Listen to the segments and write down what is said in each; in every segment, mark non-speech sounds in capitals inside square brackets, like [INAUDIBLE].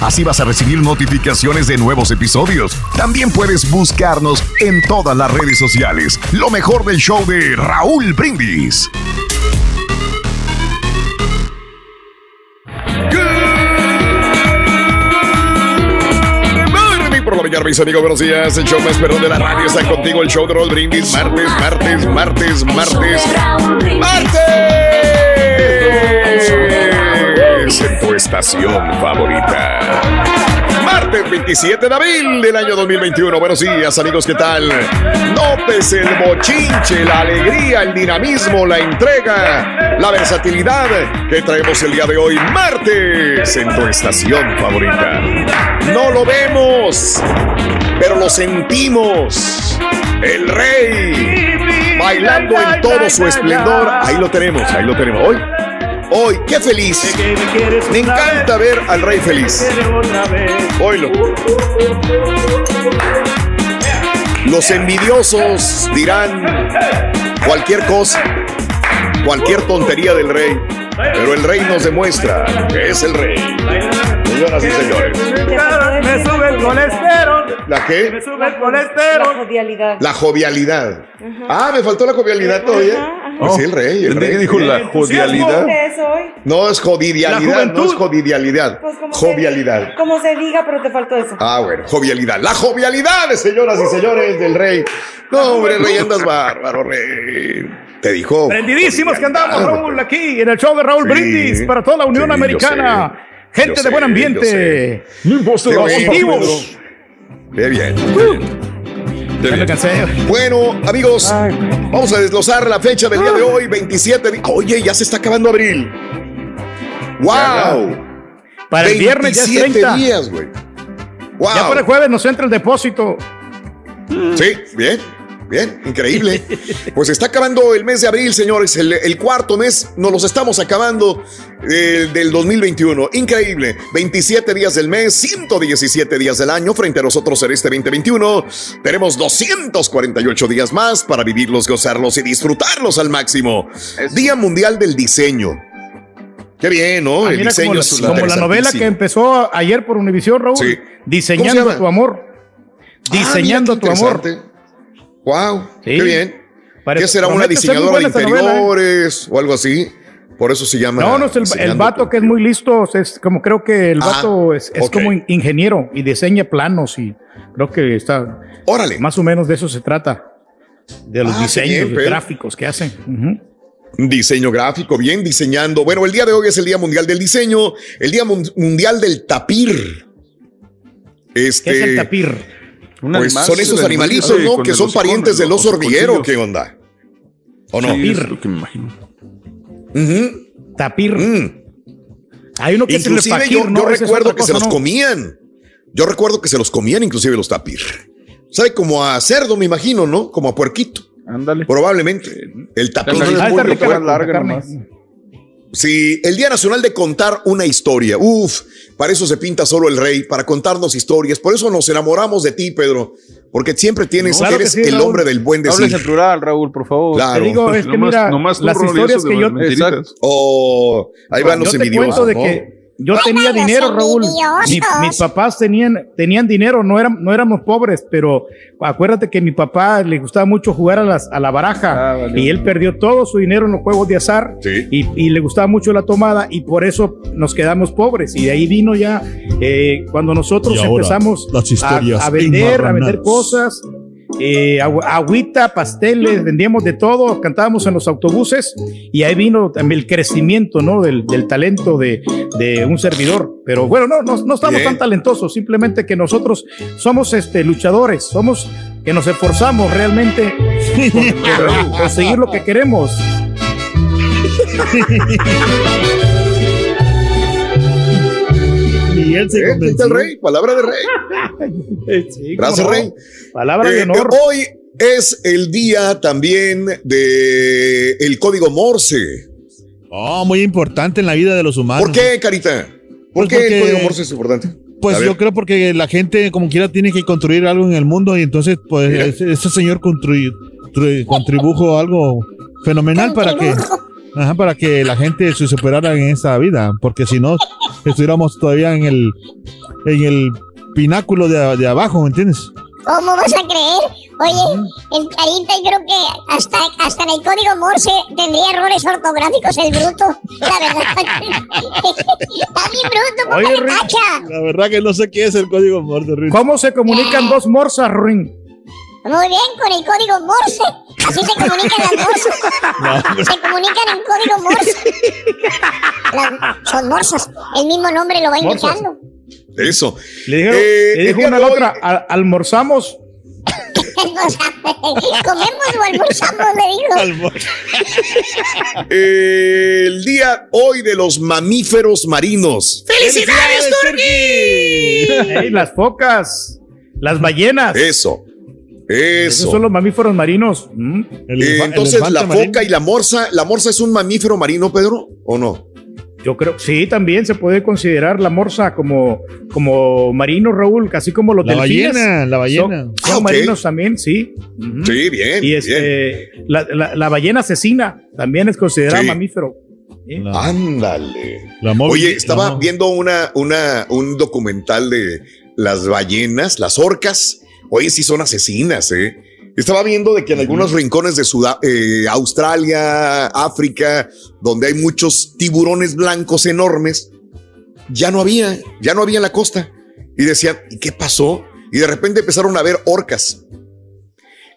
Así vas a recibir notificaciones de nuevos episodios. También puedes buscarnos en todas las redes sociales. Lo mejor del show de Raúl Brindis. por la mañana, mis amigos, buenos días. El show más perrón de la radio está contigo. El show de Raúl Brindis. Martes, martes, martes, martes. ¡Martes! En tu estación favorita. Martes 27 de abril del año 2021. Buenos días, amigos, ¿qué tal? Notes el bochinche, la alegría, el dinamismo, la entrega, la versatilidad que traemos el día de hoy, martes, en tu estación favorita. No lo vemos, pero lo sentimos. El rey bailando en todo su esplendor. Ahí lo tenemos, ahí lo tenemos. Hoy Hoy, qué feliz. Me encanta ver al rey feliz. Oílo. Los envidiosos dirán cualquier cosa, cualquier tontería del rey, pero el rey nos demuestra que es el rey. Señoras y señores. Me sube el colesterol. ¿La qué? Me sube el colesterol. La jovialidad. La jovialidad. Ah, me faltó la jovialidad todavía. Pues sí, el rey. El rey. dijo la hoy? No es jodidialidad, no es jodidialidad. Pues como Jovialidad. Se, como se diga, pero te faltó eso. Ah, bueno, jovialidad. La jovialidad, señoras y señores del rey. No, hombre, rey, andas bárbaro, rey. Te dijo. Prendidísimos que andamos. Raúl, aquí en el show de Raúl Sí, Brindis para toda la Unión sí, Americana. Gente Yo de buen ambiente. yo sé. Qué bueno, Positivos. Qué bien. Ya me cansé. Bueno, amigos, vamos a desglosar la fecha del día de hoy, 27 de... Oye, ya se está acabando abril. ¡Wow! Para el viernes ya es 27 30. días, güey. ¡Wow! Ya para el jueves nos entra el depósito. Sí, bien, bien, increíble. Pues está acabando el mes de abril, señores. El, el cuarto mes nos los estamos acabando eh, del 2021. Increíble. 27 días del mes, 117 días del año. Frente a nosotros en este 2021 tenemos 248 días más para vivirlos, gozarlos y disfrutarlos al máximo. Día Mundial del Diseño. Qué bien, ¿no? Ah, el diseño como, es como la novela que empezó ayer por Univisión, Raúl. Sí. ¿Cómo se Diseñando tu amor. Diseñando Ah, tu mira qué amor. Wow, Sí. qué bien. Pare- ¿Qué será una diseñadora de novela, ¿eh? interiores o algo así? Por eso se llama. No, no es el, el vato que es muy listo, es como creo que el Ah, vato es, como in- ingeniero y diseña planos y creo que está. Órale. Más o menos de eso se trata. De los Ah, diseños bien, gráficos que hacen. Diseño gráfico, bien diseñando. Bueno, el día de hoy es el Día Mundial del Diseño, el Día Mun- Mundial del Tapir. Este, ¿Qué es el tapir? Pues son esos animalitos, ¿no? Que son parientes del oso hormiguero. ¿Qué onda? ¿O no? Tapir. es lo que me imagino. Tapir. Mm. Hay uno que es el Inclusive yo, ¿no? yo es recuerdo que se los ¿no? comían. Yo recuerdo que se los comían inclusive los tapir. Sabe como a cerdo, me imagino, ¿no? Como a puerquito. Ándale. Probablemente. El tapir. Ah, está pollo, rica larga nomás. Sí, el Día Nacional de Contar una historia. Uf, para eso se pinta solo el rey, para contarnos historias. Por eso nos enamoramos de ti, Pedro, porque siempre tienes, Claro eres sí, el Raúl. hombre del buen No hables decir. en plural, Raúl, por favor. Claro. Te digo, es que Nomás- mira, nomás las historias que de yo, mentiritas. Oh, ahí van los te envidiosos. cuento de ¿no? que yo tenía dinero, Raúl. Mi- mis papás tenían, tenían dinero, no, eran, no éramos pobres, pero acuérdate que mi papá le gustaba mucho jugar a, las, a la baraja Ah, vale. y él perdió todo su dinero en los juegos de azar Sí. y, y le gustaba mucho la tomada y por eso nos quedamos pobres. Y de ahí vino ya eh, cuando nosotros empezamos las a, vender, a vender cosas. Eh, agüita, pasteles, vendíamos de todo, cantábamos en los autobuses y ahí vino también el crecimiento ¿no? del, del talento de, de un servidor. Pero bueno, no, no, no estamos Bien. tan talentosos, simplemente que nosotros somos este, luchadores, somos que nos esforzamos realmente por [LAUGHS] conseguir lo que queremos. [LAUGHS] Y él se ¿Eh? ¿Viste convenció. el rey? Palabra de rey. [LAUGHS] Sí, Gracias, no. rey. Palabra de Eh, honor. hoy es el día también de el código Morse. Oh, muy importante en la vida de los humanos. ¿Por qué, Carita? ¿Por Pues qué porque- el código Morse es importante? Pues yo creo porque la gente como quiera tiene que construir algo en el mundo y entonces pues ese, ese señor contribujo algo fenomenal para que ajá, para que la gente se superara en esta vida, porque si no estuviéramos todavía en el en el pináculo de, de abajo, ¿me entiendes? ¿Cómo vas a creer? Oye, el carita creo que hasta, hasta en el código Morse tendría errores ortográficos el bruto. La verdad. [LAUGHS] Bruto, Oye, póngale Rick. tacha. La verdad que no sé qué es el código Morse, Rick. ¿Cómo se comunican dos morsas, Ruin? Muy bien, con el código Morse. Así se comunican las morsas. Se comunican en código Morse. Las- son morsas. El mismo nombre lo va Morsas. indicando. Eso. Le Eh, le dijo una a la otra, "Al- almorzamos. [LAUGHS] Comemos o almorzamos, le dijo. Eh, el día hoy de los mamíferos marinos. ¡Felicidades, Turkey! Ey, las focas, las ballenas. Eso. Esos Eso. son los mamíferos marinos. Mm. El Eh, entonces, la marino. foca y la morsa, ¿la morsa es un mamífero marino, Pedro? ¿O no? Yo creo, sí, también se puede considerar la morsa como, como marino, Raúl, casi como los La delfines. ballena, la ballena. Son, Ah, marinos también, sí. Sí, bien. Y bien. este, la, la- la ballena asesina también es considerada Sí. mamífero. La- Ándale. Oye, estaba la- viendo una, una, un documental de las ballenas, las orcas. Oye, sí son asesinas, ¿eh? Estaba viendo de que en algunos rincones de Suda- eh, Australia, África, donde hay muchos tiburones blancos enormes, ya no había, ya no había en la costa. Y decían, ¿y qué pasó? Y de repente empezaron a ver orcas.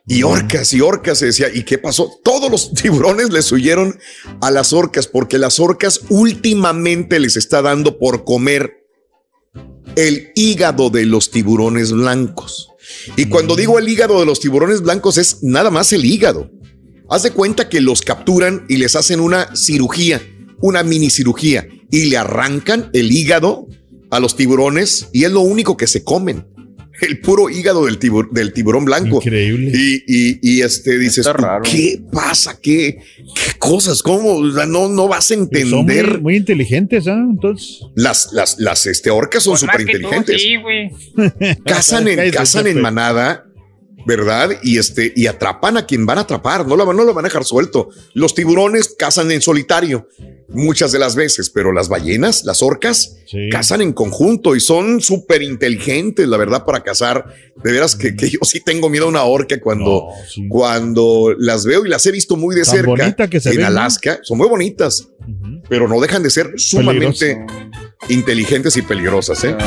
Y orcas y orcas, se decía, ¿y qué pasó? Todos los [LAUGHS] tiburones les huyeron a las orcas porque las orcas últimamente les está dando por comer el hígado de los tiburones blancos. Y cuando digo el hígado de los tiburones blancos es nada más el hígado. Haz de cuenta que los capturan y les hacen una cirugía, una mini cirugía, y le arrancan el hígado a los tiburones y es lo único que se comen. El puro hígado del, tibur- del tiburón blanco. Increíble. Y, y- y, este dices, Está tú, raro. ¿qué pasa? ¿Qué, qué cosas? ¿Cómo? No, no vas a Son muy, entender. muy inteligentes, ¿ah? Entonces. Las, las, las este, orcas son Pues súper tú, inteligentes. Sí, güey. Cazan [LAUGHS] en, cazan en manada, ¿verdad? Y este, y atrapan a quien van a atrapar, no lo, no lo van a dejar suelto. Los tiburones cazan en solitario, muchas de las veces, pero las ballenas, las orcas, Sí. cazan en conjunto y son súper inteligentes, la verdad, para cazar. De veras que, que yo sí tengo miedo a una orca cuando, No, sí. cuando las veo y las he visto muy de Tan cerca bonita que se en ven, ¿no? Alaska. Son muy bonitas. Pero no dejan de ser sumamente inteligentes y peligrosas, ¿eh?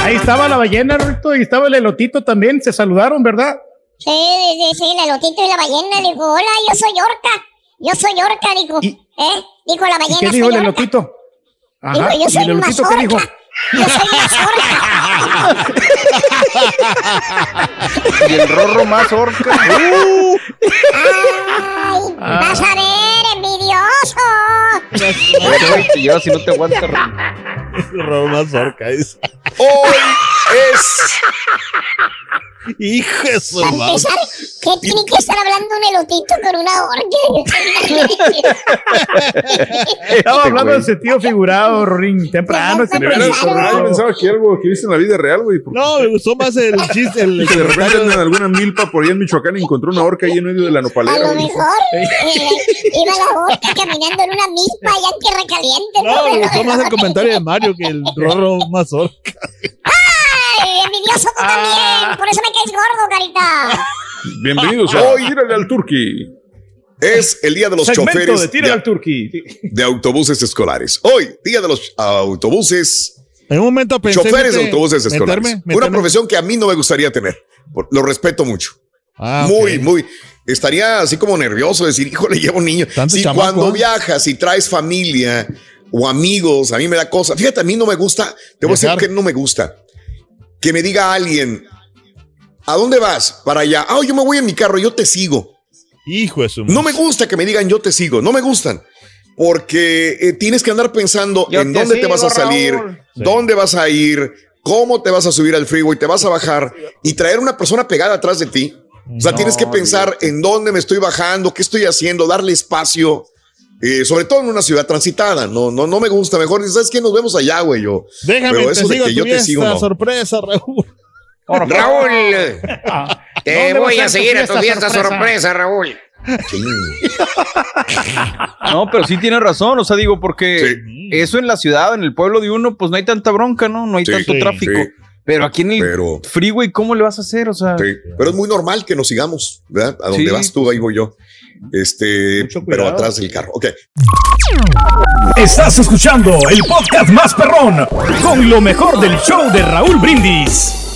Ahí estaba la ballena, Rito, y estaba el elotito también. Se saludaron, ¿verdad? Sí, sí, sí, el elotito y la ballena. Le dijo, hola, yo soy Orca. Yo soy Orca, dijo. ¿Eh? Dijo la ballena. ¿Qué dijo el elotito? Dijo, yo ¿Y soy el elotito qué dijo? Yo soy más [LAUGHS] Y el rorro más orca. ¡Ay! ¡Vas a ver, envidioso! Y yo si no te aguanta. [LAUGHS] Rorro más orca. es. Hoy es Hijo de su ¿qué tiene que estar hablando un elotito con una orca? [LAUGHS] Estaba hablando en sentido figurado, Rorín. Temprano, veras, yo pensaba que algo que viste en la vida real, güey. No, me gustó más el chiste. El, [LAUGHS] que de repente en alguna milpa por allá en Michoacán encontró una horca ahí en medio de la A nopalera. lo güey. mejor eh, iba la orca caminando en una milpa allá en tierra caliente. No, me gustó más el comentario de Mario que el rorro más orca. ¡Ay, envidioso tú también! Por eso me caes gordo, carita. [LAUGHS] Bienvenidos a Hoy Tírale al Turqui. Es el día de los Segmento choferes de Tírale al Turqui. de autobuses escolares. Hoy, día de los autobuses, En un momento pensé. choferes de autobuses escolares. meterme- Una profesión que a mí no me gustaría tener. Lo respeto mucho. Ah, muy, muy. Estaría así como nervioso decir, híjole, llevo un niño. Si chamaco, cuando ¿eh? viajas y traes familia o amigos, a mí me da cosa. Fíjate, a mí no me gusta, te voy a decir que no me gusta. Que me diga alguien, ¿a dónde vas? Para allá. Ah, yo me voy en mi carro, yo te sigo. Hijo de su No me gusta que me digan yo te sigo, no me gustan. Porque eh, tienes que andar pensando Yo en te dónde te vas a salir, Raúl. dónde vas a ir, cómo te vas a subir al freeway, te vas a bajar y traer una persona pegada atrás de ti. O sea, No, tienes que pensar en dónde me estoy bajando, qué estoy haciendo, darle espacio. Eh, sobre todo en una ciudad transitada, no, no, no me gusta. Mejor, ¿sabes qué? Nos vemos allá, güey. Yo. Déjame, Pero te eso de sigo que yo te sigo, no. sorpresa, Raúl. Raúl, [LAUGHS] te ¿Dónde voy a seguir a tu fiesta sorpresa? Raúl. No, pero sí tiene razón, o sea, digo, porque eso en la ciudad, en el pueblo de uno, pues no hay tanta bronca, ¿no? No hay Sí, tanto sí, tráfico. Pero aquí en el Pero- freeway, ¿cómo le vas a hacer? O sea, Sí, pero es muy normal que nos sigamos, ¿verdad? A donde Sí. vas tú, ahí voy yo. Este, Mucho pero atrás del carro. Ok. Estás escuchando el podcast más perrón con lo mejor del show de Raúl Brindis.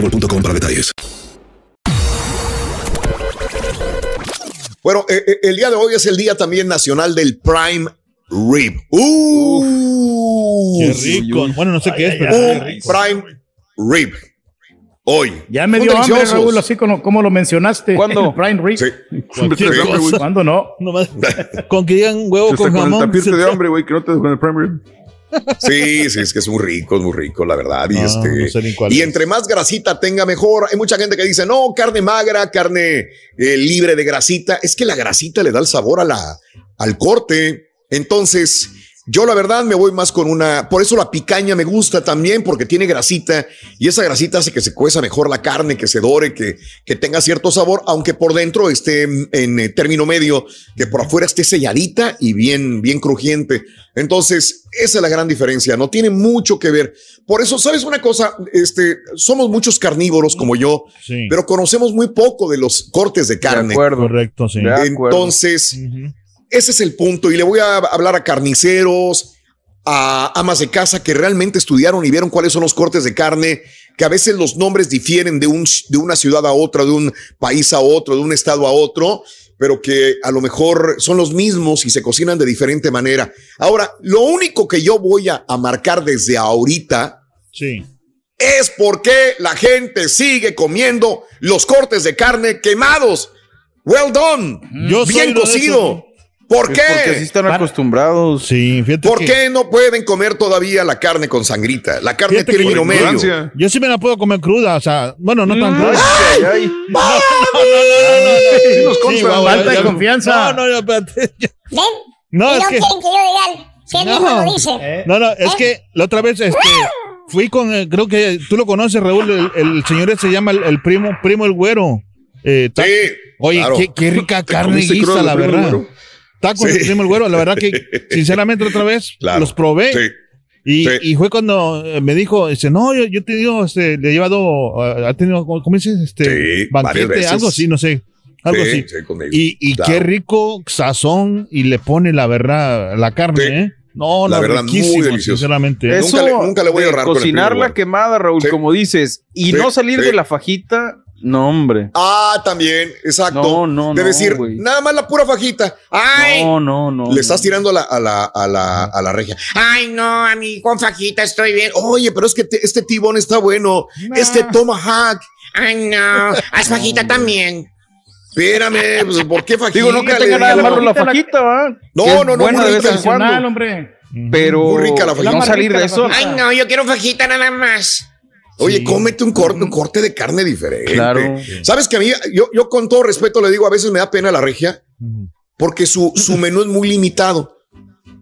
boostmobile.com para detalles. Bueno, eh, eh, el día de hoy es el día también nacional del Prime Rib. ¡Uh! Qué rico. Bueno, no sé qué es, pero Un qué rico. Prime Rib. Hoy. Ya me dio hambre. Raúl, así como, como lo mencionaste. ¿Cuándo? Reed. Cualquier Sí. ¿Cuándo no? Nomás- con que digan huevo con con el jamón. tapirte de hambre, güey, que no te con el prime rib. Sí, sí, es que es muy rico, es muy rico, la verdad. Y, Ah, este, no sé y entre más grasita tenga, mejor. Hay mucha gente que dice, no, carne magra, carne eh, libre de grasita. Es que la grasita le da el sabor a la, al corte. Entonces, yo la verdad me voy más con una. Por eso la picaña me gusta también, porque tiene grasita y esa grasita hace que se cueza mejor la carne, que se dore, que, que tenga cierto sabor, aunque por dentro esté en, en, eh, término medio, que por afuera esté selladita y bien, bien crujiente. Entonces, esa es la gran diferencia. No tiene mucho que ver. Por eso, ¿sabes una cosa? Este, somos muchos carnívoros como yo, Sí. pero conocemos muy poco de los cortes de carne. Correcto, sí. De acuerdo. Ese es el punto. Y le voy a hablar a carniceros, a amas de casa que realmente estudiaron y vieron cuáles son los cortes de carne, que a veces los nombres difieren de, un, de una ciudad a otra, de un país a otro, de un estado a otro, pero que a lo mejor son los mismos y se cocinan de diferente manera. Ahora, lo único que yo voy a, a marcar desde ahorita Sí. es por qué la gente sigue comiendo los cortes de carne quemados. Well done. Yo bien cocido. ¿Por qué? porque así están acostumbrados. Sí, fíjate ¿Por que- qué no pueden comer todavía la carne con sangrita? La carne Fíjate que término medio. ignorancia. Yo sí me la puedo comer cruda, o sea, bueno, no tan Mm, cruda. ay, ay. [LAUGHS] Sí, guau, Falta de confianza. No, no, no, espérate. ¿Ven? No, y es no que- quieren que yo diga si él mismo No. lo dice. Eh, No, no, es que la otra vez este, fui con, eh, creo que tú lo conoces, Raúl, el, el señor se llama el, el primo, primo el güero. Eh, Sí, Oye, claro. qué, qué rica ¿Te carne guisa, la verdad. Tacos Sí. primo el güero, la verdad que, [LAUGHS] sinceramente, otra vez Claro. los probé. Sí. Y, Sí. y fue cuando eh, me dijo, dice, no, yo, yo te digo, este, le he llevado, ah, ha tenido, ¿cómo dices? Este, Sí, banquete, algo así, no sé, algo Sí, así. Y, y Claro. qué rico sazón y le pone la verdad, la carne, Sí. ¿eh? No, La no, verdad, muy delicioso. sinceramente. Eso Nunca le- nunca le voy a ahorrar con el Cocinar primo la quemada, Raúl, Sí. como dices, y Sí, no salir sí. de la fajita, no, hombre. Ah, también, exacto. No, no, de no, decir, nada más la pura fajita. ¡Ay! No, no, no. Le estás tirando a la, a la, a la, a la regia. Ay, no, a mí con fajita estoy bien. Oye, pero es que te- este tibón está bueno. Este tomahawk. Ay, no. Haz fajita también. Espérame, pues, ¿por qué fajita? Digo, no que tenga nada malo la fajita, ¿va? No, no, no, buena de vez en cuando. Hombre. Pero Muy rica la fajita. no salir de eso. Ay, no, yo quiero fajita nada más. Oye, cómete un corte, un corte de carne diferente. Claro. Sabes que a mí, yo, yo con todo respeto le digo, a veces me da pena la regia, porque su, su menú es muy limitado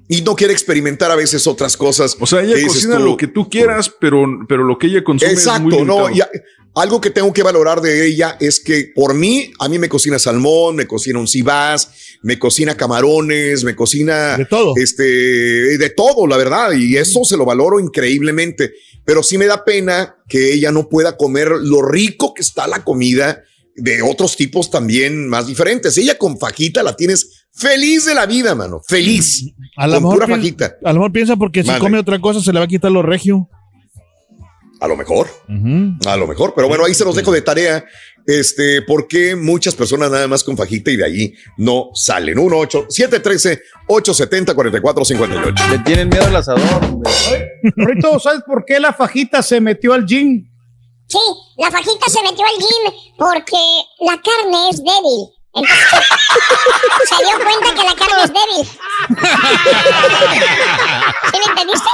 y no quiere experimentar a veces otras cosas. O sea, ella cocina tú, lo que tú quieras, pero, pero lo que ella consume es muy Exacto, no. limitado. y a- algo que tengo que valorar de ella es que por mí, a mí me cocina salmón, me cocina un cibás, me cocina camarones, me cocina De todo. este, de todo, la verdad, y eso se lo valoro increíblemente. Pero sí me da pena que ella no pueda comer lo rico que está la comida de otros tipos también más diferentes. Ella con fajita la tienes feliz de la vida, mano, feliz. A lo, con mejor pura fajita. a lo mejor piensa porque si come otra cosa se le va a quitar lo regio. A lo mejor. A lo mejor, pero bueno, ahí se los dejo de tarea. Este, porque muchas personas nada más con fajita y de ahí no salen. 1 8 713 870 4458. Le tienen miedo al asador. Rito, ¿sabes por qué la fajita se metió al gym? Sí, la fajita se metió al gym porque la carne es débil. Entonces, [LAUGHS] se dio cuenta que la carne es débil. [LAUGHS] ¿Sí me entendiste?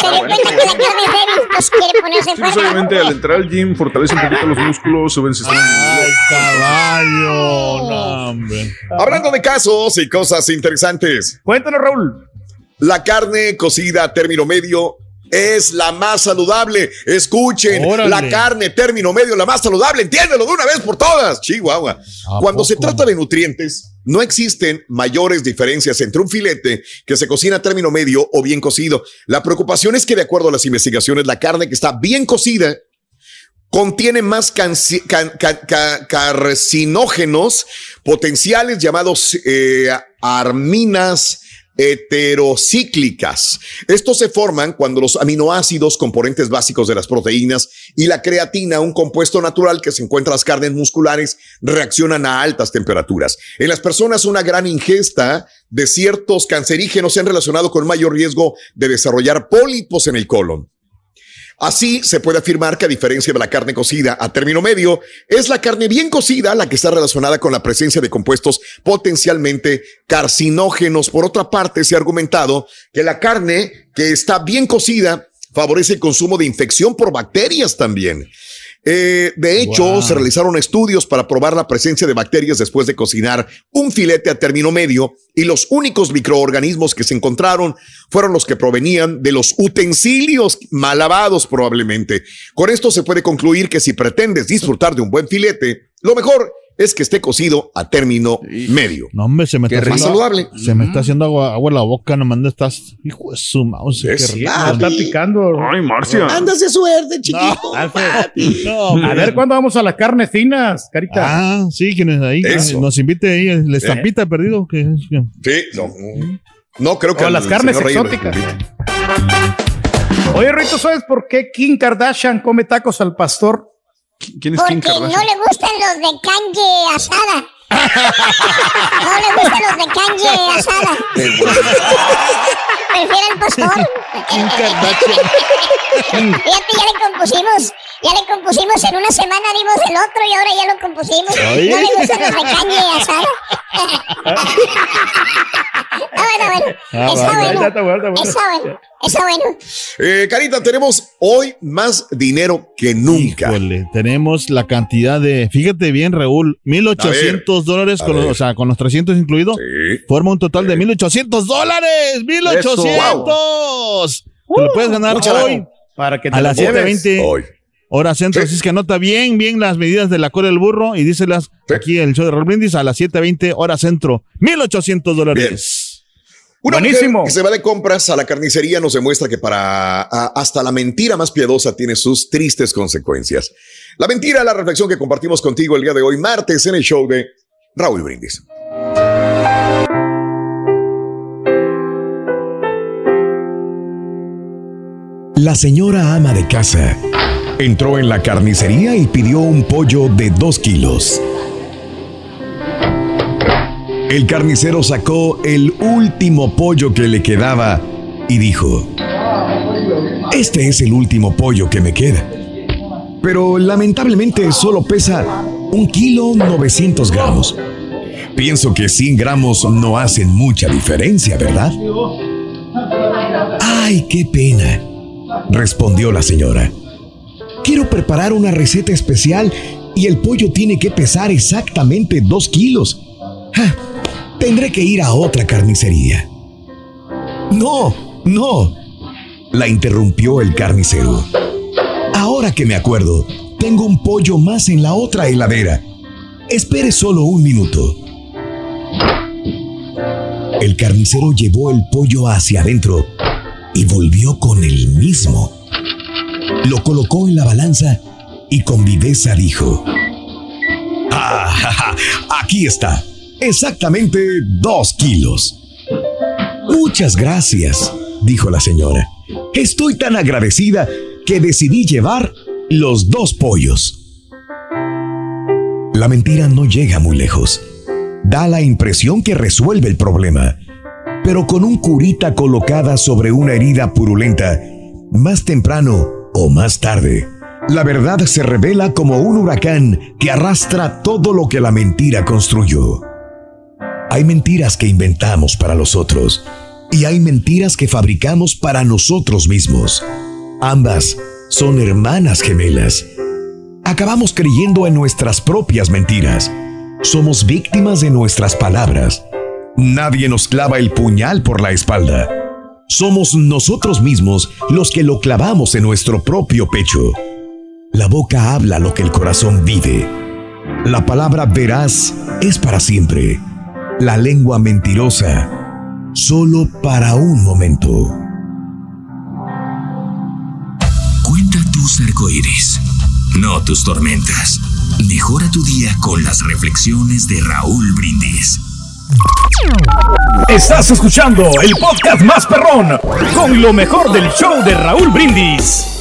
Se dio cuenta que la carne es débil, entonces quiere ponerse Sí, fuerte. obviamente al entrar al gym fortalece un poquito los músculos, sube el sistema. Ay, caballo, no, hombre. Hablando de casos y cosas interesantes. Cuéntanos, Raúl. La carne cocida a término medio es la más saludable. Escuchen, Órale. la carne término medio, la más saludable. Entiéndelo de una vez por todas. Chihuahua. ¿A Cuando se trata de nutrientes, no existen mayores diferencias entre un filete que se cocina a término medio o bien cocido. La preocupación es que, de acuerdo a las investigaciones, la carne que está bien cocida contiene más can- carcinógenos potenciales llamados eh, arminas heterocíclicas. Estos se forman cuando los aminoácidos, componentes básicos de las proteínas, y la creatina, un compuesto natural que se encuentra en las carnes musculares, reaccionan a altas temperaturas. En las personas, una gran ingesta de ciertos cancerígenos se han relacionado con mayor riesgo de desarrollar pólipos en el colon. Así se puede afirmar que a diferencia de la carne cocida a término medio, es la carne bien cocida la que está relacionada con la presencia de compuestos potencialmente carcinógenos. Por otra parte, se ha argumentado que la carne que está bien cocida favorece el consumo de infección por bacterias también. Eh, de hecho, Wow. se realizaron estudios para probar la presencia de bacterias después de cocinar un filete a término medio y los únicos microorganismos que se encontraron fueron los que provenían de los utensilios mal lavados probablemente. Con esto se puede concluir que si pretendes disfrutar de un buen filete, lo mejor es que esté cocido a término medio. No, hombre, se me Qué está rico. haciendo, Más saludable. Se me está haciendo agua, agua en la boca, nomás de estás. Hijo de su mouse. Qué Es- rico. Ah, está picando. Ay, Marcia. Andas de suerte, chiquito. [LAUGHS] No, A ver, ¿cuándo vamos a las carnes finas, carita? Ah, sí, quienes ahí. Eso. Nos invite ahí. La estampita perdido. Que, que- Sí, no. No creo que O las carnes exóticas. Oye, Rito, ¿sabes por qué Kim Kardashian come tacos al pastor? ¿Quién es Porque Kim no Kardashian? le gustan los de canje asada. No le gustan los de canje asada. Prefiere el pastor. Fíjate, ya le compusimos. Ya le compusimos en una semana, dimos el otro y ahora ya lo compusimos. No le gustan los de canje asada. Está [LAUGHS] bueno, bueno. Ah, Está vale, bueno. está bueno, está bueno. Está bueno. Está bueno. Eh, Carita, tenemos hoy más dinero que nunca. Híjole, tenemos la cantidad de, fíjate bien, Raúl, 1800 dólares, con los, o sea, con los 300 incluidos, Sí. forma un total de 1800 dólares. 1800. Te lo puedes ganar hoy. Para que te a las lleves. 7:20 Hoy. hora centro. Sí. Así es que anota bien, bien las medidas de la cola del burro y díselas Sí. aquí en el show de Raúl Brindis a las 7:20 hora centro. 1800 dólares. Una Buenísimo. mujer que se va de compras a la carnicería nos demuestra que para a- hasta la mentira más piadosa tiene sus tristes consecuencias. La mentira, la reflexión que compartimos contigo el día de hoy, martes, en el show de Raúl Brindis. La señora ama de casa entró en la carnicería y pidió un pollo de dos kilos. El carnicero sacó el último pollo que le quedaba y dijo, este es el último pollo que me queda. Pero lamentablemente solo pesa un kilo 900 gramos. Pienso que 100 gramos no hacen mucha diferencia, ¿verdad? ¡Ay, qué pena! respondió la señora. Quiero preparar una receta especial y el pollo tiene que pesar exactamente dos kilos. Ja, tendré que ir a otra carnicería. No, no, la interrumpió el carnicero. Ahora que me acuerdo, tengo un pollo más en la otra heladera. Espere solo un minuto. El carnicero llevó el pollo hacia adentro y volvió con el mismo. Lo colocó en la balanza y con viveza dijo, "Ah, ja, ja, aquí está, exactamente dos kilos. Muchas gracias, dijo la señora. Estoy tan agradecida que decidí llevar los dos pollos. La mentira no llega muy lejos. Da la impresión que resuelve el problema, pero con un curita colocada sobre una herida purulenta, más temprano o más tarde, la verdad se revela como un huracán que arrastra todo lo que la mentira construyó. Hay mentiras que inventamos para los otros y hay mentiras que fabricamos para nosotros mismos. Ambas son hermanas gemelas. Acabamos creyendo en nuestras propias mentiras. Somos víctimas de nuestras palabras. Nadie nos clava el puñal por la espalda. Somos nosotros mismos los que lo clavamos en nuestro propio pecho. La boca habla lo que el corazón vive. La palabra veraz es para siempre. La lengua mentirosa solo para un momento. Cuenta tus arcoíris, no tus tormentas. Mejora tu día con las reflexiones de Raúl Brindis. Estás escuchando el podcast más perrón con lo mejor del show de Raúl Brindis.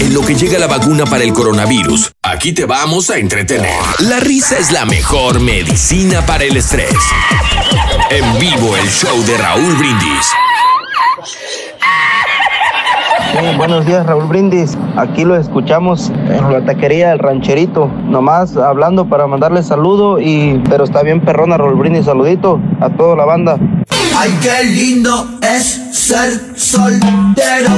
En lo que llega la vacuna para el coronavirus, aquí te vamos a entretener. La risa es la mejor medicina para el estrés. En vivo el show de Raúl Brindis. Buenos días, Raúl Brindis. Aquí lo escuchamos en la taquería del rancherito. Nomás hablando para mandarle saludo y pero está bien perrona, Raúl Brindis. Saludito a toda la banda. Ay, qué lindo es ser soltero.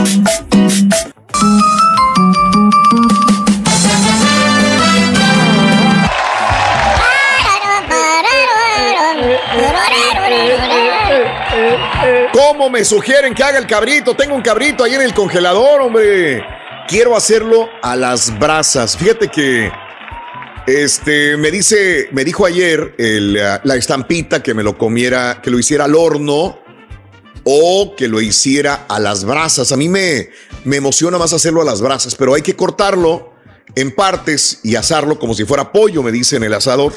¿Cómo me sugieren que haga el cabrito? Tengo un cabrito ahí en el congelador, hombre. Quiero hacerlo a las brasas. Fíjate que este me dice, me dijo ayer el, uh, la estampita que me lo comiera, que lo hiciera al horno o que lo hiciera a las brasas. A mí me, me emociona más hacerlo a las brasas, pero hay que cortarlo en partes y asarlo como si fuera pollo, me dice en el asador.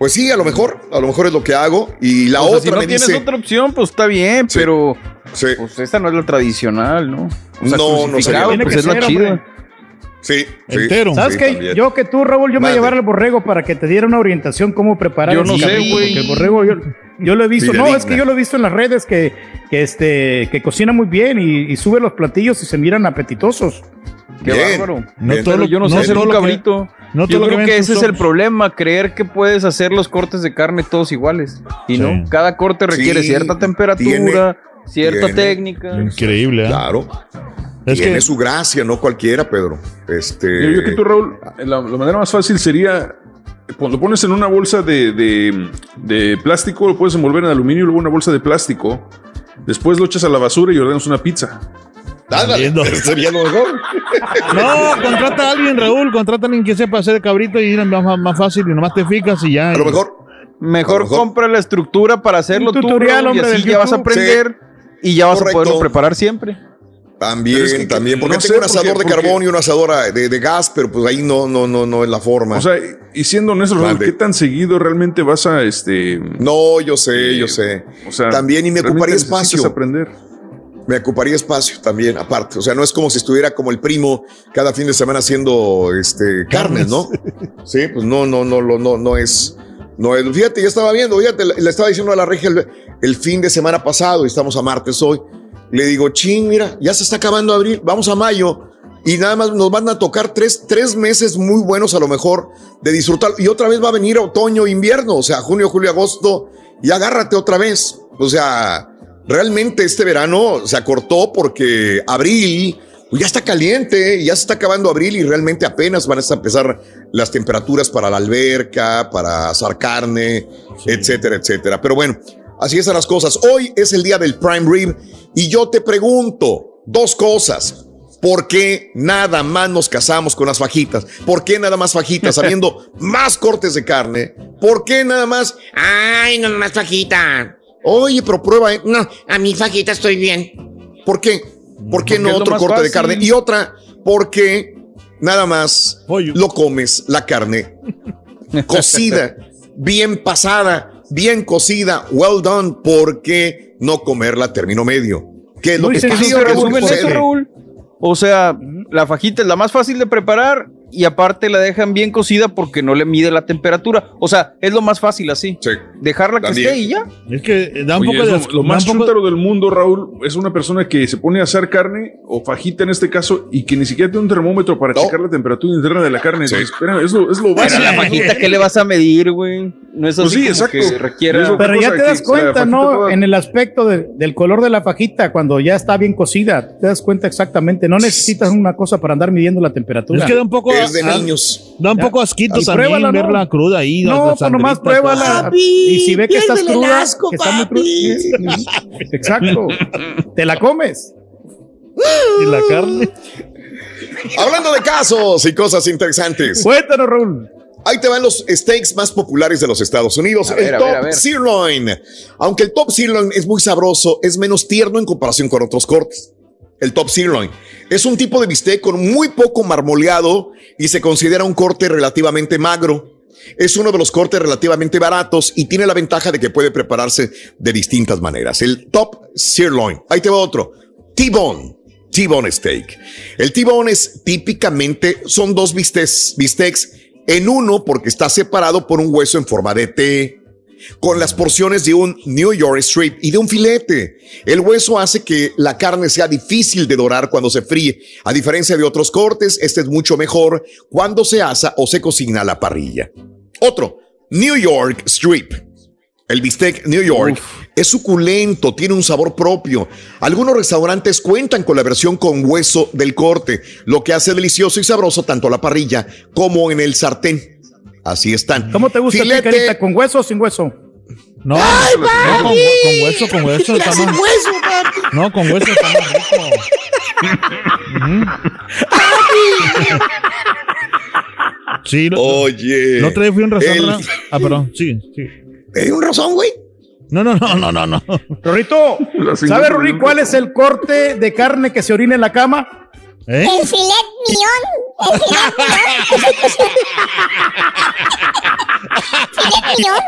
Pues sí, a lo mejor, a lo mejor es lo que hago. Y la O sea, otra si no me tienes dice. otra opción, pues está bien, pero pues esta no es la tradicional, ¿no? O sea, No, no sería. pues que es la chida. hombre. Sí, Entero. ¿Sabes qué? Yo que tú, Raúl, yo me Mande. llevara al borrego para que te diera una orientación cómo preparar Yo el no sé, cabrito, güey. porque el borrego yo, yo lo he visto. No, es que yo lo he visto en las redes que, que este que cocina muy bien y, y sube los platillos y se miran apetitosos. Qué Bien. bárbaro. No Pero todo lo- yo no sé no hacer todo un lo que- cabrito. No yo creo que ese es el problema, creer que puedes hacer los cortes de carne todos iguales. Y Sí. no, cada corte requiere Sí, cierta temperatura, tiene- cierta tiene- técnica. Increíble, ¿eh? Claro. Es Tiene que- su gracia, no cualquiera, Pedro. Este. Yo, yo que tú, Raúl, la, la manera más fácil sería. Cuando lo pones en una bolsa de, de- de plástico, lo puedes envolver en aluminio y luego una bolsa de plástico. Después lo echas a la basura y ordenas una pizza. Ándale, sería lo mejor. [LAUGHS] No, contrata a alguien, Raúl, contrata a alguien que sepa hacer cabrito y es más, más fácil y nomás te fijas y ya. A lo mejor. Mejor, A lo mejor- compra la estructura para hacerlo Un tú, tutorial, Raúl, y hombre, así del ya vas a aprender y ya vas Correcto. a poderlo preparar siempre. También, Pero es que- también. Porque no tengo sé, un asador porque- de porque- carbón y un asador de, de gas, pero pues ahí no, no, no, no es la forma. O sea, y siendo honesto, Raúl. ¿qué tan seguido realmente vas a este. no, yo sé, yo sé. O sea, También y me ocuparía espacio. aprender. Me ocuparía espacio también, aparte. O sea, no es como si estuviera como el primo cada fin de semana haciendo este carnes, ¿no? Sí, pues no, no, no, no, no, no es. No es. Fíjate, ya estaba viendo, fíjate, le le estaba diciendo a la regia el, el fin de semana pasado, y estamos a martes hoy. Le digo, ching, mira, ya se está acabando abril, vamos a mayo. Y nada más nos van a tocar tres, tres meses muy buenos a lo mejor de disfrutar. Y otra vez va a venir otoño, invierno, o sea, junio, julio, agosto y agárrate otra vez. O sea, realmente este verano se acortó porque abril pues ya está caliente, ya se está acabando abril y realmente apenas van a empezar las temperaturas para la alberca, para asar carne, etcétera, etcétera. Pero bueno, así están las cosas. Hoy es el día del prime rib y yo te pregunto dos cosas. ¿Por qué nada más nos casamos con las fajitas? ¿Por qué nada más fajitas habiendo [LAUGHS] más cortes de carne? ¿Por qué nada más? Ay, no más fajita. Oye, pero prueba. ¿eh? No, a mi fajita estoy bien. ¿Por qué? ¿Por qué Porque no es otro corte de fácil. carne? Y otra, porque nada más lo comes la carne [LAUGHS] cocida, bien pasada, bien cocida, well done? ¿Por qué no comerla a término medio? ¿Qué es lo Muy que sencillo, ¿qué es lo que resumen eso, sucede? Raúl. O sea, la fajita es la más fácil de preparar y aparte la dejan bien cocida porque no le mide la temperatura. O sea, es lo más fácil así. Dejarla que esté y ya. Es que da un Oye, poco es de lo, asco- lo más chúntaro del mundo, Raúl, es una persona que se pone a hacer carne o fajita en este caso y que ni siquiera tiene un termómetro para checar la temperatura interna de la carne. Entonces, espera, es lo, es lo Pero básico. la fajita, ¿qué le vas a medir, güey? No es así Pues sí, como exacto. que requiera... Eso- Pero ya te das cuenta, ¿no? toda- En el aspecto de- del color de la fajita, cuando ya está bien cocida, te das cuenta exactamente. No necesitas una cosa para andar midiendo la temperatura. Es que da un poco Es de niños. Da un poco asquito también pruébala, ¿no? verla cruda ahí. No, pues nomás pruébala. y si ve que estás cruda, asco, que está muy cruda. Exacto. Te la comes. Y la carne. Hablando de casos y cosas interesantes. Cuéntanos, Raúl. Ahí te van los steaks más populares de los Estados Unidos. A ver, el a top ver, a ver. sirloin. Aunque el top sirloin es muy sabroso, es menos tierno en comparación con otros cortes. El top sirloin es un tipo de bistec con muy poco marmoleado y se considera un corte relativamente magro. Es uno de los cortes relativamente baratos y tiene la ventaja de que puede prepararse de distintas maneras. El top sirloin. Ahí te va otro. T-bone. T-bone steak. El T-bone es típicamente, son dos bistecs, bistecs en uno porque está separado por un hueso en forma de T, con las porciones de un New York strip y de un filete. El hueso hace que la carne sea difícil de dorar cuando se fríe. A diferencia de otros cortes, este es mucho mejor cuando se asa o se cocina a la parrilla. Otro, New York strip. El bistec New York es suculento, tiene un sabor propio. Algunos restaurantes cuentan con la versión con hueso del corte, lo que hace delicioso y sabroso tanto a la parrilla como en el sartén. Así están. ¿Cómo te gusta, a ti, Filete. Carita? ¿Con hueso o sin hueso? No, ¡Ay, no, con, hueso, con hueso. Está sin más- hueso, papi. No, con hueso está más rico. Sí, lo, Oye. el fui a un el- restaurante. Ah, perdón, sí, sí. ¿Hay un razón, güey? No, no, no, no, no, no. Rorrito, ¿sabe, Rorri, cuál es el corte de carne que se orina en la cama? ¿Eh? El filet millón. El filet millón.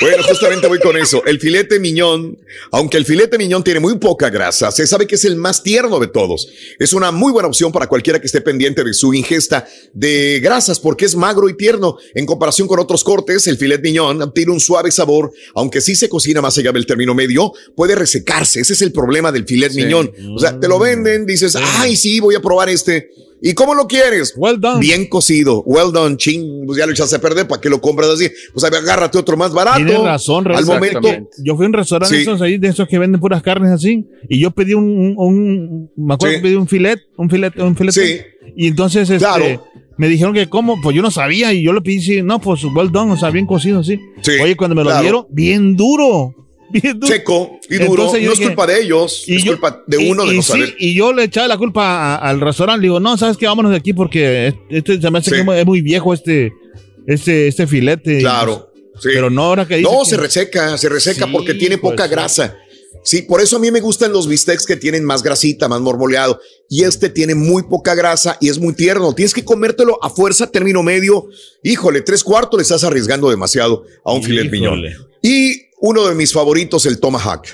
Bueno, justamente voy con eso. El filete miñón, aunque el filete miñón tiene muy poca grasa, se sabe que es el más tierno de todos. Es una muy buena opción para cualquiera que esté pendiente de su ingesta de grasas porque es magro y tierno. En comparación con otros cortes, el filet miñón tiene un suave sabor, aunque sí se cocina más allá del término medio, puede resecarse. Ese es el problema del filet miñón. O sea, te lo venden, dices, ay, sí, voy a probar este. ¿Y cómo lo quieres? Well done. Bien cocido, well done, ching, pues ya lo echaste a perder, ¿para qué lo compras así? Pues agárrate otro más barato. Tienes razón, Al momento. Yo fui a un restaurante Sí. esos ahí, de esos que venden puras carnes así, y yo pedí un, un, un- me acuerdo Sí. que pedí un filet, un filet, un filet. Sí. Y entonces, este, Claro. me dijeron que cómo, pues yo no sabía, y yo le pedí, sí, no, pues well done, o sea, bien cocido, sí. Sí, Oye, cuando me lo claro. dieron, bien duro, bien duro. seco y duro, Entonces no es culpa de ellos, y es yo- culpa de y- uno de y no sí, y yo le echaba la culpa a- al restaurante, le digo, no, ¿sabes qué? Vámonos de aquí porque este se me hace Sí. que es muy- viejo este, este, este filete. Claro, sí. Pero no, ahora que dice No, que- se reseca, se reseca porque tiene pues, poca sí. grasa. Sí, por eso a mí me gustan los bistecs que tienen más grasita, más mormoleado. Y este tiene muy poca grasa y es muy tierno. Tienes que comértelo a fuerza, término medio. Híjole, tres cuartos le estás arriesgando demasiado a un filet miñón. Híjole. Y uno de mis favoritos, el tomahawk.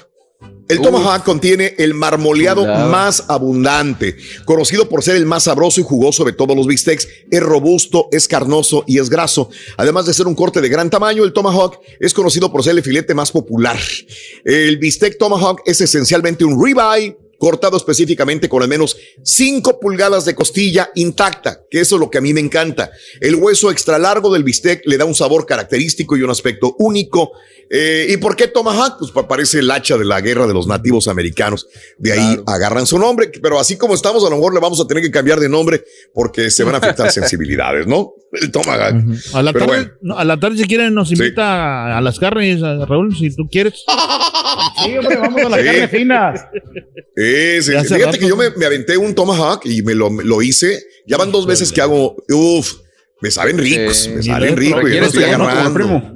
El tomahawk contiene el marmoleado más abundante, conocido por ser el más sabroso y jugoso de todos los bistecs. Es robusto, es carnoso y es graso. Además de ser un corte de gran tamaño, el tomahawk es conocido por ser el filete más popular. El bistec tomahawk es esencialmente un ribeye cortado específicamente con al menos 5 pulgadas de costilla intacta, que eso es lo que a mí me encanta. El hueso extra largo del bistec le da un sabor característico y un aspecto único. Eh, ¿Y por qué Tomahawk? Pues pa- parece el hacha de la guerra de los nativos americanos. De ahí agarran su nombre, pero así como estamos, a lo mejor le vamos a tener que cambiar de nombre porque se van a afectar [LAUGHS] sensibilidades, ¿no? El Tomahawk. A la, tarde, bueno. no, a la tarde, si quieren, nos invita a, a las carnes, a Raúl, si tú quieres. [LAUGHS] Sí, hombre, vamos a la Sí. carne fina. Sí, Ya sí. hace Fíjate rato, que yo me, me aventé un Tomahawk y me lo, lo hice. Ya van dos veces que hago, uff, me saben ricos, me salen ricos. y ya lo estoy agarrando.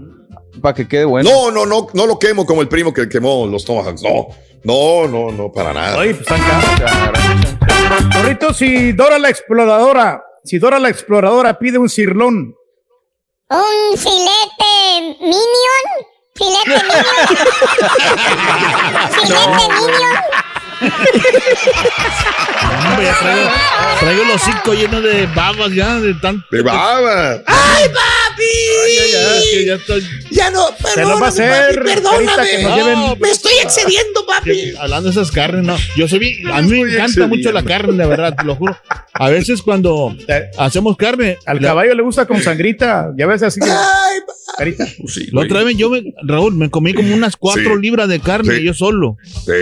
Para que quede bueno. No, no, no, no lo quemo como el primo que quemó los Tomahawks. No, no, no, no, para nada. Oye, pues. Corrito, si Dora la exploradora, si Dora la exploradora pide un cirlón, Un filete minion. Filete minion. [LAUGHS] filete minion. Hombre, ya traigo, traigo los cinco llenos de babas ya, de tan... De babas. ¡Ay, papi! Ya, ya, ya estoy... Ya no, perdóname, hacer, papi, Carita, perdóname. que nos lleven- Me estoy excediendo, papi. Hablando de esas carnes, no. Yo soy a mí me encanta excediendo. mucho la carne, de verdad, te lo juro. A veces cuando hacemos carne. al caballo le gusta con sangrita, ya ves así que. Carita. La otra vez yo me, Raúl, me comí como unas cuatro Sí. libras de carne, Sí. yo solo. Sí.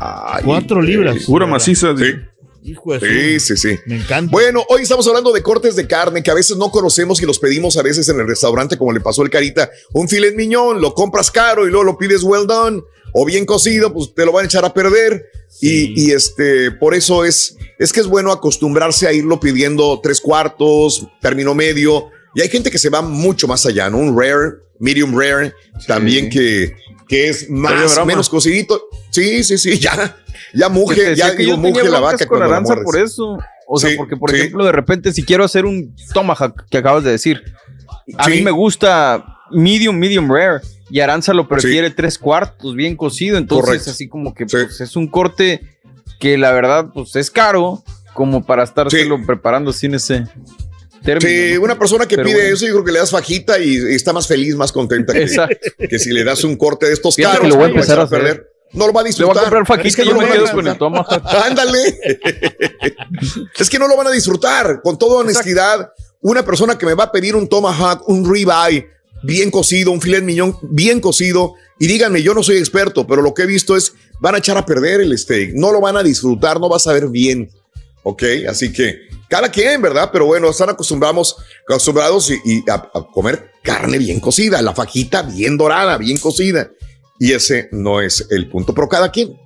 Ay, Cuatro libras. Pura maciza. Sí. Hijo de Sí, sí, sí. Me encanta. Bueno, hoy estamos hablando de cortes de carne que a veces no conocemos y los pedimos a veces en el restaurante, como le pasó al Carita. Un filet miñón, lo compras caro y luego lo pides well done o bien cocido, pues te lo van a echar a perder. Y, y, este, por eso es, es que es bueno acostumbrarse a irlo pidiendo tres cuartos, término medio. Y hay gente que se va mucho más allá, ¿no? Un rare, medium rare, también que, que es más, menos cocidito. Sí, sí, sí, ya, ya muge, decía ya que digo, yo muge la vaca con la Aranza por eso. O sea, Sí, porque, por sí. ejemplo, de repente, si quiero hacer un tomahawk que acabas de decir, a Sí. mí me gusta medium, medium rare. Y Aranza lo prefiere tres cuartos, bien cocido. Entonces, Correcto. así como que pues, es un corte que la verdad, pues es caro, como para estárselo preparando sin ese término. Sí, ¿no? una persona que Pero pide bueno. eso, yo creo que le das fajita y, y está más feliz, más contenta que, Exacto. que si le das un corte de estos Fíjate caros. que lo voy a que empezar a hacer. perder. No lo va a Le voy disfrutar. a comprar fajita Es que y yo no me lo van a quedo con el disfrutar. tomahawk. [LAUGHS] Ándale. [LAUGHS] es que no lo van a disfrutar. Con toda honestidad, una persona que me va a pedir un tomahawk, un ribeye bien cocido, un filet miñón bien cocido, y díganme, yo no soy experto, pero lo que he visto es, van a echar a perder el steak. No lo van a disfrutar, no va a saber bien. ¿ok? Así que cada quien, ¿verdad? Pero bueno, están acostumbrados, acostumbrados y, y a, a comer carne bien cocida, la fajita bien dorada, bien cocida. Y ese no es el punto, pero cada quien,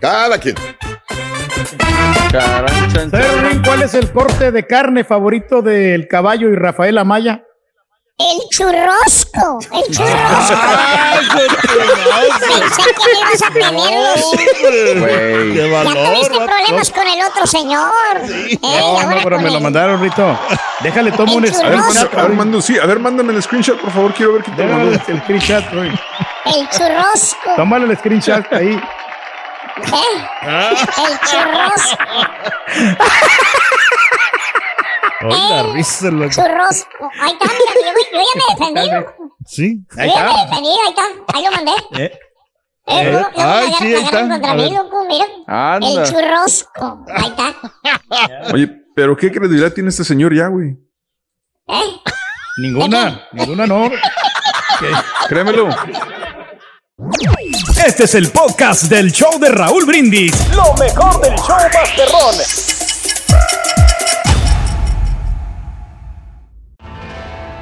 cada quien. ¿Sabe, Ruin, cuál es el corte de carne favorito del caballo y Rafael Amaya? El churrosco. El churrosco. [LAUGHS] Pensé que me ibas a los. Güey. Qué Ya tuviste problemas con el otro señor. Ey, No, ahora no, pero me lo mandaron, Rito. Déjale, tomo un A ver, screenshot. a ver, mando, sí, a ver, mándame el screenshot, por favor. Quiero ver qué te mandó. el screenshot, Ruin. El churrosco. Tómale el screenshot ahí. ¿Eh? El churrosco. [LAUGHS] Ay, la risa, loco. Churrosco. Ahí está, mira, yo, yo ya me [LAUGHS] defendí. Sí. Yo ya me defendí, ahí está. Ahí lo mandé. Eh, Eh, Eh, ay, sí, ahí está. contra mí, loco, mira. Anda. El churrosco. Ahí está. [LAUGHS] Oye, pero ¿qué credibilidad tiene este señor ya, güey? ¿Eh? Ninguna, ninguna no. Créemelo. Este es el podcast del show de Raúl Brindis. Lo mejor del show Masterrón.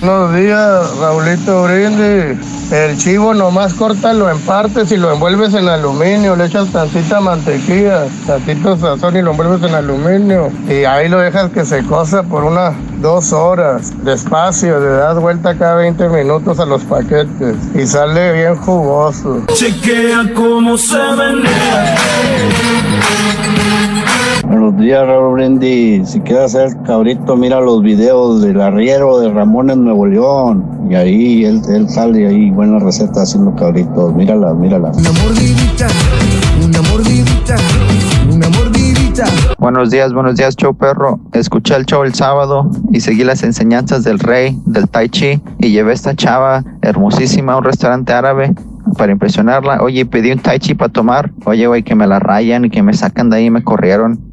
Buenos días, Raulito Brindis. El chivo nomás córtalo en partes y lo envuelves en aluminio, le echas tantita mantequilla, tantito sazón y lo envuelves en aluminio. Y ahí lo dejas que se cosa por unas dos horas, despacio, le das vuelta cada 20 minutos a los paquetes y sale bien jugoso. Chequea cómo se menea. Días, Raúl Brindis. Si quieres hacer cabrito, mira los videos del arriero de Ramón en Nuevo León. Y ahí él, él sale ahí, buena receta haciendo cabritos. Mírala, mírala. Una mordidita, una mordidita, una mordidita. Buenos días, buenos días, show perro. Escuché el show el sábado y seguí las enseñanzas del rey, del tai chi, y llevé a esta chava hermosísima a un restaurante árabe para impresionarla. Oye, pedí un tai chi para tomar. Oye, güey, que me la rayan y que me sacan de ahí y me corrieron.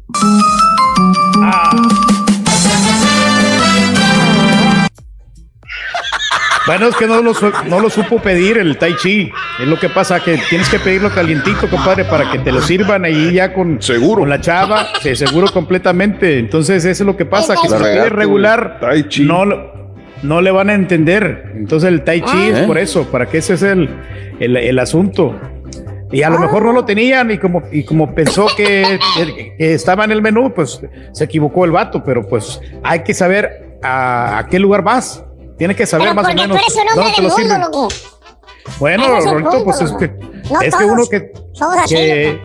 Bueno, es que no lo, no lo supo pedir el Tai Chi. Es lo que pasa, que tienes que pedirlo calientito, compadre, para que te lo sirvan ahí ya con, seguro. con la chava. Sí, seguro completamente. Entonces, eso es lo que pasa, que si lo pides regular, no, lo- no le van a entender. Entonces, el Tai Chi es ¿Eh? por eso, para que ese es el, el, el asunto. Y a lo mejor no lo tenían y como, y como pensó que, que- estaba en el menú, pues se equivocó el vato, pero pues hay que saber a, a qué lugar vas. Tienes que saber Pero más o tú menos. eres un hombre dónde te del lo mundo, sirven. loco. Bueno, el Rorito, punto, pues es que, No es que uno que, somos así, que,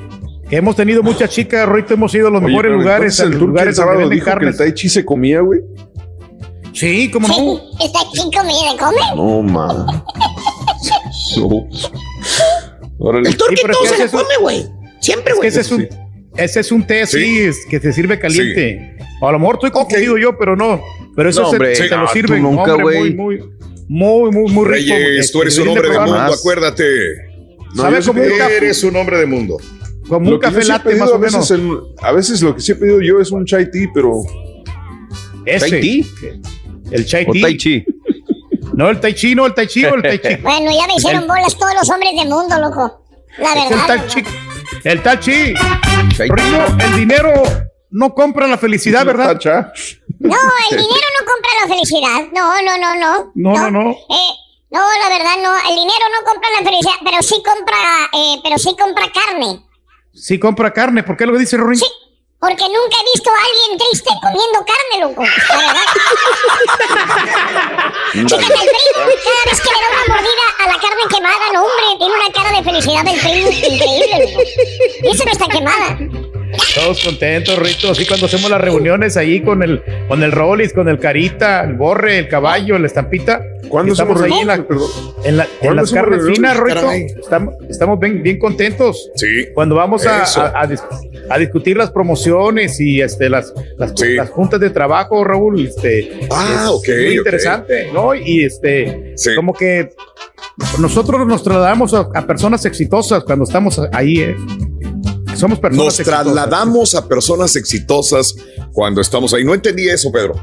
que hemos tenido muchas chicas, Rorito, hemos ido a los Oye, mejores lugares, el el lugares donde sábado dijo que el tai chi se comía, güey. Sí, ¿cómo no? Sí, está aquí comida, come. No, man. [LAUGHS] No. Órale. El turqui todo se lo come, güey. Siempre, Es que güey. ese es un, ese es un té así, es que te sirve caliente. A lo mejor estoy confundido yo, pero no. Pero eso No, se- hombre, se, te ah, lo sirven. nunca, hombre, güey. muy, muy, muy, muy, muy rico. Reyes, tú eres Este, un hombre de mundo, acuérdate. ¿Sabe cómo un café? Eres un hombre de mundo. Como Lo que yo sí he pedido a veces en- a veces lo que sí he pedido yo es un chai tea, pero. Ese. ¿Chai El chai ¿O tea. tai chi? No, el tai chi, no, el tai chi el tai chi. [LAUGHS] Bueno, ya me hicieron bolas todos los hombres del mundo, loco. La Es el verdad. tai chi. El tai chi. El dinero no compra la felicidad, ¿verdad? No, el dinero no compra la felicidad. No, no, no, no. No, no, no. Eh, no, la verdad no. El dinero no compra la felicidad, pero sí compra, eh, pero sí compra carne. Sí compra carne. ¿Por qué lo dice Rorín? Sí, porque nunca he visto a alguien triste comiendo carne, loco. La verdad. Chécate al primo, cada vez que le da una mordida a la carne quemada, no, hombre, tiene una cara de felicidad del primo increíble, loco. Y eso no está quemada. Todos contentos, Rito. Así cuando hacemos las reuniones ahí con el, con el Rollis, con el Carita, el Borre, el caballo, la estampita. ¿Cuándo estamos ahí en, la- en, la- en ¿Cuándo las carnes finas, Rito. Estamos, estamos bien, bien contentos. Sí. Cuando vamos a, a- a dis- a discutir las promociones y este, las, las, las juntas de trabajo, Raúl, este, Ah, es ok, muy interesante, ¿no? Y este, como que nosotros nos trasladamos a, a personas exitosas cuando estamos ahí, ¿eh? Somos personas Nos exitosas. trasladamos a personas exitosas cuando estamos ahí. No entendí eso, Pedro.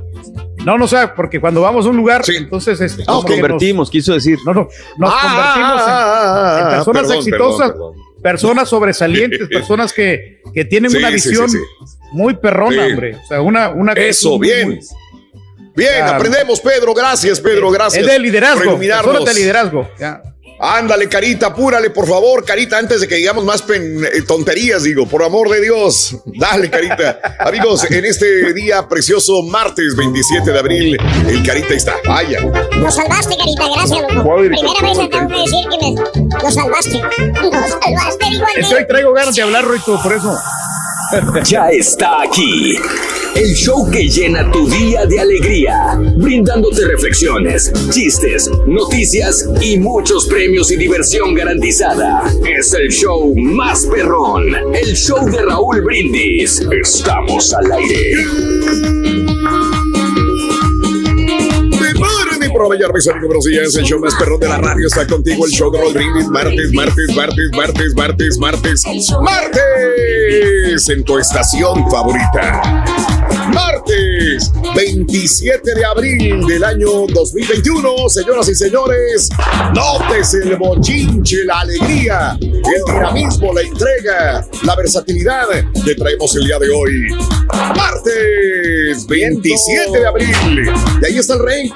No, no sé, porque cuando vamos a un lugar, entonces este, Ah, nos- Convertimos, quiso decir. No, no, nos Ah, convertimos en- ah, en, ah, personas perdón, exitosas, perdón, personas sobresalientes, [LAUGHS] personas que, que tienen Sí, una sí, visión sí, muy perrona, Sí. hombre. O sea, una, una Eso, bien. muy- Bien, Ah, aprendemos, Pedro. Gracias, Pedro. Gracias. Es de liderazgo, personas de liderazgo. Ya. Ándale, Carita, apúrale, por favor, Carita, antes de que digamos más pen- eh, tonterías, digo, por amor de Dios. Dale, Carita. Amigos, en este día precioso, martes 27 de abril, el Carita está. Vaya. Nos salvaste, carita, gracias, loco. ¿Cuál, Primera vez que tengo que decir que me... Nos salvaste. Nos salvaste, digo Es que hoy traigo ganas de hablar, Rito, por eso. Ya está aquí. El show que llena tu día de alegría, brindándote reflexiones, chistes, noticias y muchos premios y diversión garantizada. Es el show más perrón, el show de Raúl Brindis. Estamos al aire. Proveedor, mis amigos, buenos días. El show más perrón de la radio está contigo. El show de Roll Brindis. Martes, martes, martes, martes, martes, martes. Martes en tu estación favorita. Martes 27 de abril del año 2021. Señoras y señores, notes el bochinche, la alegría, el dinamismo, la entrega, la versatilidad que traemos el día de hoy. Martes 27 de abril. Y ahí está el rey.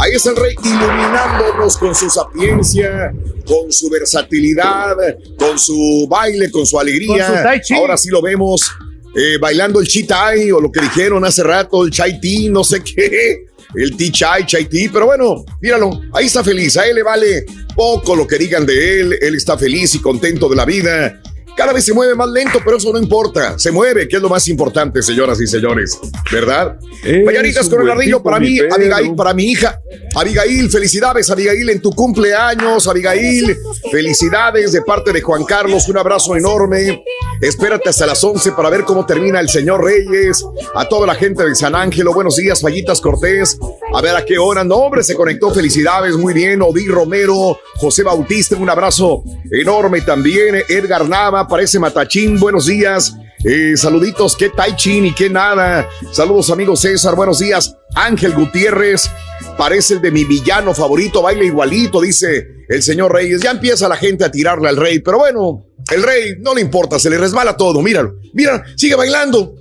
Ahí está el rey iluminándonos con su sapiencia, con su versatilidad, con su baile, con su alegría. Con su. Ahora sí lo vemos eh, bailando el chi tai o lo que dijeron hace rato, el chai tea, no sé [LAUGHS] qué. El tea chai, chai tea, pero bueno, míralo, ahí está feliz, a él le vale poco lo que digan de él, él está feliz y contento de la vida. Cada vez se mueve más lento, pero eso no importa. Se mueve, que es lo más importante, señoras y señores. ¿Verdad? Mañanitas con el ardillo para mí. Abigail, para mi hija. Abigail, felicidades, Abigail, en tu cumpleaños, Abigail. Felicidades de parte de Juan Carlos, un abrazo enorme. Espérate hasta las 11 para ver cómo termina el señor Reyes. A toda la gente de San Ángelo, buenos días, Fallitas Cortés. A ver a qué hora. No, hombre, se conectó. Felicidades, muy bien. Odi Romero, José Bautista, un abrazo enorme también. Edgar Nava, parece Matachín, buenos días. Eh, saluditos, qué tai chin y qué nada. Saludos, amigos César, buenos días. Ángel Gutiérrez, parece el de mi villano favorito, baila igualito, dice el señor Reyes. Ya empieza la gente a tirarle al rey, pero bueno, el rey no le importa, se le resbala todo. Míralo, mira, sigue bailando.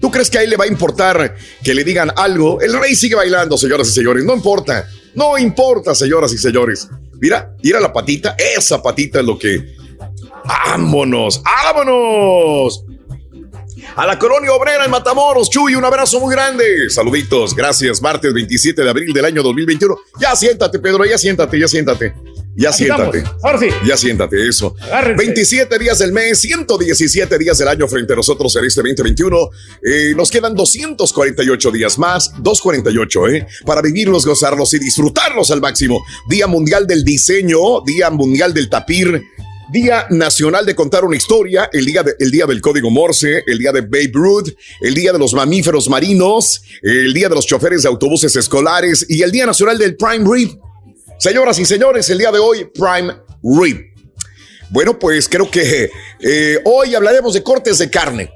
¿Tú crees que a él le va a importar que le digan algo? El rey sigue bailando, señoras y señores. No importa. No importa, señoras y señores. Mira, mira la patita. Esa patita es lo que. ¡Vámonos! ¡Vámonos! A la colonia obrera en Matamoros, Chuy, un abrazo muy grande. Saluditos, gracias. Martes 27 de abril del año 2021. Ya siéntate, Pedro, ya siéntate, ya siéntate. Ya Aquí siéntate. estamos. Ahora sí. Ya siéntate, eso. Agárrense. 27 días del mes, 117 días del año frente a nosotros en este 2021. Eh, nos quedan 248 días más, 248, ¿eh? Para vivirlos, gozarlos y disfrutarlos al máximo. Día Mundial del Diseño, Día Mundial del Tapir. Día Nacional de Contar una Historia, el día, día del Código Morse, el día de Babe Ruth, el Día de los Mamíferos Marinos, el Día de los Choferes de Autobuses Escolares y el Día Nacional del Prime Rib. Señoras y señores, el día de hoy, Prime Rib. Bueno, pues creo que eh, hoy hablaremos de cortes de carne.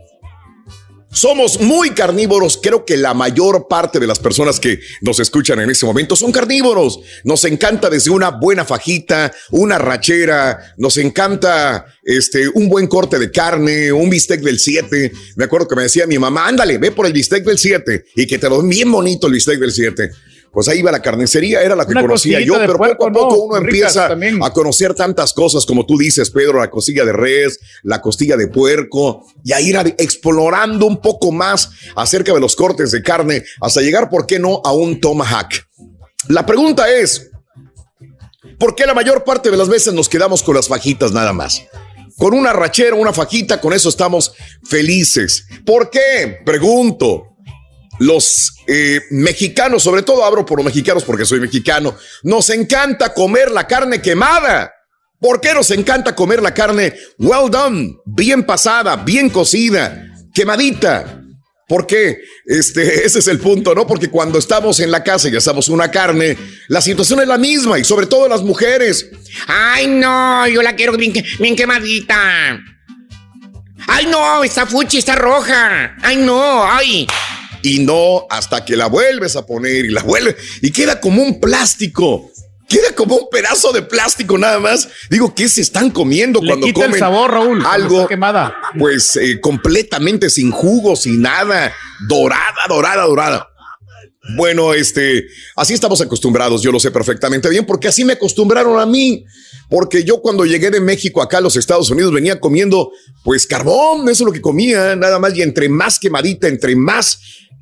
Somos muy carnívoros. Creo que la mayor parte de las personas que nos escuchan en este momento son carnívoros. Nos encanta desde una buena fajita, una rachera, nos encanta este, un buen corte de carne, un bistec del 7. Me acuerdo que me decía mi mamá, ándale, ve por el bistec del 7 y que te lo den bien bonito el bistec del 7. Pues ahí iba la carnicería, era la que Una conocía yo, pero puerco, poco a poco no, uno empieza también. a conocer tantas cosas como tú dices, Pedro, la costilla de res, la costilla de puerco, y a ir a- explorando un poco más acerca de los cortes de carne hasta llegar, ¿por qué no?, a un tomahawk. La pregunta es, ¿por qué la mayor parte de las veces nos quedamos con las fajitas nada más? Con una rachera, una fajita, con eso estamos felices. ¿Por qué? Pregunto los eh, mexicanos, sobre todo abro por los mexicanos porque soy mexicano, nos encanta comer la carne quemada. ¿Por qué nos encanta comer la carne well done, bien pasada, bien cocida, quemadita? ¿Por qué? Este, [LAUGHS] ese es el punto, ¿no? Porque cuando estamos en la casa y hacemos una carne, la situación es la misma y sobre todo las mujeres. Ay, no, yo la quiero bien, bien quemadita. ¡Ay, no! Está fuchi, está roja. ¡Ay, no! ¡Ay! Y no, hasta que la vuelves a poner y la vuelves. Y queda como un plástico. Queda como un pedazo de plástico nada más. Digo, ¿qué se están comiendo Le cuando quita comen el sabor, Raúl. algo quemada. pues eh, completamente sin jugo, sin nada, dorada, dorada, dorada. Bueno, este, así estamos acostumbrados, yo lo sé perfectamente bien, porque así me acostumbraron a mí. Porque yo cuando llegué de México acá a los Estados Unidos venía comiendo, pues carbón, eso es lo que comía, nada más, y entre más quemadita, entre más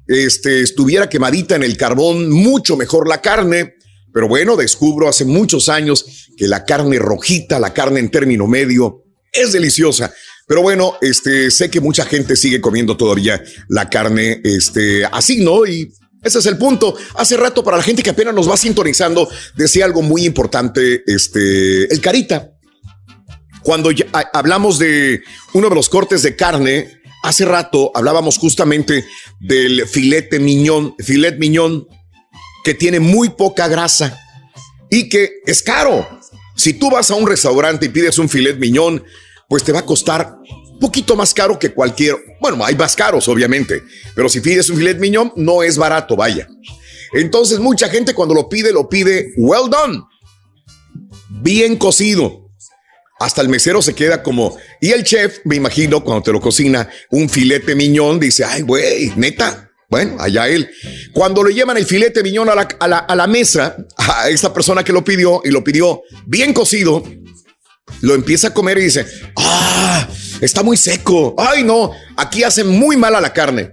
este, estuviera quemadita en el carbón, mucho mejor la carne. Pero bueno, descubro hace muchos años que la carne rojita, la carne en término medio, es deliciosa. Pero bueno, este, sé que mucha gente sigue comiendo todavía la carne, este, así, ¿no? Y ese es el punto. Hace rato, para la gente que apenas nos va sintonizando, decía algo muy importante, este, el carita. Cuando hablamos de uno de los cortes de carne, hace rato hablábamos justamente del filete miñón, filet miñón, que tiene muy poca grasa y que es caro. Si tú vas a un restaurante y pides un filet miñón, pues te va a costar poquito más caro que cualquier. Bueno, hay más caros, obviamente, pero si pides un filet miñón, no es barato, vaya. Entonces, mucha gente cuando lo pide, lo pide well done, bien cocido. Hasta el mesero se queda como. Y el chef, me imagino, cuando te lo cocina un filete miñón, dice: Ay, güey, neta. Bueno, allá él. Cuando le llevan el filete miñón a la, a la- a la mesa, a esta persona que lo pidió y lo pidió bien cocido, lo empieza a comer y dice: Ah, está muy seco. Ay, no, aquí hace muy mal a la carne.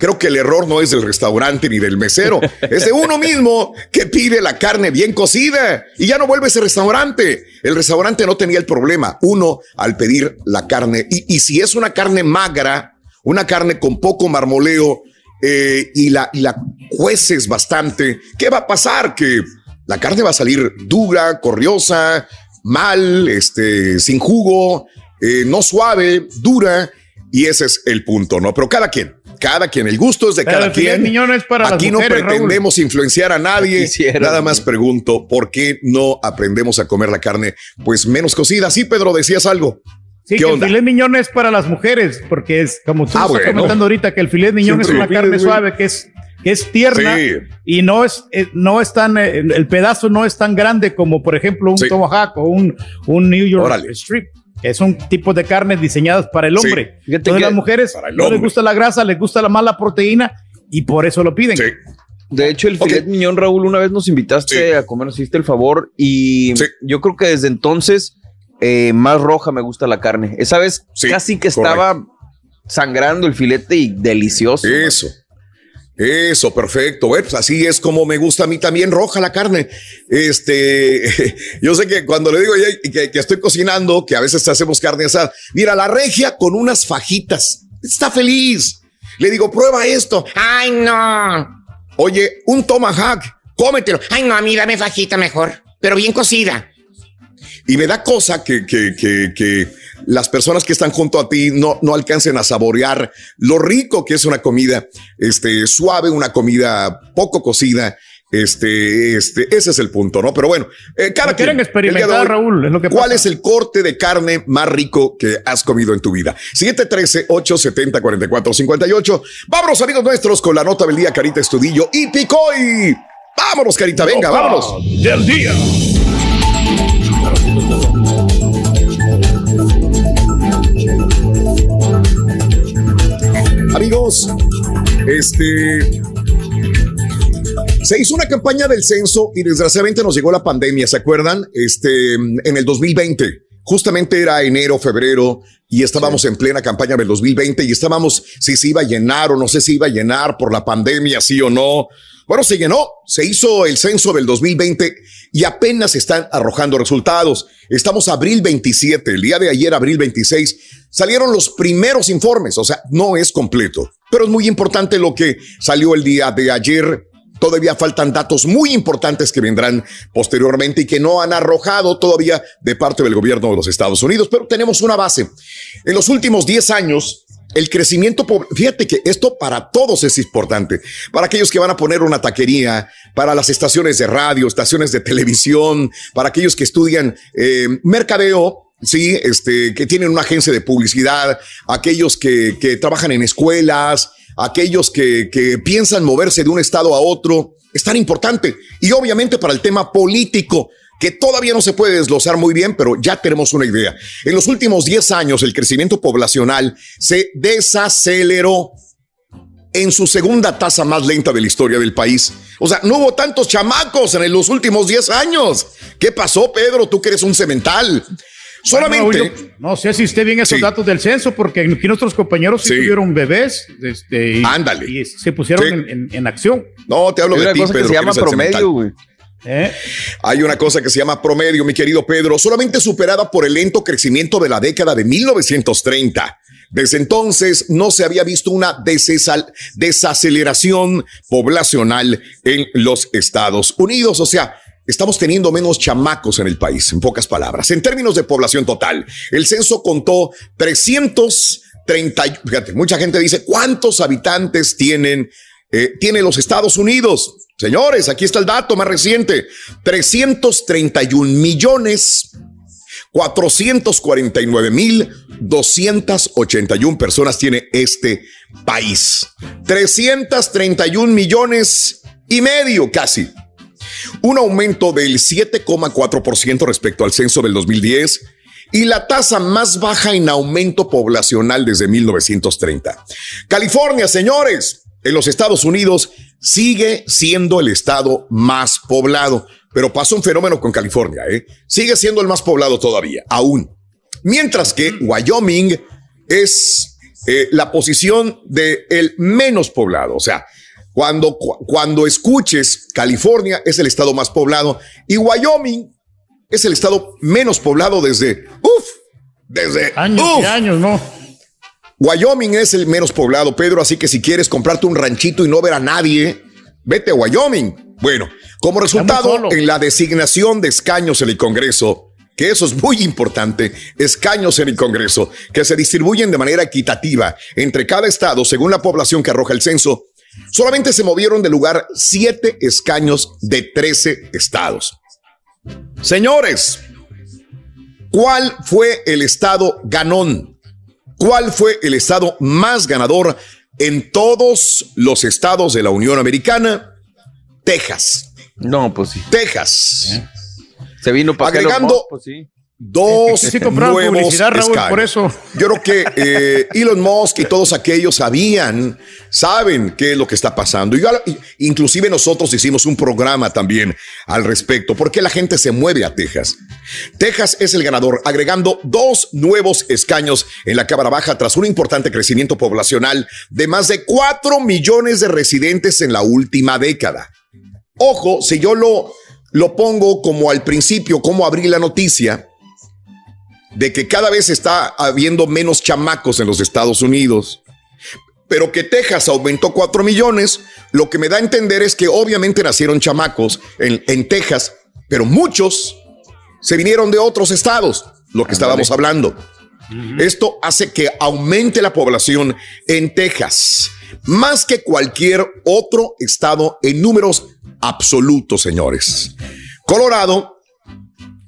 Creo que el error no es del restaurante ni del mesero, [LAUGHS] es de uno mismo que pide la carne bien cocida y ya no vuelve a ese restaurante. El restaurante no tenía el problema, uno al pedir la carne. Y, y si es una carne magra, una carne con poco marmoleo eh, y, la, y la cueces bastante, ¿qué va a pasar? Que la carne va a salir dura, corriosa, mal, este, sin jugo, eh, no suave, dura. Y ese es el punto, ¿no? Pero cada quien, cada quien, el gusto es de Pero cada el filet quien. es para las Aquí mujeres, no Raúl. pretendemos influenciar a nadie. Quisiera, Nada más pregunto, ¿por qué no aprendemos a comer la carne pues menos cocida? Sí, Pedro, decías algo. Sí, ¿Qué que onda? el filet miñón es para las mujeres, porque es como tú Ah, estás bueno. comentando ahorita que el filet miñón Siempre es una carne suave que es que es tierna Sí. y no es eh, no es tan eh, el pedazo no es tan grande como por ejemplo un Sí. tomahawk o un un New York Órale. strip. Que son tipos de carnes diseñadas para el Sí. hombre. Entonces que- las mujeres no les gusta la grasa, les gusta la mala proteína y por eso lo piden. Sí. De hecho, el Ok. filet miñón, Raúl, una vez nos invitaste Sí. a comer, nos hiciste el favor y Sí. yo creo que desde entonces eh, más roja me gusta la carne. Esa vez Sí, casi que estaba sangrando el filete y delicioso. Eso. Eso, perfecto. Bueno, pues así es como me gusta a mí también roja la carne. Este, [LAUGHS] yo sé que cuando le digo que, que estoy cocinando, que a veces hacemos carne asada, mira, la regia con unas fajitas, está feliz. Le digo, prueba esto. Ay, no. Oye, un tomahawk, cómetelo. Ay, no, a mí dame fajita mejor, pero bien cocida. Y me da cosa que, que, que, que las personas que están junto a ti no, no alcancen a saborear lo rico que es una comida este, suave, una comida poco cocida. Este, este, ese es el punto, ¿no? Pero bueno, eh, cada No quieren quien, experimentar, hoy, Raúl, es lo que ¿Cuál pasa. es el corte de carne más rico que has comido en tu vida? 713-870-4458. Vámonos, amigos nuestros, con la nota del día, Carita Estudillo y Picoy. Vámonos, Carita, venga, Nota vámonos. Del día. Amigos, este. Se hizo una campaña del censo y desgraciadamente nos llegó la pandemia, ¿se acuerdan? Este, en el 2020. Justamente era enero, febrero y estábamos en plena campaña del 2020 y estábamos si se iba a llenar o no sé si iba a llenar por la pandemia, sí o no. Bueno, se llenó, se hizo el censo del 2020 y apenas están arrojando resultados. Estamos abril 27, el día de ayer, abril 26, salieron los primeros informes, o sea, no es completo, pero es muy importante lo que salió el día de ayer. Todavía faltan datos muy importantes que vendrán posteriormente y que no han arrojado todavía de parte del gobierno de los Estados Unidos, pero tenemos una base. En los últimos 10 años, el crecimiento, fíjate que esto para todos es importante, para aquellos que van a poner una taquería, para las estaciones de radio, estaciones de televisión, para aquellos que estudian eh, mercadeo, sí, este, que tienen una agencia de publicidad, aquellos que, que trabajan en escuelas, aquellos que, que piensan moverse de un estado a otro, es tan importante. Y obviamente para el tema político, que todavía no se puede desglosar muy bien, pero ya tenemos una idea. En los últimos 10 años, el crecimiento poblacional se desaceleró en su segunda tasa más lenta de la historia del país. O sea, no hubo tantos chamacos en los últimos 10 años. ¿Qué pasó, Pedro? Tú que eres un cemental. Solamente. Bueno, yo no sé si esté bien esos Sí. datos del censo, porque aquí nuestros compañeros sí, Sí. tuvieron bebés este, y, Ándale. y se pusieron Sí. en, en- en acción. No, te hablo Hay de una ti, cosa que Pedro. se llama promedio, güey. ¿Eh? Hay una cosa que se llama promedio, mi querido Pedro, solamente superada por el lento crecimiento de la década de 1930. Desde entonces no se había visto una desaceleración poblacional en los Estados Unidos. O sea, estamos teniendo menos chamacos en el país, en pocas palabras. En términos de población total, el censo contó 330. y- Fíjate, mucha gente dice, ¿cuántos habitantes tienen, eh, tienen los Estados Unidos? Señores, aquí está el dato más reciente. 331 millones 449 mil 281 personas tiene este país. 331 millones y medio casi. Un aumento del 7,4% respecto al censo del 2010 y la tasa más baja en aumento poblacional desde 1930. California, señores, en los Estados Unidos sigue siendo el estado más poblado, pero pasa un fenómeno con California, ¿eh? Sigue siendo el más poblado todavía, aún. Mientras que Wyoming es eh, la posición de el menos poblado, o sea, cuando, cu- cuando escuches California es el estado más poblado y Wyoming es el estado menos poblado desde, uff, desde Años y años, ¿no? Wyoming es el menos poblado, Pedro, así que si quieres comprarte un ranchito y no ver a nadie, vete a Wyoming. Bueno, como resultado, en la designación de escaños en el Congreso, que eso es muy importante, escaños en el Congreso, que se distribuyen de manera equitativa entre cada estado según la población que arroja el censo, solamente se movieron de lugar siete escaños de 13 estados. Señores, ¿cuál fue el estado ganón? ¿Cuál fue el estado más ganador en todos los estados de la Unión Americana? Texas. No, pues sí. Texas. Se vino para Agregando pues sí. Dos Sí compraron nuevos publicidad, Raúl, escaños. por eso. Yo creo que eh, Elon Musk y todos aquellos sabían, saben qué es lo que está pasando. Y yo- inclusive nosotros hicimos un programa también al respecto. ¿Por qué la gente se mueve a Texas? Texas es el ganador, agregando dos nuevos escaños en la Cámara Baja tras un importante crecimiento poblacional de más de 4 millones de residentes en la última década. Ojo, si yo lo, lo pongo como al principio, como abrí la noticia, de que cada vez está habiendo menos chamacos en los Estados Unidos, pero que Texas aumentó 4 millones, lo que me da a entender es que obviamente nacieron chamacos en, en Texas, pero muchos se vinieron de otros estados, lo que estábamos hablando. Esto hace que aumente la población en Texas, más que cualquier otro estado en números absolutos, señores. Colorado,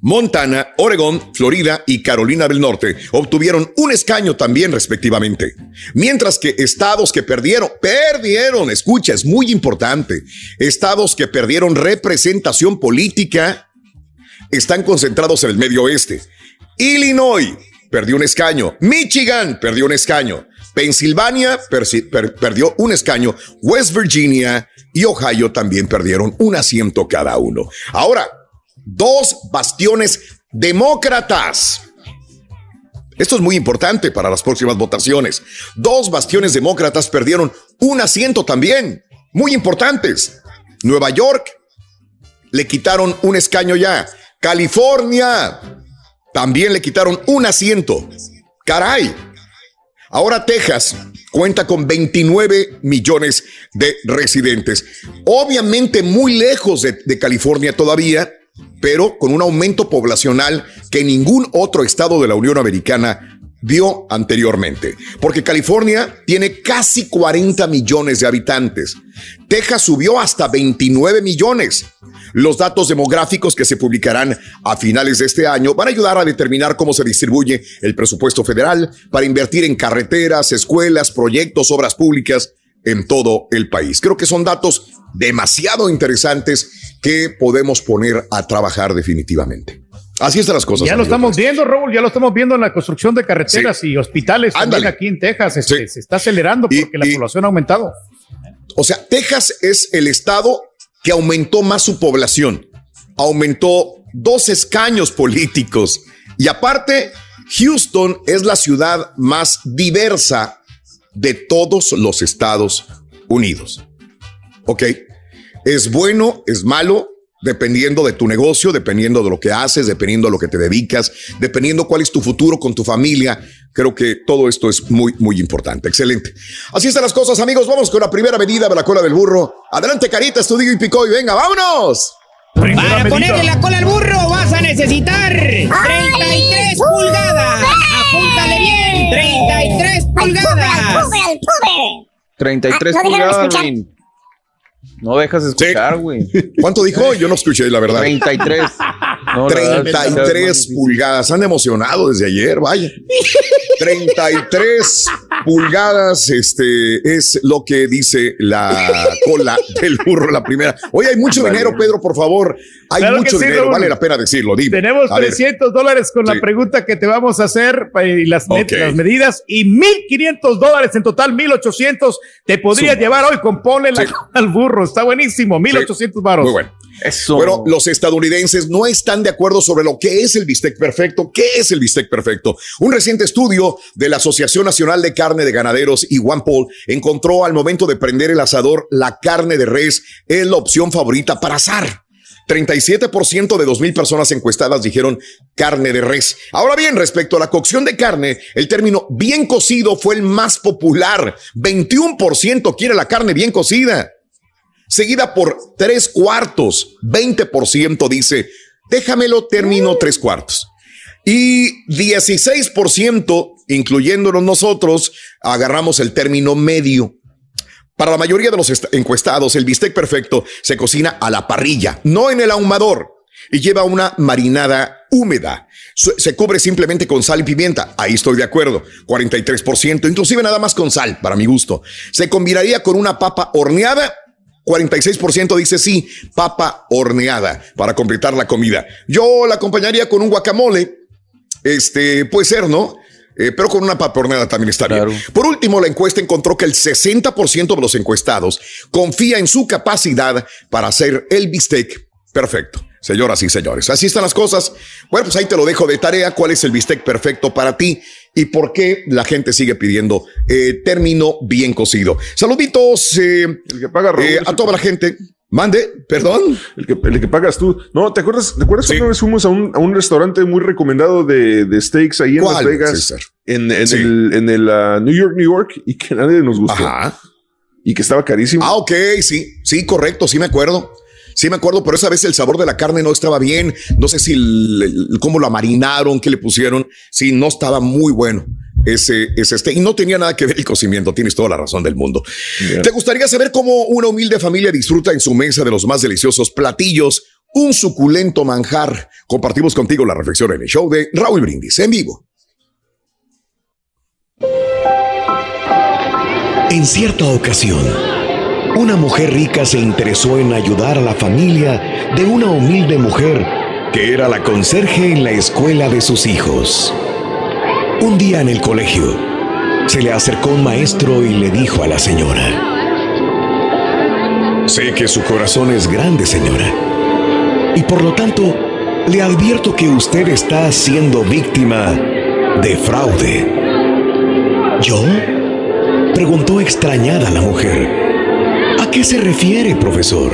Montana, Oregón, Florida y Carolina del Norte obtuvieron un escaño también respectivamente. Mientras que estados que perdieron, perdieron, escucha, es muy importante, estados que perdieron representación política están concentrados en el medio oeste. Illinois perdió un escaño, Michigan perdió un escaño, Pensilvania perdió un escaño, West Virginia y Ohio también perdieron un asiento cada uno. Ahora, dos bastiones demócratas. Esto es muy importante para las próximas votaciones. Dos bastiones demócratas perdieron un asiento también, muy importantes. Nueva York le quitaron un escaño ya. California también le quitaron un asiento. Caray. Ahora Texas cuenta con 29 millones de residentes. Obviamente muy lejos de, de California todavía, pero con un aumento poblacional que ningún otro estado de la Unión Americana vio anteriormente, porque California tiene casi 40 millones de habitantes. Texas subió hasta 29 millones. Los datos demográficos que se publicarán a finales de este año van a ayudar a determinar cómo se distribuye el presupuesto federal para invertir en carreteras, escuelas, proyectos, obras públicas en todo el país. Creo que son datos demasiado interesantes que podemos poner a trabajar definitivamente. Así están las cosas. Ya lo estamos viendo, Raúl, ya lo estamos viendo en la construcción de carreteras y hospitales también aquí en Texas. este, Se está acelerando porque la población ha aumentado. O sea, Texas es el estado que aumentó más su población. Aumentó dos escaños políticos. Y aparte, Houston es la ciudad más diversa de todos los Estados Unidos. ¿Ok? Es bueno, es malo, dependiendo de tu negocio, dependiendo de lo que haces, dependiendo de lo que te dedicas, dependiendo cuál es tu futuro con tu familia. Creo que todo esto es muy, muy importante. Excelente. Así están las cosas, amigos. Vamos con la primera medida de la cola del burro. Adelante, Carita, estudio y picó y venga, vámonos. Para ponerle la cola al burro vas a necesitar 33 pulgadas. Apúntale bien, 33 pulgadas. 33 Ah, no pulgadas. No dejas escuchar, güey. ¿Cuánto dijo? Yo no escuché, la verdad. 33. No, la verdad, 33 pulgadas. Han emocionado desde ayer, vaya. 33 pulgadas, este es lo que dice la cola del burro, la primera. Oye, hay mucho Vale. dinero, Pedro, por favor. Hay Claro mucho sí, dinero, Raúl. vale la pena decirlo. Dime. Tenemos A ver. 300 dólares con Sí. la pregunta que te vamos a hacer pa- y las, met- Ok. las medidas y 1500 dólares en total, 1800 te podrías Suma. llevar hoy con ponle la cola al burro. Está buenísimo, 1800 varos. Muy bueno. Bueno, los estadounidenses no están de acuerdo sobre lo que es el bistec perfecto. ¿Qué es el bistec perfecto? Un reciente estudio de la Asociación Nacional de Carne de Ganaderos y OnePoll encontró al momento de prender el asador la carne de res es la opción favorita para asar. 37% de 2.000 personas encuestadas dijeron carne de res. Ahora bien, respecto a la cocción de carne, el término bien cocido fue el más popular. 21% quiere la carne bien cocida seguida por tres cuartos. 20% dice, déjamelo, termino tres cuartos. Y 16%, incluyéndonos nosotros, agarramos el término medio. Para la mayoría de los est- encuestados, el bistec perfecto se cocina a la parrilla, no en el ahumador, y lleva una marinada húmeda. Se cubre simplemente con sal y pimienta. Ahí estoy de acuerdo. 43%, inclusive nada más con sal, para mi gusto. Se combinaría con una papa horneada 46% dice sí, papa horneada para completar la comida. Yo la acompañaría con un guacamole. Este puede ser, ¿no? Eh, pero con una papa horneada también está bien. Por último, la encuesta encontró que el 60% de los encuestados confía en su capacidad para hacer el bistec perfecto. Señoras y señores, así están las cosas. Bueno, pues ahí te lo dejo de tarea. ¿Cuál es el bistec perfecto para ti? ¿Y por qué la gente sigue pidiendo eh, término bien cocido? Saluditos eh, eh, a toda la gente. Mande, perdón. El que, el que pagas tú. No, ¿te acuerdas? ¿Te acuerdas cuando una vez fuimos a un, a un restaurante muy recomendado de, de steaks ahí en ¿Cuál, Las Vegas? César? En, en Sí. el, en el ah, New York, New York, y que nadie nos gustó. Y que estaba carísimo. Ah, ok, sí, sí, correcto, sí me acuerdo. Sí me acuerdo, pero esa vez el sabor de la carne no estaba bien. No sé si el- el- cómo la marinaron, qué le pusieron. Sí, no estaba muy bueno ese, ese steak. Y no tenía nada que ver el cocimiento. Tienes toda la razón del mundo. ¿Te gustaría saber cómo una humilde familia disfruta en su mesa de los más deliciosos platillos? Un suculento manjar. Compartimos contigo la reflexión en el show de Raúl Brindis en vivo. En cierta ocasión, una mujer rica se interesó en ayudar a la familia de una humilde mujer que era la conserje en la escuela de sus hijos. Un día en el colegio, se le acercó un maestro y le dijo a la señora, Sé que su corazón es grande, señora, y por lo tanto, le advierto que usted está siendo víctima de fraude. ¿Yo? Preguntó extrañada la mujer. ¿A qué se refiere, profesor?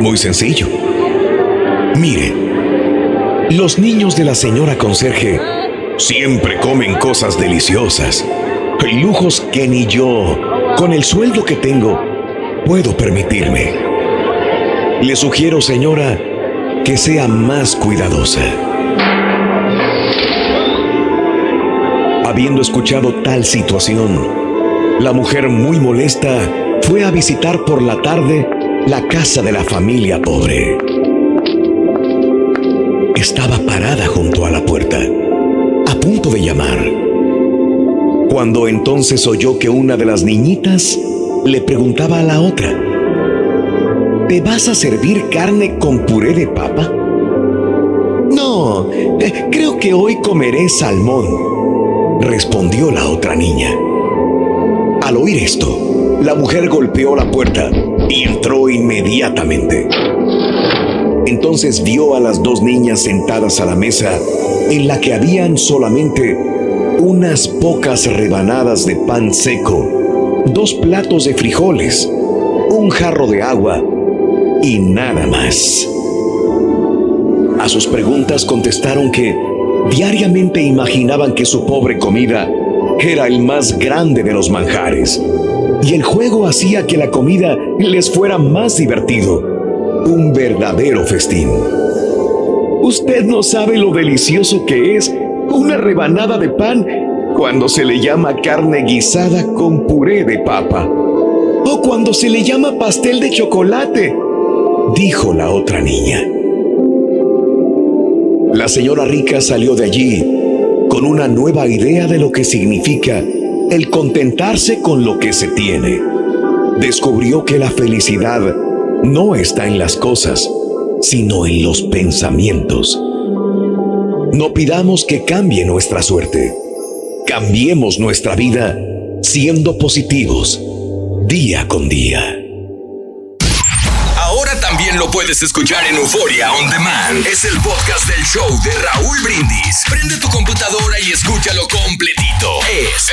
Muy sencillo. Mire, los niños de la señora conserje siempre comen cosas deliciosas, lujos que ni yo, con el sueldo que tengo, puedo permitirme. Le sugiero, señora, que sea más cuidadosa. Habiendo escuchado tal situación, la mujer muy molesta fue a visitar por la tarde la casa de la familia pobre. Estaba parada junto a la puerta, a punto de llamar, cuando entonces oyó que una de las niñitas le preguntaba a la otra, ¿te vas a servir carne con puré de papa? No, eh, creo que hoy comeré salmón, respondió la otra niña. Al oír esto, la mujer golpeó la puerta y entró inmediatamente. Entonces vio a las dos niñas sentadas a la mesa en la que habían solamente unas pocas rebanadas de pan seco, dos platos de frijoles, un jarro de agua y nada más. A sus preguntas contestaron que diariamente imaginaban que su pobre comida era el más grande de los manjares. Y el juego hacía que la comida les fuera más divertido. Un verdadero festín. Usted no sabe lo delicioso que es una rebanada de pan cuando se le llama carne guisada con puré de papa. O cuando se le llama pastel de chocolate, dijo la otra niña. La señora rica salió de allí con una nueva idea de lo que significa el contentarse con lo que se tiene. Descubrió que la felicidad no está en las cosas, sino en los pensamientos. No pidamos que cambie nuestra suerte. Cambiemos nuestra vida siendo positivos día con día. Ahora también lo puedes escuchar en Euforia On Demand. Es el podcast del show de Raúl Brindis.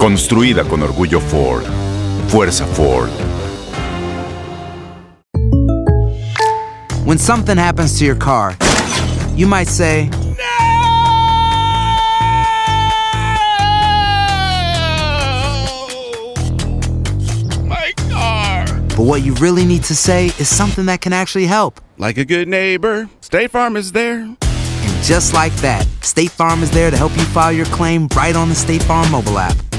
Construida con orgullo Ford. Fuerza Ford. When something happens to your car, you might say, My car. but what you really need to say is something that can actually help. Like a good neighbor, State Farm is there. And just like that, State Farm is there to help you file your claim right on the State Farm mobile app.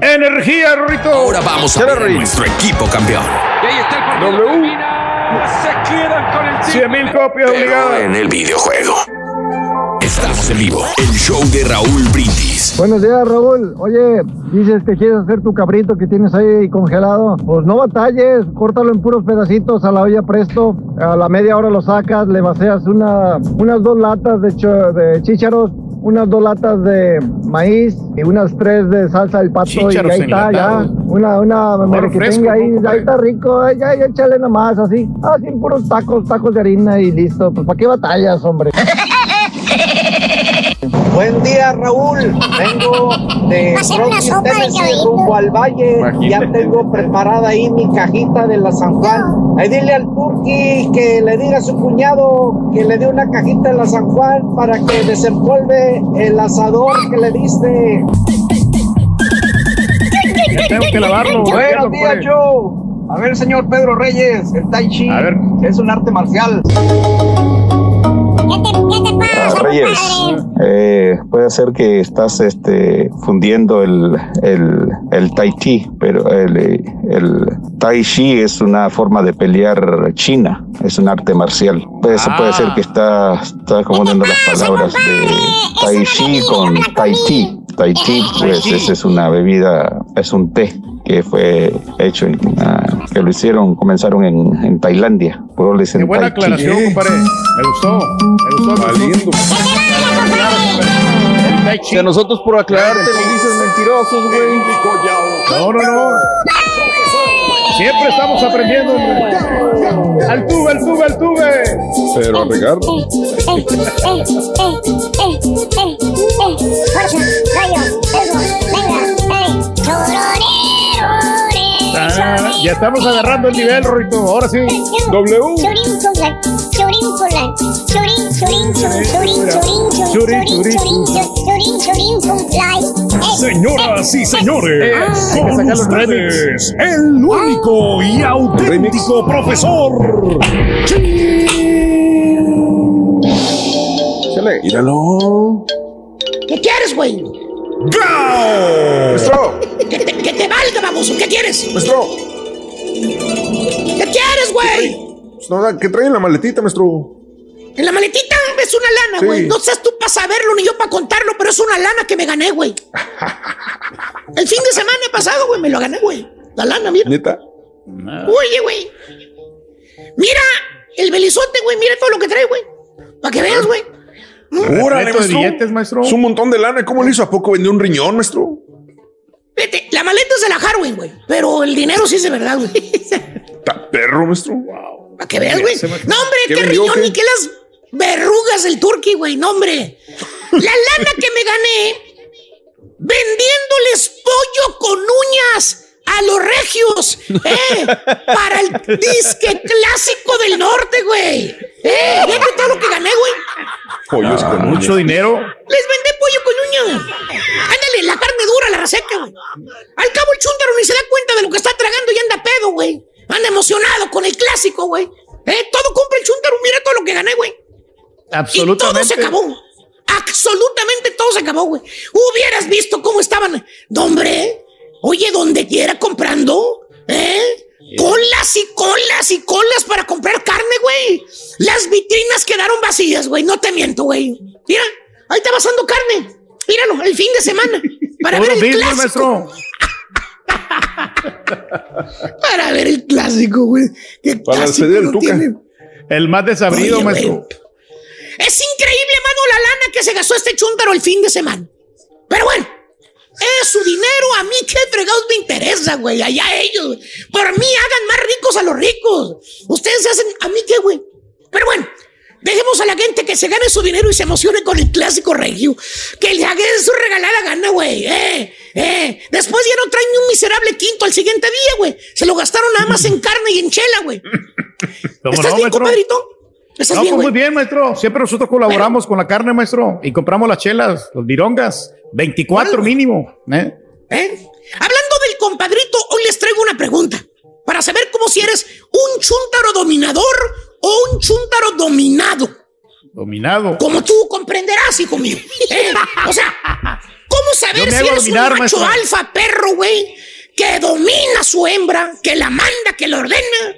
Energía, Rorrito. Ahora vamos a ver a nuestro equipo campeón. W. 100 mil copias obligadas. En el videojuego. Estamos en vivo. El show de Raúl Brindis. Buenos días, Raúl. Oye, dices que quieres hacer tu cabrito que tienes ahí congelado. Pues no batalles, córtalo en puros pedacitos a la olla presto. A la media hora lo sacas, le vacías una, unas dos latas de, cho- de chícharos, unas dos latas de maíz y unas tres de salsa del pato. Chícharos y ahí está, ya. Una, una Oro que fresco, tenga ahí, ¿no, ahí está rico. eh, Ya, ya échale nomás así. Así puros tacos, tacos de harina y listo. Pues ¿para qué batallas, hombre? [LAUGHS] Buen día, Raúl. Vengo de de Tennessee, rumbo al valle. Imagínate. Ya tengo preparada ahí mi cajita de la San Juan. Ahí dile al Turqui que le diga a su cuñado que le dé una cajita de la San Juan para que desempolve el asador que le diste. Ya tengo que lavarlo. Buenos días, pues. Joe. A ver, señor Pedro Reyes, el Tai Chi A ver. es un arte marcial. ¿Qué te, qué te pasa, Reyes, eh, puede ser que estás este, fundiendo el, el, el Tai Chi, pero el, el Tai Chi es una forma de pelear china, es un arte marcial. Puede, ser- puede ser que está, está confundiendo las palabras de Tai Chi con Tai Chi. Tai Chi, pues esa es una bebida, es un té que fue hecho, en, ah, que lo hicieron, comenzaron en, en Tailandia. Por eso le dicen Qué buena aclaración, compadre. Me gustó. Me gustó. me Valiendo. Que a nosotros por aclararte nos dices mentirosos, güey. No, no, no. Siempre estamos aprendiendo. Al tube, al tube, al tube. Pero a Ricardo. Ah, ya estamos agarrando el nivel, Rito. Ahora sí. W. Churín, churín, churín, churín, churín, churín, churín, churín, churín, Señoras y señores, con ustedes, el único y auténtico profesor. Chale. Míralo. ¿Qué quieres, güey? ¡Gao! Maestro, Que te, que te valga, baboso. ¿Qué quieres? maestro. ¿Qué quieres, güey? No, ¿Qué trae en la maletita, maestro? En la maletita es una lana, Sí. güey. No seas tú para saberlo ni yo para contarlo, pero es una lana que me gané, güey. [LAUGHS] El fin de semana pasado, güey, me lo gané, güey. La lana, mira. Neta. Oye, güey. Mira el belizote, güey. Mira todo lo que trae, güey. Para que veas, güey. Órale, Repleto de maestro. billetes, maestro. Es un montón de lana. ¿Cómo le hizo? ¿A poco vendió un riñón, maestro? Vete, la maleta es de la Harwin, güey. Pero el dinero sí es de verdad, güey. Está perro, maestro. Para que veas, güey. No, hombre, ¿Qué riñón ni qué las verrugas del turqui, güey. No, hombre. La lana que me gané vendiéndoles pollo con uñas a los regios, ¿eh? Para el disque clásico del norte, güey. ¿Eh? Fíjate todo lo que gané, güey. Pollos con Ah, Mucho uñas. dinero. Les vendé pollo con uña. Ándale, la carne dura, la reseca, güey. Al cabo el chúntaro ni se da cuenta de lo que está tragando y anda pedo, güey. Anda emocionado con el clásico, güey. ¿Eh? Todo compra el chúntaro, mira todo lo que gané, güey. Y todo Absolutamente. se acabó. Absolutamente todo se acabó, güey. Hubieras visto cómo estaban. Hombre, oye, donde quiera comprando, ¿eh? Colas y colas y colas para comprar carne, güey. Las vitrinas quedaron vacías, güey. No te miento, güey. Mira, ahí está pasando carne. Míralo, el fin de semana. Para ver el clásico. maestro. [LAUGHS] Para ver el clásico, güey. ¿Qué Para clásico del no Tuca. tiene? El más desabrido, Oye, maestro. güey. Es increíble, mano, la lana que se gastó este chúntaro el fin de semana. Pero bueno, es su dinero. A mí qué fregados me interesa, güey. Allá ellos. güey. Por mí hagan más ricos a los ricos. Ustedes se hacen. ¿A mí qué, güey? Pero bueno. Dejemos a la gente que se gane su dinero y se emocione con el clásico regio. Que le haga su regalada gana, güey. Eh, eh. Después ya no traen ni un miserable quinto al siguiente día, güey. Se lo gastaron nada más en carne y en chela, güey. [LAUGHS] ¿Cómo ¿Estás no, bien, maestro? compadrito? ¿Estás No, bien, pues muy bien, maestro. Siempre nosotros colaboramos con la carne, maestro. Y compramos las chelas, los virongas. 24 mínimo. ¿eh? ¿Eh? Hablando del compadrito, hoy les traigo una pregunta. Para saber cómo si eres un chúntaro dominador o un chúntaro dominado. Dominado. Como tú comprenderás, hijo mío. ¿Eh? [LAUGHS] O sea, ¿cómo saber si eres dominar, un macho maestro. alfa perro, güey? Que domina a su hembra, que la manda, que la ordena.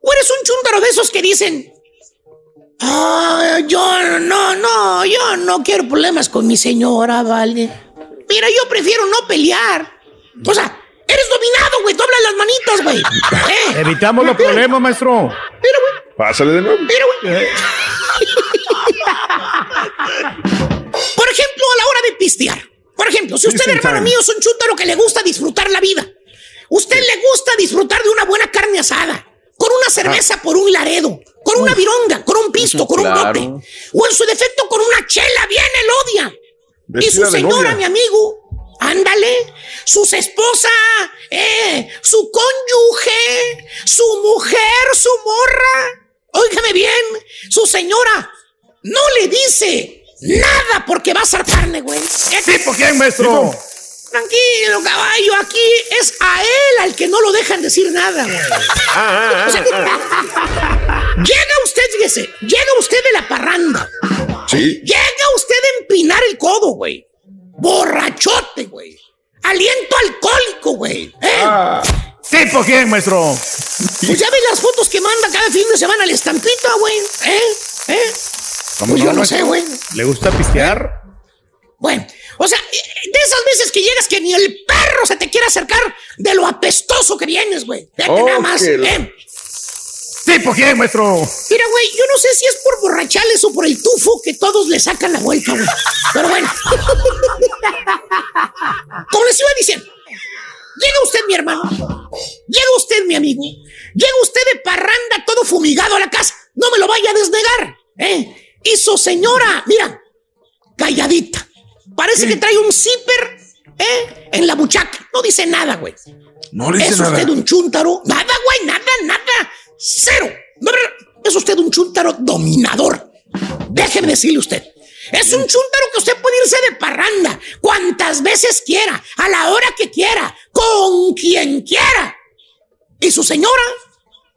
¿O eres un chúntaro de esos que dicen... Ah, yo no, no, yo no quiero problemas con mi señora, vale. Mira, yo prefiero no pelear. O sea, eres dominado, güey. Dobla las manitas, güey. [LAUGHS] ¿Eh? Evitamos los problemas, maestro. Mira, güey. Pásale de nuevo. Mira, güey. [LAUGHS] Por ejemplo, a la hora de pistear. Por ejemplo, si usted, hermano mío, es un chúntaro que le gusta disfrutar la vida. Usted le gusta disfrutar de una buena carne asada. Con una cerveza por un laredo. Con una vironga. Con un pisto. Con un bote. O en su defecto con una chela bien elodia. Y su señora, mi amigo, ándale, sus esposa, eh, su cónyuge, su mujer, su morra. Óigame bien, su señora no le dice nada porque va a ser carne, güey. ¿Sí, por quién, maestro? Tranquilo, caballo, aquí es a él al que no lo dejan decir nada, güey. [LAUGHS] O sea, llega usted, fíjese, llega usted de la parranda. Sí. Llega usted a empinar el codo, güey. Borrachote, güey. Aliento alcohólico, güey. ¿Eh? ¿Sí, por quién, maestro? Pues ya ves las fotos que manda cada fin de semana al estampita, güey. ¿Eh? ¿Eh? Pues yo no sé, güey. ¿Le gusta pistear? Bueno, o sea, de esas veces que llegas que ni el perro se te quiere acercar de lo apestoso que vienes, güey. Fíjate Oh, nada más. ¿eh? ¿Sí, por quién, maestro? Mira, güey, yo no sé si es por borrachales o por el tufo que todos le sacan la vuelta, güey. Pero bueno. Como les iba diciendo, llega usted, mi hermano. Llega usted, mi amigo. Llega usted de parranda todo fumigado a la casa. No me lo vaya a desnegar, ¿eh? Y su señora, mira, calladita. Parece que trae un zipper, ¿eh? En la buchaca. No dice nada, güey. No le dice ¿Es nada. usted un chúntaro? Nada, güey, nada, nada. Cero. No, no, no. Es usted un chúntaro dominador. Déjeme decirle usted. Es un chúntaro que usted puede irse de parranda cuantas veces quiera, a la hora que quiera, con quien quiera. Y su señora,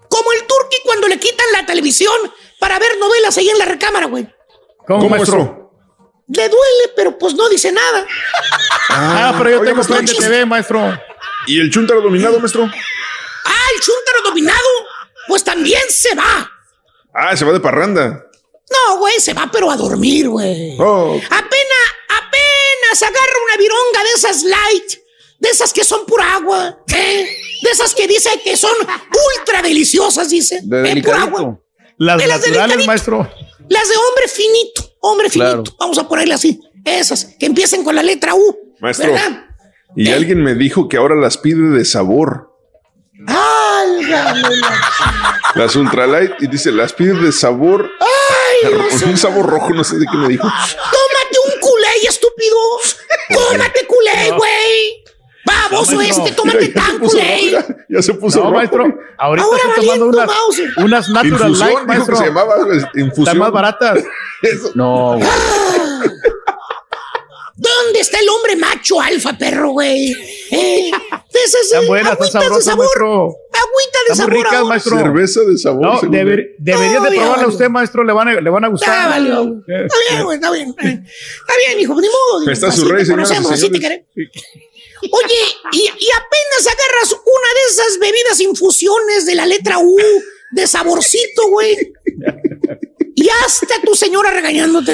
como el turqui cuando le quitan la televisión para ver novelas ahí en la recámara, güey. ¿Cómo, ¿Cómo, maestro? Le duele, pero pues no dice nada. Ah, pero yo tengo plan de. TV, maestro. ¿Y el chúntaro dominado, maestro? Ah, el chúntaro dominado, pues también se va. Ah, se va de parranda. No, güey, se va pero a dormir, güey. Oh. Apenas, apenas agarra una vironga de esas light, de esas que son pura agua, ¿eh? De esas que dice que son ultra deliciosas, dice. De ¿eh? Pura agua. delicadito. Las De las naturales, delicaditas. maestro. Las de hombre finito, hombre finito. Claro. Vamos a ponerle así. Esas, que empiecen con la letra U. Maestro. ¿Verdad? Y alguien me dijo que ahora las pide de sabor. La- [LAUGHS] Las ultralight y dice, las pide de sabor. Ay, no un sabor rojo, no sé de qué me dijo. Tómate un culé, estúpido. Tómate culé, güey. Baboso No, este, tómate [LAUGHS] tan culé. ya, ya se puso No, rojo. maestro. Ahorita Ahora estoy tomando unas, unas natural Infusión, light, dijo que maestro. se llamaba infusión. Están más baratas. [LAUGHS] Eso. No, güey. ¿Dónde está el hombre macho alfa, perro, güey? Eh, Están buenas, están sabrosas, sabor. maestro. Agüita de sabor. ricas, maestro. Cerveza de sabor. No, según deber- él. deberías No, de probarla valió. usted, maestro. Le van a, le van a Ya gustar. valió. Está bien, güey, está bien. Está bien, hijo, ni modo. Está así su te rey, y conocemos, así te queremos. Oye, y, y apenas agarras una de esas bebidas infusiones de la letra U, de saborcito, güey. Y hasta tu señora regañándote.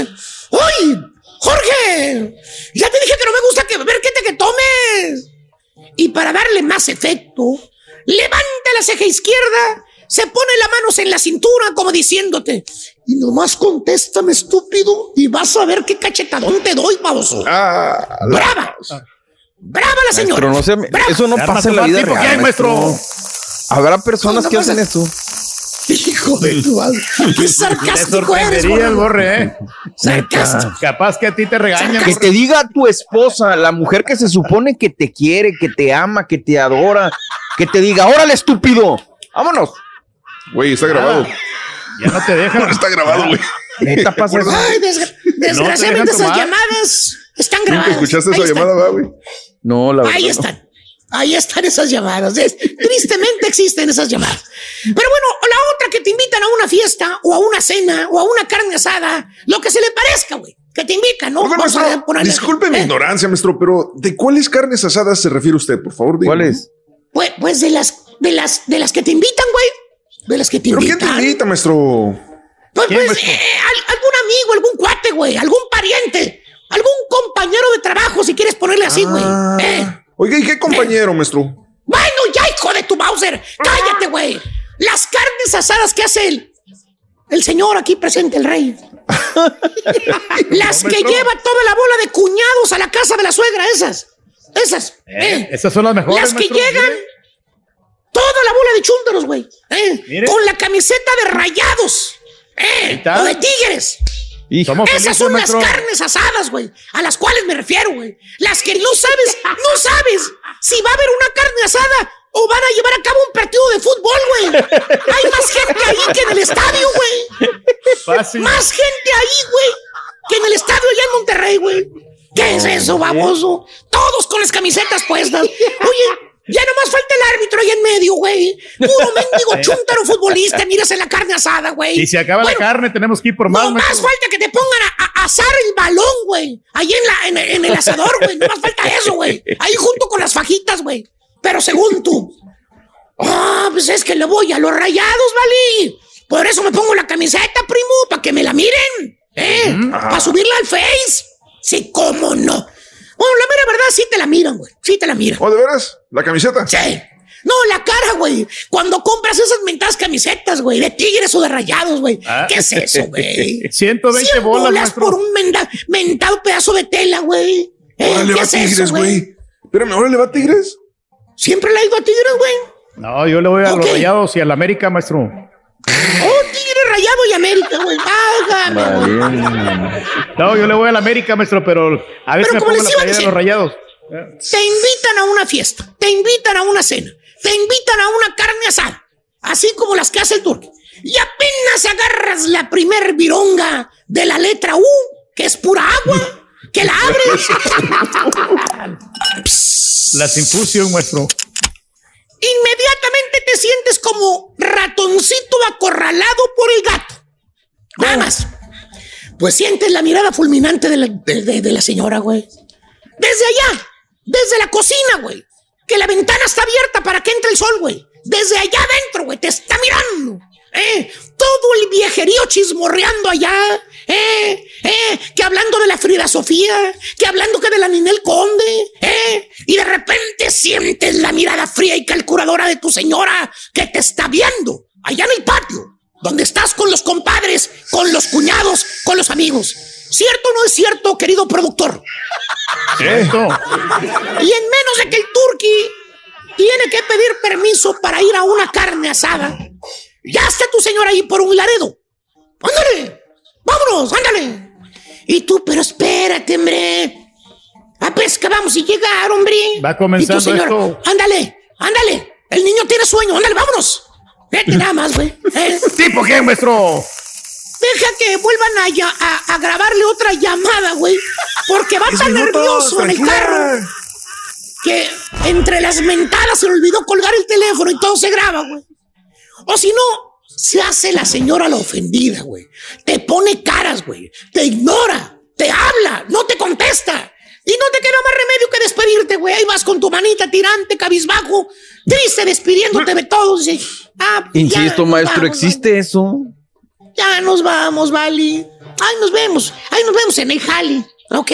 ¡Ay! ¡Jorge! Ya te dije que no me gusta que beber, que te que tomes. Y para darle más efecto, levanta la ceja izquierda, se pone las manos en la cintura como diciéndote, y nomás contéstame, estúpido, y vas a ver qué cachetadón te doy, baboso. Ah, ¡Brava! ¡Brava la señora! Maestro, no sé, ¡Brava! eso no pasa en la vida real, maestro. Habrá personas No, no que pasa. hacen eso. Hijo de tu madre. [LAUGHS] ¡Qué Te sarcástico eres, sorprendería el gordo! borre, ¿eh? Sarcástico. Capaz que a ti te regañan. Que te diga tu esposa, la mujer que se supone que te quiere, que te ama, que te adora, que te diga, órale, estúpido, vámonos. Güey, está grabado. Ya no te dejan. [LAUGHS] Está grabado, güey. Neta pasa eso. Ay, desgra- desgraciadamente dejan esas llamadas están Nunca grabadas. escuchaste Ahí esa están. llamada, güey. No, la verdad. Ahí no. están. Ahí están esas llamadas. Es- tristemente existen esas llamadas. Pero bueno, la otra que te invitan a una fiesta o a una cena o a una carne asada, lo que se le parezca, güey. Que te invitan, ¿no? A maestro, ponerle- disculpe mi Eh, ignorancia, maestro, pero ¿de cuáles carnes asadas se refiere usted, por favor? dígame. ¿Cuál es? Pues, pues de las, de las, de las que te invitan, güey. De las que te ¿Pero quién te invitan. invita, maestro? Pues, ¿Quién, pues, maestro? eh, al- algún amigo, algún cuate, güey, algún pariente, algún compañero de trabajo, si quieres ponerle así, güey. Ah. Eh. Oiga, ¿y qué compañero, maestro? Bueno, ya, hijo de tu Bowser, cállate, güey. Las carnes asadas que hace el, el señor aquí presente, el rey. [LAUGHS] Las que lleva toda la bola de cuñados a la casa de la suegra, esas. Esas. Eh, eh. Esas son las mejores. Las que maestro. llegan, toda la bola de chúntaros, güey. eh, Mire. Con la camiseta de rayados. eh, o de tigres. Somos Esas felices, son maestro. las carnes asadas, güey. A las cuales me refiero, güey. Las que no sabes, no sabes si va a haber una carne asada o van a llevar a cabo un partido de fútbol, güey. Hay más gente ahí que en el estadio, güey. Fácil. Más gente ahí, güey, que en el estadio allá en Monterrey, güey. ¿Qué es eso, baboso? Todos con las camisetas puestas. Oye, ya nomás falta el árbitro ahí en medio, güey. Puro mendigo [LAUGHS] chúntaro futbolista, mírase la carne asada, güey. Y si acaba Bueno, la carne, tenemos que ir por más. no más falta que te pongan a, a asar el balón, güey. Ahí en, la, en, en el asador, güey. No más falta eso, güey. Ahí junto con las fajitas, güey. Pero según tú. Ah, pues es que le voy a los rayados, ¿vale? Por eso me pongo la camiseta, primo, para que me la miren. ¿Eh? Para subirla al Face. Sí, cómo no. Bueno, la mera verdad, sí te la miran, güey. Sí te la miran. ¿O de veras? ¿La camiseta? Sí. No, la cara, güey. Cuando compras esas mentadas camisetas, güey, de tigres o de rayados, güey. Ah. ¿Qué es eso, [LAUGHS] güey? 120 100 bolas, bolas maestro. por un menda- mentado pedazo de tela, güey. ¿Eh? Órale, ¿Qué va es Tigres, eso, güey. Espérame, ¿ahora le va Tigres? Siempre le ha ido a Tigres, güey. No, yo le voy a los rayados y a la América, maestro. Oh, Tigre rayado y América, güey. Válgame, güey. No, yo le voy a la América, maestro, pero a veces Pero me como pongo les la iba playera de diciendo. los rayados. Te invitan a una fiesta, te invitan a una cena, te invitan a una carne asada, así como las que hace el turco. Y apenas agarras la primer vironga de la letra U, que es pura agua, que la abres. [LAUGHS] Las infusión, maestro. Inmediatamente te sientes como ratoncito acorralado por el gato. Nada más. Pues sientes la mirada fulminante de la, de- de- de la señora, güey. Desde allá, desde la cocina, güey. Que la ventana está abierta para que entre el sol, güey. Desde allá adentro, güey, te está mirando. ¿Eh? Todo el viejerío chismorreando allá. ¿Eh? ¿Eh? Que hablando de la Frida Sofía. Que hablando que de la Ninel Conde. ¿Eh? Y de repente sientes la mirada fría y calculadora de tu señora que te está viendo. Allá en el patio. Donde estás con los compadres, con los cuñados, con los amigos. ¿Cierto o no es cierto, querido productor? Cierto. Y en menos de que el turqui tiene que pedir permiso para ir a una carne asada, ya está tu señora ahí por un laredo. ¡Ándale! ¡Vámonos! ¡Ándale! Y tú, pero espérate, hombre. A pesca vamos y llegar, hombre. Va comenzando Y tu señora, esto. Ándale, ándale. El niño tiene sueño. Ándale, vámonos. Vete [LAUGHS] nada más, güey. ¿Eh? ¿Tipo qué, maestro? Deja que vuelvan a, a- a grabarle otra llamada, güey. Porque va tan nervioso en el carro que entre las mentadas se le olvidó colgar el teléfono y todo se graba, güey. O si no, se hace la señora la ofendida, güey. Te pone caras, güey. Te ignora, te habla, no te contesta. Y no te queda más remedio que despedirte, güey. Ahí vas con tu manita tirante, cabizbajo, triste, despidiéndote de todos. ah, ya Insisto, nos maestro, vamos, ¿existe eso? ya nos vamos, Vali. Ay, nos vemos. Ay, nos vemos en el jali. Ok.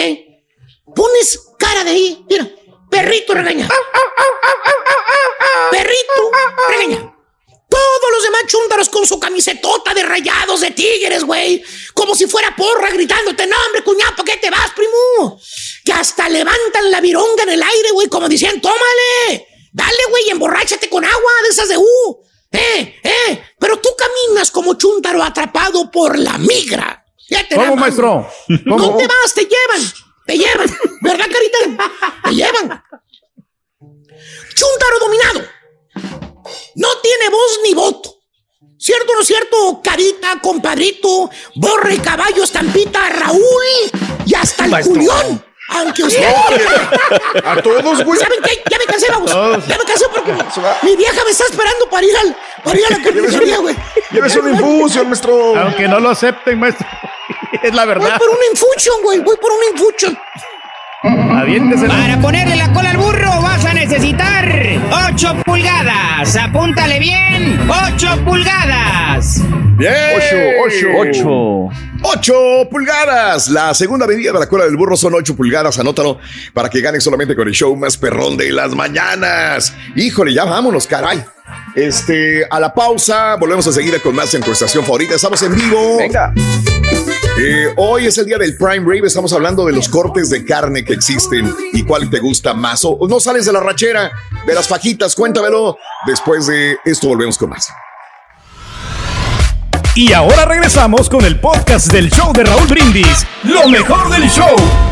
Pones cara de ahí. Mira, perrito regaña. Perrito regaña. Todos los demás chúntaros con su camisetota de rayados de tigres, güey. Como si fuera porra gritándote, no, hombre, cuñado, ¿para qué te vas, primo? Que hasta levantan la vironga en el aire, güey, como decían, tómale. Dale, güey, emborráchate con agua de esas de U. Eh, eh. Pero tú caminas como chúntaro atrapado por la migra. Ya te ¿Cómo, maestro? No ¿Cómo? te vas, te llevan. Te llevan. ¿Verdad, carita? Te llevan. Chúntaro dominado. No tiene voz ni voto. ¿Cierto o no es cierto? Carita, compadrito, borre, caballo, estampita, Raúl y hasta el Maestro. Julián. Aunque usted. [LAUGHS] ¿A todos, güey? ¿Saben qué? Ya me cansé, vamos. Ya me cansé porque mi vieja me está esperando para ir, al, para ir a la [LAUGHS] carnicería, güey. Llévese una infusión, maestro. Aunque no lo acepten, maestro. [LAUGHS] es la Voy verdad. por una infusion, güey. Voy por una infusion. Aviéntese. Para ponerle la cola al burro vas a necesitar 8 pulgadas. Apúntale bien. 8 pulgadas. Bien. Ocho, Ocho. 8 pulgadas. La segunda medida de la cola del burro son 8 pulgadas. Anótalo para que ganes solamente con el show más perrón de las mañanas. Híjole, ya vámonos, caray. Este, a la pausa, volvemos a seguir con más en tu estación favorita. Estamos en vivo. Venga. Eh, hoy es el día del Prime Rib. Estamos hablando de los cortes de carne que existen y cuál te gusta más. O no sales de la rachera, de las fajitas. Cuéntamelo. Después de esto, volvemos con más. Y ahora regresamos con el podcast del show de Raúl Brindis. Lo mejor del show.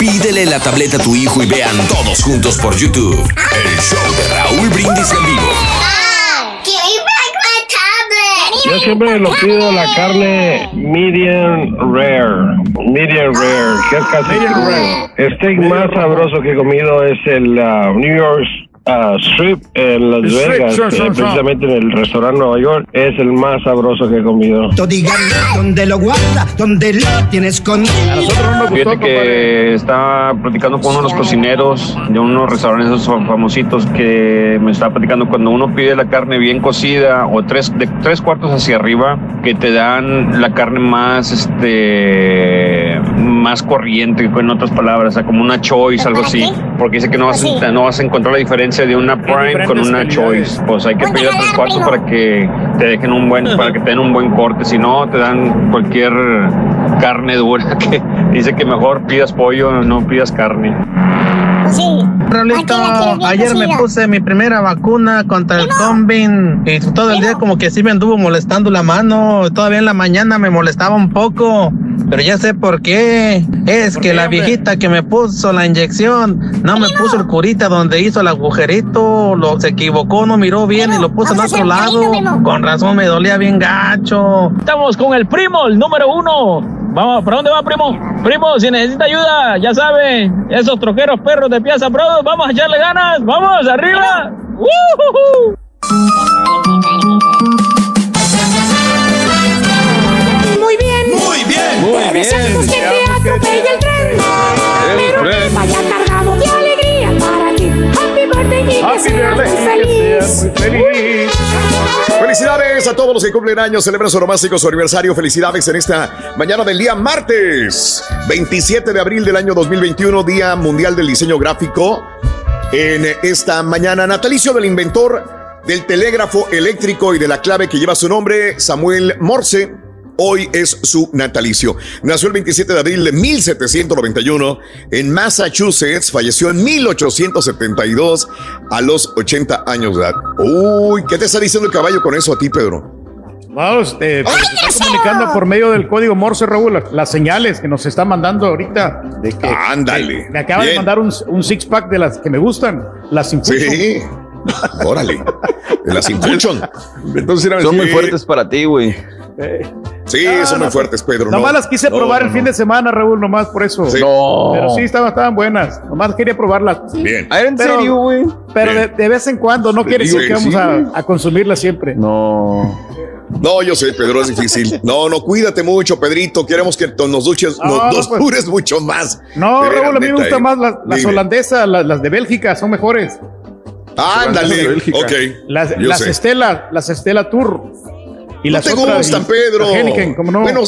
Pídele la tableta a tu hijo y vean todos juntos por YouTube el show de Raúl Brindis en vivo. Yo siempre lo pido la carne medium rare, medium rare, que es casi El steak más sabroso que he comido es el uh, New York uh, Strip en Las strip, Vegas, sure, sure, eh, sure. precisamente en el restaurante Nueva York, es el más sabroso que he comido. donde lo guarda, donde lo tienes. Fíjate que estaba platicando con uno de los cocineros de unos restaurantes esos famositos que me estaba platicando cuando uno pide la carne bien cocida o tres, de tres cuartos hacia arriba, que te dan la carne más, este, más corriente, en otras palabras, o sea, como una choice, algo así, porque dice que no vas, a, no vas a encontrar la diferencia de una prime con una choice. Pues hay que pedir a tres cuartos para que te dejen un buen, para que te den un buen corte, si no te dan cualquier carne dura [LAUGHS] que dice que mejor pidas pollo, no pidas carne. Raulito, ayer me puse mi primera vacuna contra el zombie y todo el día como que sí me anduvo molestando la mano. Todavía en la mañana me molestaba un poco, pero ya sé por qué. Es que la viejita que me puso la inyección no me puso el curita donde hizo el agujerito, lo se equivocó, no miró bien y lo puso en otro lado. Con razón me dolía bien gacho. Estamos con el primo, el número uno. Vamos, ¿para dónde va, primo? Primo, si necesita ayuda, ya sabe, esos troqueros perros de Piazza Brothers, vamos a echarle ganas, vamos, arriba. ¡Woohoo! Muy bien. Muy bien. Te deseamos que te atropelle el tren. Pero que vaya cargado de alegría para ti. Happy birthday y que seas muy feliz. Felicidades a todos los que cumplen años, celebran su romástico, su aniversario. Felicidades en esta mañana del día martes, 27 de abril del año 2021, Día Mundial del Diseño Gráfico. En esta mañana, natalicio del inventor del telégrafo eléctrico y de la clave que lleva su nombre, Samuel Morse. Hoy es su natalicio. Nació el 27 de abril de 1791 en Massachusetts. Falleció en 1872 a los 80 años de edad. Uy, ¿qué te está diciendo el caballo con eso a ti, Pedro? Vamos, este, pues, se está comunicando por medio del código Morse, Raúl, las, las señales que nos está mandando ahorita. De que, Ándale. que me acaba de mandar un, un six pack de las que me gustan, las Infusion. Sí. Órale. De las Infusion. Entonces Son muy fuertes para ti, güey. Eh, Sí, Ah, son no, muy fuertes, Pedro. Nomás no. las quise No, probar no, el fin de semana, Raúl, nomás por eso. Sí. No. Pero sí, estaban, estaban buenas. Nomás quería probarlas. Bien. Ah, ¿en serio, güey? Pero de, de vez en cuando, no quiere decir que vamos sí, a, a consumirlas siempre. No. No, yo sé, Pedro, es difícil. No, no, cuídate mucho, Pedrito. Queremos que nos duches, No, nos, no, nos pues. dures mucho más. No, Raúl, a mí me gustan eh. más las, holandesas, las, las de Bélgica, son mejores. Ándale, ok. Las, las. Estela, las Estela Tour. Y no las te otras, gustan, y- Pedro. Bueno,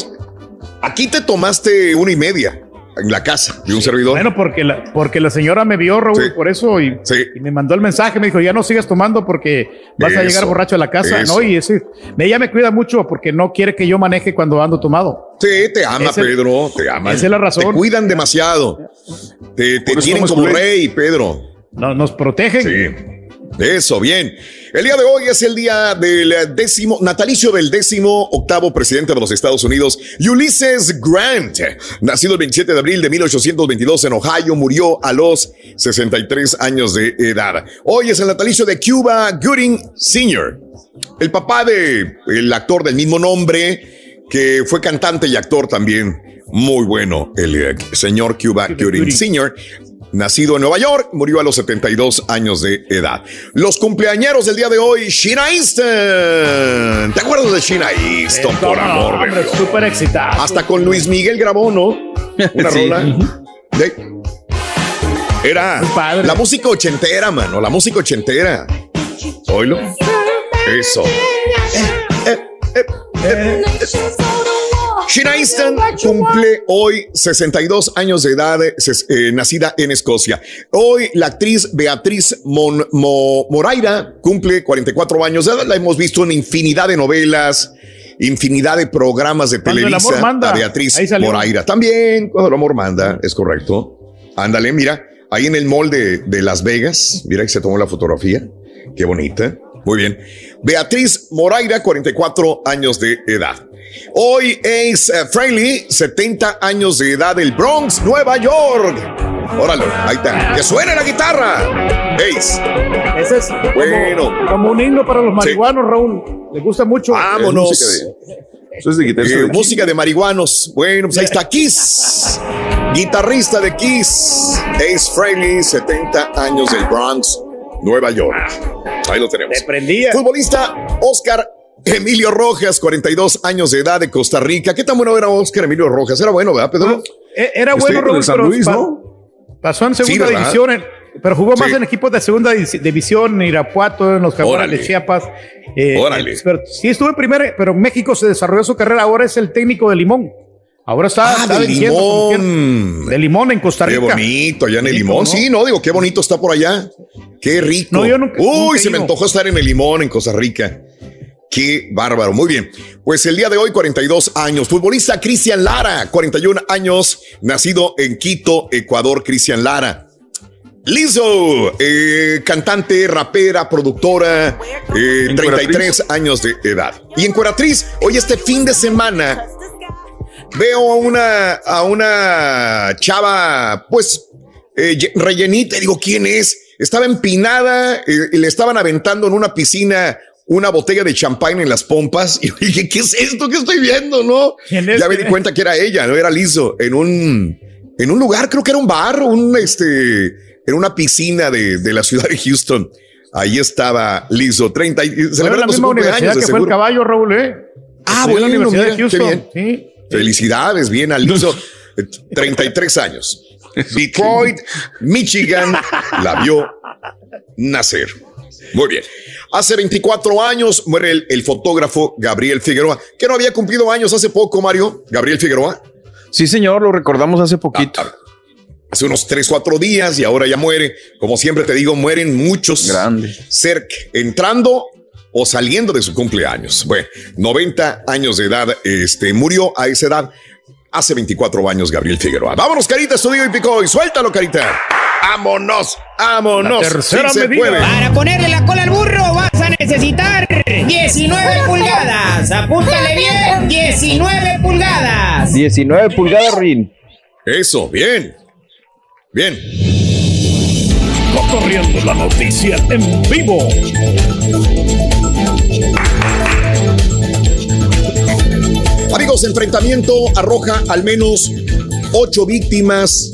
aquí te tomaste una y media en la casa de un servidor. Bueno, porque la, porque la señora me vio, Raúl, Sí. por eso, y, Sí. y me mandó el mensaje, me dijo, ya no sigas tomando porque vas a llegar borracho a la casa, eso. ¿no? Y ese, ella me cuida mucho porque no quiere que yo maneje cuando ando tomado. Sí, te ama, Ese- Pedro, te ama. esa es la razón. Te cuidan demasiado. Te, tienen como rey, Pedro. No, nos protegen. Sí. Eso, bien. El día de hoy es el día del décimo, natalicio del décimo octavo presidente de los Estados Unidos, Ulysses Grant. Nacido el 27 de abril de 1822 en Ohio, murió a los 63 años de edad. Hoy es el natalicio de Cuba Gooding Sr., el papá de el actor del mismo nombre, que fue cantante y actor también. Muy bueno, el eh, señor Cuba Gooding Sr. Nacido en Nueva York, murió a los 72 años de edad. Los cumpleañeros del día de hoy, Sheena Easton. ¿Te acuerdas de Sheena Easton? Por amor de hombre, Dios. súper excitado. Hasta con Luis Miguel grabó, ¿no? Una [LAUGHS] Sí. rola. De- Era padre. la música ochentera, mano. La música ochentera. Oílo. Eso. Eh, eh, eh, Sheena Easton cumple hoy 62 años de edad, eh, nacida en Escocia. Hoy la actriz Beatriz Mon- Mo- Moraira cumple 44 años de edad. La hemos visto en infinidad de novelas, infinidad de programas de Cuando el Televisa. amor manda. A Beatriz. Moraira. También cuando el amor manda, es correcto. Ándale, mira, ahí en el mall de, de Las Vegas, mira que se tomó la fotografía. Qué bonita. Muy bien. Beatriz Moraira, 44 años de edad. Hoy es eh, Frehley, 70 años de edad del Bronx, Nueva York. Órale, ahí está. Que suene la guitarra. Ace. Ese es como, Bueno. como un himno para los marihuanos, Raúl. Le gusta mucho. Vámonos. música Eso es de guitarra. Eh, música de marihuanos. Bueno, pues ahí está Kiss. Guitarrista de Kiss. Ace Frehley, 70 años del Bronx, Nueva York. Ahí lo tenemos. Te prendía. Futbolista Oscar Emilio Rojas, 42 años de edad de Costa Rica. ¿Qué tan bueno era Oscar Emilio Rojas? Era bueno, ¿verdad, Pedro? Eh, Era Este bueno, Raúl, San Luis, ¿no? pasó en segunda división, en- pero jugó más Sí. en equipos de segunda di- división, en Irapuato, en los Jaguares de Chiapas. Eh, Órale. eh, pero sí estuvo en primera, pero en México se desarrolló su carrera. Ahora es el técnico de Limón. Ahora está, Ah, está de. Limón. De Limón en Costa Qué Rica. bonito, allá en el limón. ¿no? Sí, no, digo, qué bonito está por allá. Qué rico. No, yo nunca- Uy, nunca se me antojó estar en el limón en Costa Rica. Qué bárbaro. Muy bien. Pues el día de hoy, 42 años. Futbolista Cristian Lara, 41 años, nacido en Quito, Ecuador, Cristian Lara. Lizzo, eh, cantante, rapera, productora, eh, 33 años de edad. Y encueratriz, hoy este fin de semana veo a una, a una chava, pues, eh, rellenita, y digo, ¿quién es? Estaba empinada, eh, y le estaban aventando en una piscina una botella de champán en las pompas, [LAUGHS] y dije, ¿qué es esto que estoy viendo, no? ¿Quién es? Ya me di cuenta que era ella, no era Lizzo, en un, en un lugar, creo que era un bar, un, este, en una piscina de, de la ciudad de Houston. Ahí estaba Lizzo, 30, y en la misma universidad que fue el caballo, Raúl, ¿eh? Ah, bueno, la Universidad mira, de qué Houston. bien. Sí. Felicidades, bien al Lizzo. Eh, 33 años. Detroit, Michigan, la vio nacer. Muy bien. Hace 24 años muere el, el fotógrafo Gabriel Figueroa, que no había cumplido años hace poco, Mario. Gabriel Figueroa. Sí, señor, lo recordamos hace poquito. Hace unos 3, 4 días y ahora ya muere. Como siempre te digo, mueren muchos. Grande. Cerca, entrando o saliendo de su cumpleaños. Bueno, 90 años de edad, este, murió a esa edad hace 24 años Gabriel Figueroa. Vámonos, Carita, estudio y pico y suéltalo, Carita. Vámonos, vámonos. La tercera Sí se medida. puede. Para ponerle la cola al burro vas a necesitar 19 pulgadas. Apúntale bien, 19 pulgadas. 19 pulgadas, Rin. Eso, bien. Bien. Corriendo la noticia en vivo. Amigos, enfrentamiento arroja al menos ocho víctimas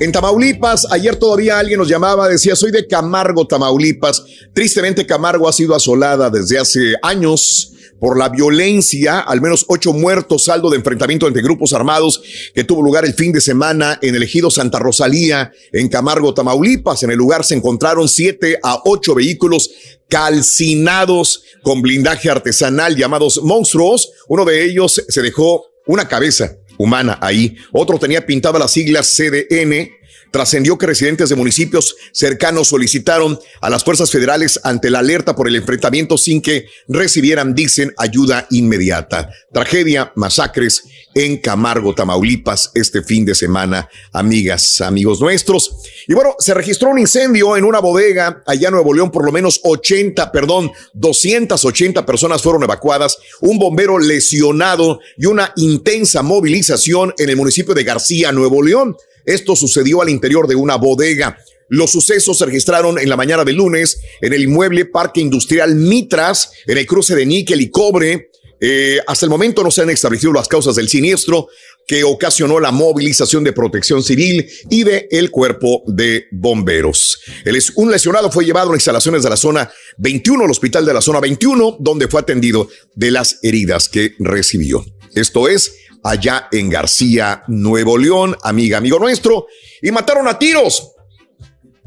en Tamaulipas, ayer todavía alguien nos llamaba, decía, soy de Camargo, Tamaulipas. Tristemente Camargo ha sido asolada desde hace años por la violencia, al menos ocho muertos, saldo de enfrentamiento entre grupos armados que tuvo lugar el fin de semana en el ejido Santa Rosalía, en Camargo, Tamaulipas. En el lugar se encontraron siete a ocho vehículos calcinados con blindaje artesanal llamados monstruos. Uno de ellos se dejó una cabeza humana ahí. Otro tenía pintada las siglas CDN. Trascendió que residentes de municipios cercanos solicitaron a las fuerzas federales ante la alerta por el enfrentamiento sin que recibieran, dicen, ayuda inmediata. Tragedia, masacres en Camargo, Tamaulipas, este fin de semana, amigas, amigos nuestros. Y bueno, se registró un incendio en una bodega allá en Nuevo León, por lo menos 80, perdón, 280 personas fueron evacuadas, un bombero lesionado y una intensa movilización en el municipio de García, Nuevo León. Esto sucedió al interior de una bodega. Los sucesos se registraron en la mañana del lunes en el inmueble Parque Industrial Mitras, en el cruce de níquel y cobre. Eh, hasta el momento no se han establecido las causas del siniestro que ocasionó la movilización de protección civil y de el cuerpo de bomberos. Un lesionado fue llevado a instalaciones de la zona 21, el hospital de la zona 21, donde fue atendido de las heridas que recibió. Esto es allá en García, Nuevo León, amiga, amigo nuestro, y mataron a tiros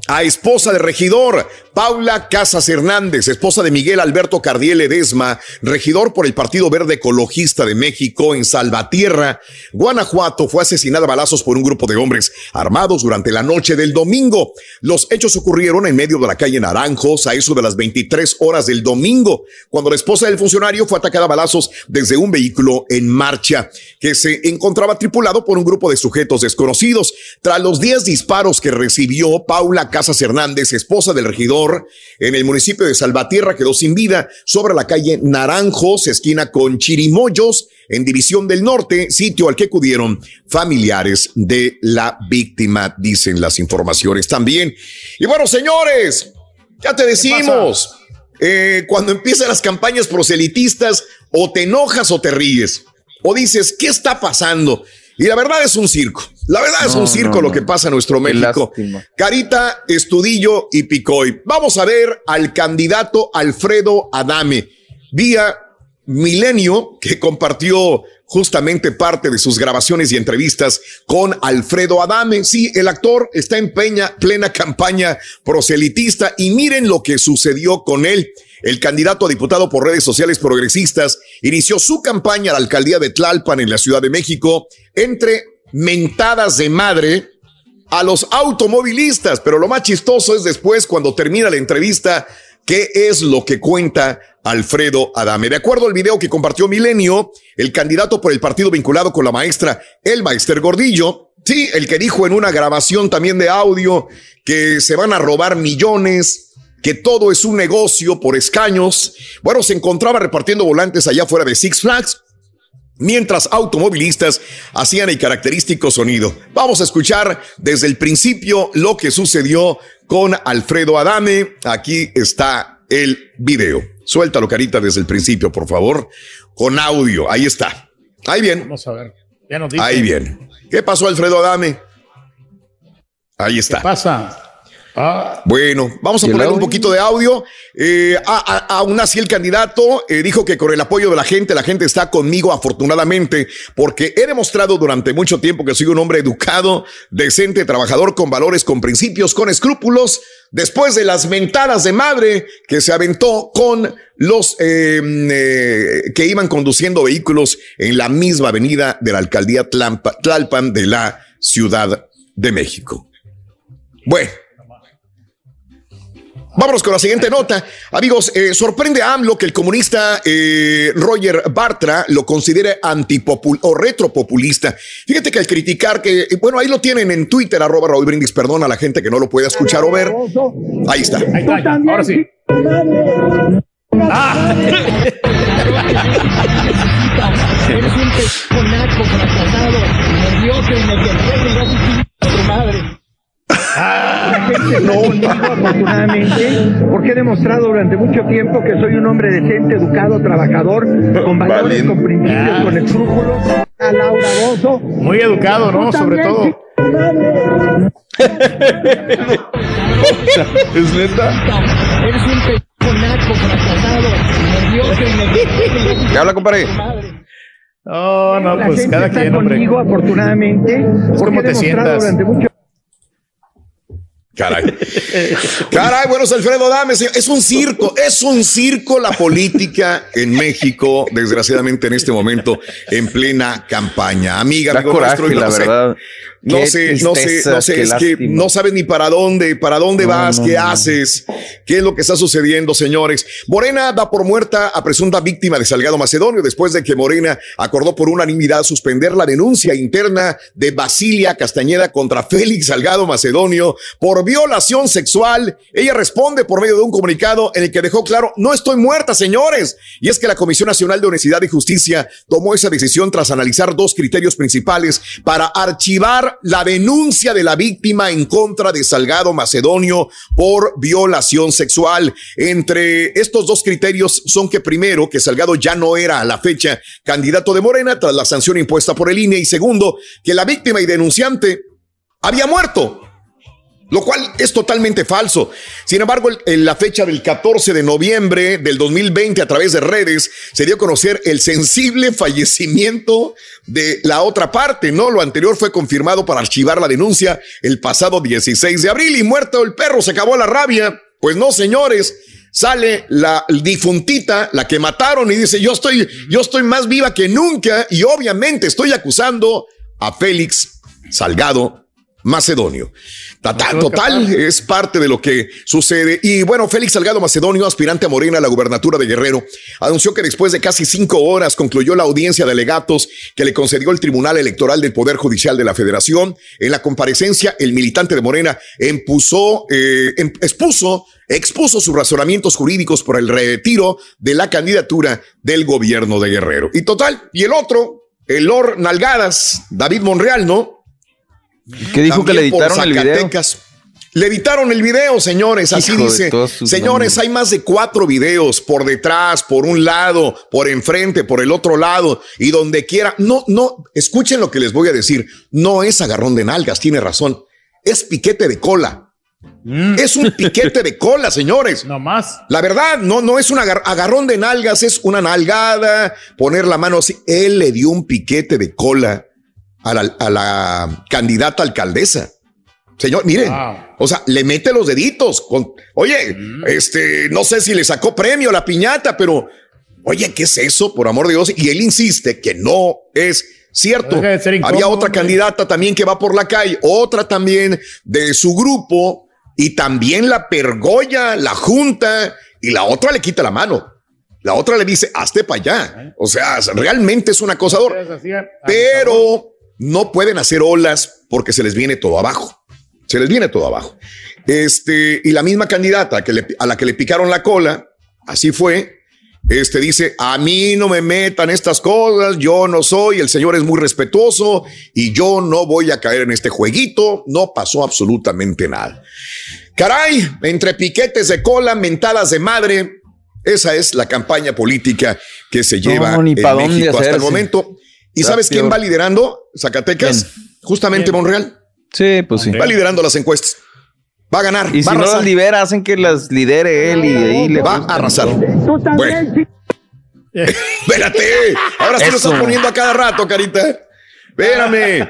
a esposa de regidor, Paula Casas Hernández, esposa de Miguel Alberto Cardiel Ledesma, regidor por el Partido Verde Ecologista de México en Salvatierra, Guanajuato, fue asesinada a balazos por un grupo de hombres armados durante la noche del domingo. Los hechos ocurrieron en medio de la calle Naranjos a eso de las 23 horas del domingo, cuando la esposa del funcionario fue atacada a balazos desde un vehículo en marcha que se encontraba tripulado por un grupo de sujetos desconocidos. Tras los 10 disparos que recibió Paula Casas Hernández, esposa del regidor, en el municipio de Salvatierra quedó sin vida sobre la calle Naranjos, esquina con Chirimoyos, en División del Norte, sitio al que acudieron familiares de la víctima, dicen las informaciones también. Y bueno, señores, ya te decimos, eh, cuando empiezan las campañas proselitistas, o te enojas o te ríes, o dices, ¿qué está pasando? Y la verdad es un circo. La verdad es un circo lo que pasa en nuestro México. Carita, Estudillo y Picoy. Vamos a ver al candidato Alfredo Adame vía Milenio, que compartió justamente parte de sus grabaciones y entrevistas con Alfredo Adame. Sí, el actor está en peña, plena campaña proselitista y miren lo que sucedió con él. El candidato a diputado por redes sociales progresistas inició su campaña a la alcaldía de Tlalpan en la Ciudad de México entre mentadas de madre a los automovilistas. Pero lo más chistoso es después, cuando termina la entrevista, qué es lo que cuenta Alfredo Adame. De acuerdo al video que compartió Milenio, el candidato por el partido vinculado con la maestra Elba Esther Gordillo, sí, el que dijo en una grabación también de audio que se van a robar millones, que todo es un negocio por escaños. Bueno, se encontraba repartiendo volantes allá fuera de Six Flags, mientras automovilistas hacían el característico sonido. Vamos a escuchar desde el principio lo que sucedió con Alfredo Adame. Aquí está el video. Suéltalo, carita, desde el principio, por favor, con audio. Ahí está. Ahí bien. Vamos a ver. Ahí bien. ¿Qué pasó, Alfredo Adame? Ahí está. ¿Qué pasa? Ah. Bueno, vamos a poner un poquito de audio. Eh, aún así, el candidato eh, dijo que con el apoyo de la gente, la gente está conmigo afortunadamente, porque he demostrado durante mucho tiempo que soy un hombre educado, decente, trabajador, con valores, con principios, con escrúpulos, después de las mentadas de madre que se aventó con los em, eh, que iban conduciendo vehículos en la misma avenida de la alcaldía Tlalpan de la Ciudad de México. Bueno. Vámonos con la siguiente nota. Amigos, eh, sorprende a AMLO que el comunista eh, Roger Bartra lo considere antipopul o retropopulista. Fíjate que al criticar que, bueno, ahí lo tienen en Twitter, arroba Raúl Brindis, perdón a la gente que no lo puede escuchar o ver. Ahí está. Ahí está, ahora sí. Ah. [LAUGHS] Eres un nervioso y medio madre. Ah. no, no, afortunadamente, porque he demostrado durante mucho tiempo que soy un hombre decente, educado, trabajador, con valores, con principios, con escrúpulos. A Laura Bozo. Muy educado, ¿no? Sobre todo. [LAUGHS] ¿Es neta? Eres un pejonaco fracasado, nervioso, ¿Qué habla, compadre? No, no, La pues gente cada está quien, hombre. conmigo, afortunadamente, porque como he te demostrado sientas. durante mucho Caray. [LAUGHS] Caray, bueno, es Alfredo Dame. señor. Es un circo, es un circo la política en México, desgraciadamente en este momento, en plena campaña. Amiga, amigo coraje, nuestro, la verdad. No sé, no sé, no sé, es que no sabes ni para dónde, para dónde vas, no, qué no. haces, qué es lo que está sucediendo, señores. Morena da por muerta a presunta víctima de Salgado Macedonio después de que Morena acordó por unanimidad suspender la denuncia interna de Basilia Castañeda contra Félix Salgado Macedonio por violación sexual. Ella responde por medio de un comunicado en el que dejó claro, no estoy muerta, señores. Y es que la Comisión Nacional de Honestidad y Justicia tomó esa decisión tras analizar dos criterios principales para archivar la denuncia de la víctima en contra de Salgado Macedonio por violación sexual. Entre estos dos criterios son que primero, que Salgado ya no era a la fecha candidato de Morena tras la sanción impuesta por el INE y segundo, que la víctima y denunciante había muerto lo cual es totalmente falso. Sin embargo, en la fecha del 14 de noviembre del 2020 a través de redes se dio a conocer el sensible fallecimiento de la otra parte, ¿no? Lo anterior fue confirmado para archivar la denuncia el pasado 16 de abril y muerto el perro, se acabó la rabia. Pues no, señores. Sale la difuntita, la que mataron y dice, yo estoy, yo estoy más viva que nunca y obviamente estoy acusando a Félix Salgado Macedonio. Total, es parte de lo que sucede. Y bueno, Félix Salgado Macedonio, aspirante a Morena a la gubernatura de Guerrero, anunció que después de casi cinco horas concluyó la audiencia de alegatos que le concedió el Tribunal Electoral del Poder Judicial de la Federación. En la comparecencia, el militante de Morena impuso, eh, em- expuso, expuso sus razonamientos jurídicos por el retiro de la candidatura del gobierno de Guerrero. Y total, y el otro, el Lord Nalgadas, David Monreal, ¿no? ¿Qué dijo que le por editaron el video? Le editaron el video, señores. Así Hijo dice. Señores, hay más de cuatro videos por detrás, por un lado, por enfrente, por el otro lado y donde quiera. No, no, escuchen lo que les voy a decir. No es agarrón de nalgas, tiene razón. Es piquete de cola. Es un piquete de cola, [LAUGHS] señores. No más. La verdad, no, no es un agar- agarrón de nalgas, es una nalgada, poner la mano así. Él le dio un piquete de cola a la, a la candidata alcaldesa. Señor, miren, o sea, le mete los deditos. Con, oye, este, no sé si le sacó premio a la piñata, pero, oye, ¿qué es eso? Por amor de Dios. Y él insiste que no es cierto. De incómodo, Había otra hombre. candidata también que va por la calle, otra también de su grupo, y también la pergolla, la junta, y la otra le quita la mano. La otra le dice, hazte para allá. O sea, realmente es un acosador. Pero no pueden hacer olas porque se les viene todo abajo. Se les viene todo abajo. Este, y la misma candidata que le- a la que le picaron la cola, así fue. Este dice: A mí no me metan estas cosas, yo no soy, el señor es muy respetuoso y yo no voy a caer en este jueguito. No pasó absolutamente nada. Caray, entre piquetes de cola, mentadas de madre, esa es la campaña política que se lleva ni en México hasta el momento. ¿Y sabes quién va liderando Zacatecas? Justamente Monreal. Sí, pues sí. Va liderando las encuestas. Va a ganar. Y si va a no arrasar. las libera, hacen que las lidere él y ahí le Va a arrasar. Tú también, [LAUGHS] Espérate. Ahora sí lo estás poniendo a cada rato, carita. Espérame.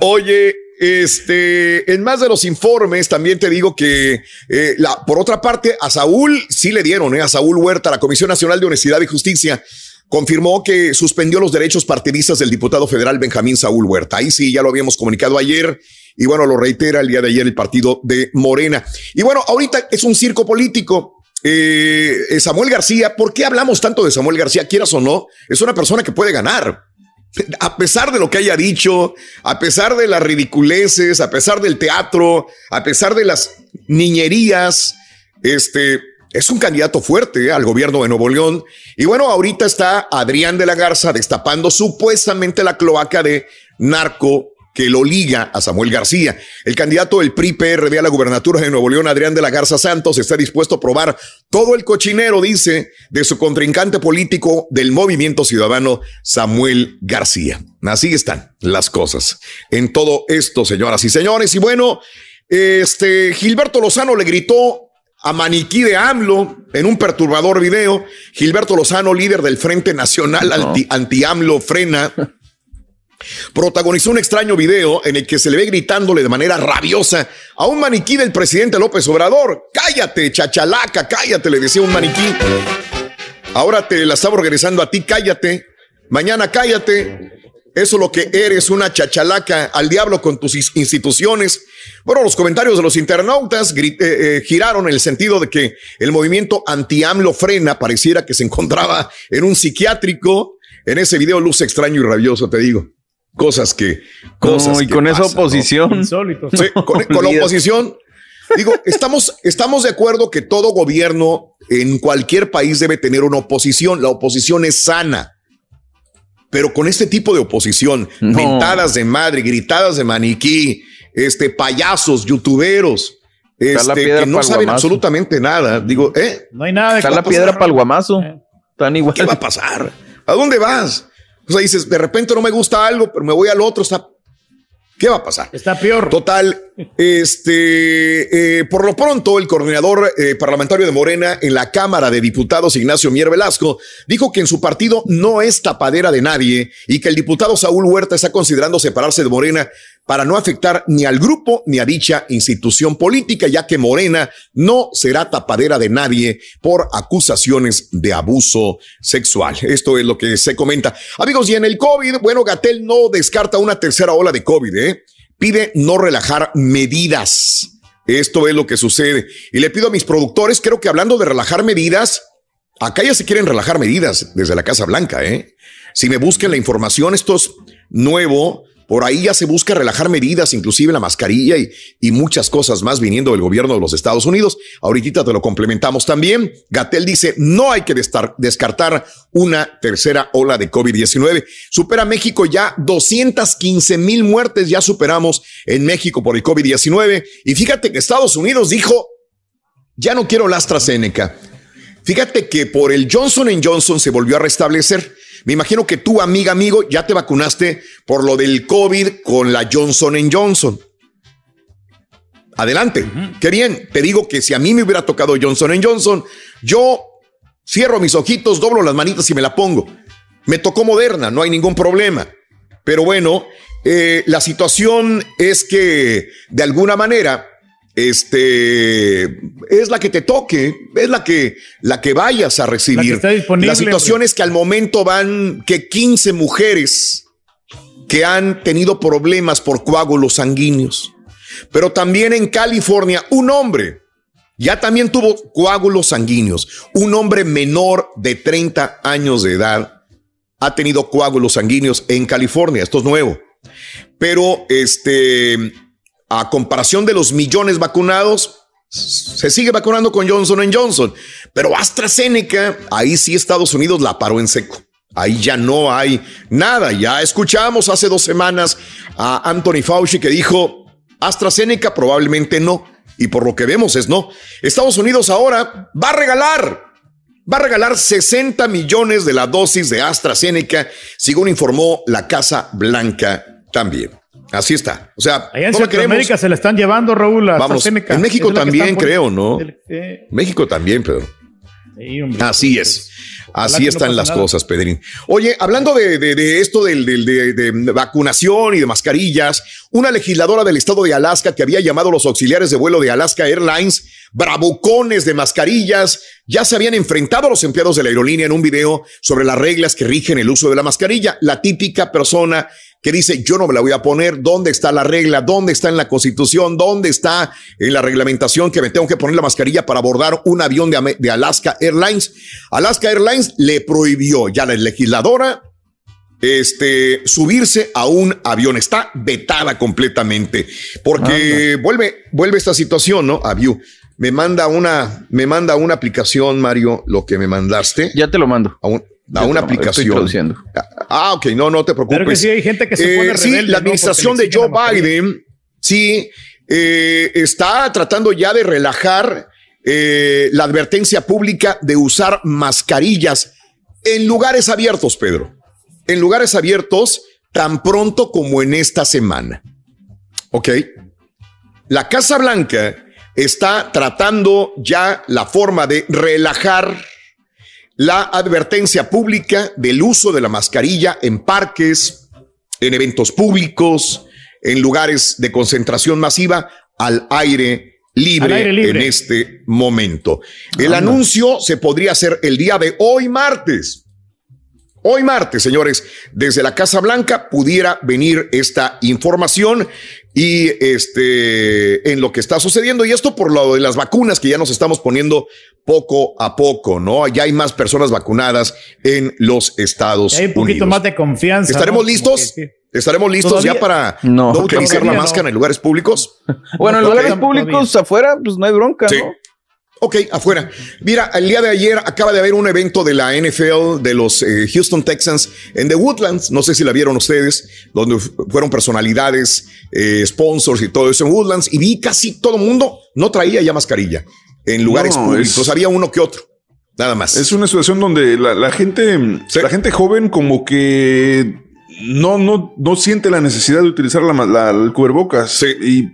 Oye, este, en más de los informes, también te digo que, eh, la, por otra parte, a Saúl sí le dieron, eh, a Saúl Huerta, la Comisión Nacional de Honestidad y Justicia, confirmó que suspendió los derechos partidistas del diputado federal Benjamín Saúl Huerta. Ahí sí, ya lo habíamos comunicado ayer. Y bueno, lo reitera el día de ayer el partido de Morena. Y bueno, ahorita es un circo político. Eh, eh, Samuel García, ¿por qué hablamos tanto de Samuel García? Quieras o no, es una persona que puede ganar. [LAUGHS] A pesar de lo que haya dicho, a pesar de las ridiculeces, a pesar del teatro, a pesar de las niñerías, este es un candidato fuerte eh, al gobierno de Nuevo León. Y bueno, ahorita está Adrián de la Garza destapando supuestamente la cloaca de narco que lo liga a Samuel García. El candidato del PRI-PRD a la gubernatura de Nuevo León, Adrián de la Garza Santos, está dispuesto a probar todo el cochinero, dice, de su contrincante político del Movimiento Ciudadano, Samuel García. Así están las cosas en todo esto, señoras y señores. Y bueno, este Gilberto Lozano le gritó a maniquí de AMLO en un perturbador video. Gilberto Lozano, líder del Frente Nacional Anti- Anti-AMLO Frena, protagonizó un extraño video en el que se le ve gritándole de manera rabiosa a un maniquí del presidente López Obrador. Cállate, chachalaca, cállate, le decía un maniquí. Ahora te la estaba regresando a ti, cállate. Mañana cállate. Eso es lo que eres, una chachalaca al diablo con tus instituciones. Bueno, los comentarios de los internautas eh, eh, giraron en el sentido de que el movimiento anti-AMLO frena pareciera que se encontraba en un psiquiátrico. En ese video luce extraño y rabioso, te digo. Cosas que... Cosas No, y que con esa oposición. Sí, con, con la oposición. Digo, estamos, estamos de acuerdo que todo gobierno en cualquier país debe tener una oposición. La oposición es sana. Pero con este tipo de oposición, No. mentadas de madre, gritadas de maniquí, este, payasos, youtuberos, este, que no saben guamazo. absolutamente nada. Digo, ¿eh? No hay nada. Está la piedra para el guamazo. Están igual. ¿Qué va a pasar? ¿A dónde vas? O sea, dices, de repente no me gusta algo, pero me voy al otro, está... ¿Qué va a pasar? Está peor. Total, este, eh, por lo pronto, el coordinador eh, parlamentario de Morena en la Cámara de Diputados, Ignacio Mier Velasco, dijo que en su partido no es tapadera de nadie y que el diputado Saúl Huerta está considerando separarse de Morena para no afectar ni al grupo ni a dicha institución política, ya que Morena no será tapadera de nadie por acusaciones de abuso sexual. Esto es lo que se comenta. Amigos, y en el COVID, bueno, Gatel no descarta una tercera ola de COVID, ¿eh? Pide no relajar medidas. Esto es lo que sucede. Y le pido a mis productores, creo que hablando de relajar medidas, acá ya se quieren relajar medidas desde la Casa Blanca, ¿eh? Si me busquen la información, esto es nuevo. Por ahí ya se busca relajar medidas, inclusive la mascarilla y, muchas cosas más viniendo del gobierno de los Estados Unidos. Ahorita te lo complementamos también. Gatel dice, no hay que descartar una tercera ola de COVID-19. Supera México ya 215 mil muertes, ya superamos en México por el COVID-19. Y fíjate que Estados Unidos dijo, ya no quiero la AstraZeneca. Fíjate que por el Johnson Johnson se volvió a restablecer. Me imagino que tú, amiga, amigo, ya te vacunaste por lo del COVID con la Johnson Johnson. Adelante. Qué bien. Te digo que si a mí me hubiera tocado Johnson Johnson, yo cierro mis ojitos, doblo las manitas y me la pongo. Me tocó Moderna, no hay ningún problema. Pero bueno, eh, la situación es que de alguna manera este es la que te toque, es la que la que vayas a recibir. está disponible, la situación es que al momento van que 15 mujeres que han tenido problemas por coágulos sanguíneos. Pero también en California un hombre ya también tuvo coágulos sanguíneos. Un hombre menor de 30 años de edad ha tenido coágulos sanguíneos en California. Esto es nuevo. Pero este, a comparación de los millones vacunados, se sigue vacunando con Johnson Johnson. Pero AstraZeneca, ahí sí Estados Unidos la paró en seco. Ahí ya no hay nada. Ya escuchamos hace dos semanas a Anthony Fauci que dijo, AstraZeneca probablemente no. Y por lo que vemos es no. Estados Unidos ahora va a regalar va a regalar 60 millones de la dosis de AstraZeneca, según informó la Casa Blanca también. Así está. O sea, Allá en Centroamérica se la están llevando, Raúl, a Vamos, AstraZeneca. en México también, creo. ¿no? Eh, México también, Pedro. sí, hombre. Así es. Así no están las nada. cosas, Pedrín. Oye, hablando de, de- de esto del, del- de, de vacunación y de mascarillas, una legisladora del estado de Alaska que había llamado a los auxiliares de vuelo de Alaska Airlines bravucones de mascarillas, ya se habían enfrentado a los empleados de la aerolínea en un video sobre las reglas que rigen el uso de la mascarilla. La típica persona que dice, yo no me la voy a poner, ¿dónde está la regla? ¿Dónde está en la constitución? ¿Dónde está en la reglamentación que me tengo que poner la mascarilla para abordar un avión de, de Alaska Airlines? Alaska Airlines le prohibió ya la legisladora este, subirse a un avión. Está vetada completamente porque vuelve, vuelve esta situación, ¿no? A View. Me manda una, me manda una aplicación, Mario, lo que me mandaste. Ya te lo mando. A un- a una aplicación. Ah, ok, no, no te preocupes. Claro que sí, hay gente que se pone Eh, Sí, la administración de Joe. Biden, sí, eh, está tratando ya de relajar eh, la advertencia pública de usar mascarillas en lugares abiertos, Pedro. En lugares abiertos tan pronto como en esta semana. ¿Ok? La Casa Blanca está tratando ya la forma de relajar la advertencia pública del uso de la mascarilla en parques, en eventos públicos, en lugares de concentración masiva, al aire libre, Al aire libre. en este momento. El anuncio se podría hacer el día de hoy martes. Hoy martes, señores, desde la Casa Blanca pudiera venir esta información y este en lo que está sucediendo y esto por lo de las vacunas que ya nos estamos poniendo poco a poco, ¿no? Ya hay más personas vacunadas en los Estados Hay un poquito Unidos. más de confianza. ¿Estaremos ¿no? listos? ¿Estaremos listos Todavía- ya para No, no, utilizar la no. máscara en lugares públicos? Bueno, en lugares públicos afuera, pues no hay bronca, Sí. ¿no? Ok, afuera. Mira, el día de ayer acaba de haber un evento de la NFL de los eh, Houston Texans en The Woodlands. No sé si la vieron ustedes, donde fu- fueron personalidades, eh, sponsors y todo eso en Woodlands. Y vi casi todo el mundo no traía ya mascarilla en lugares No, públicos. es- Había uno que otro. Nada más. Es una situación donde la, la gente, la gente joven como que no, no, no siente la necesidad de utilizar la, la- el cubrebocas. Y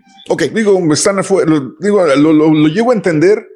digo, están afuera, lo, digo, lo, lo- lo llego a entender,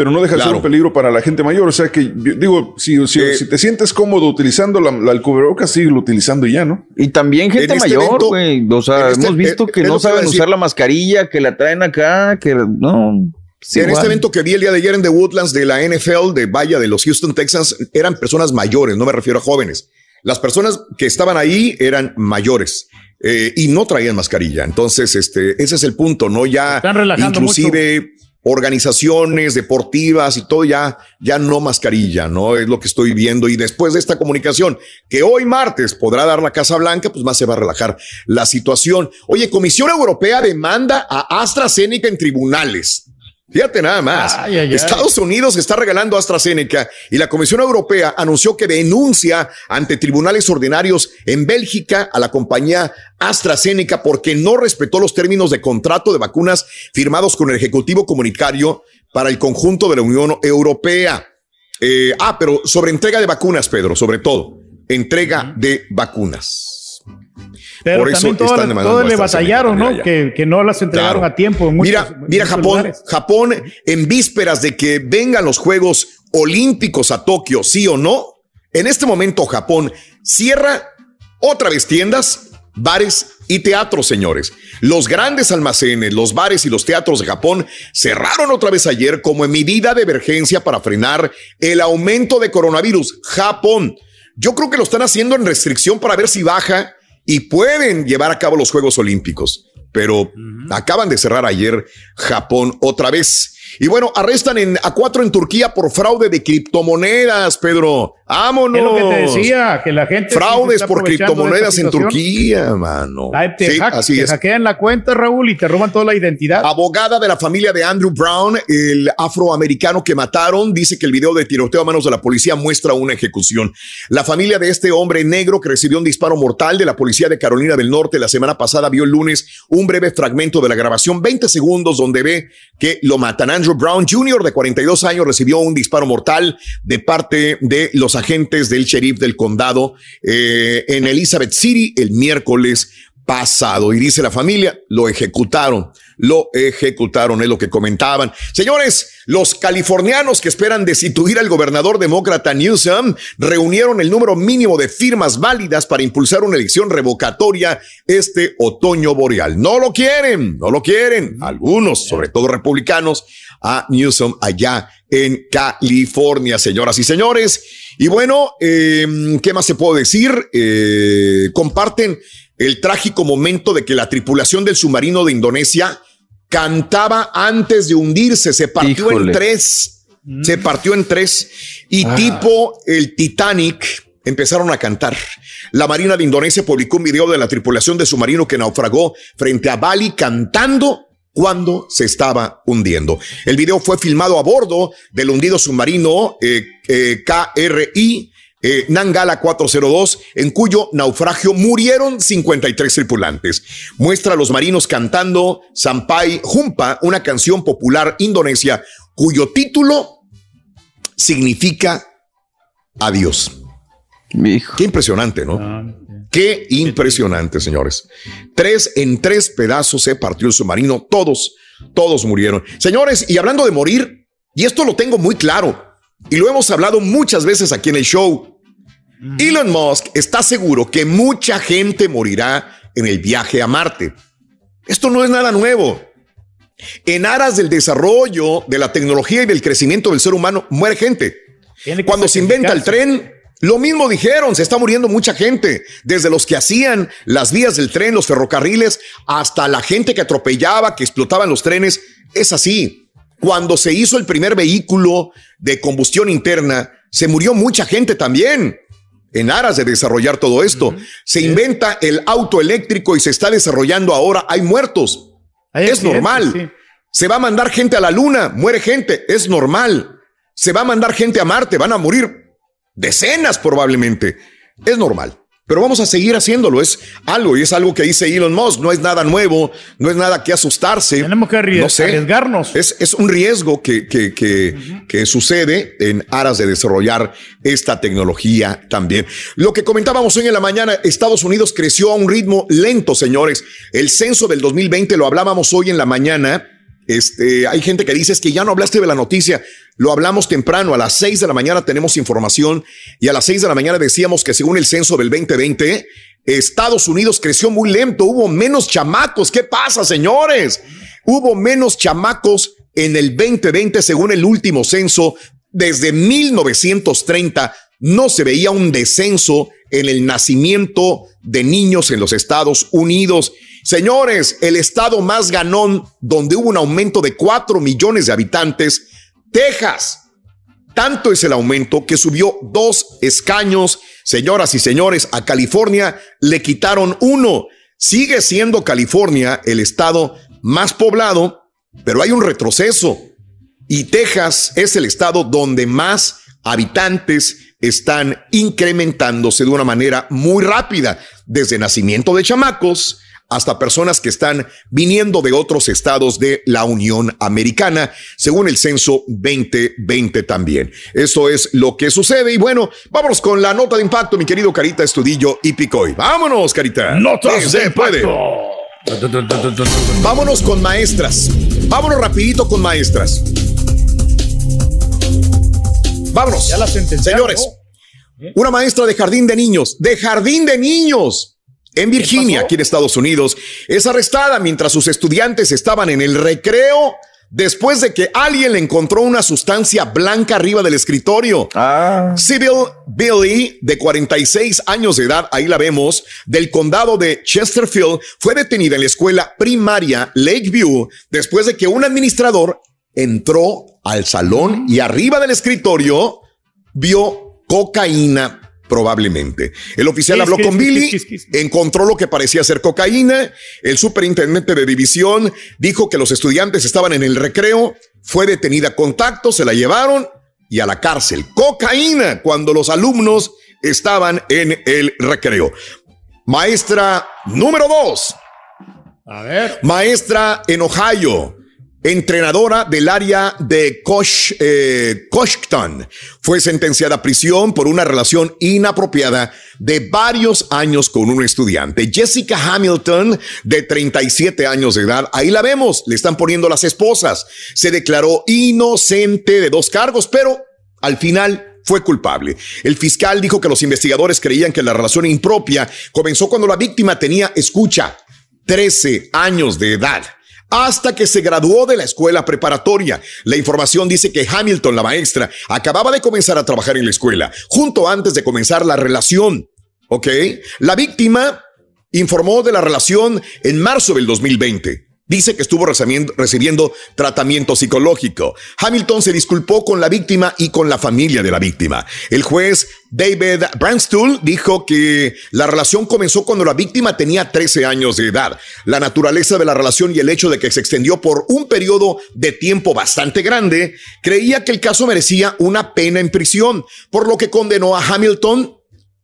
pero no deja de ser un peligro para la gente mayor. O sea que, yo digo, si, si, Eh, si te sientes cómodo utilizando la, la- el cubrebocas, síguelo utilizando y ya, ¿no? Y también gente En este mayor, güey. O sea, este- hemos visto eh, que no saben usar la mascarilla, que la traen acá, que no. sí, en este igual. evento que vi el día de ayer en The Woodlands de la NFL, de Vaya, de los Houston Texans, eran personas mayores, no me refiero a jóvenes. Las personas que estaban ahí eran mayores eh, y no traían mascarilla. Entonces, este, ese es el punto, ¿no? Ya Están relajando inclusive organizaciones deportivas y todo ya, ya no mascarilla, ¿no? Es lo que estoy viendo. Y después de esta comunicación, que hoy martes podrá dar la Casa Blanca, pues más se va a relajar la situación. Oye, Comisión Europea demanda a AstraZeneca en tribunales. Fíjate nada más. Ay, ay, ay. Estados Unidos está regalando AstraZeneca y la Comisión Europea anunció que denuncia ante tribunales ordinarios en Bélgica a la compañía AstraZeneca porque no respetó los términos de contrato de vacunas firmados con el Ejecutivo Comunitario para el conjunto de la Unión Europea. Eh, ah, pero sobre entrega de vacunas, Pedro, sobre todo. Entrega de vacunas. Pero Por eso también todas, están demandando todas le batallaron, ¿no? Que, que no las entregaron Claro. a tiempo. en muchos- mira, mira Japón, lugares. Japón en vísperas de que vengan los Juegos Olímpicos a Tokio, sí o no. En este momento Japón cierra otra vez tiendas, bares y teatros, señores. Los grandes almacenes, los bares y los teatros de Japón cerraron otra vez ayer como en medida de emergencia para frenar el aumento de coronavirus. Japón. Yo creo que lo están haciendo en restricción para ver si baja y pueden llevar a cabo los Juegos Olímpicos. Pero acaban de cerrar ayer Japón otra vez. Y bueno, arrestan en, a cuatro en Turquía por fraude de criptomonedas, Pedro. ¡Vámonos! Es lo que te decía, que la gente. Fraudes por criptomonedas en. Turquía, mano. Te, Sí, hack- así te es. hackean la cuenta, Raúl, y te roban toda la identidad. Abogada de la familia de Andrew Brown, el afroamericano que mataron, dice que el video de tiroteo a manos de la policía muestra una ejecución. La familia de este hombre negro que recibió un disparo mortal de la policía de Carolina del Norte la semana pasada vio el lunes un breve fragmento de la grabación, 20 segundos, donde ve que lo matan. Andrew Brown Jr., de 42 años, recibió un disparo mortal de parte de los agentes del sheriff del condado eh, en Elizabeth City el miércoles pasado. Y dice la familia, lo ejecutaron, lo ejecutaron, es lo que comentaban. Señores, los californianos que esperan destituir al gobernador demócrata Newsom reunieron el número mínimo de firmas válidas para impulsar una elección revocatoria este otoño boreal. No lo quieren, no lo quieren. Algunos, sobre todo republicanos, a Newsom allá en California, señoras y señores. Y bueno, eh, ¿qué más se puede decir? Eh, comparten el trágico momento de que la tripulación del submarino de Indonesia cantaba antes de hundirse, se partió en tres, se partió en tres y Ah. tipo el Titanic empezaron a cantar. La Marina de Indonesia publicó un video de la tripulación de submarino que naufragó frente a Bali cantando cuando se estaba hundiendo. El video fue filmado a bordo del hundido submarino eh, eh, KRI eh, Nangala 402, en cuyo naufragio murieron 53 tripulantes. Muestra a los marinos cantando Sampai Jumpa, una canción popular indonesia cuyo título significa adiós. Qué impresionante, ¿no? Qué impresionante, señores. Tres en tres pedazos se partió el submarino, todos, todos murieron. Señores, y hablando de morir, y esto lo tengo muy claro, y lo hemos hablado muchas veces aquí en el show, Elon Musk está seguro que mucha gente morirá en el viaje a Marte. Esto no es nada nuevo. En aras del desarrollo de la tecnología y del crecimiento del ser humano, muere gente. Cuando se inventa el tren, lo mismo dijeron, se está muriendo mucha gente, desde los que hacían las vías del tren, los ferrocarriles, hasta la gente que atropellaba, que explotaban los trenes. Es así. Cuando se hizo el primer vehículo de combustión interna, se murió mucha gente también en aras de desarrollar todo esto. Se inventa el auto eléctrico y se está desarrollando ahora. Hay muertos. es normal. Se va a mandar gente a la luna, muere gente, es normal. Se va a mandar gente a Marte, van a morir decenas probablemente. Es normal. Pero vamos a seguir haciéndolo. Es algo y es algo que dice Elon Musk. No es nada nuevo, no es nada que asustarse. Tenemos que arriesgarnos. Es, es, un riesgo que, que, que, que, sucede en aras de desarrollar esta tecnología también. Lo que comentábamos hoy en la mañana, Estados Unidos creció a un ritmo lento, señores. El censo del 2020 lo hablábamos hoy en la mañana este, hay gente que dice es que ya no hablaste de la noticia. Lo hablamos temprano. A las seis de la mañana tenemos información y a las seis de la mañana decíamos que según el censo del 2020, Estados Unidos creció muy lento. Hubo menos chamacos. ¿Qué pasa, señores? Hubo menos chamacos en el 2020 según el último censo. Desde 1930 no se veía un descenso en el nacimiento de niños en los Estados Unidos. Señores, el estado más ganón donde hubo un aumento de 4 millones de habitantes, Texas. Tanto es el aumento que subió dos escaños. Señoras y señores, a California le quitaron uno. Sigue siendo California el estado más poblado, pero hay un retroceso. Y Texas es el estado donde más habitantes están incrementándose de una manera muy rápida, desde nacimiento de chamacos hasta personas que están viniendo de otros estados de la Unión Americana, según el censo 2020 también. Eso es lo que sucede. Y bueno, vámonos con la nota de impacto, mi querido Carita Estudillo y Picoy. Vámonos, Carita. Notas de puede. Vámonos con maestras. Vámonos rapidito con maestras. Vámonos. Ya Señores, una maestra de jardín de niños, de jardín de niños en Virginia, aquí en Estados Unidos, es arrestada mientras sus estudiantes estaban en el recreo después de que alguien le encontró una sustancia blanca arriba del escritorio. Ah. Sybil Billy, de 46 años de edad, ahí la vemos, del condado de Chesterfield, fue detenida en la escuela primaria Lakeview después de que un administrador entró al salón y arriba del escritorio vio cocaína probablemente. El oficial habló con Billy, encontró lo que parecía ser cocaína. El superintendente de división dijo que los estudiantes estaban en el recreo. Fue detenida contacto, se la llevaron y a la cárcel. Cocaína cuando los alumnos estaban en el recreo. Maestra número dos. A ver. Maestra en Ohio entrenadora del área de Kosh, eh, Fue sentenciada a prisión por una relación inapropiada de varios años con un estudiante. Jessica Hamilton, de 37 años de edad, ahí la vemos, le están poniendo las esposas. Se declaró inocente de dos cargos, pero al final fue culpable. El fiscal dijo que los investigadores creían que la relación impropia comenzó cuando la víctima tenía, escucha, 13 años de edad hasta que se graduó de la escuela preparatoria. La información dice que Hamilton, la maestra, acababa de comenzar a trabajar en la escuela, junto antes de comenzar la relación. ¿Ok? La víctima informó de la relación en marzo del 2020. Dice que estuvo recibiendo, tratamiento psicológico. Hamilton se disculpó con la víctima y con la familia de la víctima. El juez David Brandstuhl dijo que la relación comenzó cuando la víctima tenía 13 años de edad. La naturaleza de la relación y el hecho de que se extendió por un periodo de tiempo bastante grande, creía que el caso merecía una pena en prisión, por lo que condenó a Hamilton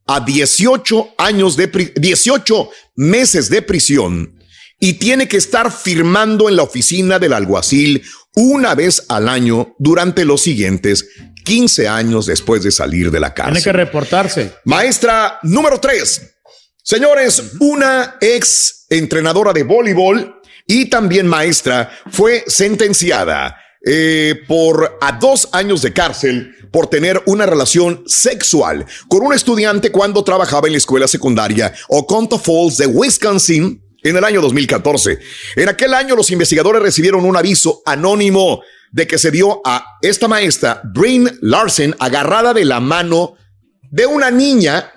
a 18 años de pri- 18 meses de prisión y tiene que estar firmando en la oficina del alguacil una vez al año durante los siguientes 15 años después de salir de la Tiene cárcel. que reportarse. Maestra número 3. Señores, una ex entrenadora de voleibol y también maestra fue sentenciada eh, por a dos años de cárcel por tener una relación sexual con un estudiante cuando trabajaba en la escuela secundaria Oconto Falls de Wisconsin en el año 2014. En aquel año los investigadores recibieron un aviso anónimo de que se vio a esta maestra, Bryn Larsen, agarrada de la mano de una niña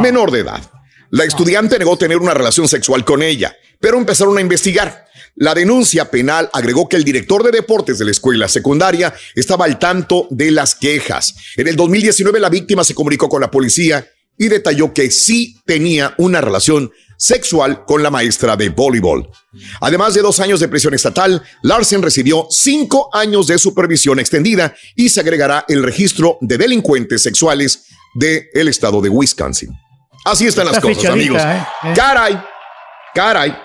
menor de edad. La estudiante negó tener una relación sexual con ella, pero empezaron a investigar. La denuncia penal agregó que el director de deportes de la escuela secundaria estaba al tanto de las quejas. En el 2019 la víctima se comunicó con la policía y detalló que sí tenía una relación sexual con la maestra de voleibol. Además de dos años de prisión estatal, Larsen recibió cinco años de supervisión extendida y se agregará el registro de delincuentes sexuales del estado de Wisconsin. Así están las cosas, amigos. ¿eh? Eh. Caray, caray.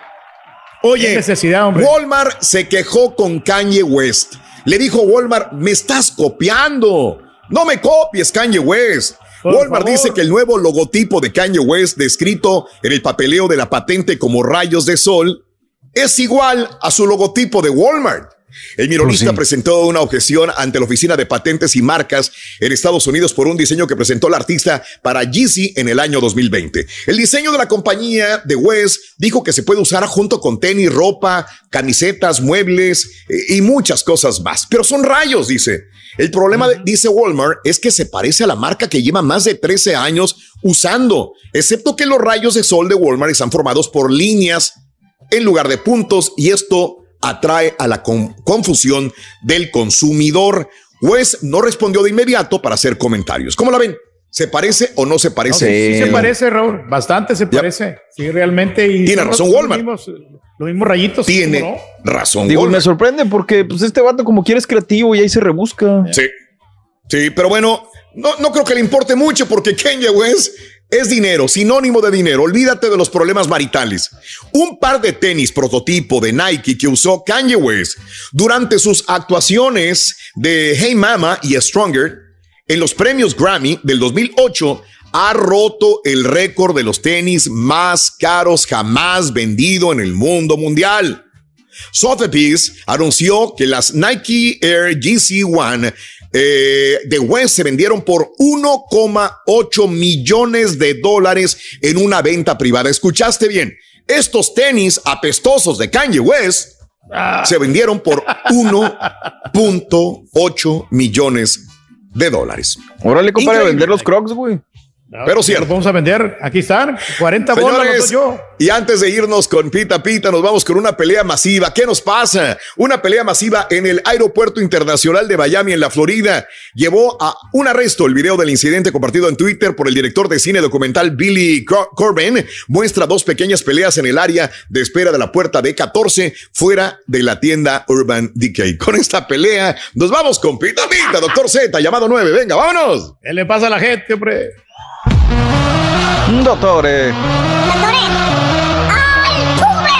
Oye, necesidad, hombre. Walmart se quejó con Kanye West. Le dijo Walmart, me estás copiando. No me copies, Kanye West. Por Walmart favor. dice que el nuevo logotipo de Kanye West, descrito en el papeleo de la patente como rayos de sol, es igual a su logotipo de Walmart. El mironista presentó una objeción ante la Oficina de Patentes y Marcas en Estados Unidos por un diseño que presentó el artista para Yeezy en el año 2020. El diseño de la compañía de West dijo que se puede usar junto con tenis, ropa, camisetas, muebles eh, y muchas cosas más. Pero son rayos, dice. El problema, de- dice Walmart, es que se parece a la marca que lleva más de 13 años usando, excepto que los rayos de sol de Walmart están formados por líneas en lugar de puntos y esto atrae a la con- confusión del consumidor. Wes no respondió de inmediato para hacer comentarios. ¿Cómo la ven? ¿Se parece o no se parece? Sí, se parece, Raúl. Bastante se parece. Sí, realmente. Y Tiene razón Walmart. Los mismos, los mismos rayitos. Tiene ¿cómo razón. Digo, Walmart. me sorprende porque pues este vato como quiere es creativo y ahí se rebusca. Sí. Sí, pero bueno, no, no creo que le importe mucho porque Kanye West es dinero, sinónimo de dinero. Olvídate de los problemas maritales. Un par de tenis prototipo de Nike que usó Kanye West durante sus actuaciones de Hey Mama y Stronger en los premios Grammy del 2008 ha roto el récord de los tenis más caros jamás vendido en el mundo mundial. Sotheby's anunció que las Nike Air GC One eh, de West se vendieron por 1,8 millones de dólares en una venta privada. ¿Escuchaste bien? Estos tenis apestosos de Kanye West se vendieron por 1.8 millones de dólares. Órale, compadre, vender los crocs, güey. Pero cierto. Los vamos a vender. Aquí están. 40 bolas. los Señores, doy yo. y antes de irnos con Pita Pita, nos vamos con una pelea masiva. ¿Qué nos pasa? Una pelea masiva en el Aeropuerto Internacional de Miami, en la Florida. Llevó a un arresto. El video del incidente compartido en Twitter por el director de cine documental Billy Cor- Corbin muestra dos pequeñas peleas en el área de espera de la puerta de 14 fuera de la tienda Urban Decay. Con esta pelea, nos vamos con Pita Pita, doctor Z, llamado 9. Venga, vámonos. ¿Qué le pasa a la gente, hombre? Doctores.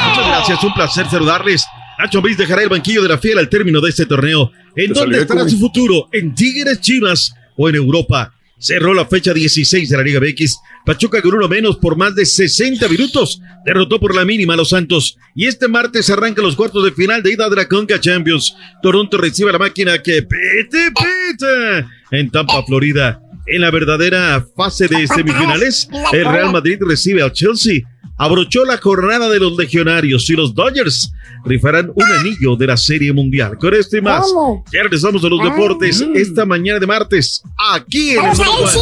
Muchas gracias, un placer saludarles. Nacho Ambriz dejará el banquillo de la fiel al término de este torneo. ¿En Te dónde estará su futuro? ¿En Tigres, Chivas o en Europa? Cerró la fecha 16 de la Liga BX. Pachuca con uno menos por más de 60 minutos. Derrotó por la mínima a los Santos. Y este martes arranca los cuartos de final de ida de la Conca Champions. Toronto recibe a la máquina que pete, pete en Tampa, Florida. En la verdadera fase de semifinales, el Real Madrid recibe al Chelsea. Abrochó la jornada de los legionarios y los Dodgers rifarán un anillo de la Serie Mundial. Con esto y más, ya regresamos a los deportes esta mañana de martes, aquí en el Vamos a ver si-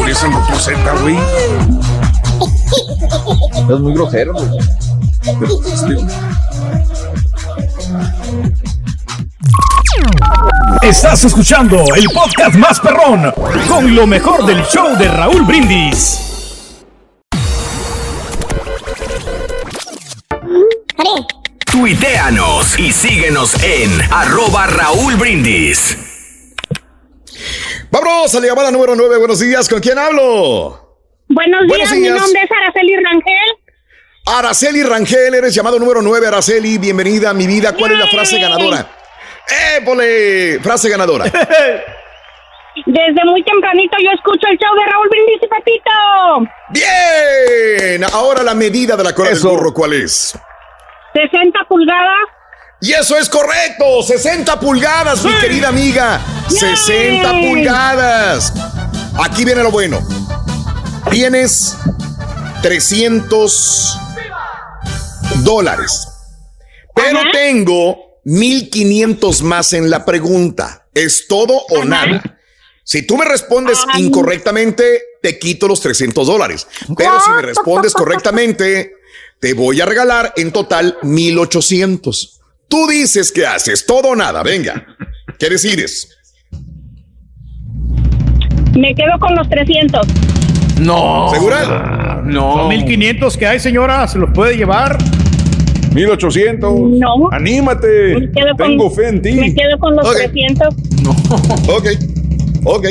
Por eso el doctor Z, güey. [LAUGHS] Es muy grosero, güey. [LAUGHS] Estás escuchando el podcast más perrón con lo mejor del show de Raúl Brindis. Tuiteanos y síguenos en arroba Raúl Brindis. Vámonos a la llamada número 9. Buenos días. ¿Con quién hablo? Buenos, Buenos días, mi días. nombre es Araceli Rangel. Araceli Rangel, eres llamado número 9. Araceli, bienvenida a mi vida. ¿Cuál es la frase ganadora? ¡Épole! Frase ganadora. [LAUGHS] Desde muy tempranito yo escucho el show de Raúl Brindis y Pepito. Bien. Ahora la medida de la cola del burro, ¿cuál es? 60 pulgadas. Y eso es correcto. 60 pulgadas, mi querida amiga. 60 pulgadas. Aquí viene lo bueno. Tienes 300 dólares. Pero tengo 1500 más en la pregunta. ¿Es todo o nada? Si tú me respondes incorrectamente, te quito los 300 dólares. Pero si me respondes correctamente, te voy a regalar en total 1800. Tú dices que haces todo o nada. Venga. ¿Qué decides? Me quedo con los 300. No. ¿Segura? No. Son 1500 que hay, señora. ¿Se los puede llevar? 1800. No. Anímate. Me quedo con- Tengo fe en ti. Me quedo con los Ok. 300. [LAUGHS] Ok, ok.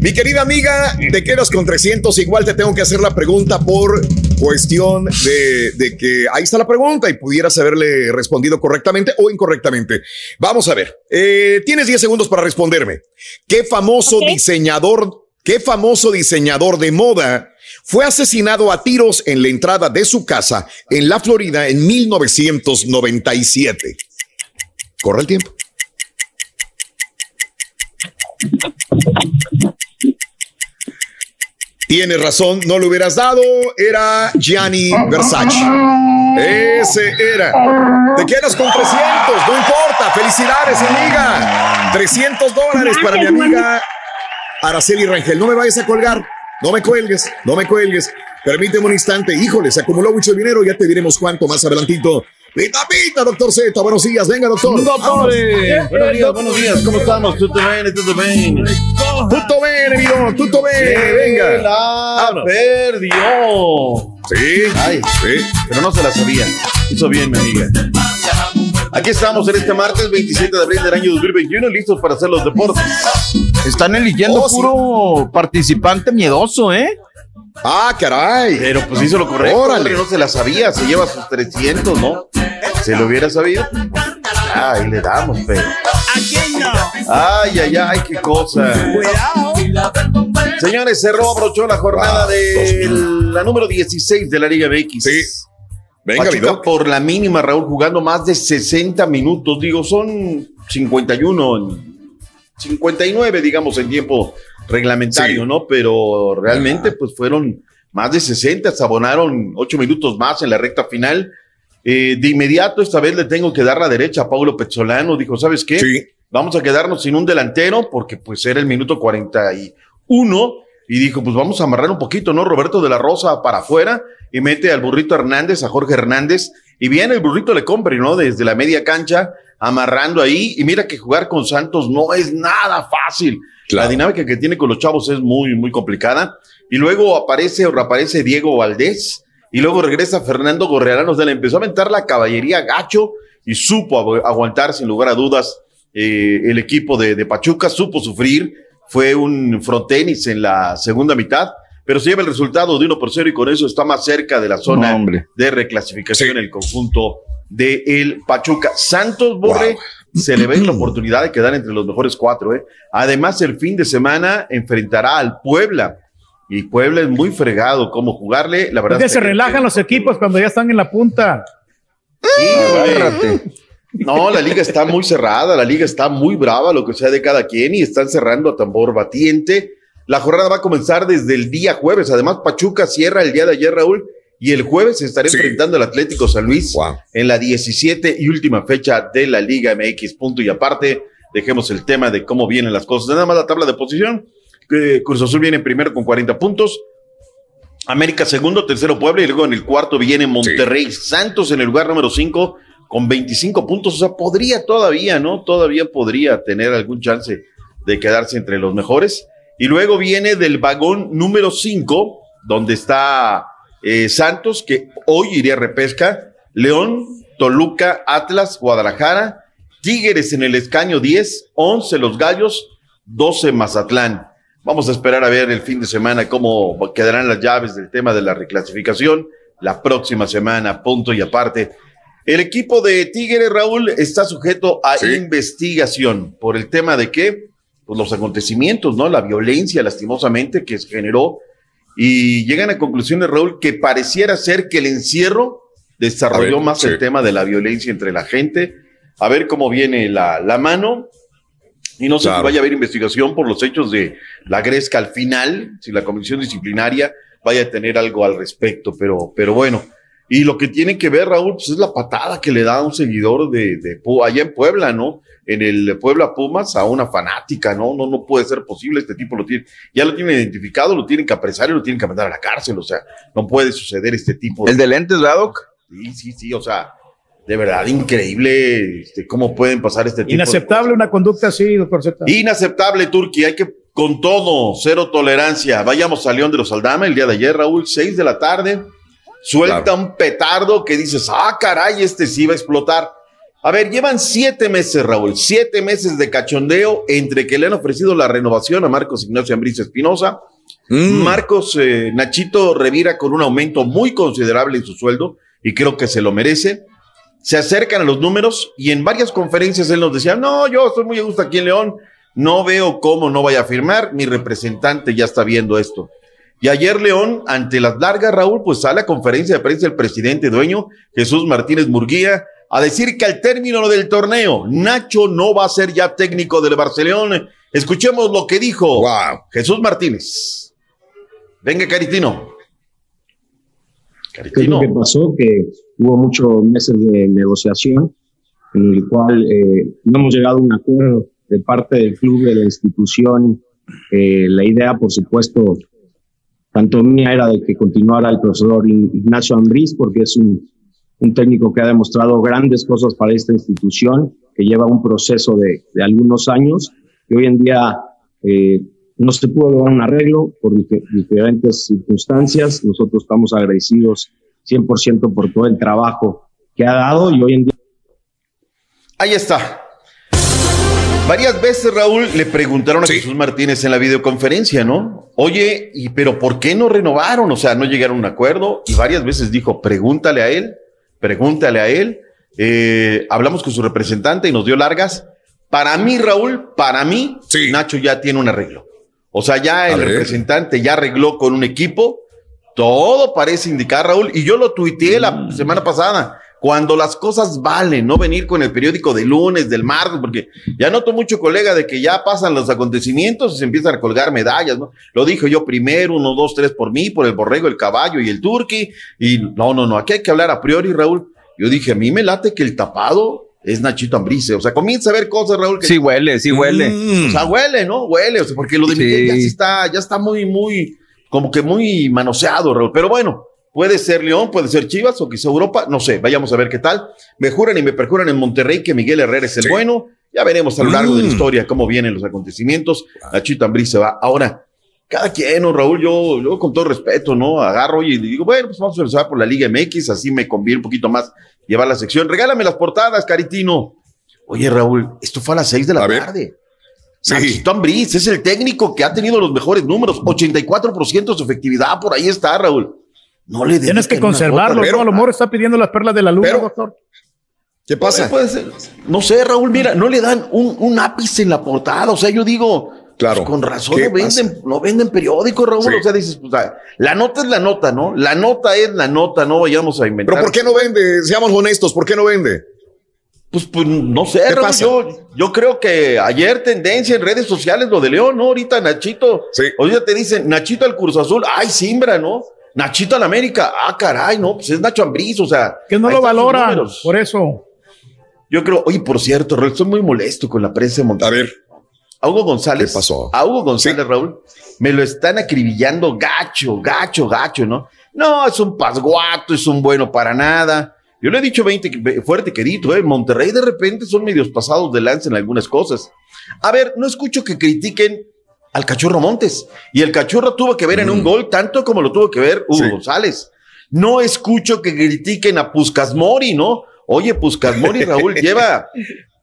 Mi querida amiga, te quedas con 300. Igual te tengo que hacer la pregunta por cuestión de, de que ahí está la pregunta y pudieras haberle respondido correctamente o incorrectamente. Vamos a ver. Eh, tienes 10 segundos para responderme. ¿Qué famoso diseñador, qué famoso diseñador de moda fue asesinado a tiros en la entrada de su casa en la Florida en 1997? Corre el tiempo. Tienes razón, no lo hubieras dado. Era Gianni Versace. Ese era. Te quedas con 300, no importa. Felicidades, amiga. 300 dólares para mi amiga Araceli Rangel. No me vayas a colgar. No me cuelgues, no me cuelgues. Permíteme un instante. Híjole, se acumuló mucho dinero. Ya te diremos cuánto más adelantito. Pita, pita, doctor Z. Buenos días. Venga, doctor. Dottore, buenos días, buenos días, ¿cómo estamos? Tutto bene, tutto bene. Tutto bene, amigo, tutto bene, venga. La perdió. Sí, Ay, sí. Pero no se la sabía. Hizo bien, mi amiga. Aquí estamos en este martes 27 de abril del año 2021, listos para hacer los deportes. Están eligiendo Oh, sí. puro participante miedoso, ¿eh? Ah, caray. Pero pues hizo lo correcto. Órale. no se la sabía. Se lleva sus 300, ¿no? Se lo hubiera sabido. Ah, ahí le damos, pero. Ay, ay, ay, qué cosa. Señores, cerró, abrochó la jornada de la número 16 de la Liga MX. Sí. Venga, Pachuca por la mínima, Raúl, jugando más de 60 minutos. Digo, son 51, en- 59, digamos, en tiempo reglamentario, Sí. ¿no? Pero realmente, pues fueron más de 60, se abonaron 8 minutos más en la recta final. Eh, de inmediato, esta vez le tengo que dar la derecha a Paulo Pezzolano. Dijo, ¿sabes qué? Sí. Vamos a quedarnos sin un delantero porque pues era el minuto 41 y dijo, pues vamos a amarrar un poquito, ¿no? Roberto de la Rosa para afuera y mete al burrito Hernández, a Jorge Hernández y viene el burrito le compre, ¿no? Desde la media cancha, amarrando ahí y mira que jugar con Santos no es nada fácil. La dinámica que tiene con los chavos es muy, muy complicada. Y luego aparece o reaparece Diego Valdés y luego regresa Fernando Gorrearán, o sea, le empezó a aventar la caballería gacho y supo agu- aguantar sin lugar a dudas eh, el equipo de, de Pachuca, supo sufrir, fue un frontenis en la segunda mitad, pero se lleva el resultado de 1 por 0 y con eso está más cerca de la zona No, de reclasificación en el conjunto de el Pachuca. Santos Borre se le ve la oportunidad de quedar entre los mejores cuatro. ¿eh? Además, el fin de semana enfrentará al Puebla. Y Puebla es muy fregado cómo jugarle. La verdad Es que se relajan los equipos cuando ya están en la punta. No, la liga está muy cerrada, la liga está muy brava, lo que sea de cada quien, y están cerrando a tambor batiente. La jornada va a comenzar desde el día jueves. Además, Pachuca cierra el día de ayer, Raúl, y el jueves se estará enfrentando al Atlético San Luis en la 17 y última fecha de la Liga MX. Punto y aparte, dejemos el tema de cómo vienen las cosas. Nada más la tabla de posición. que Cruz Azul viene primero con 40 puntos. América segundo, tercero Puebla y luego en el cuarto viene Monterrey. Santos en el lugar número 5 con 25 puntos, o sea, podría todavía, ¿no? Todavía podría tener algún chance de quedarse entre los mejores. Y luego viene del vagón número 5, donde está eh, Santos, que hoy iría a repesca, León, Toluca, Atlas, Guadalajara, Tigres en el escaño 10, 11 los Gallos, 12 Mazatlán. Vamos a esperar a ver el fin de semana cómo quedarán las llaves del tema de la reclasificación. La próxima semana, punto y aparte. El equipo de Tigres, Raúl, está sujeto a investigación por el tema de que pues, los acontecimientos, ¿no? La violencia, lastimosamente, que se generó. Y llegan a conclusiones, Raúl, que pareciera ser que el encierro desarrolló más el tema de la violencia entre la gente. A ver cómo viene la, la mano. Y no sé si vaya a haber investigación por los hechos de la Gresca al final, si la comisión disciplinaria vaya a tener algo al respecto, pero, pero bueno. Y lo que tiene que ver, Raúl, pues es la patada que le da a un seguidor de, de allá en Puebla, ¿no? En el Puebla Pumas a una fanática, ¿no? No, no puede ser posible, este tipo lo tiene, ya lo tiene identificado, lo tienen que apresar y lo tienen que mandar a la cárcel, o sea, no puede suceder este tipo de... ¿El de lentes, Doc? Sí, sí, sí, o sea, de verdad increíble este, cómo pueden pasar este tipo Inaceptable una conducta así, doctor Z. Inaceptable, Turquía. Hay que, con todo, cero tolerancia. Vayamos a León de los Aldama el día de ayer, Raúl, seis de la tarde. Suelta un petardo que dices, ah, caray, este sí va a explotar. A ver, llevan siete meses, Raúl, siete meses de cachondeo entre que le han ofrecido la renovación a Marcos Ignacio Ambriz Espinosa. Mm. Marcos eh, Nachito revira con un aumento muy considerable en su sueldo y creo que se lo merece se acercan a los números y en varias conferencias él nos decía, no, yo estoy muy a gusto aquí en León, no veo cómo no vaya a firmar, mi representante ya está viendo esto. Y ayer León, ante las largas, Raúl, pues sale a conferencia de prensa el presidente dueño, Jesús Martínez Murguía, a decir que al término del torneo, Nacho no va a ser ya técnico del Barcelona. Escuchemos lo que dijo Jesús Martínez. Venga, Caritino. ¿Qué es lo que pasó? Que hubo muchos meses de negociación en el cual eh, no hemos llegado a un acuerdo de parte del club, de la institución. Eh, la idea, por supuesto, tanto mía era de que continuara el profesor Ignacio Ambriz, porque es un, un técnico que ha demostrado grandes cosas para esta institución, que lleva un proceso de, de algunos años, y hoy en día eh, no se pudo lograr un arreglo por diferentes circunstancias. Nosotros estamos agradecidos 100% por todo el trabajo que ha dado y hoy en día... Ahí está. Varias veces, Raúl, le preguntaron a Jesús Martínez en la videoconferencia, ¿no? Oye, ¿y pero por qué no renovaron? O sea, no llegaron a un acuerdo y varias veces dijo, pregúntale a él, pregúntale a él. Eh, hablamos con su representante y nos dio largas. Para mí, Raúl, para mí, Nacho ya tiene un arreglo. O sea, ya el representante ya arregló con un equipo. Todo parece indicar, Raúl, y yo lo tuiteé la Mm. semana pasada. Cuando las cosas valen, no venir con el periódico de lunes, del martes, porque ya noto mucho, colega, de que ya pasan los acontecimientos y se empiezan a colgar medallas, ¿no? Lo dijo yo primero, uno, dos, tres por mí, por el borrego, el caballo y el turqui. Y no, no, no, aquí hay que hablar a priori, Raúl. Yo dije, a mí me late que el tapado es Nachito Ambrice. O sea, comienza a ver cosas, Raúl. Que Sí huele, sí huele. o sea, huele, ¿no? Huele, o sea, porque lo de Sí. Miguel ya sí está, ya está muy, muy, como que muy manoseado, Raúl. Pero bueno, puede ser León, puede ser Chivas o quizá Europa, no sé, vayamos a ver qué tal. Me juran y me perjuran en Monterrey que Miguel Herrera es el bueno. Ya veremos a lo largo de la Mm. historia cómo vienen los acontecimientos. Nachito Ambriz se va. Ahora, cada quien, ¿no, Raúl? Yo, yo con todo respeto, ¿no? Agarro y digo, bueno, pues vamos a empezar por la Liga MX, así me conviene un poquito más llevar la sección. Regálame las portadas, Caritino. Oye, Raúl, esto fue a las seis de la tarde. Nachito Ambriz es el técnico que ha tenido los mejores números, 84% de su efectividad, por ahí está, Raúl. No le Tienes que conservarlo, cuota, ¿no? A lo mejor está pidiendo las perlas de la luna, doctor. ¿Qué pasa? no sé, Raúl, mira, no le dan un, un ápice en la portada. O sea, yo digo, claro, con razón ¿Qué no venden, no venden periódicos, Raúl. Sí. O sea, dices, pues, ah, la nota es la nota, ¿no? La nota es la nota, no vayamos a inventar. Pero ¿por qué no vende? Seamos honestos, ¿por qué no vende? Pues, pues no sé, ¿Qué Raúl, pasa? Yo, yo creo que ayer tendencia en redes sociales lo de León, ¿no? Ahorita Nachito. Ahorita te dicen, Nachito al Cruz Azul, ay, Simbra, ¿no? Nachito al América, ah, caray, no, pues es Nacho Ambriz, o sea. Que no lo valoran, por eso. Yo creo, oye, por cierto, Raúl, estoy muy molesto con la prensa de Monterrey. A ver. A Hugo González. ¿Qué pasó? A Hugo González, Raúl, me lo están acribillando gacho, gacho, gacho, ¿no? No, es un pasguato, es un bueno para nada. Yo le he dicho 20 que- fuerte querido, ¿eh? Monterrey de repente son medios pasados de lanza en algunas cosas. A ver, no escucho que critiquen al Cachorro Montes. Y el Cachorro tuvo que ver en un Mm. gol tanto como lo tuvo que ver Hugo González. No escucho que critiquen a Puscasmori, ¿no? Oye, Puscasmori, [LAUGHS] Raúl, lleva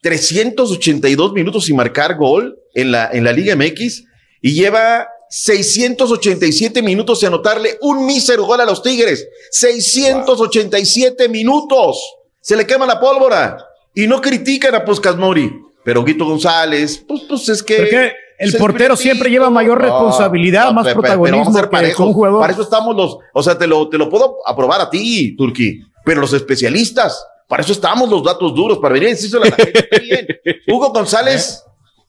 382 minutos sin marcar gol en la, en la Liga MX y lleva 687 minutos sin anotarle un mísero gol a los Tigres. 687 minutos. Se le quema la pólvora. Y no critican a Puscasmori. Pero Guito González, pues, pues es que. El portero siempre lleva mayor responsabilidad, no, más pero protagonismo vamos a ser que parejos. un jugador. Para eso estamos los, o sea, te lo, te lo puedo aprobar a ti, Turki, pero los especialistas, para eso estamos los datos duros, para venir a decírselo a la gente bien. [LAUGHS] Hugo González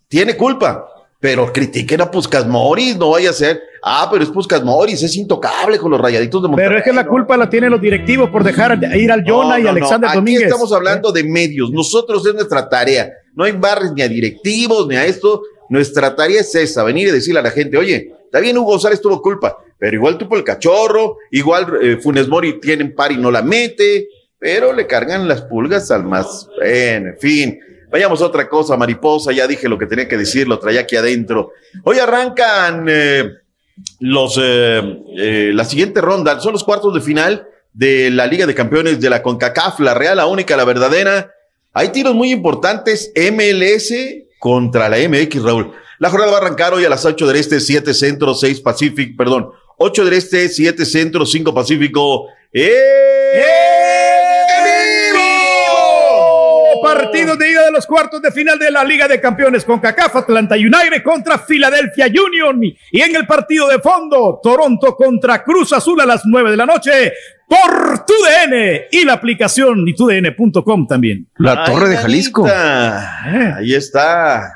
tiene culpa, pero critiquen a Puscas Moris, no vaya a ser, ah, pero es Puscas Moris, es intocable con los rayaditos de Monterrey. Pero es que la culpa la tienen los directivos por dejar de ir al Jonah No, y no, Alexander no. Aquí Domínguez. estamos hablando de medios. Nosotros es nuestra tarea. No hay barres ni a directivos ni a esto. Nuestra tarea es esa, venir y decirle a la gente, oye, está bien Hugo González tuvo culpa, pero igual tuvo el cachorro, igual eh, Funes Mori tiene par y no la mete, pero le cargan las pulgas al más. En fin. Vayamos a otra cosa, mariposa, ya dije lo que tenía que decir, lo traía aquí adentro. Hoy arrancan eh, los, eh, la siguiente ronda, son los cuartos de final de la Liga de Campeones de la CONCACAF, la real, la única, la verdadera. Hay tiros muy importantes, MLS contra la MX, Raúl. La jornada va a arrancar hoy a las 8 del Este, 7 Centro, 6 Pacífico, perdón, 8 del Este, 7 Centro, 5 Pacífico. Partidos de ida de los cuartos de final de la Liga de Campeones con CACAF, Atlanta United contra Philadelphia Union. Y en el partido de fondo, Toronto contra Cruz Azul a las 9 de la noche por TUDN y la aplicación y tudn.com también. La Torre de Jalisco. Jalisco. Ahí está.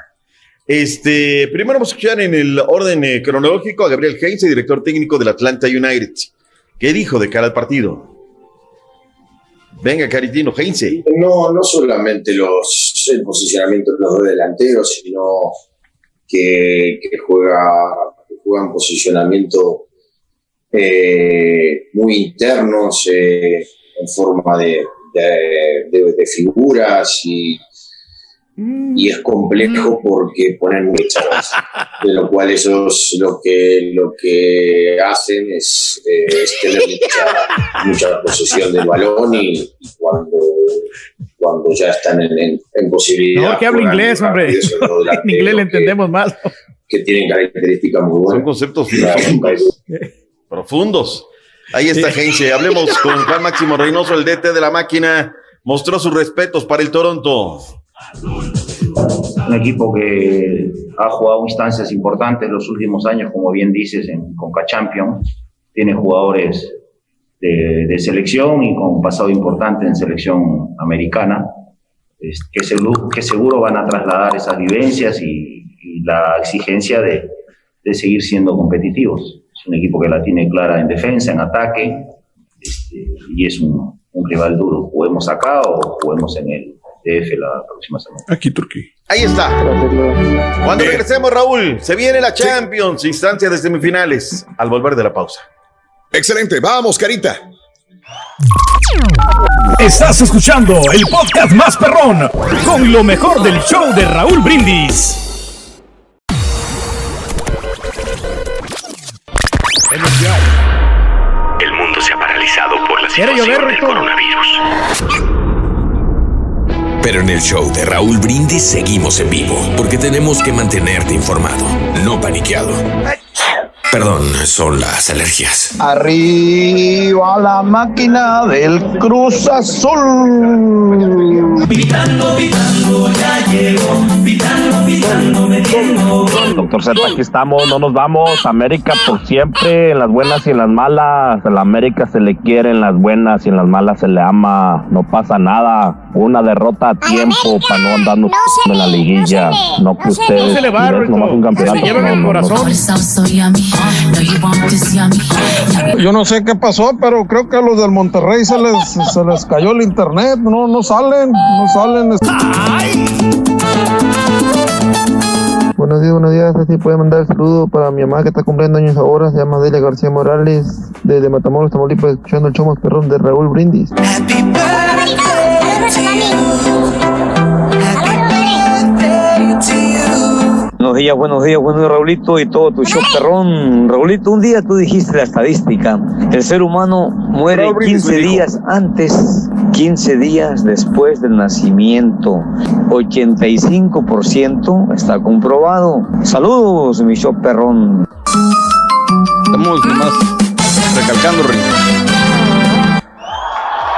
Este, primero vamos a escuchar en el orden eh, cronológico a Gabriel Heinze, director técnico del Atlanta United. ¿Qué dijo de cara al partido? Venga, Caritino, Heinze. No, no solamente los, el posicionamiento de los dos delanteros, sino que, que juega, que juegan posicionamiento eh, muy internos, eh, en forma de, de- de- de figuras y, y es complejo porque ponen muchas, de lo cual ellos lo que, lo que hacen es, eh, es tener mucha, mucha posesión del balón y, y cuando, cuando ya están en, en, en posibilidad. Mejor que juegan inglés, hombre. En [LAUGHS] inglés le entendemos más. que tienen características muy buenas. Son conceptos filosóficos [LAUGHS] profundos. Ahí está Heinze. Hablemos [LAUGHS] con Juan Máximo Reynoso, el DT de la máquina. Mostró sus respetos para el Toronto. un equipo que ha jugado instancias importantes los últimos años, como bien dices, en Conca Champions. Tiene jugadores de, de selección y con pasado importante en selección americana, es- que, seguro, que seguro van a trasladar esas vivencias y, y la exigencia de, de seguir siendo competitivos. Es un equipo que la tiene clara en defensa, en ataque, este, y es un, un rival duro. Juguemos acá o juguemos en el DF la próxima semana. Aquí, Turquía. Ahí está. Cuando regresemos, Raúl, se viene la Champions, instancia de semifinales, al volver de la pausa. Excelente, vamos, Carita. Estás escuchando el podcast más perrón con lo mejor del show de Raúl Brindis. El mundo se ha paralizado por la situación llover, del coronavirus. Pero en el show de Raúl Brindis seguimos en vivo, porque tenemos que mantenerte informado, no paniqueado. Perdón, son las alergias. Arriba la máquina del Cruz Azul. Pitando, pitando, ya llegó. Pitando, pitando, metiendo. Doctor Z, aquí estamos, no nos vamos. América por siempre, en las buenas y en las malas. A la América se le quiere en las buenas y en las malas se le ama. No pasa nada. Una derrota a tiempo para no andarnos en la liguilla. No que ustedes, No se le va, nomás un campeonato. Se llevan el No, no, no. corazón. Yo no sé qué pasó, pero creo que a los del Monterrey se les, se les cayó el internet. No, no salen, no salen. Buenos días, buenos días. Si puede mandar el saludo para mi mamá que está cumpliendo años ahora. Se llama Delia García Morales, desde Matamoros, Tamaulipas, escuchando el show más perrón de Raúl Brindis. Happy birthday Saludos, Buenos días, buenos días, buenos días, Raulito y todo tu show perrón. Raulito, un día tú dijiste la estadística. El ser humano muere Raúl Brindis 15 lo dijo. días antes, 15 días después del nacimiento. 85% está comprobado. Saludos, mi show perrón. Estamos nomás recalcando, Rick.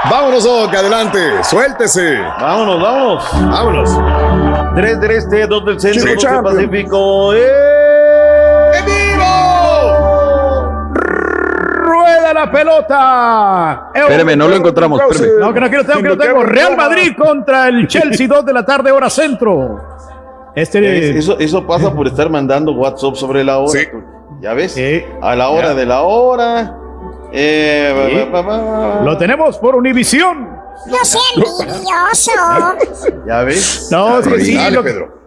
Vámonos, Doc, adelante, suéltese. Vámonos, vámonos. Vámonos. 3 del este, 2 del centro, Chico 2 del. Pacífico. ¡Eh! ¡En vivo! Rueda la pelota. Espérame, no lo encontramos. No, que no, que no tengo, que no tengo. Real Madrid contra el Chelsea, 2 de la tarde, hora centro. Este. Eso, eso pasa por estar mandando WhatsApp sobre la hora. ¿Ya ves? A la hora Ya. de la hora. Eh, Sí. ba, ba, ba, ba. Lo tenemos por Univisión. No sea envidioso. [LAUGHS] ¿Ya ves? No, es que sí. Dale, lo- Pedro.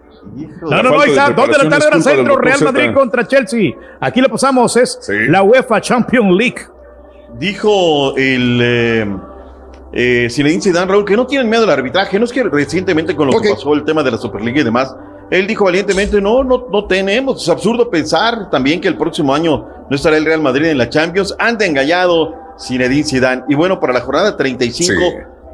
No, no, no, ahí está. Dos de la tarde, hora centro. Real Madrid contra Chelsea. Aquí lo pasamos. Es la UEFA Champions League. Dijo el eh, eh, Zinedine Zidane, Raúl, que no tienen miedo al arbitraje. No es que recientemente con lo que pasó el tema de la Superliga y demás, él dijo valientemente, no, no, no tenemos. Es absurdo pensar también que el próximo año no estará el Real Madrid en la Champions. Anda engallado Zinedine Zidane. Y bueno, para la jornada 35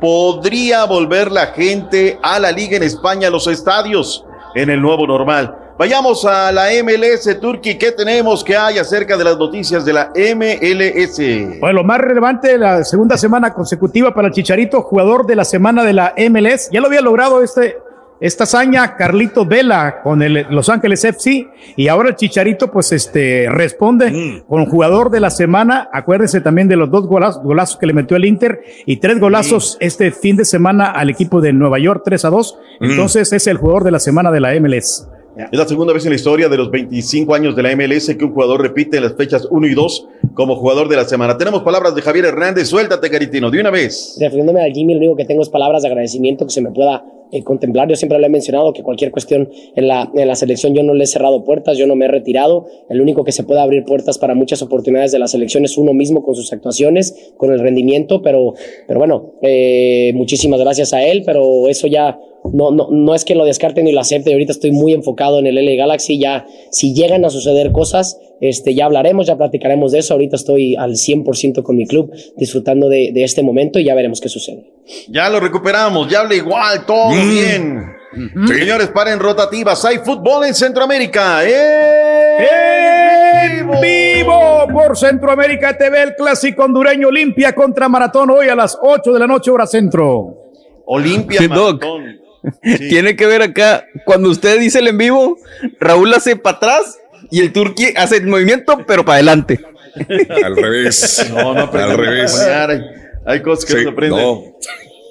podría volver la gente a la liga en España, a los estadios, en el nuevo normal. Vayamos a la MLS Turquía. ¿Qué tenemos que hay acerca de las noticias de la MLS? Bueno, lo más relevante de la segunda semana consecutiva para el Chicharito, jugador de la semana de la MLS. Ya lo había logrado este, esta hazaña Carlito Vela con el Los Ángeles FC y ahora el Chicharito pues este responde con jugador de la semana. Acuérdense también de los dos golazos, golazos que le metió el Inter y tres golazos este fin de semana al equipo de Nueva York 3 a 2. Mm. Entonces es el jugador de la semana de la MLS. Es la segunda vez en la historia de los 25 años de la MLS que un jugador repite en las fechas 1 y 2 como jugador de la semana. Tenemos palabras de Javier Hernández. Suéltate, Caritino, de una vez. Refiriéndome al Jimmy, lo único que tengo es palabras de agradecimiento que se me pueda eh, contemplar. Yo siempre lo he mencionado que cualquier cuestión en la, en la selección yo no le he cerrado puertas, yo no me he retirado. El único que se puede abrir puertas para muchas oportunidades de la selección es uno mismo con sus actuaciones, con el rendimiento, pero, pero bueno, eh, muchísimas gracias a él, pero eso ya no, no, no es que lo descarte ni lo acepte. Ahorita estoy muy enfocado en el LA Galaxy. Ya, si llegan a suceder cosas, este, ya hablaremos, ya platicaremos de eso. Ahorita estoy al 100% con mi club, disfrutando de, de este momento y ya veremos qué sucede. Ya lo recuperamos, ya habla igual, todo Mm. bien. Señores, paren rotativas. Hay fútbol en Centroamérica. ¡Eh! En vivo por Centroamérica TV, el clásico hondureño Olimpia contra Maratón hoy a las 8 de la noche, hora centro. Olimpia, Tiene que ver acá, cuando usted dice el en vivo, Raúl hace para atrás y el turqui hace el movimiento, pero para adelante. [LAUGHS] Al revés. No, no, Al revés. Hay, hay cosas que Sí, no se aprenden. no.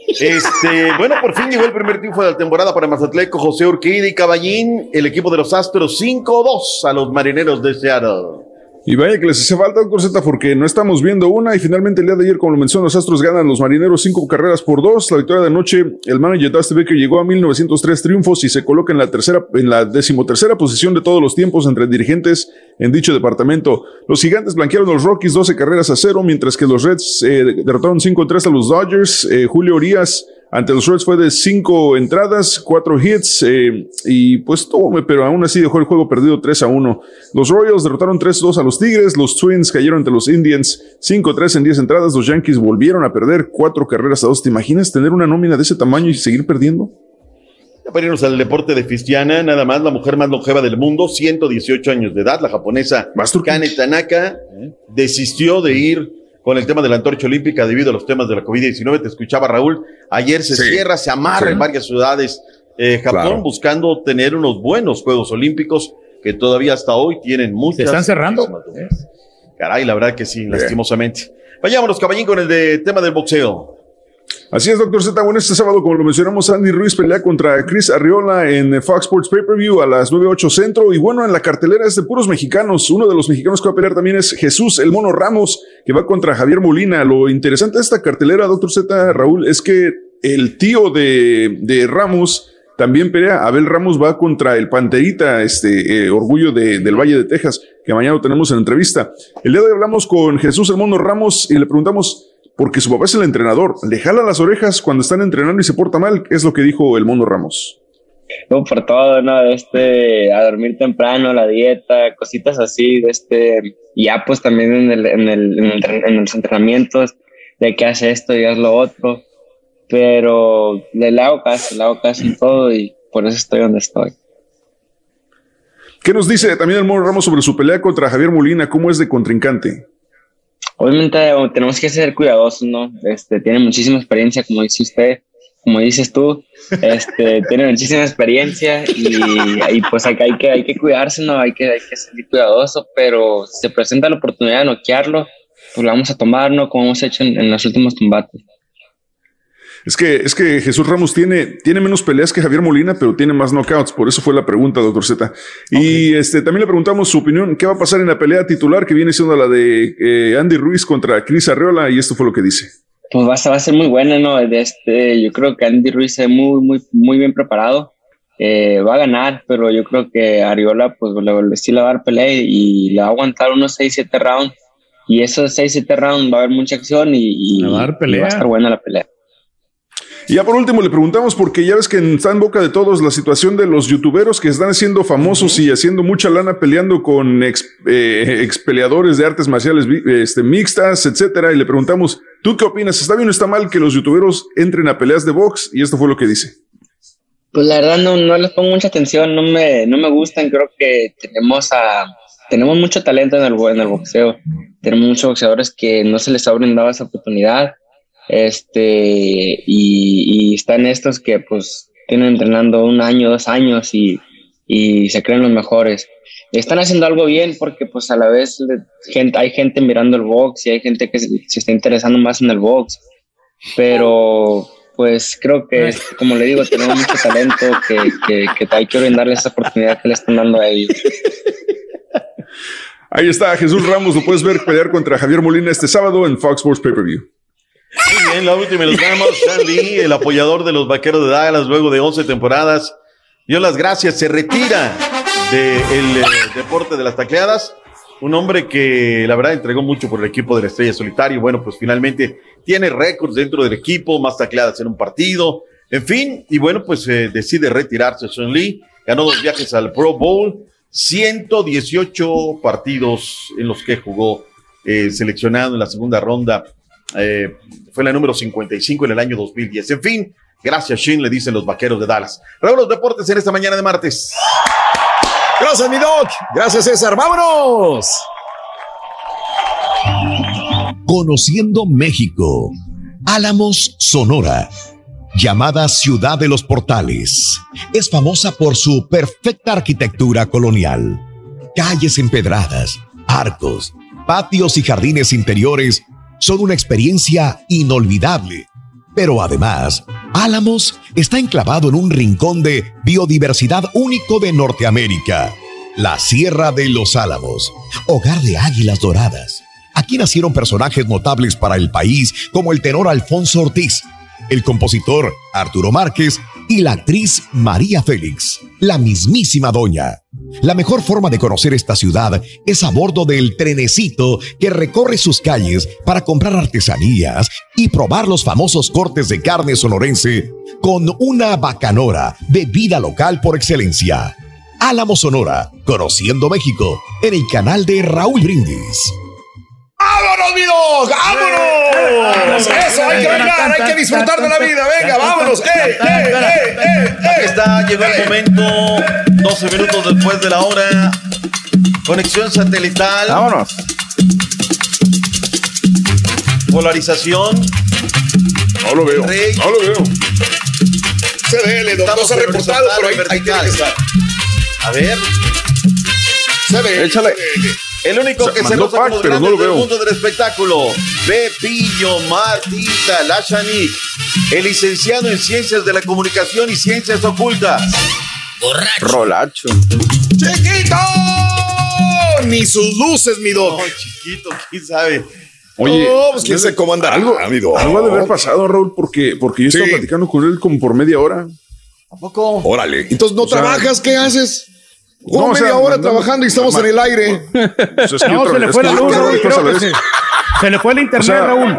Este, bueno, por fin llegó el primer triunfo de la temporada para Mazatleco, José Urquidi y Caballín, el equipo de los Astros 5-2 a los marineros de Seattle. Y vaya que les hace falta, doctor Z, porque no estamos viendo una. Y finalmente, el día de ayer, como lo mencionó, los Astros ganan los marineros cinco carreras por dos. La victoria de anoche, el manager Dusty Baker llegó a 1903 triunfos y se coloca en la tercera, en la decimotercera posición de todos los tiempos entre dirigentes en dicho departamento. Los gigantes blanquearon a los Rockies 12 carreras a cero, mientras que los Reds eh, derrotaron 5-3 a los Dodgers. Eh, Julio Urias ante los Reds fue de cinco entradas, cuatro hits, eh, y pues todo, pero aún así dejó el juego perdido 3 a 1. Los Royals derrotaron 3-2 a los Tigres, los Twins cayeron ante los Indians 5-3 en 10 entradas, los Yankees volvieron a perder cuatro carreras a dos. ¿Te imaginas tener una nómina de ese tamaño y seguir perdiendo? Ya para irnos al deporte de Fistiana, nada más la mujer más longeva del mundo, 118 años de edad, la japonesa Kane Tanaka, desistió de ir con el tema de la antorcha olímpica debido a los temas de la COVID-19. Te escuchaba Raúl, ayer se Sí. cierra, se amarra Sí. en varias ciudades eh, Japón Claro. buscando tener unos buenos Juegos Olímpicos que todavía hasta hoy tienen muchas. Se están cerrando. Caray, la verdad que sí, lastimosamente. Vayámonos, caballín, con el de tema del boxeo. Así es, doctor Z. Bueno, este sábado, como lo mencionamos, Andy Ruiz pelea contra Chris Arriola en Fox Sports Pay-Per-View a las 9.8 centro. Y bueno, en la cartelera es de puros mexicanos. Uno de los mexicanos que va a pelear también es Jesús, el mono Ramos, que va contra Javier Molina. Lo interesante de esta cartelera, doctor Z, Raúl, es que el tío de, de Ramos también pelea. Abel Ramos va contra el Panterita, este eh, orgullo de- del Valle de Texas, que mañana lo tenemos en entrevista. El día de hoy hablamos con Jesús el mono Ramos y le preguntamos porque su papá es el entrenador. Le jala las orejas cuando están entrenando y se porta mal, es lo que dijo el Mono Ramos. No, por todo, ¿no? Este, a dormir temprano, la dieta, cositas así, de este, y ya pues también en, el, en, el, en, el- en los entrenamientos, de que hace esto y haz lo otro, pero le hago caso, le hago caso en todo y por eso estoy donde estoy. ¿Qué nos dice también el Mono Ramos sobre su pelea contra Javier Molina? ¿Cómo es de contrincante? Obviamente eh, tenemos que ser cuidadosos, ¿no? Este, tiene muchísima experiencia, como dice usted, como dices tú, este, [LAUGHS] tiene muchísima experiencia y, y pues hay, que- hay que, hay que cuidarse, ¿no? Hay que, hay que ser cuidadoso, pero si se presenta la oportunidad de noquearlo, pues la vamos a tomar, ¿no? Como hemos hecho en, en los últimos combates. Es que, es que Jesús Ramos tiene, tiene menos peleas que Javier Molina, pero tiene más knockouts. Por eso fue la pregunta, doctor Z. Y este, también le preguntamos su opinión. ¿Qué va a pasar en la pelea titular que viene siendo la de eh, Andy Ruiz contra Chris Arreola? Y esto fue lo que dice. Pues va a, ser- va a ser muy buena, ¿no? De Este, yo creo que Andy Ruiz es muy, muy, muy bien preparado. Eh, va a ganar, pero yo creo que Ariola, pues le, sí le va a dar pelea y le va a aguantar unos 6-7 rounds. Y esos 6-7 rounds va a haber mucha acción y, y- Le va a dar y pelea. va a estar buena la pelea. Y ya por último le preguntamos, porque ya ves que está en boca de todos la situación de los youtuberos que están siendo famosos y haciendo mucha lana peleando con ex, eh, ex peleadores de artes marciales este, mixtas, etcétera. Y le preguntamos, ¿tú qué opinas? ¿Está bien o está mal que los youtuberos entren a peleas de box? Y esto fue lo que dice. Pues la verdad no, no les pongo mucha atención, no me, no me gustan, creo que tenemos a tenemos mucho talento en el, en el boxeo, tenemos muchos boxeadores que no se les ha brindado esa oportunidad, este, y, y están estos que pues tienen entrenando un año, dos años y, y se creen los mejores. Están haciendo algo bien porque pues a la vez le- gente, hay gente mirando el box y hay gente que se, se está interesando más en el box, pero pues creo que, como le digo, tenemos mucho [LAUGHS] talento que, que, que hay que brindarles esa oportunidad que le están dando a ellos. Ahí está Jesús Ramos, lo puedes ver pelear contra Javier Molina este sábado en Fox Sports Pay-Per-View. Muy bien, la última el apoyador de los vaqueros de Dallas, luego de 11 temporadas, dio las gracias, se retira del deporte de las tacleadas. Un hombre que la verdad entregó mucho por el equipo de la Estrella Solitario. Bueno, pues finalmente tiene récords dentro del equipo, más tacleadas en un partido. En fin, y bueno, pues eh, decide retirarse Sean Lee. Ganó dos viajes al Pro Bowl, 118 partidos en los que jugó eh, seleccionado en la segunda ronda. Eh, fue la número 55 en el año 2010. En fin, gracias Shin, le dicen los vaqueros de Dallas. Raúl, los deportes en esta mañana de martes. Gracias, mi Doc. Gracias, César. ¡Vámonos! Conociendo México. Álamos, Sonora. Llamada Ciudad de los Portales. Es famosa por su perfecta arquitectura colonial. Calles empedradas, arcos, patios y jardines interiores son una experiencia inolvidable. Pero además, Álamos está enclavado en un rincón de biodiversidad único de Norteamérica, la Sierra de los Álamos, hogar de águilas doradas. Aquí nacieron personajes notables para el país como el tenor Alfonso Ortiz, el compositor Arturo Márquez y la actriz María Félix, la mismísima doña. La mejor forma de conocer esta ciudad es a bordo del trenecito que recorre sus calles para comprar artesanías y probar los famosos cortes de carne sonorense con una bacanora, bebida local por excelencia. Álamo Sonora, conociendo México, en el canal de Raúl Brindis. ¡Vámonos, mi Doc! ¡Vámonos! Eso, hay que bailar, hay que disfrutar de la vida. Venga, vámonos. ¡Eh, eh, eh, eh, Aquí está, llegó el momento, 12 minutos después de la hora. Conexión satelital. Vámonos. Polarización. No lo veo. Rey. No lo veo. CDL, Estamos se ha reportado, pero ahí, ahí tiene que estar. A ver. CDL. Échale. El único O sea, que se pack, como pero no lo del mundo del espectáculo. Pepillo Martita Lachanik, el licenciado en Ciencias de la Comunicación y Ciencias Ocultas. Rolacho. ¡Chiquito! Ni sus luces, mi Doc. No, chiquito, quién sabe. Oye, Oh, pues quién sabe cómo andará, algo, mi Doc. algo ha de haber pasado, Raúl, porque, porque yo estaba Sí. platicando con él como por media hora. ¿A poco? Órale. Entonces, ¿no O sea, trabajas? ¿Qué haces? No, Como o sea, media hora trabajando y estamos en el aire. Pues es que No, se le fue la luz, se, se le fue el internet, O sea, Raúl.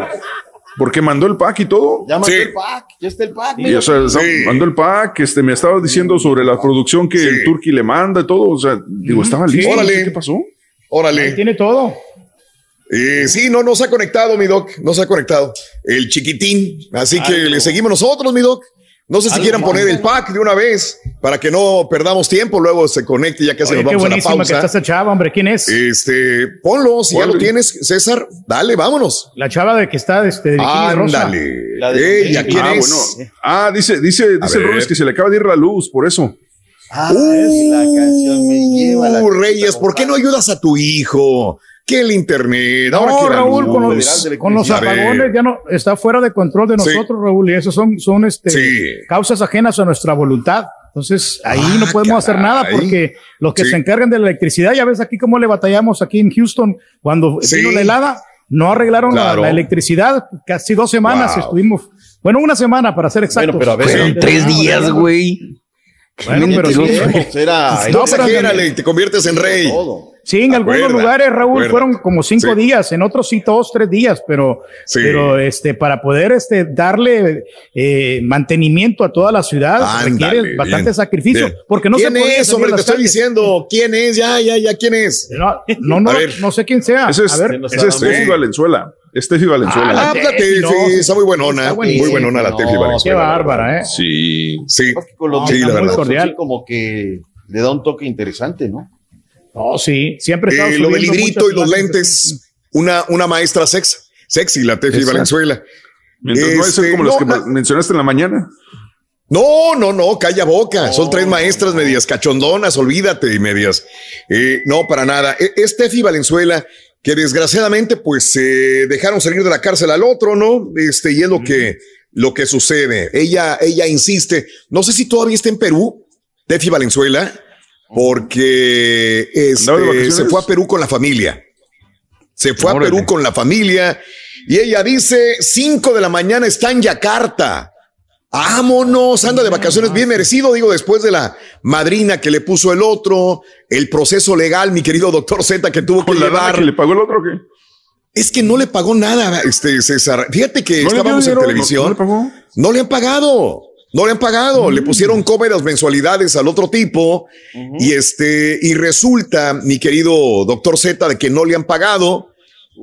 Porque mandó el pack y todo. Ya mandó Sí. el pack, ya está el pack. Y, o sea, mandó el pack, este, me estaba diciendo sobre la producción que el Turqui le manda y todo. O sea, digo, estaba Sí. listo. Órale. ¿Qué pasó? Órale. Tiene todo. Eh, sí, no, no se ha conectado, mi doc. No se ha conectado. El chiquitín. Así que le seguimos nosotros, mi doc. No sé si quieran poner el pack de una vez para que no perdamos tiempo. Luego se conecte ya casi Oye, nos vamos a la buenísima que está pausa. esa chava, hombre. ¿Quién es? Este, ponlo, si ya lo tienes, César. Dale, vámonos. La chava de que está este, de bikini rosa. Ándale. Ella, ¿quién ah, es? bueno. Ah, dice, dice, dice. Rolis que se le acaba de ir la luz, por eso. Ah, es la canción me lleva la Uh, Reyes, ¿por qué no ayudas a tu hijo? Que el internet. ahora No, que Raúl, con los, con los apagones ya no está fuera de control de Sí. nosotros, Raúl, y eso son, son este, Sí. causas ajenas a nuestra voluntad. Entonces, ahí Ah, no podemos hacer nada porque los que Sí. se encargan de la electricidad, ya ves aquí cómo le batallamos aquí en Houston cuando Sí. vino la helada, no arreglaron la- Claro. la, electricidad, casi dos semanas Wow. estuvimos, bueno, una semana para ser exactos. pero a veces- Fueron tres días, güey. Bueno, pero sí, Pues era, No, exagérale, te conviertes en rey. Sí, en algunos lugares, Raúl, acuerda. fueron como cinco Sí. días, en otros sí dos, tres días, pero, Sí. pero este, para poder este, darle eh, mantenimiento a toda la ciudad Ándale, requiere bastante bien, sacrificio, bien. porque no ¿Quién se es, hombre? Te estoy calles. diciendo. ¿Quién es? Ya, ya, ya, ¿quién es? No, no, no, ver. no sé quién sea. Ese es, a ver, ese es Tefi Valenzuela. Es Tefi Valenzuela. Ah, la Tefi, no, sí, está muy buenona. está muy buenona la Tefi Valenzuela. qué bárbara, ¿eh? Sí. Sí, Con los No, sí, la muy verdad. cordial. sí, como que le da un toque interesante, ¿no? No, sí, siempre Eh, lo del muchas y los lentes, una, una maestra sex, sexy, la Tefi. Valenzuela. Mientras no Este, es como las no, que mencionaste en la mañana. No, no, no, calla boca. Son tres maestras medias cachondonas, olvídate, y medias. Eh, no, para nada. E- Es Tefi Valenzuela, que desgraciadamente, pues, eh, dejaron salir de la cárcel al otro, ¿no? Este, y es lo que, lo que sucede. Ella, ella insiste. No sé si todavía está en Perú, Tefi Valenzuela, porque este, se fue a Perú con la familia. Se fue Órale. a Perú con la familia y ella dice, 5 de la mañana está en Yakarta. Vámonos, anda de vacaciones bien merecido, digo, después de la madrina que le puso el otro, el proceso legal, mi querido doctor Z, que tuvo que la llevar. que le pagó el otro, ¿o ¿qué? Es que no le pagó nada, este César. Fíjate que ¿No estábamos en dinero? ¿No- televisión. no le pagó? No le han pagado. No le han pagado. Le pusieron cómodas mensualidades al otro tipo. Y este, y resulta, mi querido doctor Z, de que no le han pagado,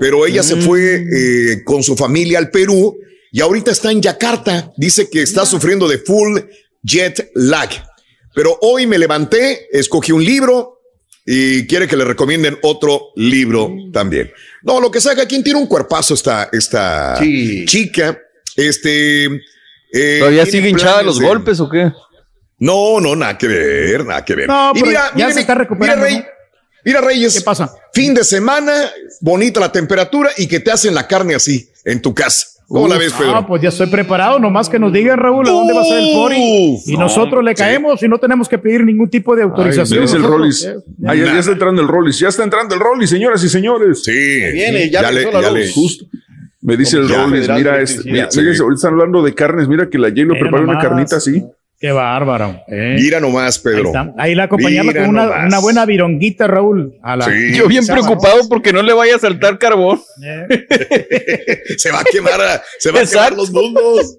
pero ella se fue eh, con su familia al Perú y ahorita está en Yakarta. Dice que está sufriendo de full jet lag. Pero hoy me levanté, escogí un libro y quiere que le recomienden otro libro también. No, lo que saca, ¿quién tiene un cuerpazo esta, esta Sí. chica? Este. Eh, ¿Todavía sigue hinchada los golpes o qué? No, no, nada que ver, nada que ver. No, y pero mira, ya mira, se está recuperando, Mira, Rey, ¿no? mira, Reyes. ¿Qué pasa? Fin de semana, bonita la temperatura y que te hacen la carne así en tu casa. ¿Cómo la ves, Pedro? Ah, pues ya estoy preparado, nomás que nos digan, Raúl, a dónde va a ser el fori. Uf, Y no, nosotros le sí. caemos y no tenemos que pedir ningún tipo de Ay, autorización. el Rollis. Ah, ya, ya está entrando el Rollis. Ya está entrando el Rollis, señoras y señores. Sí. Viene, ya, le, regresó la ya luz. le- Justo. Me dice el Federal mira, este, mira, Sí. están hablando de carnes, mira que la J lo Mira preparó una carnita así. Qué bárbaro. eh. Mira nomás, Pedro. Ahí la acompañarla Mira con una, buena vironguita, Raúl. A la, Sí. Yo bien preocupado porque no le vaya a saltar carbón. Eh. [LAUGHS] Se va a quemar, a- se va a quemar los mundos.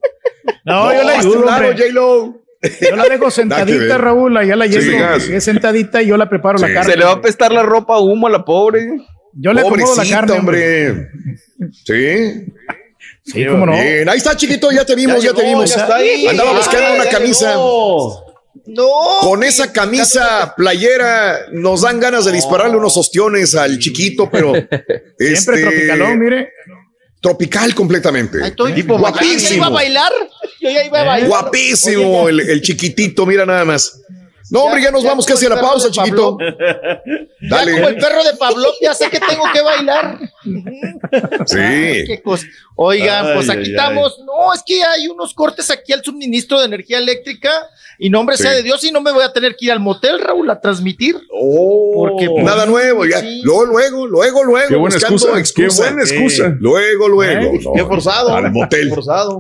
No, yo la ayudo, lado, hombre. J-Lo. Yo la dejo [LAUGHS] sentadita. Raúl. Allá la Sí, llevo. es sentadita y yo la preparo la Sí. carne. Se le va a apestar la ropa a humo a la pobre. Yo le acomodo la carne, hombre. hombre. [LAUGHS] Sí. Sí, cómo no. Bien, ahí está, chiquito, ya te vimos, ya, te llegó, vimos. ya está ahí. Andaba buscando Ah, una camisa. llegó. No. Con esa camisa playera nos dan ganas de dispararle unos ostiones al chiquito, pero [LAUGHS] Siempre este, tropicalón, mire. tropical completamente. Estoy. Tipo Yo ya iba a guapísimo, bailar. Yo ya iba a bailar. guapísimo el, el chiquitito, mira nada más. No, hombre, ya nos ya vamos casi a la pausa, chiquito. [LAUGHS] Ya como el Dale. perro de Pablo, ya sé que tengo que bailar. [LAUGHS] Sí. Qué cosa. Oigan, Ay, pues aquí ay. estamos. No, es que hay unos cortes aquí al suministro de energía eléctrica. Y nombre Sí. sea de Dios, y no me voy a tener que ir al motel, Raúl, a transmitir. Oh. Porque, pues, Nada nuevo, ya. Sí. Luego, luego, luego, luego. Qué buena excusa, qué buena excusa. Luego, luego. ¿Eh? No, Qué forzado. Al motel. Qué forzado.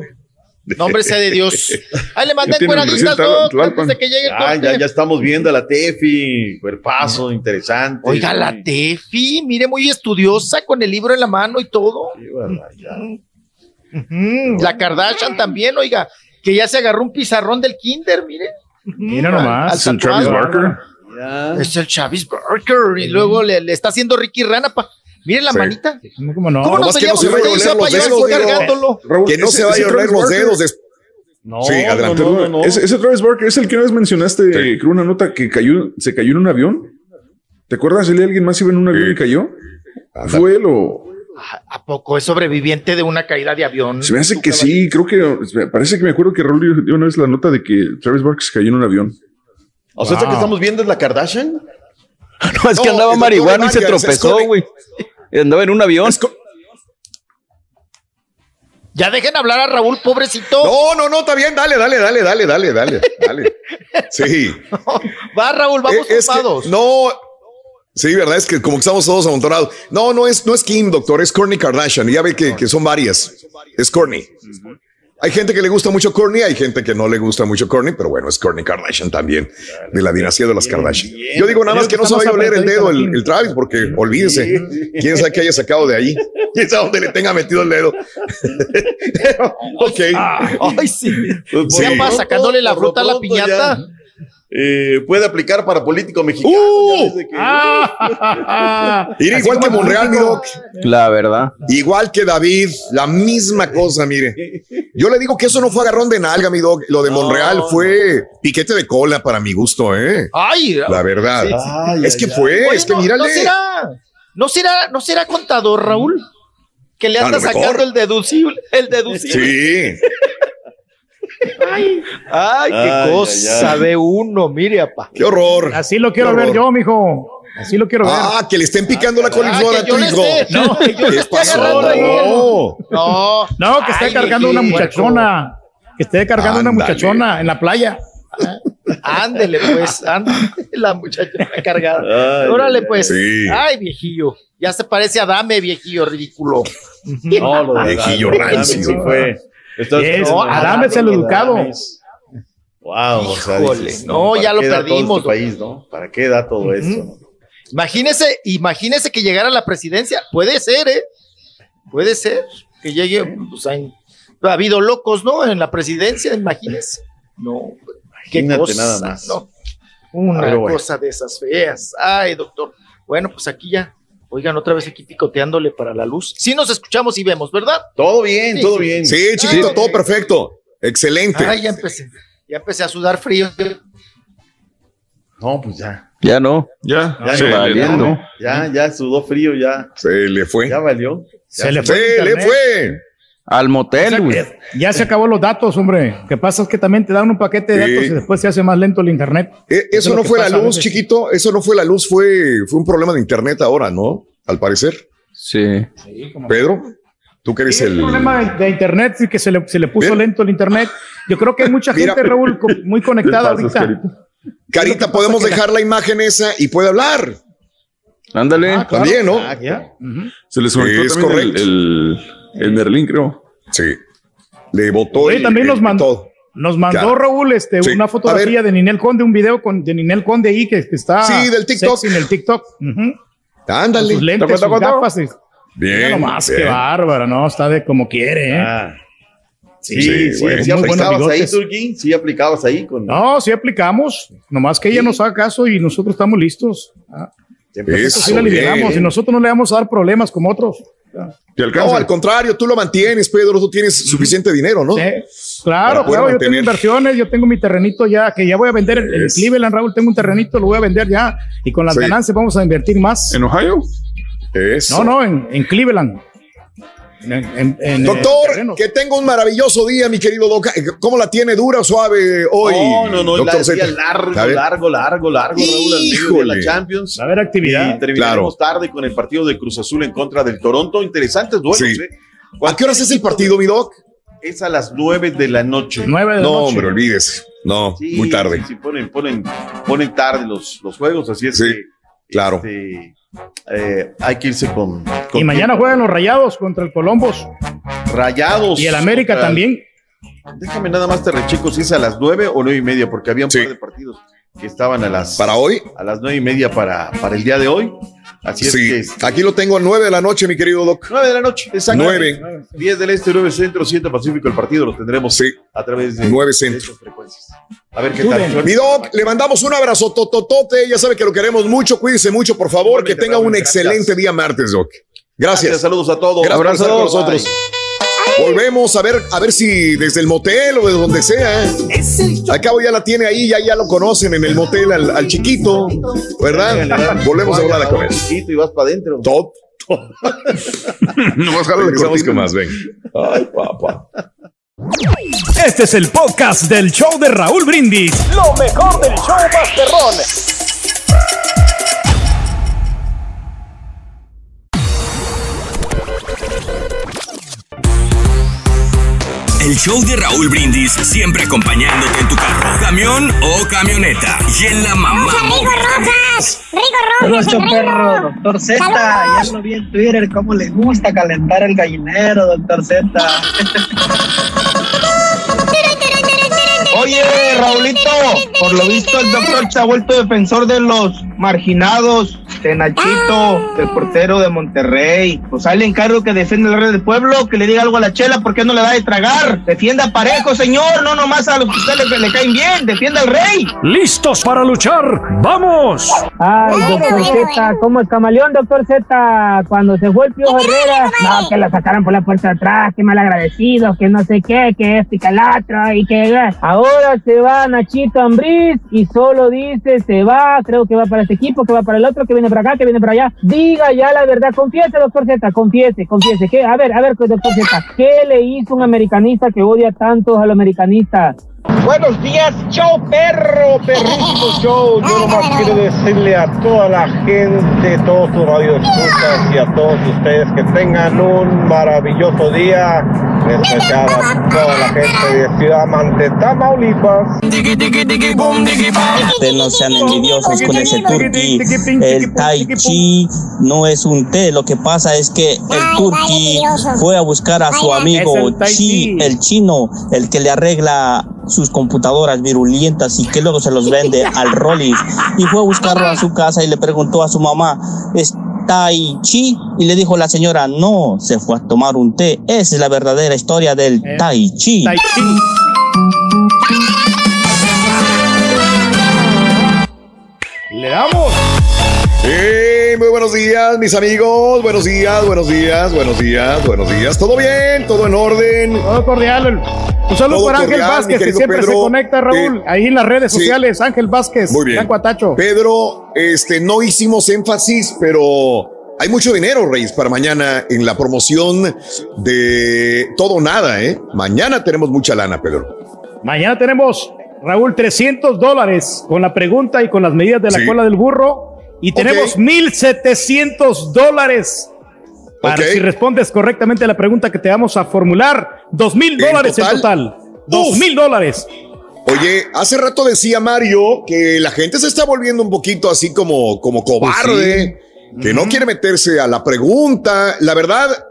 Nombre sea de Dios. Ahí le mandé cueraditas, Tlalpan. antes de que llegue el Ah, ya, ya estamos viendo a la Tefi. Cuerpazo, interesante. Oiga, la Tefi, mire, muy estudiosa, con el libro en la mano y todo. La Kardashian también, oiga, que ya se agarró un pizarrón del kinder, mire. Mira nomás. El Travis. Barker. Es el Travis Barker. Y luego le, le está haciendo Ricky Rana. Pa. Miren la Sí. manita. ¿Cómo no? ¿Cómo nos que no se vaya a oler los dedos, que no ese- se vaya a oler los dedos. des- No, Sí, adelante. no, no, Rubén. no. Ese, ese Travis Barker es el que una vez mencionaste, creo, una nota que cayó, se cayó en un avión. ¿Te acuerdas? ¿Si alguien más iba en un avión y cayó? ¿Fue él o...? ¿A poco es sobreviviente de una caída de avión? Se me hace que sí, creo que... Parece que me acuerdo que Raúl dio una vez la nota de que Travis Barker se cayó en un avión. O sea, esta que estamos viendo es la Kardashian. [LAUGHS] No, es que andaba el marihuana y se tropezó, güey. Andaba en un avión. Ya dejen hablar a Raúl, pobrecito. No, no, no, está bien, dale, dale, dale, dale, dale, dale, dale. [LAUGHS] Sí. Va, Raúl, vamos Eh, es que- no, sí, verdad, es que como que estamos todos amontonados. No, no es, no es Kim, doctor, es Kourtney Kardashian. Ya ve que, que son varias. Es Kourtney. Hay gente que le gusta mucho Kourtney, hay gente que no le gusta mucho Kourtney, pero bueno, es Kourtney Kardashian también, de la dinastía de las Kardashian. Yo digo nada más que no se vaya a oler el dedo el, el Travis, porque olvídese, quién sabe qué haya sacado de ahí, [LAUGHS] quién sabe dónde le tenga metido el dedo. [LAUGHS] ok. Ay, sí. Sí. Ya va sacándole la fruta a la piñata. ya, eh, puede aplicar para político mexicano. ¡Uh! que- [LAUGHS] Mira, igual que Monreal, mi doc. La verdad. Igual que David, la misma cosa, mire. Yo le digo que eso no fue agarrón de nalga, mi dog. Lo de Monreal fue piquete de cola para mi gusto, ¿eh? Ay, La verdad. Sí, sí. Ay, es que ay, fue, Oye, es que no, mírale. ¿no será, no será, no será contador, Raúl? Que le anda sacando el deducible, el deducible. Sí. [LAUGHS] Ay, ay, qué Ay, cosa ay, ay. de uno, mire, apa. Qué horror. Así lo quiero ver yo, mijo. Así lo quiero ver. Ah, que le estén picando la coliflor Ah, a [LAUGHS] que yo tu hijo. No, que yo. No. No, No, que esté Ay, cargando una muchachona. Que esté cargando una muchachona en la playa. ándele, pues, [LAUGHS] ándele, la muchacha cargada. Ay, Órale, pues. Sí. Ay, viejillo. Ya se parece a Dame, viejillo ridículo. No, lo de Viejillo rancio. sí fue. Estás- Es- No, Adame es el educado. Wow, o sea, Híjole, dices, no, ¿para ya lo qué todo perdimos, este país, ¿no? ¿Para qué da todo esto? Imagínese, imagínese que llegara a la presidencia. Puede ser, ¿eh? Puede ser que llegue. Pues, hay- ha habido locos, ¿no? En la presidencia, imagínese. No, qué Imagínate cosa. nada más. no. Una bueno. cosa de esas feas. Ay, doctor. Bueno, pues aquí ya. Oigan, otra vez aquí picoteándole para la luz. Sí nos escuchamos y vemos, ¿verdad? Todo bien, Sí, todo sí. bien. Sí, chiquito, Ay. todo perfecto. Excelente. Ay, ya empecé. Ya empecé a sudar frío. No, pues ya. Ya no. Ya, Ya, se valiendo. ya, ya sudó frío, ya. Se le fue. Ya valió. Se le Se fue. el le internet. fue. Al motel, güey. Ya se acabó los datos, hombre. Lo que pasa es que también te dan un paquete de Sí. datos y después se hace más lento el internet. Eh, es Eso no fue la luz, chiquito. Eso no fue la luz, fue, fue un problema de internet ahora, ¿no? Al parecer. Sí. Pedro, tú que eres Sí, el. el problema de, internet, sí que se le, se le puso Bien. lento el internet. Yo creo que hay mucha [LAUGHS] Mira. gente, Raúl, muy conectada ahorita. Carita. Carita, podemos dejar la imagen esa y puede hablar. Ándale. Ah, claro. También, ¿no? Ah. Se les conectó Es también el, correcto. el, el Merlín, creo. Sí. Le votó. Oye, el- también el- nos mandó, nos mandó Claro. Raúl este, Sí. una fotografía de Ninel Conde, un video con, de Ninel Conde ahí que, que está Sí, del TikTok. en el TikTok. Ujú. Con Ándale. sus lentes, Taco, sus taco, taco. gafas. y- Mira Bien. nomás, bien. qué bárbara, ¿no? Está de como quiere, ¿eh? Ah. Sí, Sí, sí, güey. sí, aplicabas ahí. Turki. Sí, aplicabas ahí con. No, sí aplicamos. Nomás que ella nos haga caso y nosotros estamos listos. Ah, Siempre eso sí la liberamos bien. y nosotros no le vamos a dar problemas como otros. Te alcanza. No, al contrario, tú lo mantienes, Pedro. Tú tienes suficiente dinero, ¿no? Sí, claro, claro, yo tengo mantener. inversiones, yo tengo mi terrenito ya, que ya voy a vender en, Cleveland, Raúl, tengo un terrenito, lo voy a vender ya, y con las Sí. ganancias vamos a invertir más. ¿En Ohio? Eso. No, no, en, en Cleveland. En- en- en, eh, Doctor, que tenga un maravilloso día, mi querido Doc. ¿Cómo la tiene dura o suave hoy? No, no, no, doctor la, largo, ver. largo, largo, largo, Raúl, al medio de Híjole. la Champions. Va a haber actividad. Y terminaremos tarde con el partido de Cruz Azul en contra del Toronto. Interesantes duelos, Sí. ¿eh? ¿A qué horas es el partido, mi Doc? Es a las 9 de la noche. Nueve de la No, noche. hombre, olvídese. No, Sí, muy tarde. Sí, sí, ponen, ponen, ponen tarde los, los juegos, así es Sí, que claro. este, eh, hay que irse con, con Y mañana juegan los Rayados contra el Colombos. Rayados. Y el América también. Déjame nada más te recheco si es a las 9 o 9 y media, porque había un Sí. par de partidos que estaban a las, ¿Para hoy? a las 9 y media para, para el día de hoy. Así es Sí, que aquí lo tengo a 9 de la noche, mi querido Doc. 9 de la noche, exacto. 9. 10 del este, 9 centro, 7 pacífico. El partido lo tendremos a través de 9 centro. A ver qué tal. Mi Doc, le mandamos un abrazo tototote. Ya sabe que lo queremos mucho. Cuídense mucho, por favor. Que tenga un excelente día martes, Doc. Gracias. Gracias, saludos a todos. Gracias por Abrazo. estar con nosotros. Volvemos a ver, a ver si desde el motel o de donde sea. ¿eh? Al cabo ya la tiene ahí, ya, ya lo conocen en el motel al, al chiquito, ¿verdad? Volvemos a hablar con él. Chiquito y vas para adentro. Top. Jala la Regresamos con más, ven. Ay, papá. Este es el podcast del show de Raúl Brindis. Lo mejor del show Masterrón. El show de Raúl Brindis siempre acompañándote en tu carro, camión o camioneta. Y en la mamá. ¡Rico Rojas! ¡Rico Saludos, Rojas! el perro, doctor Z. Ya lo vi en Twitter, cómo le gusta calentar el gallinero, doctor Z. [LAUGHS] Oye, Raulito, por lo visto el doctor se ha vuelto defensor de los marginados, de Nachito, del portero de Monterrey. Pues ahí le encargo que defienda el rey del pueblo, que le diga algo a la chela, ¿por qué no le da de tragar? Defienda parejo, señor, no nomás a los que ustedes le, le caen bien, defienda al rey. ¿Listos para luchar? ¡Vamos! Ay, doctor Z, como el camaleón, doctor Z, cuando se fue el Pío Herrera, no, que la sacaran por la puerta de atrás, que mal agradecido, que no sé qué, que el otro, y que ahora se va Nachito Ambriz y solo dice se va, creo que va para este equipo, que va para el otro, que viene para acá, que viene para allá. Diga ya la verdad, confiese, doctor Z, confiese, confiese. ¿Qué? A ver, a ver, doctor Z, ¿qué le hizo un americanista que odia tanto a los americanistas? Buenos días, show perro, perrísimo show. Yo nomás quiero decirle a toda la gente, todos sus radioescuchas y a todos ustedes que tengan un maravilloso día. En especial a toda la gente de Ciudad Mante, Tamaulipas. Ustedes no sean envidiosos con ese turqui. El tai chi no es un té. Lo que pasa es que el turqui fue a buscar a su amigo chi, el chino, el que le arregla sus computadoras virulentas y que luego se los vende al Rollis. Y fue a buscarlo a su casa y le preguntó a su mamá, ¿es tai chi? Y le dijo la señora, no, se fue a tomar un té. Esa es la verdadera historia del tai chi. Le damos. Hey, muy buenos días, mis amigos. Buenos días, buenos días, buenos días, buenos días. ¿Todo bien? ¿Todo en orden? Todo cordial. Un saludo para Ángel cordial, Vázquez, que siempre se conecta, Raúl. Eh, ahí en las redes sí. sociales, Ángel Vázquez. Muy bien. Atacho. Pedro, este, no hicimos énfasis, pero hay mucho dinero, Reyes, para mañana en la promoción de todo o nada, ¿eh? Mañana tenemos mucha lana, Pedro. Mañana tenemos, Raúl, 300 dólares con la pregunta y con las medidas de la Sí. cola del burro. Y tenemos 1,700 dólares. Para si respondes correctamente a la pregunta que te vamos a formular, dos mil dólares en total. Dos mil dólares. Oye, hace rato decía Mario que la gente se está volviendo un poquito así como, como cobarde, que no quiere meterse a la pregunta. La verdad,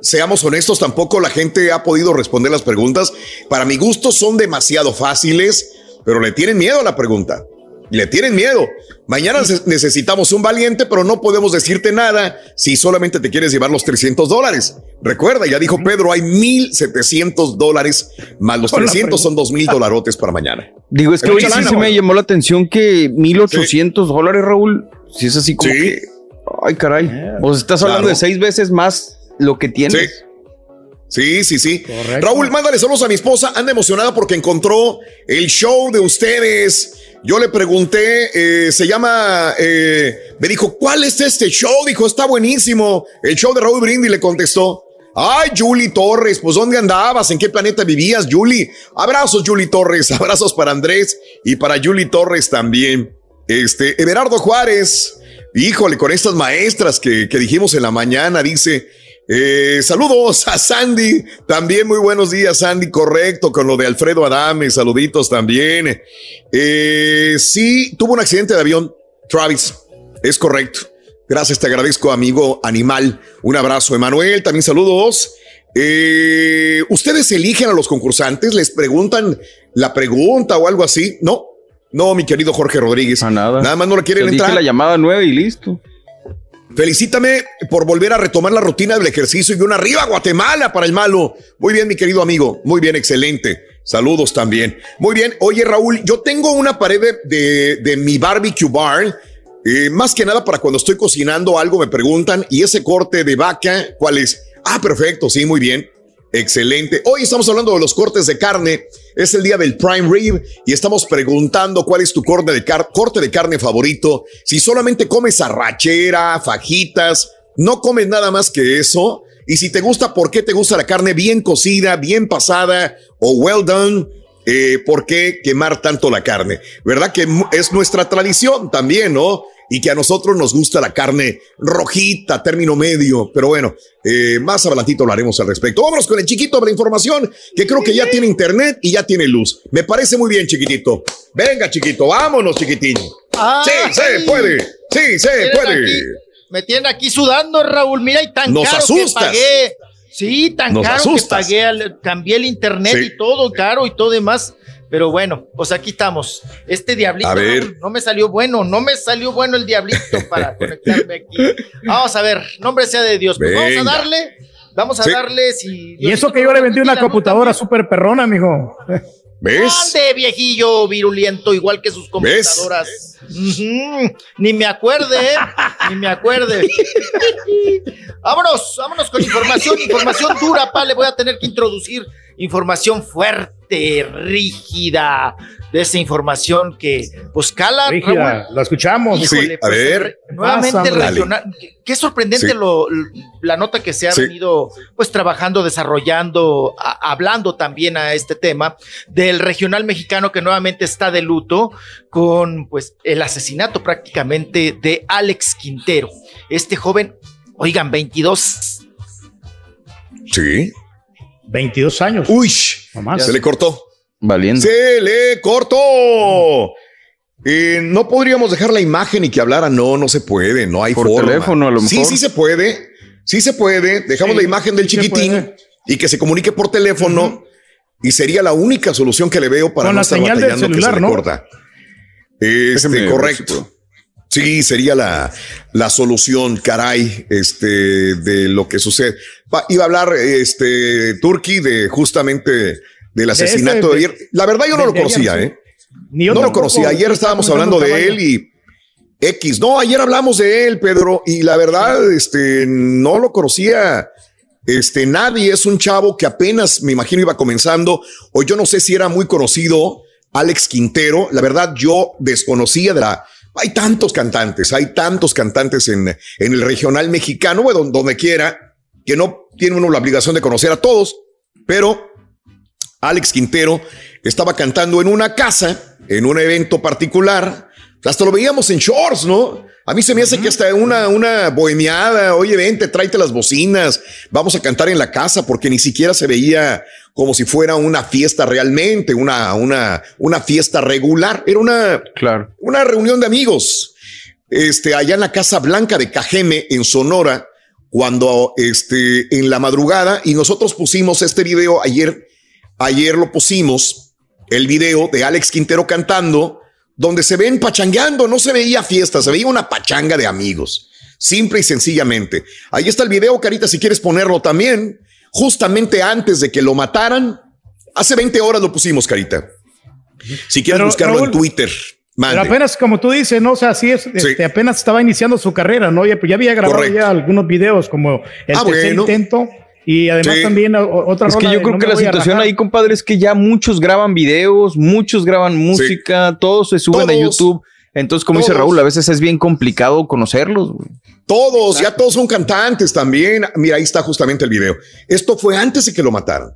seamos honestos, tampoco la gente ha podido responder las preguntas. Para mi gusto son demasiado fáciles, pero le tienen miedo a la pregunta. Le tienen miedo. Mañana necesitamos un valiente, pero no podemos decirte nada si solamente te quieres llevar los 300 dólares. Recuerda, ya dijo Pedro, hay 1,700 dólares más los Con la 300 son 2,000 dolarotes para mañana. Digo, es que hoy sí lana, se me llamó la atención que 1800 dólares, Raúl. Si es así como que. Ay, caray. O sea, estás hablando Claro. de seis veces más lo que tienes. Sí, sí, sí. Raúl, mándale saludos a mi esposa. Anda emocionada porque encontró el show de ustedes. Yo le pregunté, eh, se llama, eh, me dijo, ¿cuál es este show? Dijo, está buenísimo. El show de Raúl Brindis le contestó. Ay, Julie Torres, pues ¿dónde andabas? ¿En qué planeta vivías, Julie? Abrazos, Julie Torres. [LAUGHS] Abrazos para Andrés y para Julie Torres también. Este, Everardo Juárez. Híjole, con estas maestras que, que dijimos en la mañana, dice, eh, saludos a Sandy, también muy buenos días, Sandy, correcto, con lo de Alfredo Adame, saluditos también. Eh, sí, tuvo un accidente de avión, Travis, es correcto. Gracias, te agradezco, amigo animal. Un abrazo, Emanuel, también saludos. Eh, ¿Ustedes eligen a los concursantes? ¿Les preguntan la pregunta o algo así? No, no, mi querido Jorge Rodríguez. nada. Nada más no le quieren dije entrar. la llamada nueve y listo. Felicítame por volver a retomar la rutina del ejercicio y una arriba Guatemala para el malo. Muy bien, mi querido amigo. Muy bien, excelente. Saludos también. Muy bien. Oye, Raúl, yo tengo una pared de, de, mi barbecue bar. eh, más que nada para cuando estoy cocinando algo me preguntan, ¿y ese corte de vaca cuál es? Ah, perfecto, sí, muy bien. Excelente. Hoy estamos hablando de los cortes de carne. Es el día del prime rib y estamos preguntando cuál es tu corte de, carne favorito. Si solamente comes arrachera, fajitas, no comes nada más que eso. Y si te gusta, ¿por qué te gusta la carne bien cocida, bien pasada o well done? Eh, ¿Por qué quemar tanto la carne? ¿Verdad que es nuestra tradición también, no? Y que a nosotros nos gusta la carne rojita, término medio. Pero bueno, eh, más adelantito hablaremos al respecto. Vámonos con el chiquito de la información, que creo que ya tiene internet y ya tiene luz. Me parece muy bien, chiquitito. Venga, chiquito, vámonos, chiquitín. Sí, se puede. Sí, se puede. aquí, me tienen aquí sudando, Raúl. Mira, y tan Nos caro asustas. que pagué. Sí, tan Nos caro asustas. que pagué. al- cambié el internet Sí. y todo, caro y todo demás. Pero bueno, pues aquí estamos. Este diablito A ver. No me salió bueno, no me salió bueno el diablito para [LAUGHS] conectarme aquí. Vamos a ver, nombre sea de Dios. Pues vamos a darle, vamos a Sí. darle si. Y eso que yo le vendí una computadora súper perrona, mijo. ¿Ves? Ande, viejillo virulento, igual que sus computadoras. Ni me acuerde, ¿eh? Ni me acuerde. [LAUGHS] vámonos, vámonos con información, información dura, pa. Le voy a tener que introducir información fuerte, rígida, de esa información que, pues, cala. Rígida, Raúl. lo escuchamos. Híjole, pues, el re- Nuevamente regional. Qué- Qué sorprendente Sí. lo, la nota que se ha Sí. venido pues trabajando, desarrollando, a- hablando también a este tema del regional mexicano que nuevamente está de luto con pues el asesinato prácticamente de Alex Quintero. Este joven, oigan, 22 Sí. 22 años. Uy, Nomás. se le cortó. Valiendo. Se le cortó. Eh, no podríamos dejar la imagen y que hablara. No, no se puede. No hay Por forma. teléfono, a lo Sí, mejor. sí se puede. Sí se puede. Dejamos Sí, la imagen del sí chiquitín y que se comunique por teléfono. Y sería la única solución que le veo para Con no la estar señal del batallando que se celular, le ¿no? corta. Este, correcto. Sí, sería la, la solución, caray, este, de lo que sucede. Va, iba a hablar, este, Turki, de justamente del asesinato de, ese- ayer. La verdad yo no lo ayer, conocía. ¿eh? Ni yo no lo conocía. Ayer estábamos hablando de él y X. No, ayer hablamos de él, Pedro, y la verdad, este, no lo conocía. Este, nadie es un chavo que apenas, me imagino, iba comenzando, o yo no sé si era muy conocido, Alex Quintero. La verdad, yo desconocía de la. Hay tantos cantantes, hay tantos cantantes en, en el regional mexicano, donde quiera, que no tiene uno la obligación de conocer a todos, pero Alex Quintero estaba cantando en una casa, en un evento particular. Hasta lo veíamos en shorts, ¿no? A mí se me hace que hasta una, una bohemiada, oye, vente, tráete las bocinas, vamos a cantar en la casa, porque ni siquiera se veía como si fuera una fiesta realmente, una, una, una fiesta regular. Era una, claro. una reunión de amigos. Este, allá en la Casa Blanca de Cajeme, en Sonora, cuando este, en la madrugada, y nosotros pusimos este video ayer, ayer lo pusimos, el video de Alex Quintero cantando, donde se ven pachangueando, no se veía fiesta, se veía una pachanga de amigos, simple y sencillamente. Ahí está el video, Carita, si quieres ponerlo también, justamente antes de que lo mataran, hace 20 horas lo pusimos, Carita. Si quieres Pero, buscarlo en Twitter, mande. Pero apenas, como tú dices, ¿no? O sea, sí, es, este, apenas estaba iniciando su carrera, ¿no? Ya, pues ya había grabado Correcto. ya algunos videos como el Ah, tercer bueno. intento y además Sí. también otra Es que yo creo No que la situación rajar. ahí, compadre, es que ya muchos graban videos, muchos graban música, todos se suben a. YouTube. Entonces, como dice. Raúl, a veces es bien complicado conocerlos. güey. Todos, ya todos son cantantes también. Mira, ahí está justamente el video. Esto fue antes de que lo mataran.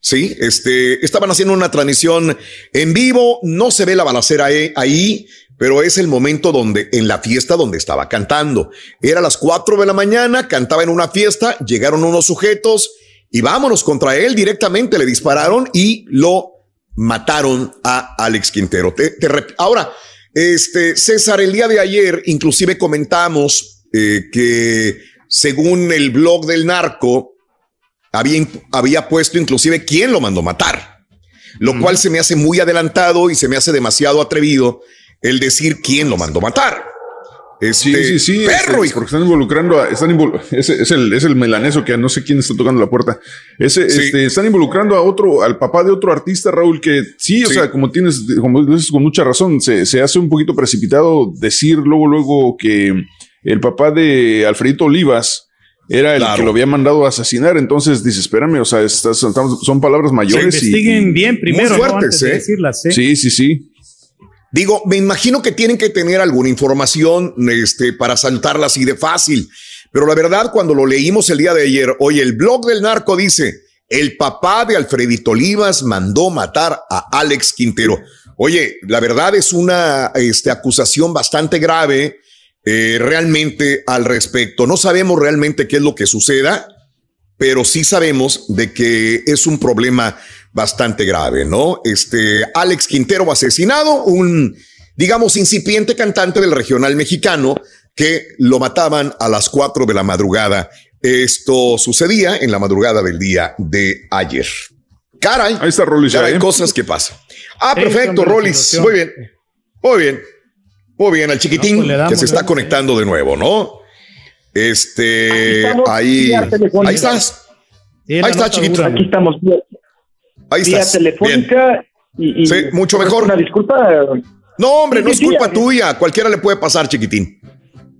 Sí, este, estaban haciendo una transmisión en vivo, no se ve la balacera ahí, ahí, pero es el momento donde, en la fiesta donde estaba cantando. Era las 4 de la mañana, cantaba en una fiesta, llegaron unos sujetos y vámonos contra él directamente, le dispararon y lo mataron a Alex Quintero. Te- te rep- Ahora, este, César, el día de ayer inclusive comentamos eh, que según el blog del narco, había, había puesto inclusive quién lo mandó matar, lo cual se me hace muy adelantado y se me hace demasiado atrevido el decir quién lo mandó matar. Este, Sí, sí, sí. perro, este, porque están involucrando a. Están invol- ese, es, el, es el melaneso que no sé quién está tocando la puerta. Ese, Sí. este, están involucrando a otro, al papá de otro artista, Raúl, que sí, o Sí. sea, como tienes, como dices con mucha razón, se, se hace un poquito precipitado decir luego, luego que el papá de Alfredito Olivas era el Claro. que lo había mandado a asesinar. Entonces dices, espérame, o sea, estas son, son palabras mayores. y- investiguen bien primero, ¿no? fuertes, Antes de ¿eh? decirlas, ¿eh? Sí, sí, sí. Digo, me imagino que tienen que tener alguna información este, para saltarla así de fácil. Pero la verdad, cuando lo leímos el día de ayer, oye, el blog del narco dice, el papá de Alfredito Olivas mandó matar a Alex Quintero. Oye, la verdad es una este, acusación bastante grave eh, realmente al respecto. No sabemos realmente qué es lo que suceda, pero sí sabemos de que es un problema bastante grave, ¿no? Este Alex Quintero asesinado, un, digamos, incipiente cantante del regional mexicano que lo mataban a las 4 de la madrugada. Esto sucedía en la madrugada del día de ayer. Caray, Ahí está Rolis ya, caray, ¿eh? cosas que pasan. Ah, perfecto, Rolis. Muy bien. Muy bien. Muy bien, al chiquitín No, pues damos, que se está ¿no? conectando de nuevo, ¿no? Este, estamos, ahí, ahí estás. Ahí está, chiquito. Aquí estamos Ahí vía estás. Bien. telefónica y, y- Sí, mucho mejor. Una disculpa. No, hombre, Sí, no es culpa sí. tuya. Cualquiera le puede pasar, chiquitín.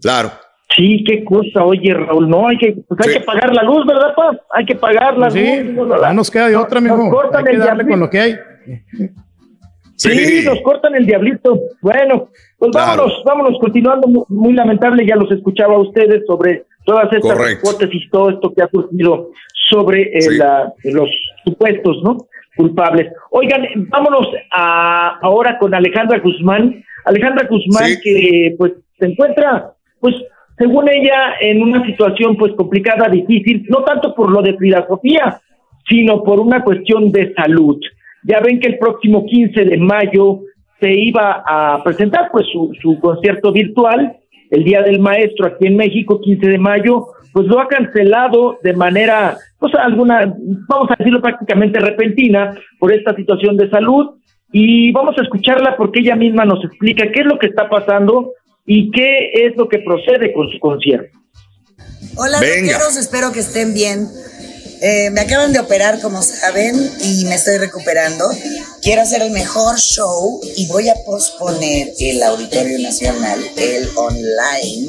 Claro. Sí, qué cosa, oye, Raúl, no hay que, pues hay Sí. que pagar la luz, ¿verdad, pa? Hay que pagar la Sí, luz. no nos queda de otra, Nos mijo. cortan Hay que el darle diablito. con lo que hay. Sí, Sí. nos cortan el diablito. Bueno, pues Claro. vámonos, vámonos continuando. Mu- Muy lamentable, ya los escuchaba a ustedes sobre todas estas Correcto. hipótesis, todo esto que ha surgido sobre eh, Sí. la- los supuestos, ¿no? Culpables. Oigan, vámonos a, ahora con Alejandra Guzmán. Alejandra Guzmán Sí. que pues se encuentra, pues según ella, en una situación pues complicada, difícil, no tanto por lo de Frida Sofía, sino por una cuestión de salud. Ya ven que el próximo 15 de mayo se iba a presentar pues su, su concierto virtual, el Día del Maestro aquí en México, 15 de mayo, pues lo ha cancelado de manera, pues alguna, vamos a decirlo prácticamente repentina por esta situación de salud y vamos a escucharla porque ella misma nos explica qué es lo que está pasando y qué es lo que procede con su concierto. Hola, rockeros, espero que estén bien. Eh, me acaban de operar, como saben, y me estoy recuperando. Quiero hacer el mejor show y voy a posponer el Auditorio Nacional, el online,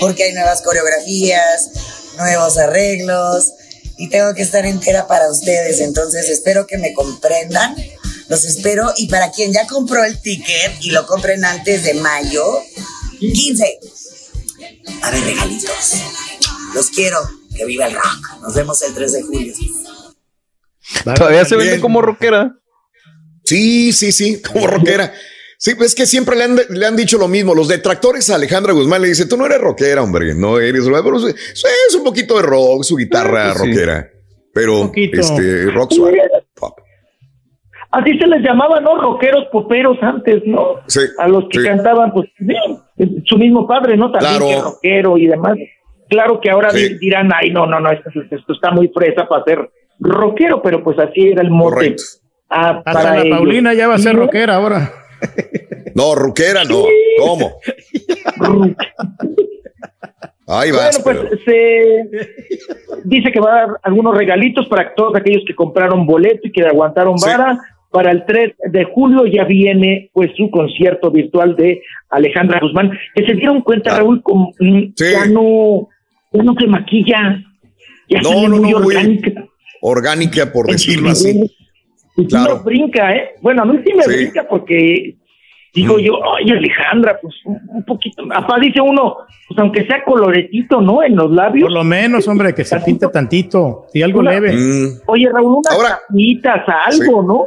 porque hay nuevas coreografías, nuevos arreglos y tengo que estar entera para ustedes. Entonces, espero que me comprendan. Los espero. Y para quien ya compró el ticket y lo compren antes de mayo, 15. A ver, regalitos. Los quiero. Que viva el rock. Nos vemos el 3 de julio. Todavía se vende como rockera. Sí, sí, sí, como rockera. Sí, pues es que siempre le han, le han dicho lo mismo. Los detractores a Alejandra Guzmán le dicen, tú no eres rockera, hombre, no eres rockera. Es un poquito de rock, su guitarra Ah, pues sí. rockera. Pero, este, rock suave. Pop. Así se les llamaba, ¿no? Rockeros, poperos antes, ¿no? Sí, A los que sí. cantaban, pues, sí, su mismo padre, ¿no? También Claro. que rockero y demás. Claro que ahora dirán, ay, no, no, no, esto, esto está muy fresa para ser rockero, pero pues así era el mote. Correcto. ah, Hasta para la ellos. Paulina ya va a ser rockera ahora. [LAUGHS] No, rockera no. ¿Cómo? Ahí vas. Bueno, pues pero- se dice que va a dar algunos regalitos para todos aquellos que compraron boleto y que aguantaron Sí. vara. Para el 3 de julio ya viene pues su concierto virtual de Alejandra Guzmán, que se dieron cuenta, Ah. Raúl, mm, Sí. ya no, ya no se maquilla, ya No, no, muy no, muy- orgánica. orgánica, por [LAUGHS] decirlo así. Claro. brinca, ¿eh? Bueno, a mí sí me Sí. Brinca porque digo yo, ay, Alejandra, pues un, poquito, apá dice uno, pues aunque sea coloretito, ¿no? En los labios. Por lo menos, hombre, que se pinte tantito. Y algo Una- leve. Mm, Oye, Raúl, unas Ahora- tapitas, algo, ¿no?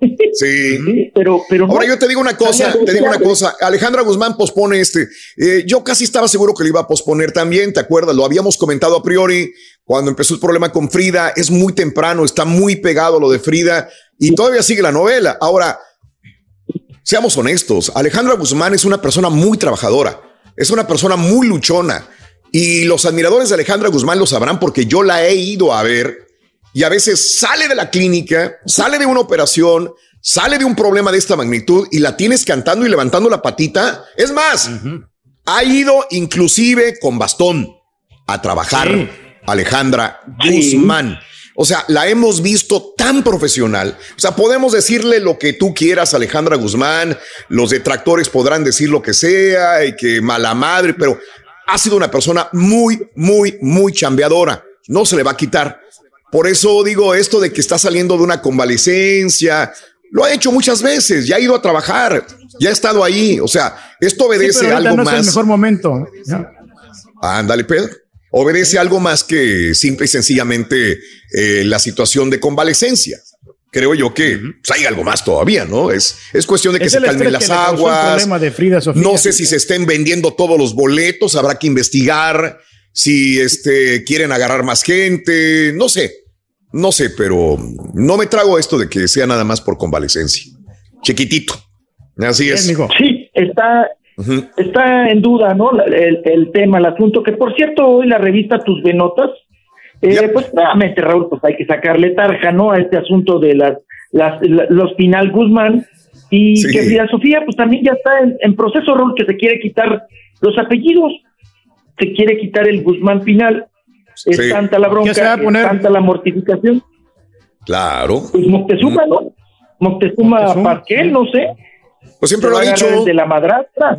sí. Sí, pero, pero no. Ahora yo te digo una cosa, te digo una cosa. Alejandra Guzmán pospone este. Eh, yo casi estaba seguro que lo iba a posponer también, ¿te acuerdas? Lo habíamos comentado a priori cuando empezó el problema con Frida. Es muy temprano, está muy pegado lo de Frida y todavía sigue la novela. Ahora, seamos honestos, Alejandra Guzmán es una persona muy trabajadora, es una persona muy luchona y los admiradores de Alejandra Guzmán lo sabrán porque yo la he ido a ver y a veces sale de la clínica, sale de una operación, sale de un problema de esta magnitud y la tienes cantando y levantando la patita. Es más, Ha ido inclusive con bastón a trabajar Alejandra Guzmán. O sea, la hemos visto tan profesional. O sea, podemos decirle lo que tú quieras, Alejandra Guzmán. Los detractores podrán decir lo que sea y que mala madre, pero ha sido una persona muy, muy, muy chambeadora. No se le va a quitar. Por eso digo esto de que está saliendo de una convalecencia. Lo ha hecho muchas veces, ya ha ido a trabajar, ya ha estado ahí. O sea, esto obedece Sí, pero a algo no es más. el mejor momento. Ándale, Pedro. Obedece a algo más que simple y sencillamente eh, la situación de convalecencia. Creo yo que pues, hay algo más todavía, ¿no? Es, es cuestión de que Es se calmen las que aguas. problema de Frida Sofía. No sé si se estén vendiendo todos los boletos, habrá que investigar si este, quieren agarrar más gente, no sé, no sé, pero no me trago esto de que sea nada más por convalecencia. Chiquitito. Así es. Sí, está, está en duda, ¿no? La- El, el tema, el asunto, que por cierto, hoy la revista Tus Venotas, eh, pues nuevamente, Raúl, pues hay que sacarle tarja, ¿no? A este asunto de las, las, la- los Pinal Guzmán y Sí. que Frida Sofía, pues también ya está en, en proceso, Raúl, que se quiere quitar los apellidos, se quiere quitar el Guzmán Pinal. Es Sí. tanta la bronca, ¿Qué se va a es tanta la mortificación. Claro. Pues Moctezuma, ¿no? Moctezuma, ¿para qué? No sé. Pues siempre lo ha dicho. el de la madrastra.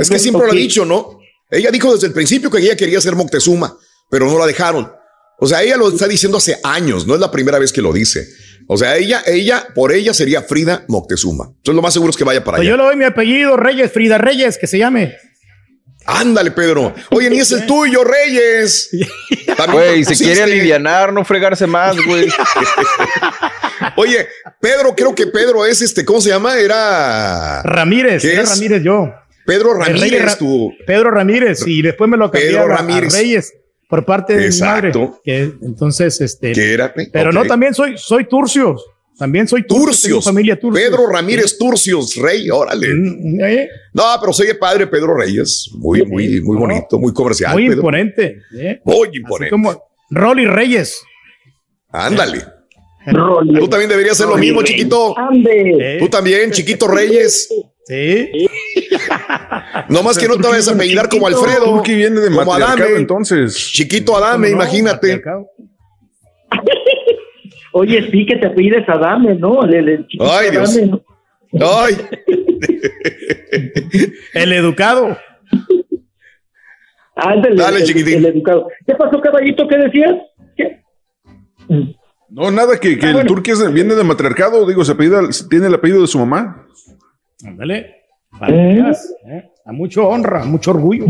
Es que siempre lo ha dicho, ¿no? Ella dijo desde el principio que ella quería ser Moctezuma, pero no la dejaron. O sea, ella lo está diciendo hace años, no es la primera vez que lo dice. O sea, ella, ella, por ella sería Frida Moctezuma. Entonces lo más seguro es que vaya para Pues allá. yo le doy mi apellido, Reyes, Frida Reyes, que se llame. Ándale, Pedro. Oye, ni es el [LAUGHS] tuyo, Reyes. [LAUGHS] Güey, se quiere alivianar, no fregarse más, güey. [LAUGHS] Oye, Pedro, creo que Pedro es este, ¿cómo se llama? Era Ramírez, ¿Qué era es? Ramírez yo. Pedro Ramírez, Ra- tu Pedro Ramírez, y después me lo cambié a, a Ramírez. Reyes por parte de Exacto. mi madre. Que, entonces, este. ¿Qué era? Pero no, también soy, soy Turcios. También soy Turcios. familia Turcios. Pedro Ramírez Turcios, Rey, órale. ¿eh? No, pero soy el padre Pedro Reyes. Muy, muy, muy bonito, muy comercial. Muy Pedro. imponente. ¿eh? Muy Así imponente. como Rolly Reyes. Ándale. Tú también deberías hacer lo mismo, chiquito. Tú también, chiquito Reyes. Sí. No más que no te vayas a apellidar como Alfredo. Turqui viene de como Adame. entonces. Chiquito Adame, imagínate. [LAUGHS] Oye, sí que te apellides Adame, ¿no? El, el chiquito Ay, Dios. Adame, ¿no? Ay. [LAUGHS] El educado. Ándale, Dale, el, chiquitín. el educado. ¿Qué pasó, caballito? ¿Qué decías? ¿Qué? No, nada, que, Ah, que el Turqui es de- viene de matriarcado, digo, se apellida, tiene el apellido de su mamá. Ándale. Veas, ¿eh? A mucho honra, a mucho orgullo.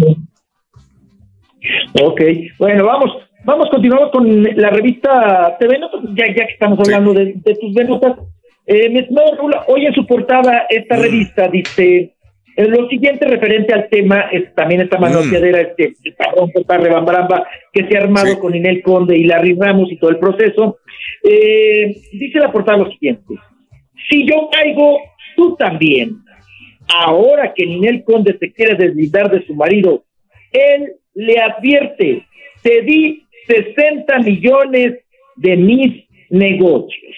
Ok, bueno, vamos, vamos, continuamos con la revista TV Notas, ya, ya que estamos hablando de, de tus venotas. Eh, mi estimado Raúl, hoy en su portada esta Mm. revista dice eh, lo siguiente referente al tema, es también esta manoseadera, este, esta rebambaramba que se ha armado con Inel Conde y Larry Ramos y todo el proceso. Eh, dice la portada lo siguiente, si yo caigo, tú también. Ahora que Ninel Conde se quiere deslindar de su marido, él le advierte, te di 60 millones de mis negocios.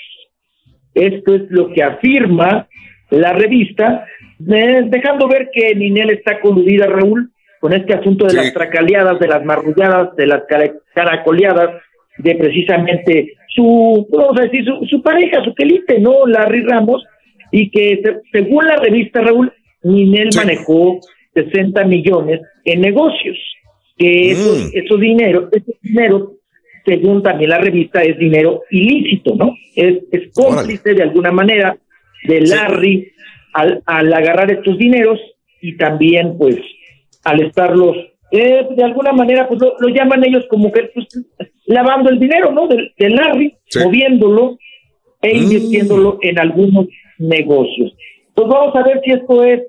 Esto es lo que afirma la revista, eh, dejando ver que Ninel está coludida, Raúl, con este asunto de las tracaleadas, de las marrulladas, de las cara- caracoleadas, de precisamente su, vamos a decir, su, su pareja, su quelite, ¿no? Larry Ramos, y que se- según la revista, Raúl, Ninel manejó 60 millones en negocios, que esos, esos dinero, ese dinero, según también la revista, es dinero ilícito, ¿no? Es, es cómplice de alguna manera de Larry al, al agarrar estos dineros y también, pues, al estarlos, eh, de alguna manera, pues lo, lo llaman ellos como que, pues, lavando el dinero, ¿no? De, de Larry, Sí. moviéndolo e invirtiéndolo en algunos negocios. Pues vamos a ver si esto es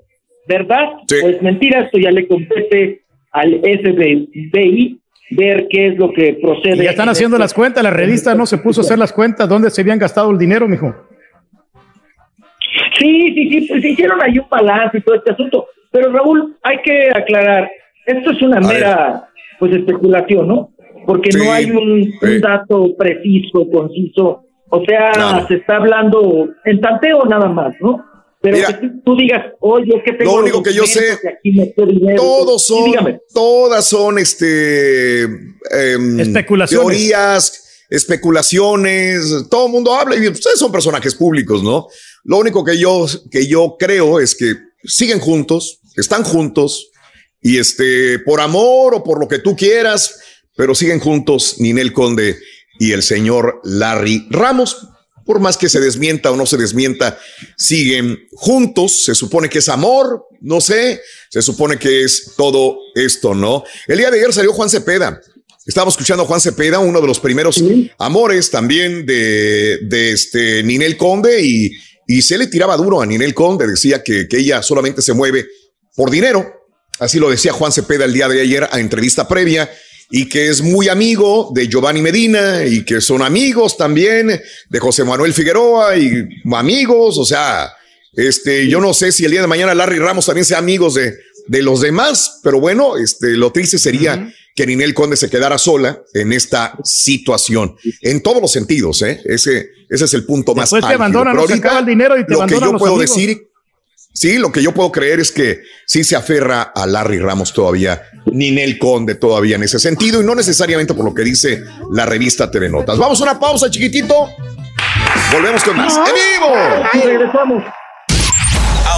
verdad o es mentira. Esto ya le compete al FBI ver qué es lo que procede. Y ya están en haciendo este- las cuentas, la revista no se puso a hacer las cuentas dónde se habían gastado el dinero, mijo. Sí, sí, sí, pues hicieron ahí un balance y todo este asunto. Pero Raúl, hay que aclarar, esto es una mera pues especulación, ¿no? Porque no hay un, un dato preciso, conciso. O sea, Claro. se está hablando en tanteo nada más, ¿no? Pero Mira. que tú, digas, oye, es que tengo Lo único que yo sé. Todos son, dígame. todas son este em, Especulaciones. teorías, especulaciones, todo el mundo habla y ustedes son personajes públicos, ¿no? Lo único que yo, que yo creo es que siguen juntos, están juntos y este, por amor o por lo que tú quieras, pero siguen juntos Ninel Conde y el señor Larry Ramos. Por más que se desmienta o no se desmienta, siguen juntos. Se supone que es amor, no sé. Se supone que es todo esto, ¿no? El día de ayer salió Juan Cepeda. Estábamos escuchando a Juan Cepeda, uno de los primeros amores también de, de este Ninel Conde y, y se le tiraba duro a Ninel Conde. Decía que, que ella solamente se mueve por dinero. Así lo decía Juan Cepeda el día de ayer a entrevista previa y que es muy amigo de Giovanni Medina y que son amigos también de José Manuel Figueroa y amigos, o sea, este, yo no sé si el día de mañana Larry Ramos también sea amigos de, de los demás, pero bueno, este, lo triste sería que Ninel Conde se quedara sola en esta situación, en todos los sentidos, ¿eh? Ese, ese es el punto más Después te álgido. abandonan, Pero acaba el dinero y te lo que yo puedo amigos. decir Sí, lo que yo puedo creer es que sí se aferra a Larry Ramos todavía, Ninel Conde todavía en ese sentido, y no necesariamente por lo que dice la revista Telenotas. Vamos a una pausa, chiquitito. Volvemos con más. ¡En vivo! regresamos.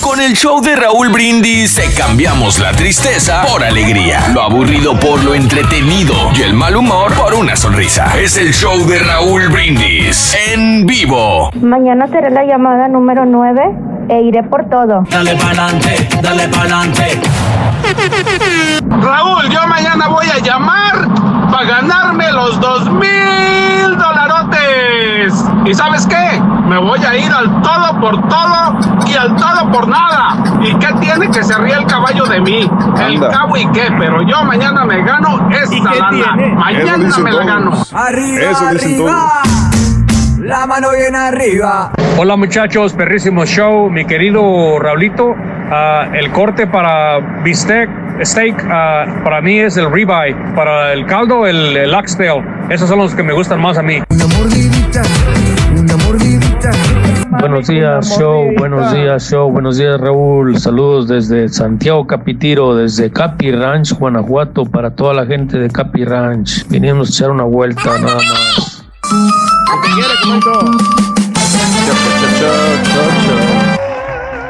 Con el show de Raúl Brindis te cambiamos la tristeza por alegría, lo aburrido por lo entretenido y el mal humor por una sonrisa. Es el show de Raúl Brindis en vivo. Mañana será la llamada número 9 e iré por todo. Dale pa'lante, dale pa'lante. Raúl, yo mañana voy a llamar para ganarme los dos mil dolarotes. ¿Y sabes qué? Me voy a ir al todo por todo y al todo por nada. ¿Y qué tiene que se ríe el caballo de mí? El cabo y qué, pero yo mañana me gano esa lana. Mañana me la gano. Arriba, Eso dicen arriba. La mano bien arriba. Hola muchachos, perrísimo show, mi querido Raulito. Ah, el corte para bistec, steak, ah, para mí es el ribeye. Para el caldo, el, el oxtail. Esos son los que me gustan más a mí. Buenos días, show. Buenos días, show. Buenos días, Raúl. Saludos desde Santiago Capitiro, desde Capi Ranch, Guanajuato, para toda la gente de Capi Ranch. Vinimos a echar una vuelta, nada más.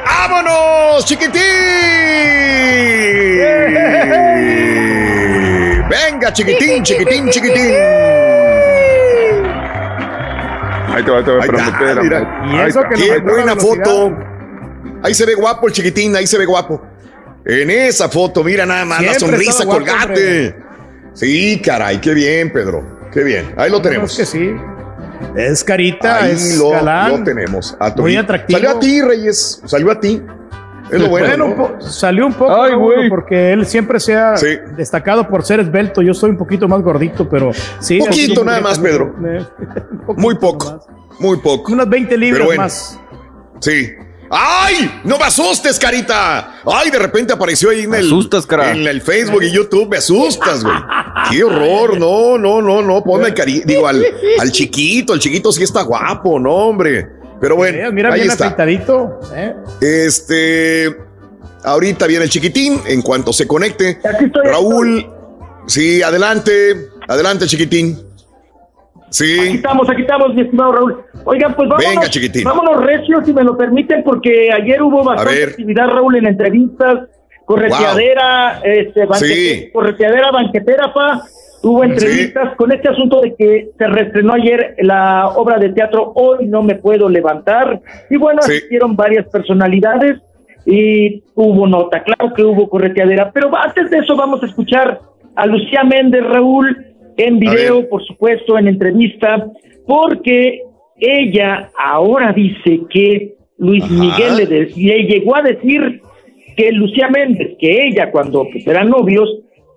¡Vámonos, chiquitín! Venga, chiquitín, chiquitín, chiquitín. Ahí te va, te va, espérame, espérame. Qué buena foto. Ahí se ve guapo el chiquitín, ahí se ve guapo. En esa foto, mira nada más la sonrisa, colgate. Sí, caray, qué bien, Pedro. Qué bien. Ahí lo tenemos. que sí. Es carita, Ahí es lo, galán. lo tenemos. A tu Muy atractivo. Salió a ti, Reyes. Salió a ti. Es lo bueno. salió un poco Ay, porque él siempre se ha destacado por ser esbelto. Yo soy un poquito más gordito, pero sí. Poquito nada más, Pedro. [LAUGHS] Muy poco. Muy poco. Unas 20 libras bueno. más. Sí. ¡Ay! ¡No me asustes, carita! ¡Ay! De repente apareció ahí en el, asustas, cara. en el Facebook y YouTube. Me asustas, güey. ¡Qué horror! No, no, no, no. Ponme al cari digo, al, al chiquito. El chiquito sí está guapo, no, hombre. Pero bueno, Eh, mira, ahí bien está. afeitadito. eh. Este. Ahorita viene el chiquitín. En cuanto se conecte. Raúl. Sí, adelante. Adelante, chiquitín. Sí. Aquí estamos, aquí estamos, mi estimado Raúl. Oigan, pues vámonos, Venga, chiquitín. vámonos recios, si me lo permiten, porque ayer hubo bastante actividad, Raúl, en entrevistas, correteadera, este, banquete- Sí. correteadera, banquetera, pa. Hubo entrevistas con este asunto de que se reestrenó ayer la obra de teatro Hoy no me puedo levantar. Y bueno, Sí. asistieron varias personalidades y hubo nota. Claro que hubo correteadera, pero antes de eso vamos a escuchar a Lucía Méndez, Raúl, en video, por supuesto, en entrevista, porque ella ahora dice que Luis Miguel le, de- le llegó a decir que Lucía Méndez, que ella cuando pues, eran novios,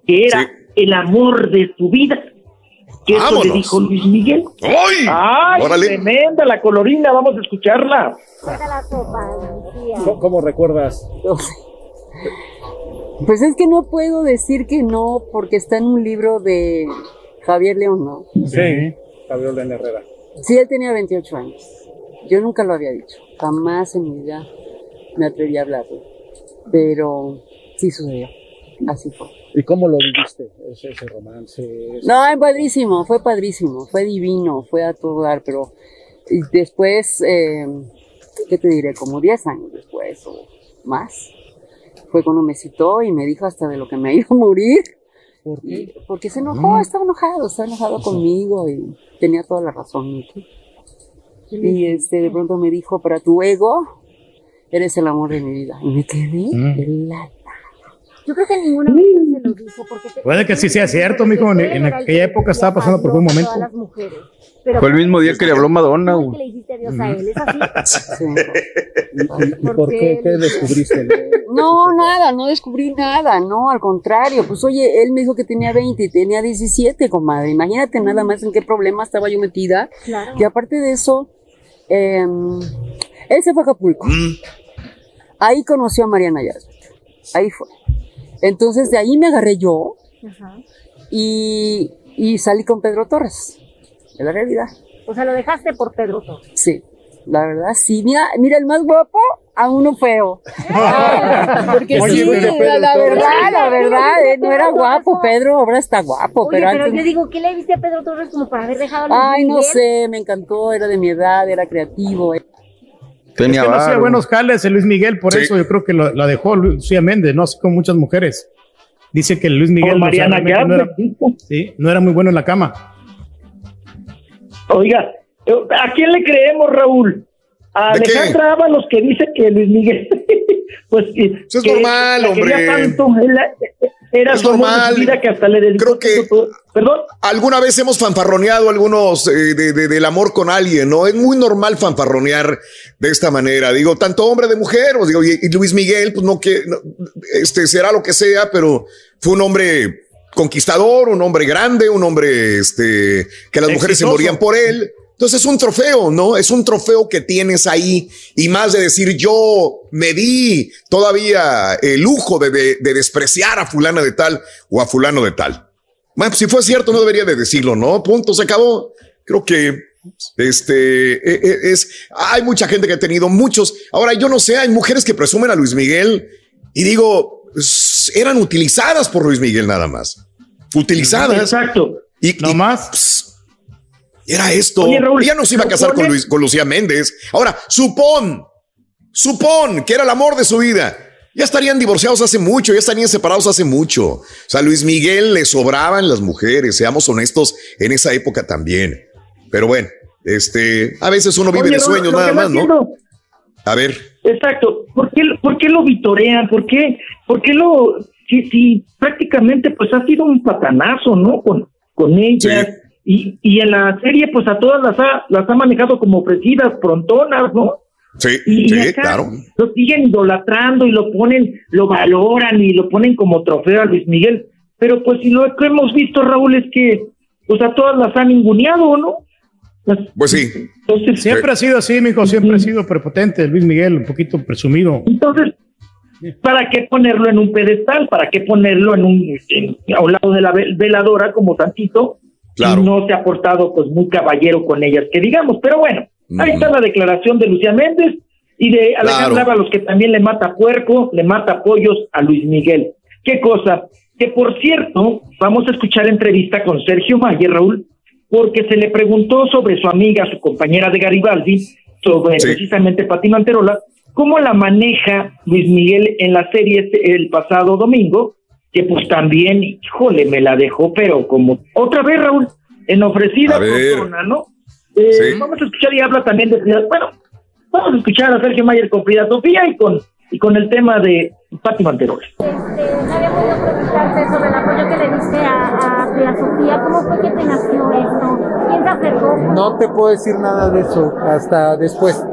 que era el amor de su vida. que eso le dijo Luis Miguel. ¡Ay! ¡Ay! Tremenda la colorina, vamos a escucharla. ¿Cómo, cómo recuerdas? Pues es que no puedo decir que no, porque está en un libro de Javier León, ¿no? Sí. Javier Len Herrera. Sí, él tenía 28 años. Yo nunca lo había dicho. Jamás en mi vida me atreví a hablarlo. Pero sí sucedió. Así fue. ¿Y cómo lo viviste? Ese, ese romance. ese- No, es padrísimo, fue padrísimo, fue divino, fue a todo dar, pero después, eh, ¿qué te diré? Como 10 años después o más, fue cuando me citó y me dijo hasta de lo que me iba a morir. ¿Por qué? Porque se enojó, estaba enojado, estaba enojado conmigo y tenía toda la razón. ¿no? Y este, de pronto me dijo, para tu ego, eres el amor de mi vida. Y me quedé helada. Yo creo que ninguna vez se lo dijo porque te- Puede que sí sea cierto, mijo. En, en aquella época estaba pasando por un momento. todas las mujeres. Pero Fue el mismo día que le habló Madonna. que le hiciste adiós a él, es así. [LAUGHS] ¿Y por qué? ¿Qué descubriste? No, nada, no descubrí nada, no, al contrario. Pues oye, él me dijo que tenía 20 y tenía 17, comadre. Imagínate nada más en qué problema estaba yo metida. Claro. Y aparte de eso, eh, él se fue a Acapulco. Ahí conoció a Mariana Yazbek. Ahí fue. Entonces de ahí me agarré yo Ajá. y, y salí con Pedro Torres. Es la realidad. O sea, lo dejaste por Pedro Torres. Sí, la verdad, sí. Mira, mira el más guapo a uno feo. [LAUGHS] Porque Oye, sí, Pedro la, la verdad, la verdad, eh, no era guapo. Pedro ahora está guapo, Oye, pero pero antes- yo digo, ¿qué le viste a Pedro Torres como para haber dejado a Luis Ay, no sé, me encantó, era de mi edad, era creativo. eh. Tenía es que no hacía buenos jales el Luis Miguel, por Sí. eso yo creo que lo, la dejó Lucía Méndez, no así con muchas mujeres. Dice que Luis Miguel Por o sea, Mariana no, era, sí, no era muy bueno en la cama. Oiga, ¿a quién le creemos, Raúl? A. Alejandra Ábalos que dice que Luis Miguel, [LAUGHS] pues que, Eso es que normal, la hombre. tanto, era, era Es amor de su normal. vida que hasta le dedicó todo- Perdón. Alguna vez hemos fanfarroneado algunos eh, de- de- del amor con alguien, ¿no? Es muy normal fanfarronear de esta manera. Digo, tanto hombre de mujer, os digo, y, y Luis Miguel, pues no que, no, este, será lo que sea, pero fue un hombre conquistador, un hombre grande, un hombre, este, que las mujeres se morían por él. Entonces es un trofeo, ¿no? Es un trofeo que tienes ahí y más de decir yo me di todavía el lujo de, de- de despreciar a fulana de tal o a fulano de tal. Bueno, pues si fue cierto no debería de decirlo, ¿no? Punto, se acabó. Creo que este e- e- es hay mucha gente que ha tenido muchos. Ahora yo no sé, hay mujeres que presumen a Luis Miguel y digo, eran utilizadas por Luis Miguel nada más. Utilizadas. Exacto. Y no más. Era esto. Oye, Raúl, Ella no se iba a casar con, Luis, con Lucía Méndez. Ahora, supón, supón que era el amor de su vida. Ya estarían divorciados hace mucho, ya estarían separados hace mucho. O sea, a Luis Miguel le sobraban las mujeres, seamos honestos, en esa época también. Pero bueno, este, a veces uno vive Oye, de sueños nada más, ¿no? A ver. Exacto. ¿Por qué, por qué lo vitorean? ¿Por qué, por qué lo... Si, si prácticamente pues ha sido un patanazo, ¿no? Con, con ellas. Y, y en la serie pues a todas las ha, las ha manejado como ofrecidas, prontonas, ¿no? Sí, Y, y sí, acá claro. lo siguen idolatrando y lo ponen, lo valoran y lo ponen como trofeo a Luis Miguel. Pero pues si lo que hemos visto, Raúl, es que pues a todas las han ninguneado, ¿no? Pues sí. Siempre ha sido así, mijo, siempre ha sido prepotente Luis Miguel, un poquito presumido. Entonces, ¿para qué ponerlo en un pedestal? ¿Para qué ponerlo en un en- a un lado de la vel- veladora como tantito? Claro. Y no se ha portado pues muy caballero con ellas, que digamos. Pero bueno, ahí está la declaración de Lucía Méndez y de Alejandra Claro. Ábalos, que también le mata puerco, le mata pollos a Luis Miguel. ¿Qué cosa? Que por cierto, vamos a escuchar entrevista con Sergio Mayer, Raúl, porque se le preguntó sobre su amiga, su compañera de Garibaldi, sobre precisamente Pati Manterola, cómo la maneja Luis Miguel en la serie este- el pasado domingo, que pues también, híjole, me la dejó, pero como otra vez, Raúl, en ofrecida persona, ¿no? Eh, Sí. Vamos a escuchar y habla también de Frida. Bueno, vamos a escuchar a Sergio Mayer con Frida Sofía y con, y con el tema de Pati Manterola. No había podido preguntarte sobre el apoyo que le diste a, a Frida Sofía. ¿Cómo fue que te nació esto? ¿Quién te acercó? No te puedo decir nada de eso hasta después.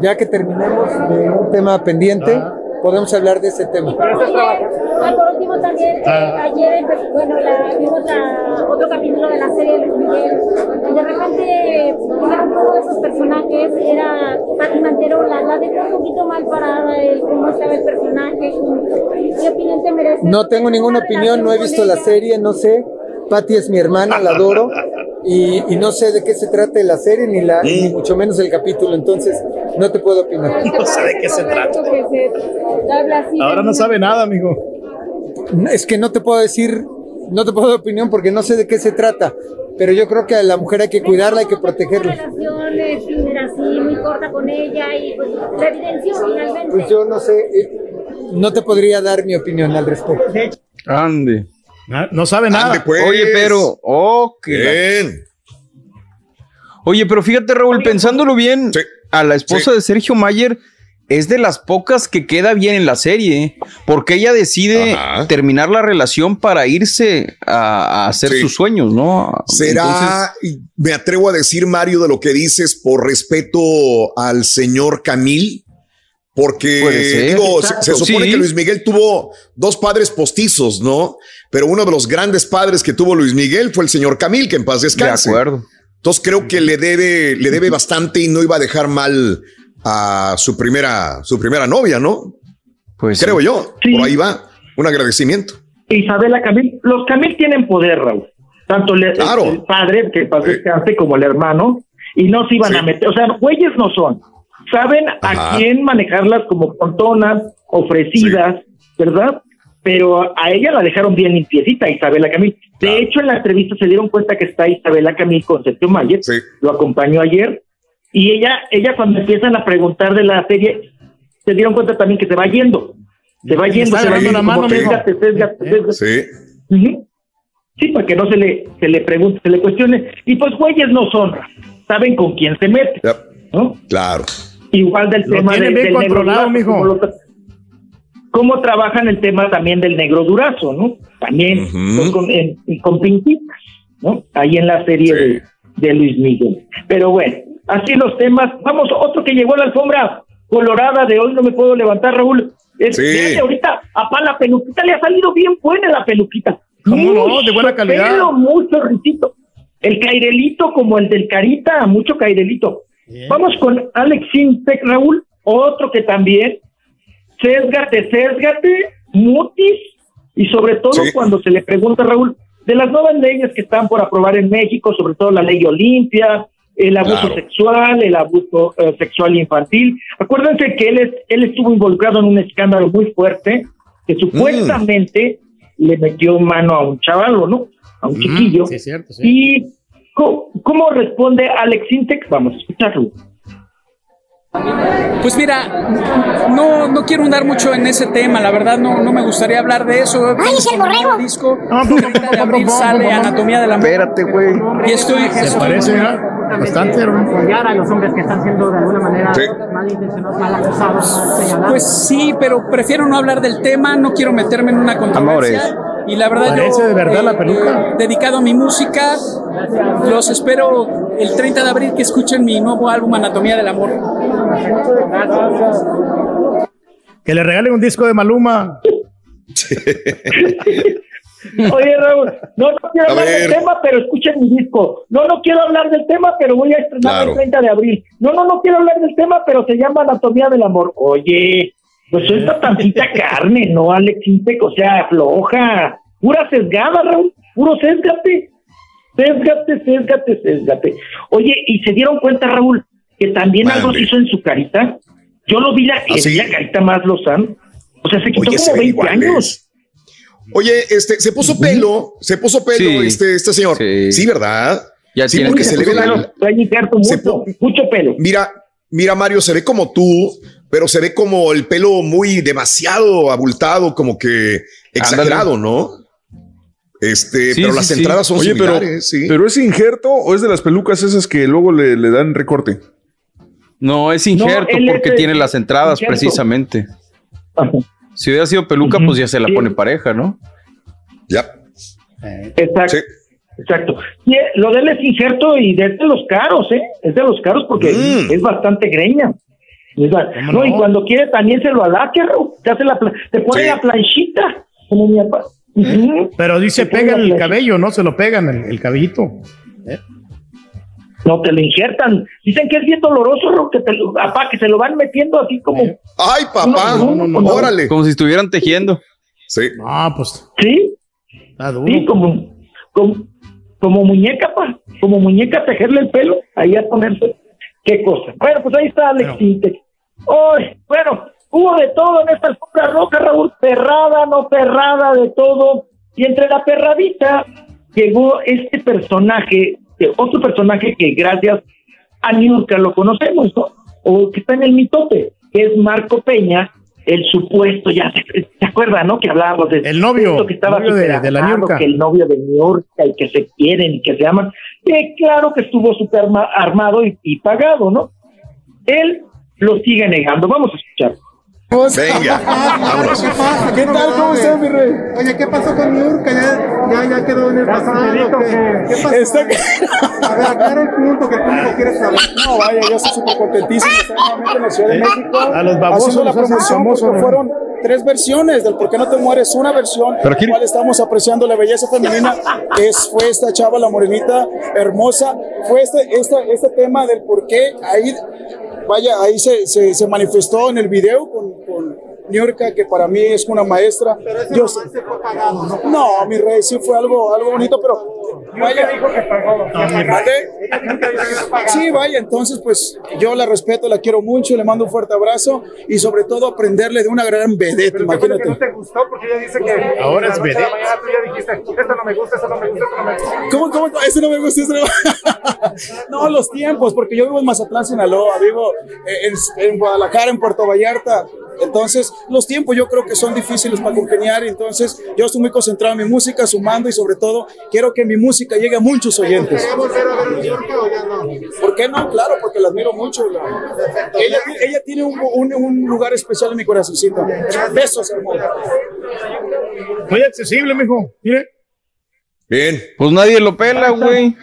Ya que terminemos de un tema pendiente, podemos hablar de ese tema. Ah, por último también, eh, Ah. ayer, pues, bueno, la, vimos la- otro capítulo de la serie de Luis Miguel, y de repente, era uno de esos personajes, era Pati Mantero, la, la dejó un poquito mal parada, el cómo estaba el personaje, ¿qué opinión te merece? No tengo ninguna opinión, no he visto la serie, no sé. Patty es mi hermana, la adoro. Y, y no sé de qué se trata la serie, ni, la, ni mucho menos el capítulo, entonces no te puedo opinar. No sé de qué se trata. Que se habla así de Ahora no sabe nada, amigo. Es que no te puedo decir, no te puedo dar opinión porque no sé de qué se trata. Pero yo creo que a la mujer hay que cuidarla, hay que protegerla. relación así, muy corta con ella y pues la evidenció finalmente. Pues yo no sé, eh, no te podría dar mi opinión al respecto. Ande. No sabe nada. pues. Oye, pero. Oh, Oye, pero fíjate, Raúl, pensándolo bien, a la esposa de Sergio Mayer es de las pocas que queda bien en la serie, porque ella decide terminar la relación para irse a, a hacer Sí. sus sueños, ¿no? Será, me atrevo a decir, Mario, de lo que dices por respeto al señor Camil, porque se, supone Sí. que Luis Miguel tuvo dos padres postizos, ¿no? Pero uno de los grandes padres que tuvo Luis Miguel fue el señor Camil, que en paz descanse. De acuerdo. Entonces creo que le debe, le debe bastante y no iba a dejar mal a su primera, su primera novia, ¿no? Pues creo yo. Por ahí va. Un agradecimiento. Isabela Camil, los Camil tienen poder, Raúl. Tanto le- el, el padre, que para descanse, como el hermano, y no se iban a meter, o sea, güeyes no son. Saben Ajá. a quién manejarlas como contonas, ofrecidas, ¿verdad? Pero a ella la dejaron bien limpiecita, Isabela Camil. De hecho, en la entrevista se dieron cuenta que está Isabela Camil con Sergio Mayer, lo acompañó ayer, y ella, ella cuando empiezan a preguntar de la serie, se dieron cuenta también que se va yendo. Se va yendo, se va yendo, la mano. Sí. Sí, para que no se le, se le pregunte, se le cuestione. Y pues güeyes no son, saben con quién se mete. ¿no? Claro. Igual del Lo tema de- bien del negro controlado, durazo, mijo. como lo tra- cómo trabajan el tema también del negro durazo, ¿no? También con, en- con pintitas, ¿no? Ahí en la serie de, de Luis Miguel. Pero bueno, así los temas. Vamos, otro que llegó a la alfombra colorada de hoy, no me puedo levantar, Raúl. Es, Sí. fíjate, ahorita a Pa la peluquita le ha salido bien buena la peluquita. ¿Cómo no? De buena calidad. pelo, mucho risito. El cairelito como el del Carita, mucho cairelito. Vamos con Alex Sintek, Raúl, otro que también, sésgate, sésgate, mutis, y sobre todo cuando se le pregunta, Raúl, de las nuevas leyes que están por aprobar en México, sobre todo la ley Olimpia, el abuso Claro. sexual, el abuso eh, sexual infantil. Acuérdense que él, es, él estuvo involucrado en un escándalo muy fuerte, que supuestamente le metió mano a un chavalo, ¿no? A un chiquillo. Sí, es cierto, sí. ¿Y cómo, cómo responde Alex Sintek? Vamos a escucharlo. Pues mira, no, no quiero andar mucho en ese tema, la verdad no, no me gustaría hablar de eso. ¡Ay, es el borrego! Disco, el 30 de abril sale Anatomía del Amor. Espérate, güey. Y estoy... Se parece, ¿verdad? Bastante, apoyar a los hombres que están siendo de alguna manera Sí. malintencionados, mal acusados, mal señalados. Pues sí, pero prefiero no hablar del tema, no quiero meterme en una controversia. Amores. Y la verdad Parece yo, de verdad la peluca. eh, dedicado a mi música, los espero el 30 de abril que escuchen mi nuevo álbum Anatomía del Amor. Que le regalen un disco de Maluma. [LAUGHS] Oye, Raúl, no, no quiero A hablar del tema, pero escuchen mi disco. No, no quiero hablar del tema, pero voy a estrenar Claro. el 30 de abril. No, no, no quiero hablar del tema, pero se llama Anatomía del Amor. Oye, pues suelta tantita carne, ¿no, Alex Intec? O sea, floja. Pura sesgada, Raúl. Puro sesgate. Sesgate, sesgate, sesgate. Oye, ¿y se dieron cuenta, Raúl, que también algo se hizo en su carita? Yo lo vi la, ¿Ah, sí? la carita más lozán. O sea, se quitó Oye, se como ven 20 iguales. años. Oye, este, se puso pelo, se puso pelo Sí. este, este señor. Sí, ¿verdad? Ya sí, porque que se le ve la, se mucho, mucho pelo. Mira, mira, Mario, se ve como tú, pero se ve como el pelo muy demasiado abultado, como que exagerado, ¿no? Este, Sí, pero sí, las sí. entradas son Oye, pero, similares, sí. pero es injerto o es de las pelucas esas que luego le, le dan recorte. No, es injerto es porque tiene las entradas injerto. precisamente. Ajá. Si hubiera sido peluca, pues ya se la Sí. pone pareja, ¿no? Ya. Exacto. Exacto. Y, eh, lo de él es injerto y de, de los caros, ¿eh? Es de los caros porque Mm. es bastante greña. No, y cuando quiere también se lo alaque. Te, hace la te pone la planchita, como mi papá. Pero dice, pegan el cabello, ¿no? Se lo pegan el, el cabellito. No, te lo injertan. Dicen que es bien doloroso, que te lo, papá, que se lo van metiendo así como... Ay, papá, No, no, no, no. órale. Como si estuvieran tejiendo. Sí. Ah, pues. Sí, Está duro. sí, como, como, como muñeca, pa. Como muñeca tejerle el pelo, ahí a ponerse. Qué cosa. Bueno, pues ahí está Alex Intec. Ay, bueno, hubo de todo en esta alfombra roja, Raúl. Perrada, no perrada, de todo. Y entre la perradita llegó este personaje, eh, otro personaje que gracias a Niurka lo conocemos, ¿no? O que está en el mitote, que es Marco Peña, el supuesto, ya [LAUGHS] se, ¿se acuerdan, no? Que hablábamos de El novio, que estaba novio de- de la Niurka. que el novio de Niurka y que se quieren y que se aman. Que claro que estuvo súper ma- armado y, y pagado, ¿no? Él lo sigue negando. Vamos a escuchar. Venga, vámonos. ¿Qué tal? ¿Cómo estás, mi rey? Oye, ¿qué pasó con Niurka? Ya, ya, ya quedó en el pasado. ¿Qué, ¿Qué pasó? Está- A ver, aclara el punto que el público quiere saber. No, vaya, yo estoy súper contentísimo de estar nuevamente en la Ciudad de México. a los babosos haciendo la promoción famosos, porque ¿no? fueron tres versiones del Por qué no te mueres. Una versión en la cual estamos apreciando la belleza femenina. Es, fue esta chava, la morenita, hermosa. Fue este, este, este tema del por qué ahí, vaya, ahí se, se, se manifestó en el video con, con Niurka, que para mí es una maestra. Yo, no, mi rey, sí fue algo, algo bonito, pero vaya. ¿Mande? Sí, vaya, entonces pues yo la respeto, la quiero mucho, le mando un fuerte abrazo y sobre todo aprenderle de una gran vedette, imagínate. ¿No te gustó? Porque ella dice que. Ahora es vedette. mañana tú ya dijiste, esto no me gusta, esto no me gusta, esto no me gusta. ¿Cómo, cómo? Ese no me gusta, ese no No, los tiempos, porque yo vivo en Mazatlán, Sinaloa, vivo eh, en, en Guadalajara, en Puerto Vallarta. Entonces, los tiempos yo creo que son difíciles para congeniar. Entonces, yo estoy muy concentrado en mi música, sumando y sobre todo, quiero que mi música llegue a muchos oyentes. ¿Quería volver a ver a Niurka o ya no? ¿Por qué no? Claro, porque la admiro mucho. la- Ella, ella tiene un, un- un lugar especial en mi corazoncito. Besos, hermano. Muy accesible, mijo. Mire. Bien. Pues nadie lo pela, güey.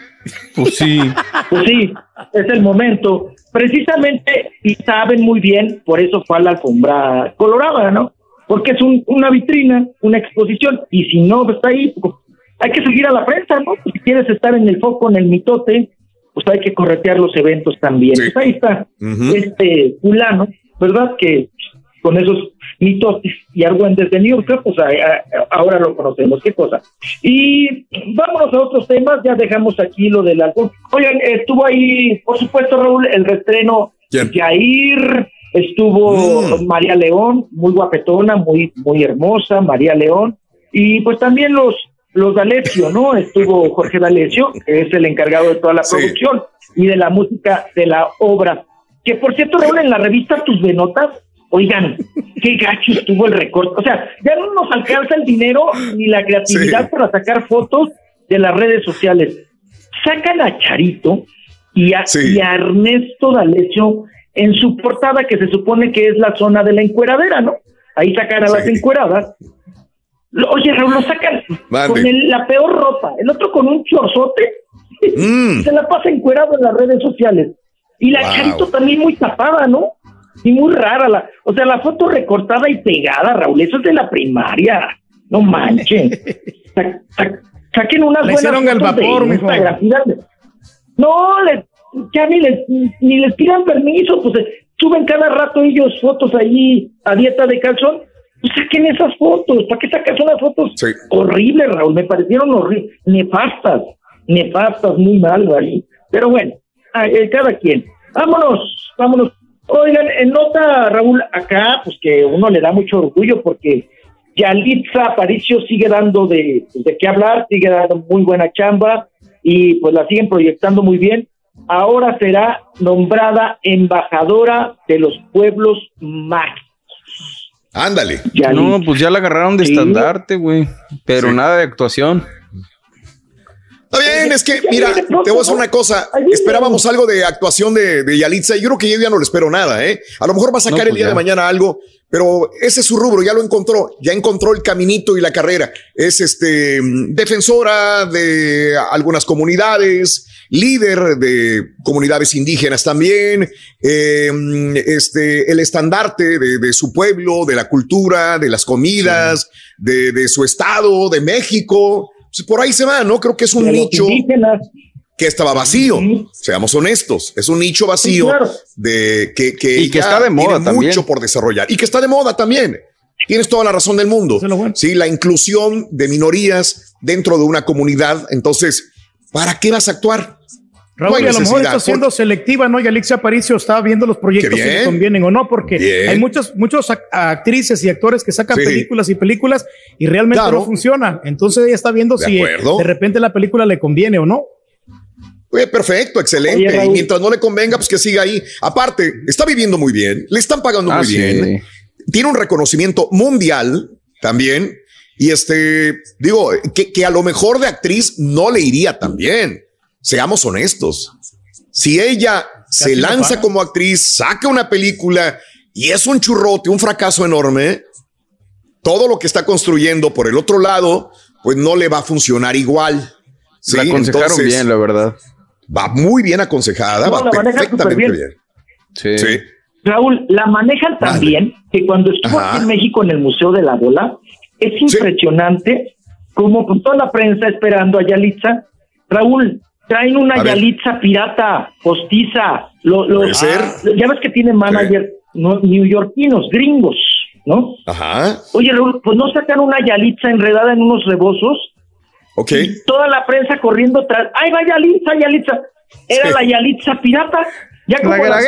Pues sí. Pues sí, es el momento. Precisamente, y saben muy bien, por eso fue a la alfombra colorada, ¿no? Porque es un- una vitrina, una exposición, y si no está ahí, pues, hay que seguir a la prensa, ¿no? Pues, si quieres estar en el foco, en el mitote, pues hay que corretear los eventos también. Pues ahí está este fulano, ¿verdad? Que con esos mitotes y argüentes de New York, pues a- a- ahora lo conocemos, qué cosa. Y vámonos a otros temas, ya dejamos aquí lo del alcohol. Oigan, estuvo ahí, por supuesto, Raúl, el restreno Jair, estuvo María León, muy guapetona, muy, muy hermosa, María León, y pues también los los D'Alessio, ¿no? Estuvo Jorge D'Alessio, que es el encargado de toda la producción y de la música de la obra. Que por cierto, Raúl, en la revista Tus Venotas, oigan, qué gacho estuvo el recorte. O sea, ya no nos alcanza el dinero ni la creatividad para sacar fotos de las redes sociales. Sacan a Charito y a, y a Ernesto D'Alessio en su portada, que se supone que es la zona de la encueradera, ¿no? Ahí sacan a las encueradas. Oye, Raúl, lo sacan Mande. con el- la peor ropa. El otro con un chorzote. [LAUGHS] Se la pasa encuerado en las redes sociales. Y la Wow. Charito también muy tapada, ¿no? Y muy rara. La, o sea, la foto recortada y pegada, Raúl. Eso es de la primaria. No manchen. [LAUGHS] Sa- sa- saquen unas Le buenas hicieron el fotos de vapor. Instagram. No, les, ya ni les, ni les pidan permiso, pues eh, suben cada rato ellos fotos allí a dieta de calzón. Pues saquen esas fotos. ¿Para qué sacas unas fotos horribles, Raúl? Me parecieron horribles, nefastas, nefastas, muy mal, ahí. Pero bueno, cada quien. Vámonos, vámonos. Oigan, en nota, Raúl, acá, pues que uno le da mucho orgullo porque Yalitza Aparicio sigue dando de, pues, de qué hablar, sigue dando muy buena chamba y pues la siguen proyectando muy bien. Ahora será nombrada embajadora de los pueblos mágicos. Ándale. No, pues ya la agarraron de estandarte, güey. Pero nada de actuación. Está bien, es que, mira, te voy a decir una cosa. Esperábamos algo de actuación de, de Yalitza y yo creo que yo ya no le espero nada, ¿eh? A lo mejor va a sacar No, el pues día de ya. mañana algo, pero ese es su rubro, ya lo encontró, ya encontró el caminito y la carrera. Es este defensora de algunas comunidades, líder de comunidades indígenas también, eh, este, el estandarte de, de su pueblo, de la cultura, de las comidas, de, de su estado, de México. Pues por ahí se va, ¿no? Creo que es un nicho que estaba vacío. Seamos honestos, es un nicho vacío Sí, claro. de que, que, Y que ya está de moda tiene también. mucho por desarrollar y que está de moda también. Tienes toda la razón del mundo. Sí, la inclusión de minorías dentro de una comunidad. Entonces, ¿para qué vas a actuar? Raúl, y a lo mejor está siendo selectiva, ¿no? Y Alexia Aparicio está viendo los proyectos si le convienen o no, porque Bien. hay muchas, muchos ac- actrices y actores que sacan Sí. películas y películas y realmente Claro. no funciona. Entonces ella está viendo De si acuerdo. de repente la película le conviene o no. Oye, perfecto, excelente. Oye, y mientras no le convenga, pues que siga ahí. Aparte, está viviendo muy bien, le están pagando Ah, muy sí. bien. Tiene un reconocimiento mundial también. Y este, digo, que, que a lo mejor de actriz no le iría tan bien. Seamos honestos. Si ella se lanza como actriz, saca una película y es un churrote, un fracaso enorme, todo lo que está construyendo por el otro lado, pues no le va a funcionar igual. Sí, la aconsejaron entonces, bien, la verdad. Va muy bien aconsejada, No, va la maneja perfectamente bien. bien. Sí. Sí. Raúl, la manejan tan bien que cuando estuvo Ajá. aquí en México en el Museo de la Bola, es impresionante como pues, toda la prensa esperando a Yalitza. Raúl, traen una A ver. Yalitza pirata, postiza. Lo, lo- Puede ser. Ah, ya ves que tiene manager no, neoyorquinos, gringos, ¿no? Ajá. Oye, Raúl, pues no sacan una Yalitza enredada en unos rebozos. Ok. Toda la prensa corriendo tras. ¡Ay, va Yalitza, Yalitza! Era Sí. la Yalitza pirata. Ya como La.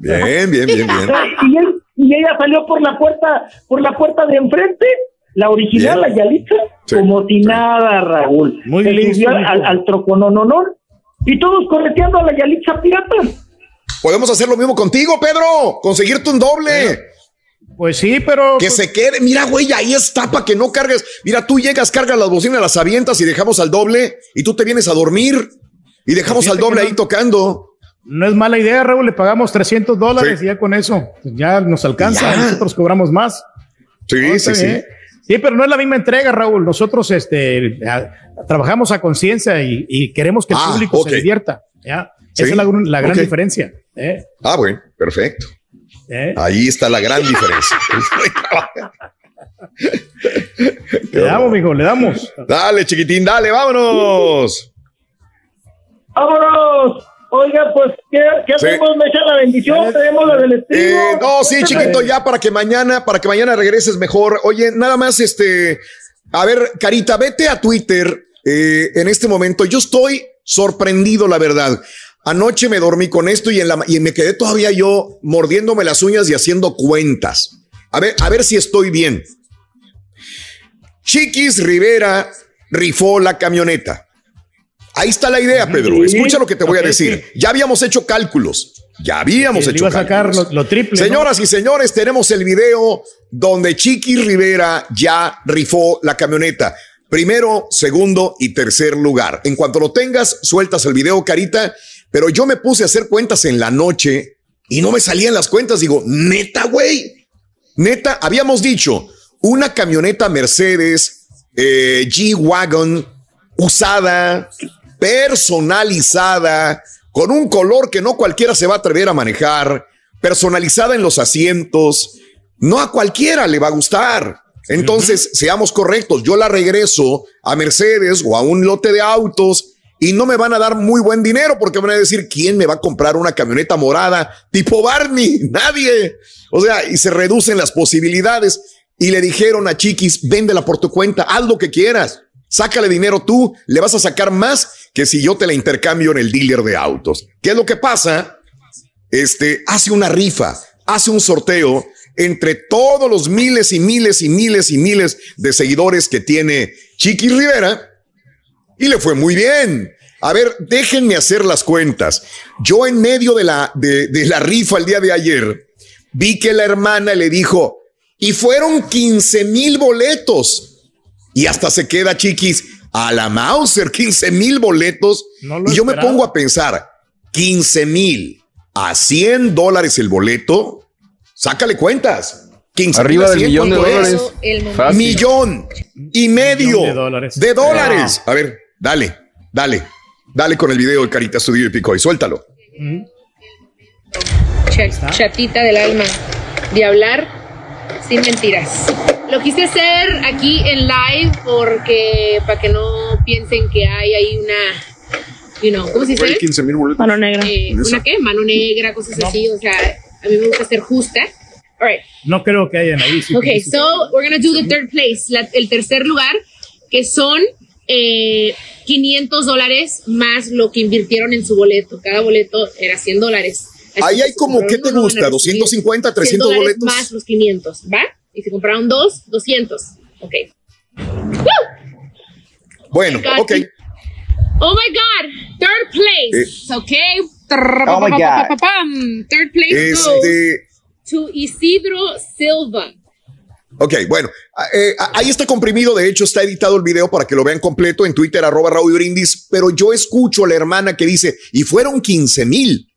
Bien, bien, bien, bien. [LAUGHS] y, él- y ella salió por la puerta, por la puerta de enfrente, la original, Bien. la Yalitza, Sí, como si nada, Raúl. Muy Se listo, subió al, al, al troconononor, y todos correteando a la Yalitza pirata. Podemos hacer lo mismo contigo, Pedro. Conseguirte un doble. Pues sí, pero Que se quede. Mira, güey, ahí está para que no cargues. Mira, tú llegas, cargas las bocinas, las avientas y dejamos al doble. Y tú te vienes a dormir y dejamos al Fíjate doble ahí tocando. no es mala idea, Raúl. Le pagamos 300 dólares Sí. y ya con eso pues ya nos alcanza. Ya. Nosotros cobramos más. Sí, No, sí, sí. Sí, pero no es la misma entrega, Raúl. Nosotros este, a- trabajamos a conciencia y, y queremos que el Ah, público se divierta. ¿ya? Sí, Esa es la, gr- la gran diferencia. ¿eh? Ah, bueno, perfecto. ¿eh? Ahí está la gran diferencia. [LAUGHS] [LAUGHS] Le damos, mijo, le damos. dale, chiquitín, dale, vámonos. ¡Vámonos! Oiga, pues, ¿qué, qué Sí. hacemos? ¿Me echan la bendición? ¿Tenemos la del estribo? Eh, no, sí, chiquito, ya para que mañana, para que mañana regreses mejor. Oye, nada más, este, a ver, Carita, vete a Twitter eh, en este momento. Yo estoy sorprendido, la verdad. Anoche me dormí con esto y, en la, y me quedé todavía yo mordiéndome las uñas y haciendo cuentas. A ver, a ver si estoy bien. Chiquis Rivera rifó la camioneta. Ahí está la idea, Pedro. Escucha lo que te voy a decir. Ya habíamos hecho cálculos. Ya habíamos hecho iba a sacar lo, lo triple. ¿no? Señoras y señores, tenemos el video donde Chiqui Rivera ya rifó la camioneta. Primero, segundo y tercer lugar. En cuanto lo tengas, sueltas el video, Carita. Pero yo me puse a hacer cuentas en la noche y no me salían las cuentas. Digo, neta, güey. Neta, habíamos dicho una camioneta Mercedes eh, G-Wagon usada, personalizada, con un color que no cualquiera se va a atrever a manejar, personalizada en los asientos. No a cualquiera le va a gustar. Entonces, seamos correctos, yo la regreso a Mercedes o a un lote de autos y no me van a dar muy buen dinero porque van a decir, ¿quién me va a comprar una camioneta morada tipo Barney? [LAUGHS] Nadie. O sea, y se reducen las posibilidades. Y le dijeron a Chiquis, véndela por tu cuenta, haz lo que quieras. Sácale dinero tú, le vas a sacar más que si yo te la intercambio en el dealer de autos. ¿Qué es lo que pasa? Este hace una rifa, hace un sorteo entre todos los miles y miles y miles y miles de seguidores que tiene Chiqui Rivera y le fue muy bien. A ver, déjenme hacer las cuentas. Yo en medio de la, de, la rifa el día de ayer, vi que la hermana le dijo, y fueron 15 mil boletos. Y hasta se queda chiquis a la Mauser, 15 mil boletos. No y yo me pongo a pensar, 15 mil a 100 dólares el boleto. Sácale cuentas. 15 Arriba a del 100, millón de ¿cuánto es? dólares. Millón y medio Millón de dólares. de dólares. A ver, dale, dale. Dale con el video de Carita Estudio y Pico y suéltalo. Cha- chatita del alma, de hablar sin mentiras. Lo quise hacer aquí en live porque para que no piensen que hay ahí una, you know, ¿cómo se dice? 15 mil boletos. Mano negra. Esa. ¿Una qué? Mano negra, cosas así. O sea, a mí me gusta ser justa. All right. No creo que hayan ahí. sí, Okay, sí. so we're gonna do the third place, la- el tercer lugar, que son eh, 500 dólares más lo que invirtieron en su boleto. Cada boleto era 100 dólares. Ahí hay como, ¿qué te gusta? recibir 250, 100 300 dólares boletos. Más los 500, ¿va? Y si compraron dos, 200. Ok. Woo! Bueno, ok. Oh my God, third place, okay. Oh my God. Third place Este- goes to Isidro Silva. Ok, bueno, eh, ahí está comprimido, de hecho está editado el video para que lo vean completo en Twitter, arroba Raúl Brindis, pero yo escucho a la hermana que dice, y fueron 15 mil,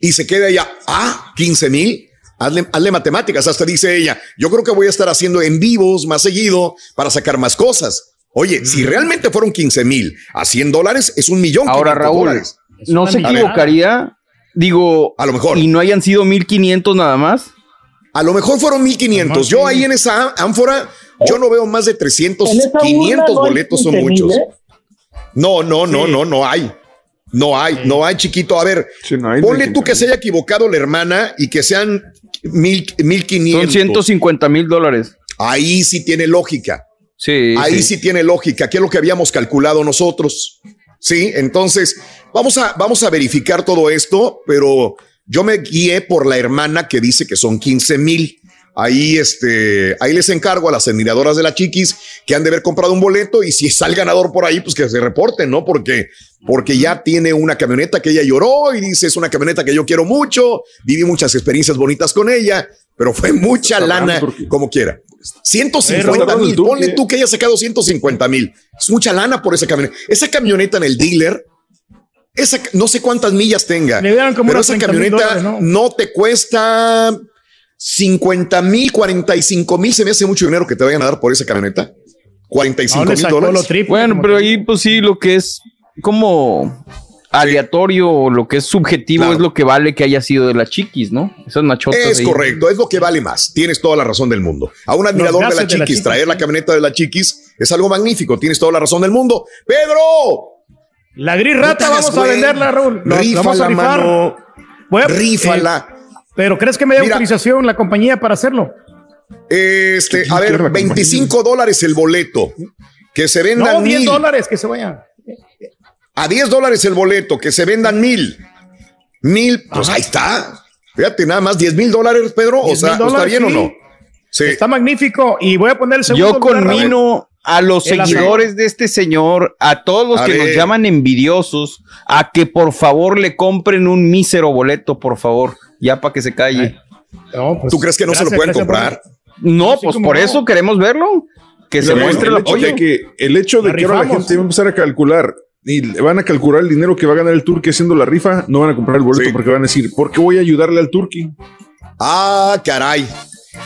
y se queda ella, ah, 15 mil, hazle, hazle matemáticas, hasta dice ella, yo creo que voy a estar haciendo en vivos más seguido para sacar más cosas. Oye, si realmente fueron 15 mil a 100 dólares, es un millón. Ahora, 500 Raúl, dólares. ¿no se equivocaría? Digo, a lo mejor. ¿Y no hayan sido 1500 nada más? A lo mejor fueron 1500. Yo ahí en esa ánfora, yo no veo más de 300, En esa urna 500 no hay boletos son 15,000, muchos. ¿eh? No, no, no, no, no hay. No hay, no hay, chiquito. A ver, ponle tú que se haya equivocado la hermana y que sean mil, mil Son quinientos. 150 mil dólares. Ahí sí tiene lógica. Sí. Ahí sí. tiene lógica, que es lo que habíamos calculado nosotros. Sí, entonces vamos a, vamos a verificar todo esto, pero yo me guié por la hermana que dice que son 15 mil. Ahí, este, ahí les encargo a las admiradoras de la Chiquis que han de haber comprado un boleto y si está el ganador por ahí, pues que se reporten, ¿no? Porque, porque ya tiene una camioneta que ella lloró y dice es una camioneta que yo quiero mucho, viví muchas experiencias bonitas con ella, pero fue mucha Está lana, como quiera. 150 Está hablando mil, ponle tú que haya sacado 150 mil. Es mucha lana por esa camioneta. Esa camioneta en el dealer, esa, no sé cuántas millas tenga, Le como pero esa 30,000 camioneta dólares, ¿no? ¿no? te cuesta 50 mil, 45 mil. Se me hace mucho dinero que te vayan a dar por esa camioneta. 45 mil dólares. Bueno, pero ahí pues sí, lo que es como aleatorio o lo que es subjetivo es lo que vale que haya sido de la chiquis, ¿no? Esas machotas. Es ahí. correcto, es lo que vale más. Tienes toda la razón del mundo. A un admirador de de la chiquis, Chiquis, traer la camioneta de la chiquis es algo magnífico. Tienes toda la razón del mundo. ¡Pedro! La gris rata vamos a venderla, Raúl. La- la Rífala, vamos a rifar. mano. Voy a- Rífala. eh, pero ¿crees que me dé Mira. autorización la compañía para hacerlo? Este, a ver, 25 dólares el boleto. Que se vendan No, 10 mil. dólares que se vayan. A 10 dólares el boleto, que se vendan mil. Mil, pues ahí está. Fíjate, nada más 10 mil dólares, Pedro. O 10,000 sea, ¿está bien o no? Sí. Está magnífico. Y voy a poner el segundo. Yo lugar, Raúl. A los seguidores de este señor, a todos los A que nos llaman envidiosos, a que por favor le compren un mísero boleto, por favor, ya para que se calle. ¿Tú crees que no se lo pueden comprar? No, pues como por no. eso queremos verlo. Que se muestre el el hecho apoyo. de que el hecho de La que ahora la gente va a empezar a calcular y le van a calcular el dinero que va a ganar el turque haciendo la rifa, no van a comprar el boleto porque van a decir, ¿por qué voy a ayudarle al turque? Ah, caray.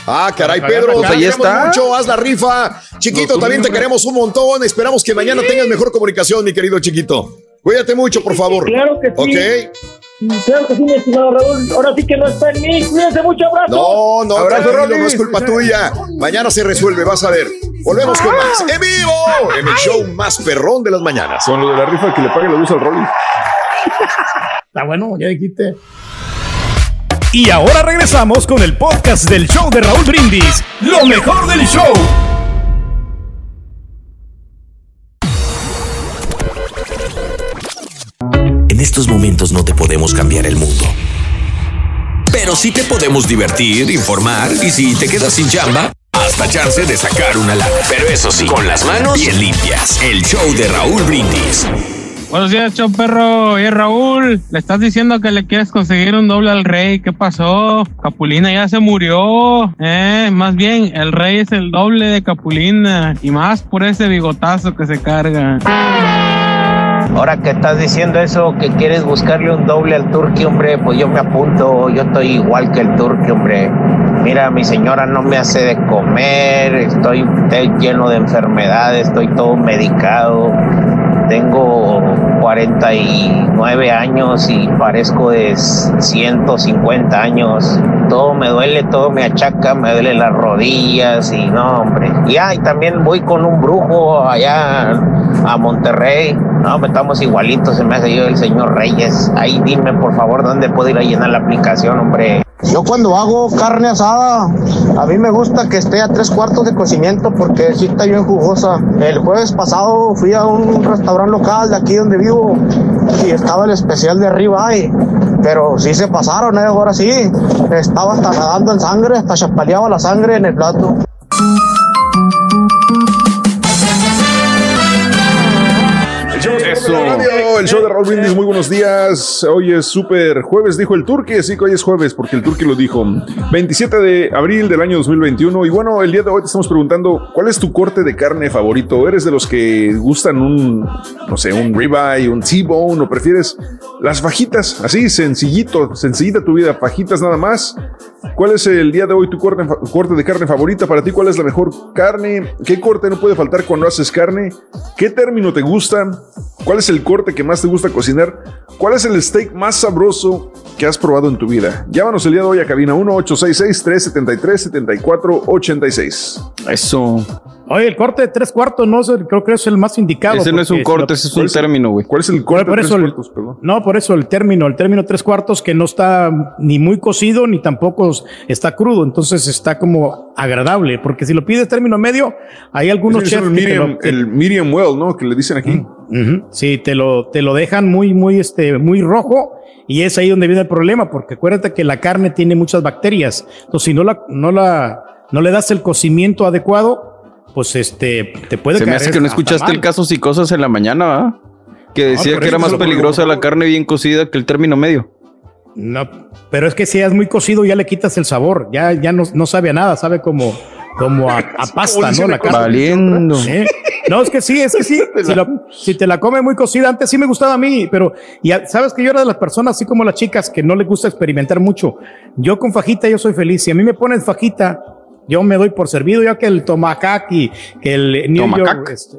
Ah, caray, Para Pedro, queremos Ahí está. mucho, haz la rifa. Chiquito, también te queremos un montón. Esperamos que mañana tengas mejor comunicación, mi querido chiquito. Cuídate mucho, por favor. Claro que sí. Ok. Claro que sí, mi estimado Raúl. Ahora sí que no está en mí. Cuídense mucho, abrazo. No, no, Abrazo, no es culpa tuya. Mañana se resuelve, vas a ver. Volvemos con más en vivo en el show más perrón de las mañanas. Con lo de la rifa que le pague la luz al Rolly. [LAUGHS] Está bueno, ya dijiste. Y ahora regresamos con el podcast del show de Raúl Brindis. Lo mejor del show. En estos momentos no te podemos cambiar el mundo. Pero sí te podemos divertir, informar y si te quedas sin chamba, hasta chance de sacar una lana. Pero eso sí, con las manos bien limpias. El show de Raúl Brindis. Buenos días, show perro. Oye, Raúl, le estás diciendo que le quieres conseguir un doble al rey. ¿Qué pasó? Capulina ya se murió. Eh, más bien, el rey es el doble de Capulina. Y más por ese bigotazo que se carga. Ahora que estás diciendo eso, que quieres buscarle un doble al turque, hombre, pues yo me apunto, yo estoy igual que el turque, hombre. Mira, mi señora no me hace de comer, estoy lleno de enfermedades, estoy todo medicado, tengo 49 años y parezco de 150 años. Todo me duele, todo me achaca, me duele las rodillas y no, hombre. Y, ah, y también voy con un brujo allá a Monterrey. No, estamos igualitos, se me hace yo el señor Reyes. Ahí dime, por favor, dónde puedo ir a llenar la aplicación, hombre. Yo cuando hago carne asada, a mí me gusta que esté a tres cuartos de cocimiento porque sí está bien jugosa. El jueves pasado fui a un restaurante local de aquí donde vivo y estaba el especial de ribeye, pero sí se pasaron, ¿eh? ahora sí. Estaba hasta nadando en sangre, hasta chapaleaba la sangre en el plato. Eso. El show de Raúl Brindis, muy buenos días. Hoy es súper jueves, dijo el Turqui, así que hoy es jueves porque el Turqui lo dijo. 27 de abril del año 2021. Y bueno, el día de hoy te estamos preguntando, ¿cuál es tu corte de carne favorito? ¿Eres de los que gustan un, no sé, un ribeye, un T-bone o prefieres las fajitas? Así, sencillito, sencillita tu vida, fajitas nada más. ¿Cuál es el día de hoy tu corte, corte de carne favorita? Para ti, ¿cuál es la mejor carne? ¿Qué corte no puede faltar cuando haces carne? ¿Qué término te gusta? ¿Cuál es el corte que más te gusta cocinar? ¿Cuál es el steak más sabroso que has probado en tu vida? Llámanos el día de hoy a cabina 1-866-373-7486. Eso. Oye, el corte de tres cuartos no creo que es el más indicado. Ese no es un corte, lo- ese es un término, güey. ¿Cuál es el corte por eso el- No, por eso el término, el término tres cuartos que no está ni muy cocido ni tampoco está crudo, entonces está como agradable, porque si lo pides término medio, hay algunos es chefs el que medium, lo- te- el medium well, ¿no? Que le dicen aquí. Ujú. Sí, te lo, te lo dejan muy, muy, este, muy rojo y es ahí donde viene el problema, porque acuérdate que la carne tiene muchas bacterias. Entonces, si no la, no la, no le das el cocimiento adecuado, pues este, te puede Se me hace que no escuchaste mal. el caso Psicosas en la mañana, ¿va? Que decía que era más lo- peligrosa la carne bien cocida que el término medio. No, pero es que si es muy cocido ya le quitas el sabor, ya, ya no, no sabe a nada, sabe como, como a, a pasta, ¿no? La carne. Valiendo. ¿Eh? No, es que sí, es que sí. [LAUGHS] Si, la- si te la come muy cocida, antes sí me gustaba a mí, pero ya sabes que yo era de las personas, así como las chicas, que no les gusta experimentar mucho. Yo con fajita yo soy feliz. Si a mí me ponen fajita, yo me doy por servido, ya que el tomahawk y que el New Tomahawk. York, este,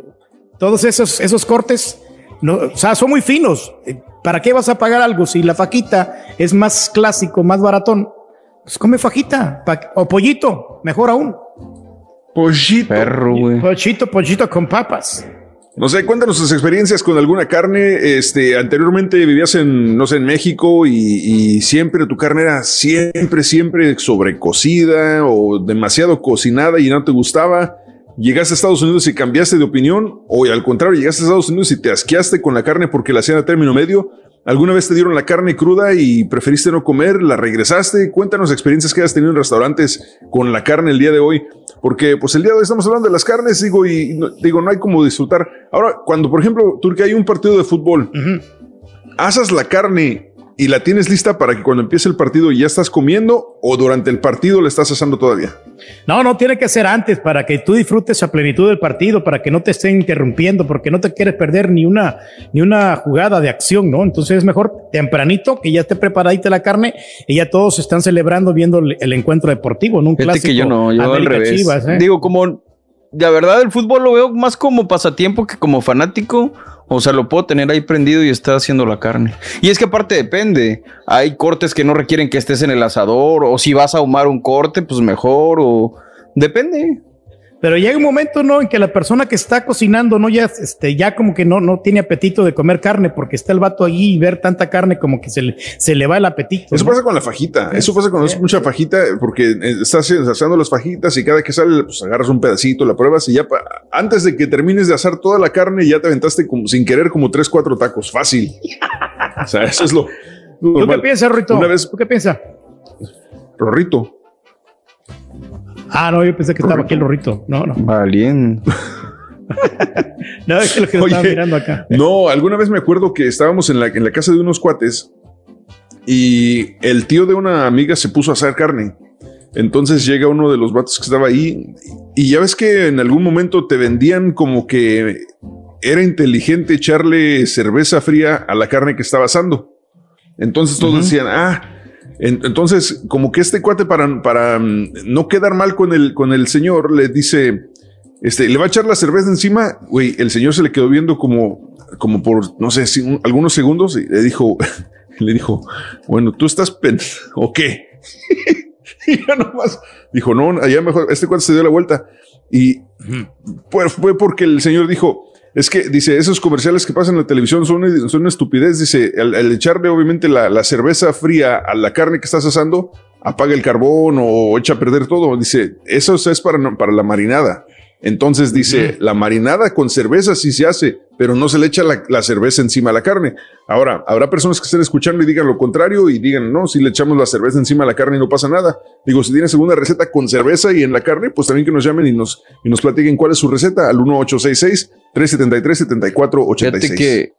todos esos, esos cortes, no, o sea, son muy finos. ¿Para qué vas a pagar algo si la fajita es más clásico, más baratón? Pues come fajita pa- o pollito, mejor aún. Pollito. Perro, güey. Pollito, pollito con papas. No sé, cuéntanos tus experiencias con alguna carne. Este, anteriormente vivías en, no sé, en México y, y siempre tu carne era siempre, siempre sobrecocida o demasiado cocinada y no te gustaba. Llegaste a Estados Unidos y cambiaste de opinión o al contrario, llegaste a Estados Unidos y te asqueaste con la carne porque la hacían a término medio. ¿Alguna vez te dieron la carne cruda y preferiste no comer? ¿La regresaste? Cuéntanos experiencias que has tenido en restaurantes con la carne el día de hoy. Porque pues el día de hoy estamos hablando de las carnes, digo, y no, digo, no hay como disfrutar. Ahora, cuando por ejemplo, Turquía hay un partido de fútbol, asas la carne y la tienes lista para que cuando empiece el partido ya estás comiendo o durante el partido la estás asando todavía. No, no, tiene que ser antes para que tú disfrutes a plenitud del partido, para que no te estén interrumpiendo, porque no te quieres perder ni una, ni una jugada de acción, ¿no? Entonces es mejor tempranito que ya esté preparadita la carne y ya todos están celebrando viendo el, el encuentro deportivo, ¿no? Un Fíjate clásico. que yo no, yo al revés. Chivas, ¿eh? Digo, como, la verdad, el fútbol lo veo más como pasatiempo que como fanático. O sea, lo puedo tener ahí prendido y estar haciendo la carne. Y es que aparte depende. Hay cortes que no requieren que estés en el asador. O si vas a ahumar un corte, pues mejor. O depende. Pero llega un momento, ¿no? En que la persona que está cocinando, ¿no? Ya, este, ya como que no, no tiene apetito de comer carne, porque está el vato allí y ver tanta carne como que se le, se le va el apetito. Eso ¿no? pasa con la fajita. Eso pasa cuando haces mucha fajita, porque eh, estás asando las fajitas y cada que sale, pues agarras un pedacito, la pruebas y ya antes de que termines de asar toda la carne, ya te aventaste como sin querer como tres, cuatro tacos. Fácil. O sea, eso es lo. lo ¿Tú qué piensas, Rito? Una vez, ¿Tú qué piensas? Rorrito. Ah, no, yo pensé que estaba aquí el rorrito. No, no. Valiendo. [LAUGHS] No, es que lo que Oye, estaba mirando acá. No, alguna vez me acuerdo que estábamos en la, en la casa de unos cuates y el tío de una amiga se puso a hacer carne. Entonces llega uno de los vatos que estaba ahí y ya ves que en algún momento te vendían como que era inteligente echarle cerveza fría a la carne que estaba asando. Entonces todos decían, ah, entonces como que este cuate para, para mm, no quedar mal con el, con el señor le dice, Este, le va a echar la cerveza encima, güey, el señor se le quedó viendo como, como por, no sé, si un- algunos segundos y le dijo, [LAUGHS] le dijo, bueno, tú estás pen, [LAUGHS] ¿o qué? [LAUGHS] y ya nomás dijo, no, allá mejor, este cuate se dio la vuelta y pues fue porque el señor dijo, es que dice, esos comerciales que pasan en la televisión son, una estupidez. Dice, al, echarle obviamente la, la cerveza fría a la carne que estás asando, apaga el carbón o echa a perder todo. Dice, eso es para, para la marinada. Entonces dice, la marinada con cerveza sí se hace, pero no se le echa la, la cerveza encima a la carne. Ahora, habrá personas que estén escuchando y digan lo contrario y digan, no, si le echamos la cerveza encima a la carne y no pasa nada. Digo, si tienen segunda receta con cerveza y en la carne, pues también que nos llamen y nos, y nos platiquen cuál es su receta al 1866-373-7486. Fíjate que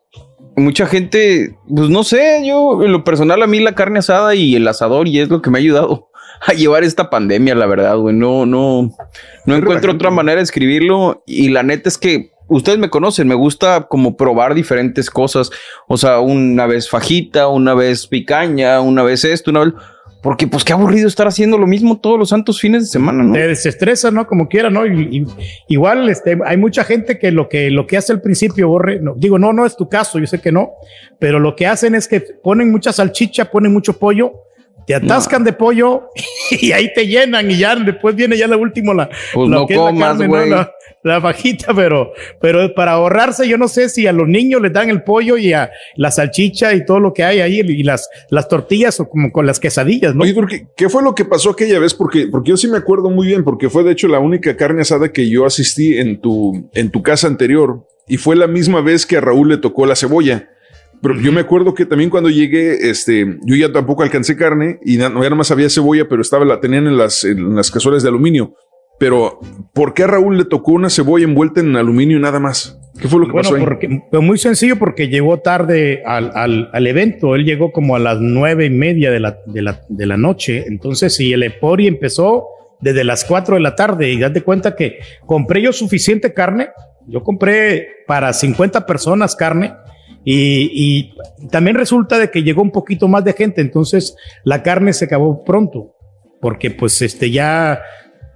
mucha gente, pues no sé, yo en lo personal a mí la carne asada y el asador y es lo que me ha ayudado a llevar esta pandemia, la verdad, güey. No, no, no encuentro otra manera de escribirlo y la neta es que ustedes me conocen, me gusta como probar diferentes cosas. O sea, una vez fajita, una vez picaña, una vez esto, una vez... Porque pues qué aburrido estar haciendo lo mismo todos los santos fines de semana, ¿no? Te desestresa, ¿no? Como quiera, ¿no? Y, y- igual este, hay mucha gente que lo que lo que hace al principio, borre, no, digo, no, no es tu caso, yo sé que no, pero lo que hacen es que ponen mucha salchicha, ponen mucho pollo, te atascan de pollo [LAUGHS] y ahí te llenan y ya después viene ya lo último la, Pues lo no que es la carne. La, la fajita, pero, pero para ahorrarse, yo no sé si a los niños les dan el pollo y a la salchicha y todo lo que hay ahí y las, las tortillas o como con las quesadillas, ¿no? Oye, Turki, ¿qué fue lo que pasó aquella vez? Porque, porque yo sí me acuerdo muy bien, porque fue de hecho la única carne asada que yo asistí en tu, en tu casa anterior y fue la misma vez que a Raúl le tocó la cebolla. Pero yo me acuerdo que también cuando llegué, este, yo ya tampoco alcancé carne y no, ya nada más había cebolla, pero estaba la tenían en las, en las cazuelas de aluminio. Pero, ¿por qué a Raúl le tocó una cebolla envuelta en aluminio nada más? ¿Qué fue lo que Bueno, pasó ahí? porque, pues muy sencillo porque llegó tarde al, al- al evento. Él llegó como a las nueve y media de la, de la, de la noche. Entonces, si el Epori empezó desde las cuatro de la tarde y date cuenta que compré yo suficiente carne. Yo compré para 50 personas carne y, y también resulta de que llegó un poquito más de gente. Entonces, la carne se acabó pronto porque pues este ya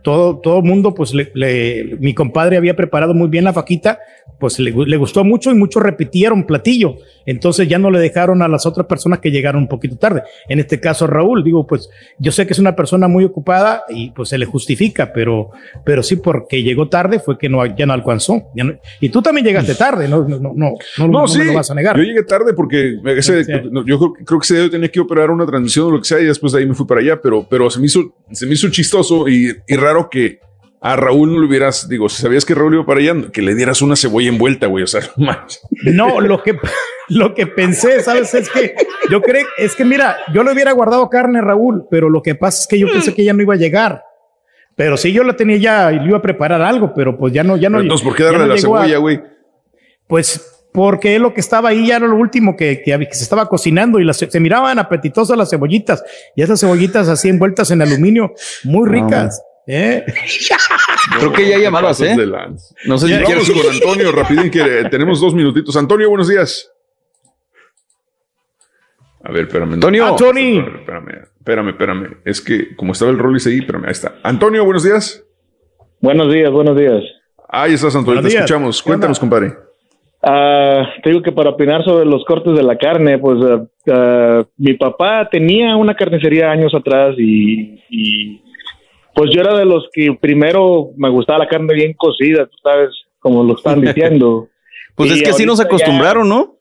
todo, todo mundo, pues le, le- mi compadre había preparado muy bien la faquita, pues le, le gustó mucho y muchos repitieron platillo. Entonces ya no le dejaron a las otras personas que llegaron un poquito tarde. En este caso, Raúl, digo, pues yo sé que es una persona muy ocupada y pues se le justifica, pero, pero sí porque llegó tarde fue que no, ya no alcanzó. Ya no- y tú también llegaste tarde, no, no, no, no, no, no me lo vas a negar. Yo llegué tarde porque ese- no, yo creo, creo que ese tenía que operar una transmisión o lo que sea y después de ahí me fui para allá, pero, pero se me hizo, se me hizo chistoso y, y raro que a Raúl no le hubieras, digo, si sabías que Raúl iba para allá, que le dieras una cebolla envuelta, güey, o sea, no manches. No, lo que, lo que pensé, ¿sabes? Es que yo creo, es que mira, yo le hubiera guardado carne a Raúl, pero lo que pasa es que yo pensé que ella no iba a llegar. Pero sí, yo la tenía ya y le iba a preparar algo, pero pues ya no, ya no. Pero entonces, ¿por qué ya darle no la cebolla, güey? Pues porque lo que estaba ahí ya era lo último que, que había- que se estaba cocinando y las, se miraban apetitosas las cebollitas y esas cebollitas así envueltas en aluminio, muy ricas. ¿Eh? [LAUGHS] Creo que ya hay llamadas, ¿eh? No sé si Vamos quieres- con Antonio, rapidín, que tenemos dos minutitos. Antonio, buenos días. A ver, espérame. Antonio. Antonio. Espérame, espérame, espérame. Es que como estaba el Rollis ahí, espérame, ahí está. Antonio, buenos días. Buenos días, buenos días. Ahí estás, Antonio, Buenos te días. escuchamos. Cuéntanos, compadre. Ah, te digo que para opinar sobre los cortes de la carne, pues ah, ah, mi papá tenía una carnicería años atrás y, y, pues yo era de los que primero me gustaba la carne bien cocida, tú sabes, como lo están [LAUGHS] diciendo. Pues Y es que así nos ya- acostumbraron, ¿no?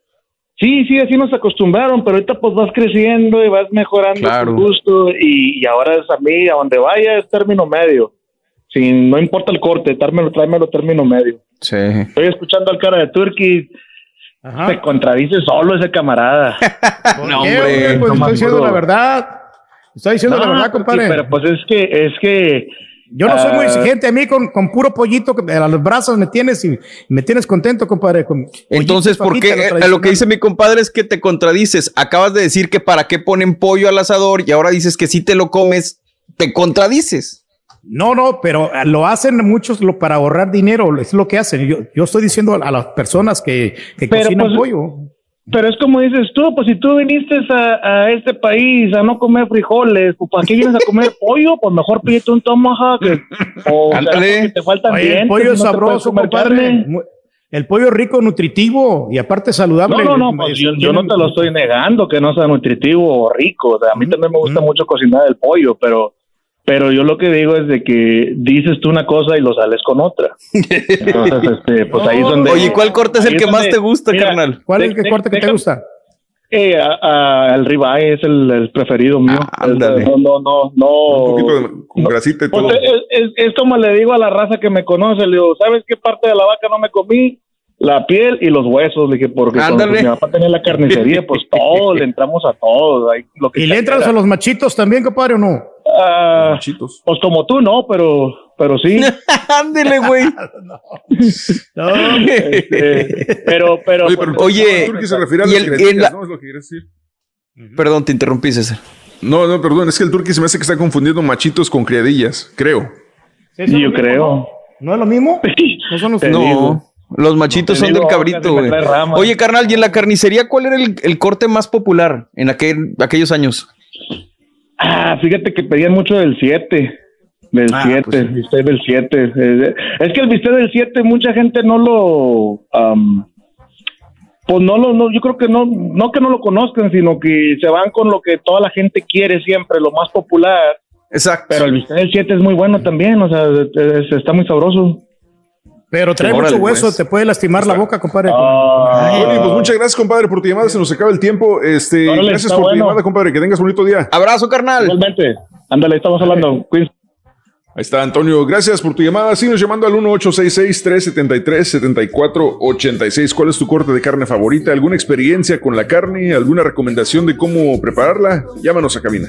Sí, sí, así nos acostumbraron, pero ahorita pues vas creciendo y vas mejorando Claro. tu gusto y, y ahora es a mí, a donde vaya es término medio. Sin, no importa el corte, tráemelo, tráemelo término medio. Sí. Estoy escuchando al cara de Turkey. Se contradice solo ese camarada. [LAUGHS] no, hombre, pues estoy diciendo la verdad. Estoy diciendo la verdad, compadre. Pero pues es que, es que. Yo no soy muy ah, exigente. A mí con, con puro pollito que a los brazos me tienes y me tienes contento, compadre. con Entonces, ¿por qué? Eh. Lo que dice mi compadre es que te contradices. Acabas de decir que para qué ponen pollo al asador y ahora dices que si te lo comes, te contradices. No, no, pero lo hacen muchos lo- para ahorrar dinero. Es lo que hacen. Yo, yo estoy diciendo a las personas que, que cocinan pues, pollo. Pero es como dices tú, pues si tú viniste a, a este país a no comer frijoles, pues ¿para qué vienes a comer pollo? Pues mejor pídete un tomahawk. O porque te faltan Oye, el pollo no sabroso, comer compadre. carne. El pollo rico, nutritivo y aparte saludable. No, no, no, pues yo, yo no te lo estoy negando que no sea nutritivo o rico. O sea, a mí también me gusta mucho cocinar el pollo, pero pero yo lo que digo es de que dices tú una cosa y lo sales con otra. [LAUGHS] Entonces, este, pues ahí es donde. Oye, ¿cuál corte es el que más te gusta, mira, carnal? ¿Cuál es el que de- corte que te gusta? Eh, a- a- el ribeye es el, el preferido mío. ándale. No, no, no, no. Un poquito de, con grasita y Pues, todo. es, es- es como le digo a la raza que me conoce, le digo, ¿sabes qué parte de la vaca no me comí? La piel y los huesos, le dije, porque cuando mi papá tenía la carnicería, pues [LAUGHS] todo, le entramos a todo. ahí, lo que ¿Y le entras a los machitos también, compadre, o no? Ah, pues como tú, no, pero, pero sí. [LAUGHS] Ándele, güey. [LAUGHS] [LAUGHS] Este, pero, pero, Oye, pero Oye, Turki se refiere a y las la- ¿no? Es lo que quieres decir. Perdón, te interrumpí, César. No, no, perdón, es que el Turki se me hace que está confundiendo machitos con criadillas, creo. Sí, yo creo. ¿No es lo mismo? ¿No son los. No, los machitos son digo, del cabrito, güey. Oye, carnal, ¿y en la carnicería cuál era el, el corte más popular en aquel, aquellos años? Ah, fíjate que pedían mucho del 7. Del Ah, 7, pues sí. el bistec del 7. Eh, Es que el bistec del 7 mucha gente no lo... am, pues no lo, no, yo creo que no, no que no lo conozcan, sino que se van con lo que toda la gente quiere siempre, lo más popular. Exacto. Pero el bistec del 7 es muy bueno también, o sea, es- está muy sabroso. Pero trae mucho hueso, pues. te puede lastimar la boca, compadre. Oye, pues muchas gracias, compadre, por tu llamada. Se nos acaba el tiempo. Este, Órale, gracias por tu llamada, compadre. Que tengas bonito día. Abrazo, carnal. Igualmente. Ándale, estamos hablando. Cuídense. Ahí está, Antonio. Gracias por tu llamada. Síguenos llamando al 1866-373-7486. ¿Cuál es tu corte de carne favorita? ¿Alguna experiencia con la carne? ¿Alguna recomendación de cómo prepararla? Llámanos a cabina.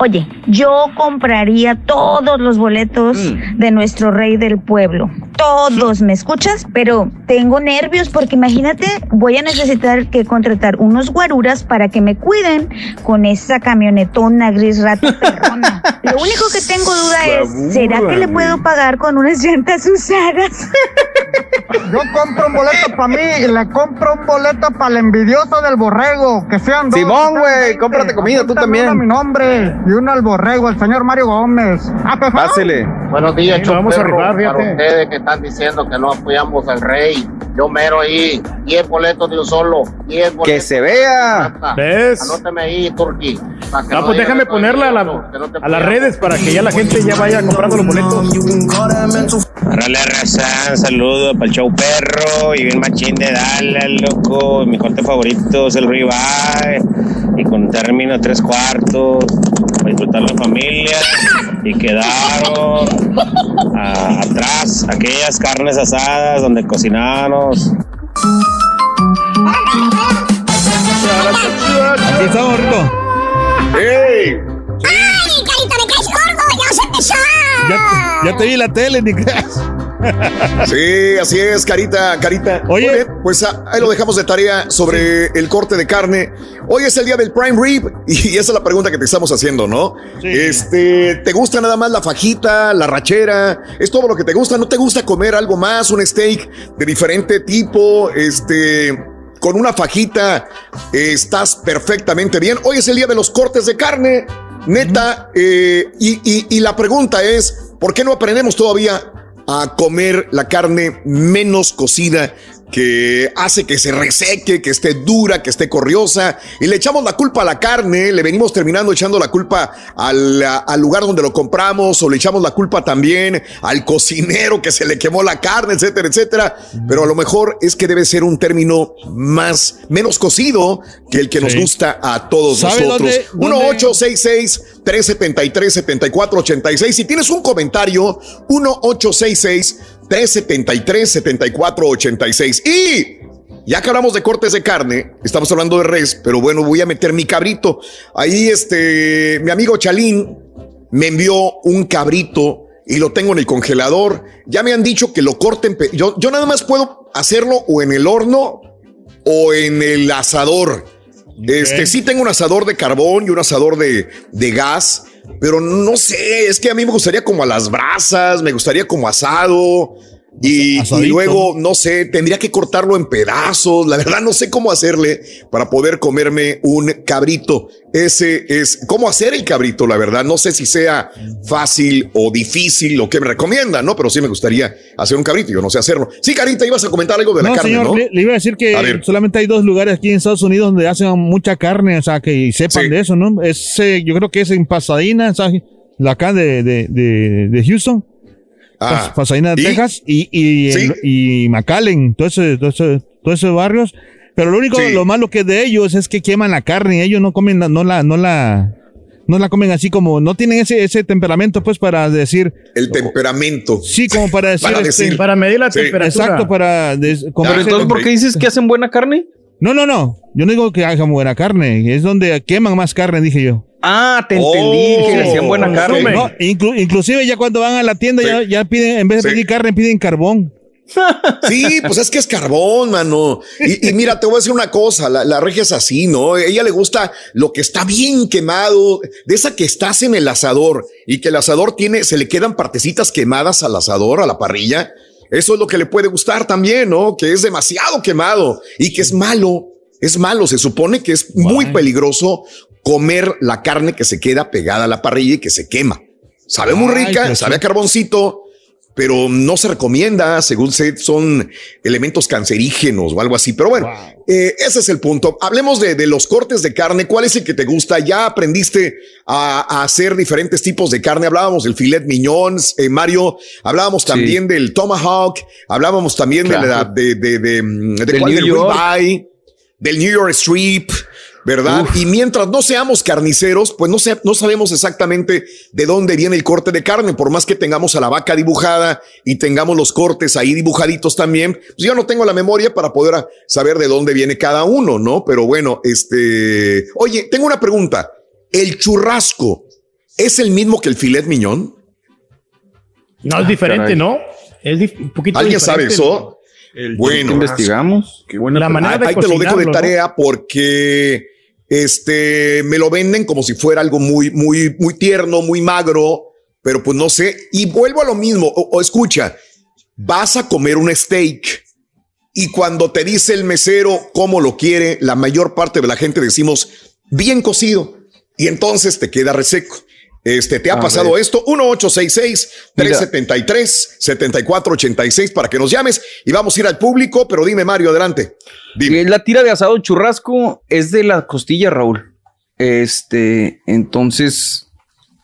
oye, yo compraría todos los boletos de nuestro rey del pueblo. Todos, ¿me escuchas? Pero tengo nervios porque imagínate, voy a necesitar que contratar unos guaruras para que me cuiden con esa camionetona gris rata [LAUGHS] perrona. Lo único que tengo duda es, ¿será que le puedo pagar con unas llantas usadas? Yo compro un boleto para mí y le compro un boleto para el envidioso del borrego. Que sean dos. Simón, güey, 20. cómprate comida, tú también. mi nombre y uno al borrego, el señor Mario Gómez. Ah, pues, Pásele. Buenos días, Sí, vamos a Choperro, rifar, para fíjate. ustedes que están diciendo que no apoyamos al rey. Yo mero ahí, 10 boletos de un solo, 10 boletos. Que se vea. ¿Ves? Anóteme ahí, que No, pues déjame ponerla a, la- no las redes para que ya la gente ya vaya comprando los boletos. Órale, raza, un saludo para el show perro y bien machín de Dallas, loco. Mi corte favorito es el ribeye y con término tres cuartos para disfrutar la familia y quedaron atrás aquellas carnes asadas donde cocinábamos. Aquí estamos, Rico. ¡Ey! ¡Ay, carita, me caes gordo! ¡Ya se empezó! Ya, ya te vi la tele, ni creas. Sí, así es, Carita, Carita. Oye. Muy bien, pues ah, ahí lo dejamos de tarea sobre el corte de carne. Hoy es el día del prime rib y esa es la pregunta que te estamos haciendo, ¿no? Este, ¿te gusta nada más la fajita, la rachera? ¿Es todo lo que te gusta? ¿No te gusta comer algo más, un steak de diferente tipo? Este, con una fajita eh, estás perfectamente bien. Hoy es el día de los cortes de carne, neta. eh, y, y- y la pregunta es, ¿por qué no aprendemos todavía a comer la carne menos cocida que hace que se reseque, que esté dura, que esté corriosa, y le echamos la culpa a la carne, le venimos terminando echando la culpa al, al lugar donde lo compramos, o le echamos la culpa también al cocinero que se le quemó la carne, etcétera, etcétera. Pero a lo mejor es que debe ser un término más, menos cocido que el que nos gusta a todos ¿Sabe nosotros. dónde- 1 dónde- 866 373 7486 Si tienes un comentario, 1 866 373-7486. Y ya que hablamos de cortes de carne, estamos hablando de res, pero bueno, voy a meter mi cabrito. Ahí este, mi amigo Chalín me envió un cabrito y lo tengo en el congelador. Ya me han dicho que lo corten. Yo, yo nada más puedo hacerlo o en el horno o en el asador. Este, sí tengo un asador de carbón y un asador de, de gas, pero no sé, es que a mí me gustaría como a las brasas, me gustaría como asado. Y, y, luego, no sé, tendría que cortarlo en pedazos. La verdad, no sé cómo hacerle para poder comerme un cabrito. Ese es cómo hacer el cabrito, la verdad. No sé si sea fácil o difícil lo que me recomienda, ¿no? Pero sí me gustaría hacer un cabrito. Yo no sé hacerlo. Sí, Carita, ibas a comentar algo de la carne, señor, ¿no? Le, le iba a decir que solamente hay dos lugares aquí en Estados Unidos donde hacen mucha carne, o sea, que sepan de eso, ¿no? Es, eh, yo creo que es en Pasadena, ¿sabes? La acá de, de, de, de Houston. Ah, Pasadena, ¿y? Texas y, y, Sí. y McAllen, todos esos, todo ese- todos esos barrios. Pero lo único, Sí. lo malo que es de ellos es que queman la carne. Ellos no comen, la- no la, no la, no la comen así como, no tienen ese, ese temperamento, pues, para decir. El temperamento. Sí, como para [LAUGHS] decir. Para este, decir. Para medir la Sí. temperatura. Exacto, para. des- como Pero entonces, ¿por qué dices que hacen buena carne? No, no, no. Yo no digo que hagan buena carne. Es donde queman más carne, dije yo. Ah, te entendí, Oh. que le hacían buena carne. No, inclu- inclusive ya cuando van a la tienda ya, ya piden, en vez de Sí. pedir carne, piden carbón. [LAUGHS] Sí, pues es que es carbón, mano. Y, y mira, te voy a decir una cosa, la, la regia es así, ¿no? A ella le gusta lo que está bien quemado, de esa que estás en el asador y que el asador tiene, se le quedan partecitas quemadas al asador, a la parrilla. Eso es lo que le puede gustar también, ¿no? Que es demasiado quemado y que es malo. Es malo, se supone que es muy peligroso comer la carne que se queda pegada a la parrilla y que se quema. Sabe muy rica, sabe a carboncito, pero no se recomienda, según sé, son elementos cancerígenos o algo así. Pero bueno, eh, ese es el punto. Hablemos de, de los cortes de carne. ¿Cuál es el que te gusta? Ya aprendiste a, a hacer diferentes tipos de carne. Hablábamos del filet mignon, eh, Mario. Hablábamos también del tomahawk. Hablábamos también de, la, de, de, de, mm, de Del cuál, New del York. ribeye, del New York Strip. ¿Verdad? Y mientras no seamos carniceros, pues no, sé, no sabemos exactamente de dónde viene el corte de carne, por más que tengamos a la vaca dibujada y tengamos los cortes ahí dibujaditos también, pues yo no tengo la memoria para poder saber de dónde viene cada uno, ¿no? Pero bueno, este, oye, tengo una pregunta. ¿El churrasco es el mismo que el filet miñón? No, es diferente, caray. ¿no? Es un poquito ¿Alguien sabe diferente. Bueno, investigamos. Qué buena La manera de ahí te lo dejo de tarea porque este me lo venden como si fuera algo muy, muy, muy tierno, muy magro, pero pues no sé. Y vuelvo a lo mismo. O, o escucha, vas a comer un steak y cuando te dice el mesero cómo lo quiere, la mayor parte de la gente decimos bien cocido y entonces te queda reseco. Este, ¿te ha A pasado ver. esto? 1-866-373-7486 para que nos llames y vamos a ir al público, pero dime Mario, adelante. Eh, La tira de asado churrasco es de la costilla, Raúl. Este, entonces.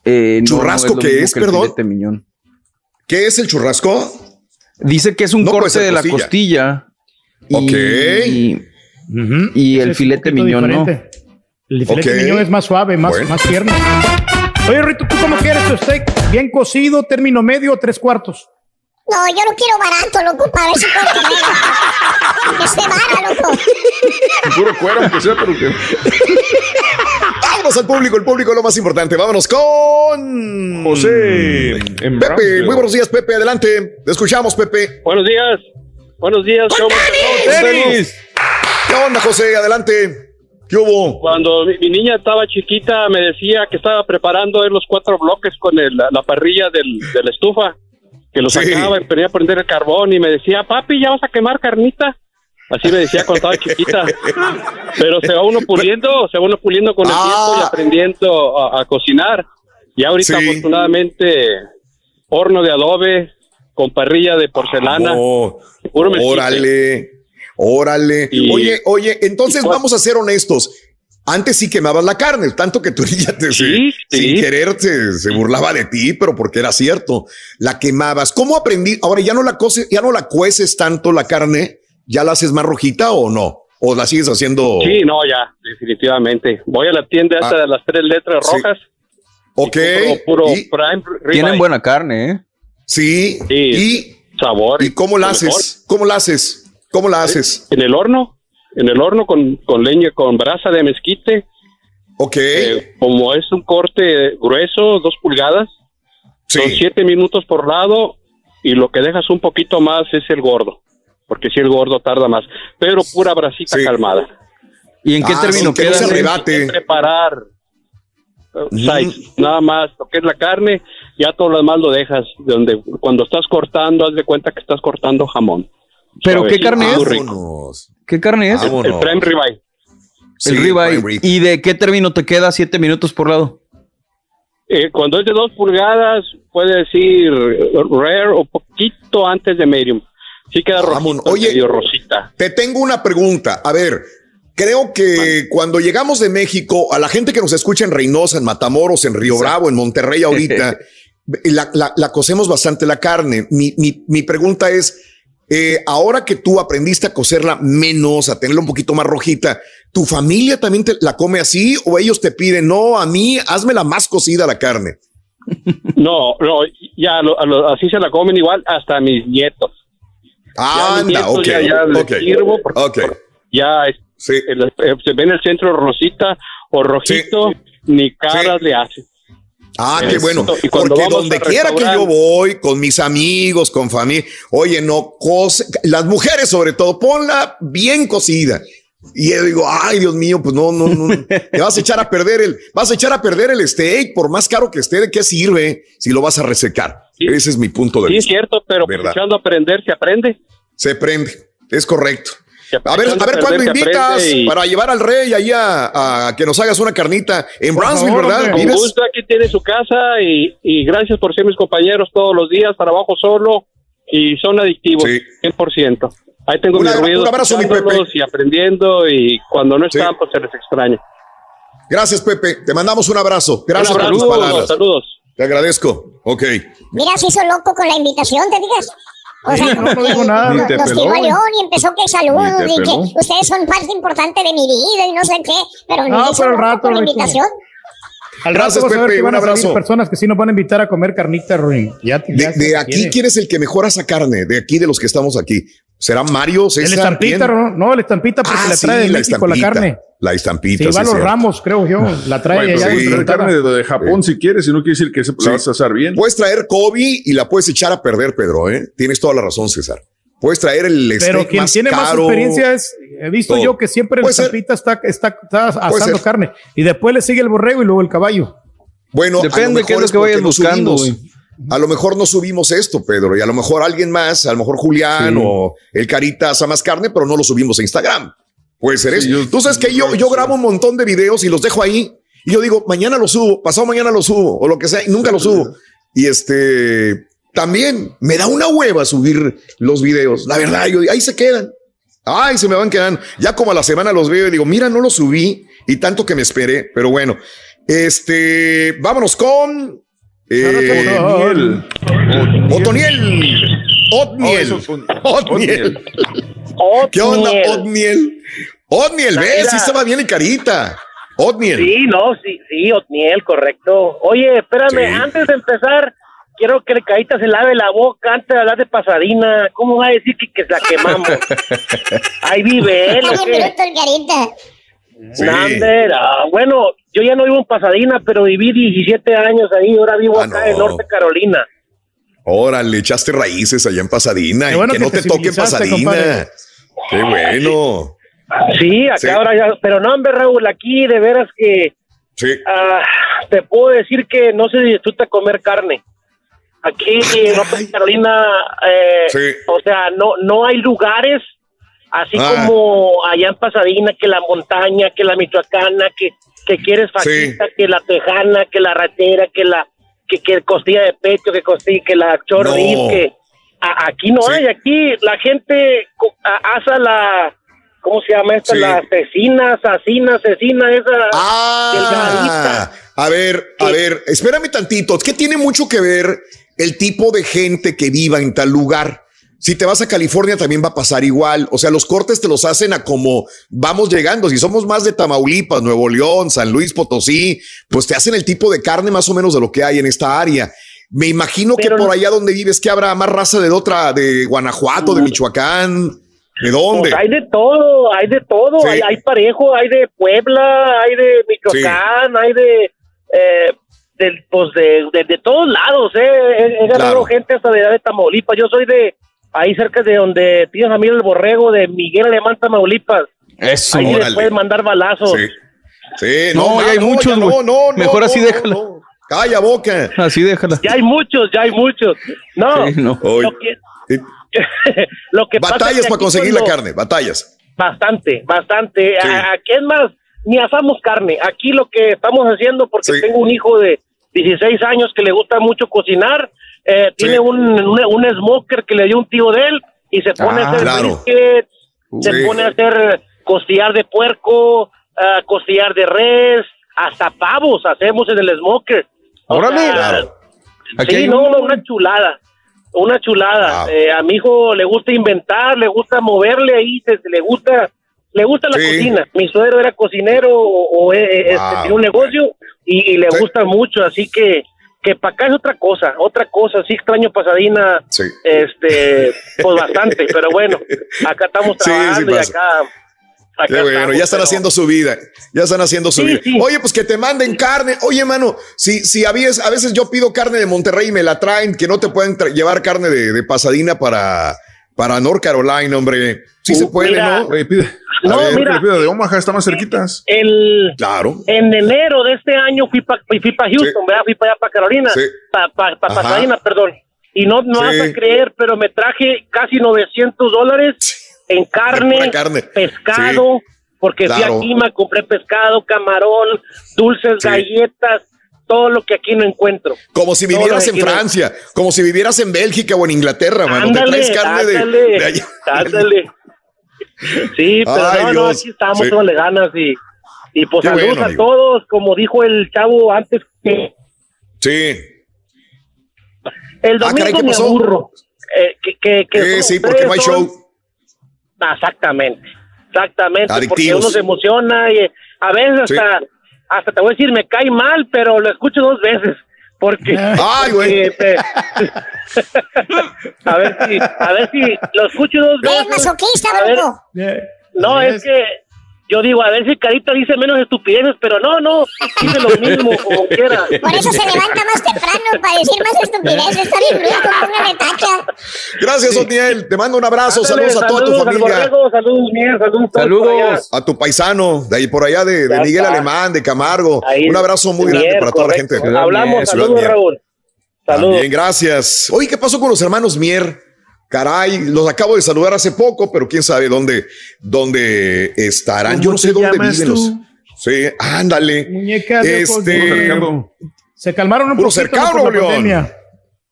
eh, no, ¿Churrasco lo qué mismo es, que perdón? filete miñón. ¿Qué es el churrasco? Dice que es un No corte de la costilla. Ok. Y, y el Es filete miñón, ¿no? El filete Ok. miñón es más suave, más, Bueno. más tierno. Oye, Rito, ¿tú cómo quieres tu steak? ¿Bien cocido, término medio o tres cuartos? No, yo lo quiero barato, loco, para ver si puedo comer. [LAUGHS] Que esté vara, loco. Puro cuero, aunque sea, pero que. Vámonos al público, el público es lo más importante. Vámonos con José. En Pepe. Brownsville. Muy buenos días, Pepe. Adelante. Te escuchamos, Pepe. Buenos días. Buenos días. ¡Tenis! ¿Qué onda, José? Adelante. ¿Qué hubo? Cuando mi, mi niña estaba chiquita, me decía que estaba preparando los cuatro bloques con el- la, la parrilla del, de la estufa, que lo Sí. sacaba y ponía a prender el carbón y me decía, papi, ¿ya vas a quemar carnita? Así me decía cuando estaba chiquita. [LAUGHS] Pero se va uno puliendo, se va uno puliendo con el Ah. tiempo y aprendiendo a, a cocinar. Y ahorita, Sí. afortunadamente, horno de adobe con parrilla de porcelana. Oh, puro mezquite. órale. Órale. Y- oye, oye, entonces y cua- vamos a ser honestos. Antes sí quemabas la carne, tanto que tu [LAUGHS] niña te, Sí, se- sí. sin querer se, se burlaba de ti, pero porque era cierto. La quemabas. ¿Cómo aprendí? Ahora ya no la coces, ya no la cueces tanto la carne, ya la haces más rojita o no? ¿O la sigues haciendo? Sí, no, ya, definitivamente. Voy a la tienda esta Ah. de las tres letras Sí. rojas. Ok. Puro, puro Y- prime ribeye. Tienen buena carne, ¿eh? Sí. Sí. Y sabor. ¿Y cómo la haces? ¿Cómo la haces? ¿Cómo la haces? En el horno, en el horno con, con leña, con brasa de mezquite. Ok. Eh, como es un corte grueso, dos pulgadas, son siete minutos por lado y lo que dejas un poquito más es el gordo, porque si el gordo tarda más, pero pura brasita calmada. ¿Y en qué Ah, término que queda? se arrebate. Preparar. size, nada más lo que es la carne, ya todo lo demás lo dejas donde cuando estás cortando, haz de cuenta que estás cortando jamón. ¿Pero qué carne es? ¿Qué carne es? El, el prime ribeye. El ribeye. ¿Y de qué término te queda siete minutos por lado? Eh, cuando es de dos pulgadas, puede decir rare o poquito antes de medium. Sí queda rojito, Oye, medio rosita. Te tengo una pregunta. A ver, creo que cuando llegamos de México, a la gente que nos escucha en Reynosa, en Matamoros, en Río Bravo, en Monterrey ahorita, [LAUGHS] la, la- la cocemos bastante la carne. Mi, mi- mi pregunta es, eh, ahora que tú aprendiste a cocerla menos, a tenerla un poquito más rojita, ¿tu familia también te la come así o ellos te piden, no, a mí, hazme la más cocida la carne? [LAUGHS] No, no, ya lo- lo- así se la comen igual hasta mis nietos. Mis Anda, nietos ok, ya, ya les ok, sirvo porque ya es- el- eh, se ve en el centro rosita o rojito, ni caras le hace. Ah, qué bueno. Y Porque donde quiera que yo voy, con mis amigos, con familia, oye, no cose, las mujeres sobre todo, ponla bien cocida. Y yo digo, ay, Dios mío, pues no, no, no, te vas a echar a perder el, vas a echar a perder el steak, por más caro que esté, ¿de qué sirve si lo vas a resecar? Ese es mi punto de Sí, es vista. cierto, pero ¿Verdad? echando a aprender se aprende. Se prende, es correcto. A ver, a ver, ¿cuándo invitas y- para llevar al rey ahí a, a que nos hagas una carnita en Brownsville, verdad? Con gusto, aquí tiene su casa y, y gracias por ser mis compañeros todos los días, trabajo solo y son adictivos, 100%. Ahí tengo Un mis abra- ruidos un abrazo, mi Pepe. y aprendiendo y cuando no están, pues se les extraña. Gracias, Pepe. Te mandamos un abrazo. Gracias Un por abrazo, tus palabras. saludos. Te agradezco. Ok. Mira, se hizo loco con la invitación, ¿te digas? O sea, [LAUGHS] No, no dijo nada. Ni te nos peló. León y empezó que saludos y que ustedes son parte importante de mi vida y no sé qué, pero No, pero loco rato, invitación. Al Gracias, rato vas a ver Pepe, que van un a salir abrazo. personas que sí nos van a invitar a comer carnita, Ruin. Ya, te- De, ya se de aquí, quiere. ¿quién es el que mejor asa carne? De aquí, de los que estamos aquí. ¿Será Mario, El César? estampita, ¿Quién? no, no, el estampita porque Ah, la trae sí, de México la carne. La estampita. Sí, sí, va a los cierto. ramos, creo yo. La trae Bueno, allá. sí, Santana. carne de, de Japón si quieres, y no quiere decir que se la vas a asar bien. Puedes traer Kobe y la puedes echar a perder, Pedro. ¿eh? Tienes toda la razón, César. Puedes traer el Pero steak quien más tiene más experiencia es, he visto todo. yo que siempre el estampita está, está, asando carne y después le sigue el borrego y luego el caballo. Bueno, Depende mejor qué es lo que vayas no buscando, subimos. A lo mejor no subimos esto, Pedro, y a lo mejor alguien más, a lo mejor Julián Sí. o el Carita asa más carne, pero no lo subimos a Instagram. Puede ser Sí, eso. yo- Tú sabes que yo, yo grabo un montón de videos y los dejo ahí. Y yo digo, mañana lo subo, pasado mañana lo subo, o lo que sea, y nunca lo subo. Y este, también me da una hueva subir los videos. La verdad, yo, ahí se quedan. Ay, se me van quedando. Ya como a la semana los veo y digo, mira, no los subí y tanto que me esperé, pero bueno. Este, vámonos con eh, Otoniel. Otoniel. Otniel. Otniel. ¿Qué onda, Otniel? Otniel, ves, Mira. sí estaba bien en carita. Otniel. Sí, no, sí, sí, Otniel, correcto. Oye, espérame, Sí. antes de empezar, quiero que el Carita se lave la boca antes de hablar de Pasadena. ¿Cómo va a decir que, que la quemamos? [LAUGHS] Ahí vive él, ¿o qué? bruto el carita. Nander, ah, bueno, yo ya no vivo en Pasadena, pero viví 17 años ahí, ahora vivo acá en no. Norte Carolina. Órale, echaste raíces allá en Pasadena. Y que, que no te te toque Pasadena. compadre. Qué bueno. Sí, acá Sí. ahora ya, pero no, hombre, Raúl, aquí de veras que Sí. ah, te puedo decir que no se disfruta comer carne. Aquí en Norte Carolina, eh, Sí. o sea, no, no hay lugares así Ah. como allá en Pasadena, que la montaña, que la michoacana, que, que quieres fajita, que la tejana, que la ratera, que la que, que costilla de pecho, que costilla, que la chor No. que a- aquí no hay, aquí la gente asa la ¿cómo se llama esta? Sí. La asesina, asesina, asesina, esa Ah, a ver, a ver, espérame tantito. Que tiene mucho que ver el tipo de gente que viva en tal lugar. Si te vas a California también va a pasar igual. O sea, los cortes te los hacen a como vamos llegando. Si somos más de Tamaulipas, Nuevo León, San Luis Potosí, pues te hacen el tipo de carne más o menos de lo que hay en esta área. Me imagino que por allá donde vives, que habrá más raza de otra, de Guanajuato, de Michoacán. ¿De dónde? Pues hay de todo, hay de todo. Sí. Hay, hay parejo, hay de Puebla, hay de Michoacán, hay de, eh, del- pues de, de, de todos lados. Eh. He, he ganado Claro. gente hasta de, de Tamaulipas. Yo soy de ahí cerca de donde tienes a mí el borrego de Miguel Alemán, Tamaulipas. Eso, ahí le puedes mandar balazos. Sí. Sí, No, ya hay muchos, ya no, güey. no, no, Mejor no, así no. Calla boca. Así déjala. Ya hay muchos, ya hay muchos. No, Sí, no. lo que, [LAUGHS] lo que pasa es Batallas que para conseguir la carne, batallas. Bastante, bastante. Sí. A- Aquí es más, ni asamos carne. Aquí lo que estamos haciendo, porque Sí. tengo un hijo de 16 años que le gusta mucho cocinar, eh, tiene un, un, un smoker que le dio un tío de él y se pone Ah, a hacer claro. brisket, se Sí. pone a hacer costillar de puerco, ah, costillar de res, hasta pavos hacemos en el smoker. Órale. sea, Claro. Sí, no, un- no, una chulada. Una chulada. Eh, a mi hijo le gusta inventar, le gusta moverle ahí, se- le gusta le gusta la Sí. cocina. Mi suegro era cocinero o, o, eh, eh, este, tiene un negocio y, y le gusta mucho, así que que para acá es otra cosa, otra cosa. Sí extraño Pasadena, Sí. este, pues bastante, [LAUGHS] pero bueno, acá estamos Sí, sí trabajando y acá, bueno, estamos, ya están pero- haciendo su vida. Ya están haciendo su Sí, vida. sí. Oye, pues que te manden carne. Oye, mano, si, si habías, a veces yo pido carne de Monterrey y me la traen, que no te pueden llevar carne de, de Pasadena para, para North Carolina, hombre. Sí se puede, mira, ¿no? Pide. No, a ver, mira. de Omaha, está más cerquitas. El, Claro. En enero de este año fui para fui pa Houston, ¿verdad? Fui para allá, para Carolina, Sí. para pa, pa. Pasadena, perdón. Y no, no Sí. vas a creer, pero me traje casi 900 dólares en carne, carne. pescado, porque Claro. fui aquí, me compré pescado, camarón, dulces, galletas, todo lo que aquí no encuentro. Como si vivieras en no- Francia, como si vivieras en Bélgica o en Inglaterra, mano. Ándale, te traes carne de- ándale, de, allá. ándale. Sí, pero Ay, no, aquí estamos, Sí. echándole ganas y, y pues saludos bueno, a amigo. todos, como dijo el chavo antes que Sí. el Ah, domingo caray, ¿qué me pasó? aburro. Eh, que, que, que Eh, sí, porque no hay son- show. Ah, Exactamente, exactamente, porque Adictivos. uno se emociona y eh, a veces Sí. hasta, hasta te voy a decir, me cae mal, pero lo escucho dos veces. Porque, Ay, güey. porque [LAUGHS] te- [LAUGHS] a ver si, a ver si lo escucho dos masoquista, A ver, no, es que yo digo, a ver si Carita dice menos estupideces, pero no, no, dice lo mismo, como quiera. Por eso se levanta más temprano para decir más estupideces. Está bien bruto, póngale tacha. Gracias, Otniel. Te mando un abrazo. Ándale, saludos a toda tu saludos familia. saludos, Mier, saludos. por allá. A tu paisano, de ahí por allá, de, Miguel. Alemán, de Camargo. Ahí, un abrazo muy grande Mier, para toda correcto. la gente. Hablamos, Ciudad saludos, Mier. Raúl. Saludos. También, gracias. Oye, ¿qué pasó con los hermanos Mier? Caray, los acabo de saludar hace poco, pero quién sabe dónde, dónde estarán. Yo no sé dónde viven los. Sí, ándale. Muñeca de Este, Se calmaron un poquito cercano, León.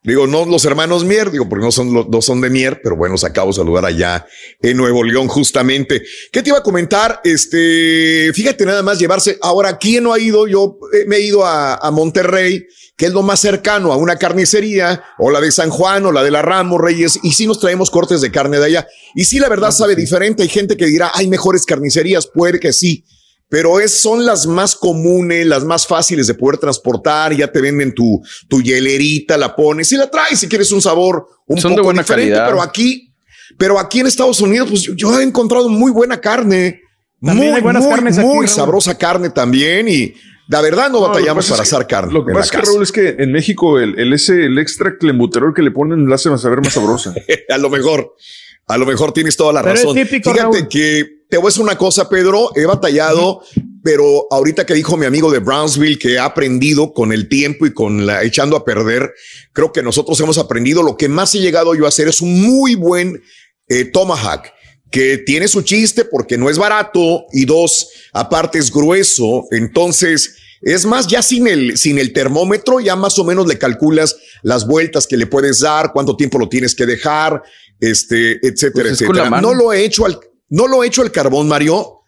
Digo, no los hermanos Mier, digo, porque no son, los- no son de Mier, pero bueno, los acabo de saludar allá en Nuevo León, justamente. ¿Qué te iba a comentar? Este, fíjate nada más llevarse. Ahora, ¿quién no ha ido? Yo eh, me he ido a, a Monterrey, que es lo más cercano a una carnicería, o la de San Juan, o la de la Ramos Reyes, y sí nos traemos cortes de carne de allá. Y sí, la verdad sabe diferente. Hay gente que dirá, hay mejores carnicerías, puede que sí. Pero es, son las más comunes, las más fáciles de poder transportar. Ya te venden tu, tu hielerita, la pones y la traes si quieres un sabor un Son de poco buena diferente. calidad. Pero aquí, pero aquí en Estados Unidos, pues yo, yo he encontrado muy buena carne. También muy, hay buenas muy, carnes aquí, muy Raúl. sabrosa carne también. Y la verdad no, batallamos para asar carne. Lo que pasa es que. Raúl, es que en México el, el, ese, el extra clemuterol que le ponen la hace saber más sabrosa. [LAUGHS] a lo mejor, a lo mejor tienes toda la Pero es razón. típico, Fíjate Raúl. que te voy a decir una cosa, Pedro, he batallado, pero ahorita que dijo mi amigo de Brownsville que ha aprendido con el tiempo y con la echando a perder, creo que nosotros hemos aprendido. Lo que más he llegado yo a hacer es un muy buen eh, tomahawk que tiene su chiste porque no es barato y dos, aparte es grueso. Entonces, es más, ya sin el, sin el termómetro, ya más o menos le calculas las vueltas que le puedes dar, cuánto tiempo lo tienes que dejar, este, etcétera, Pues etcétera. No lo he hecho al, no lo he hecho al carbón, Mario.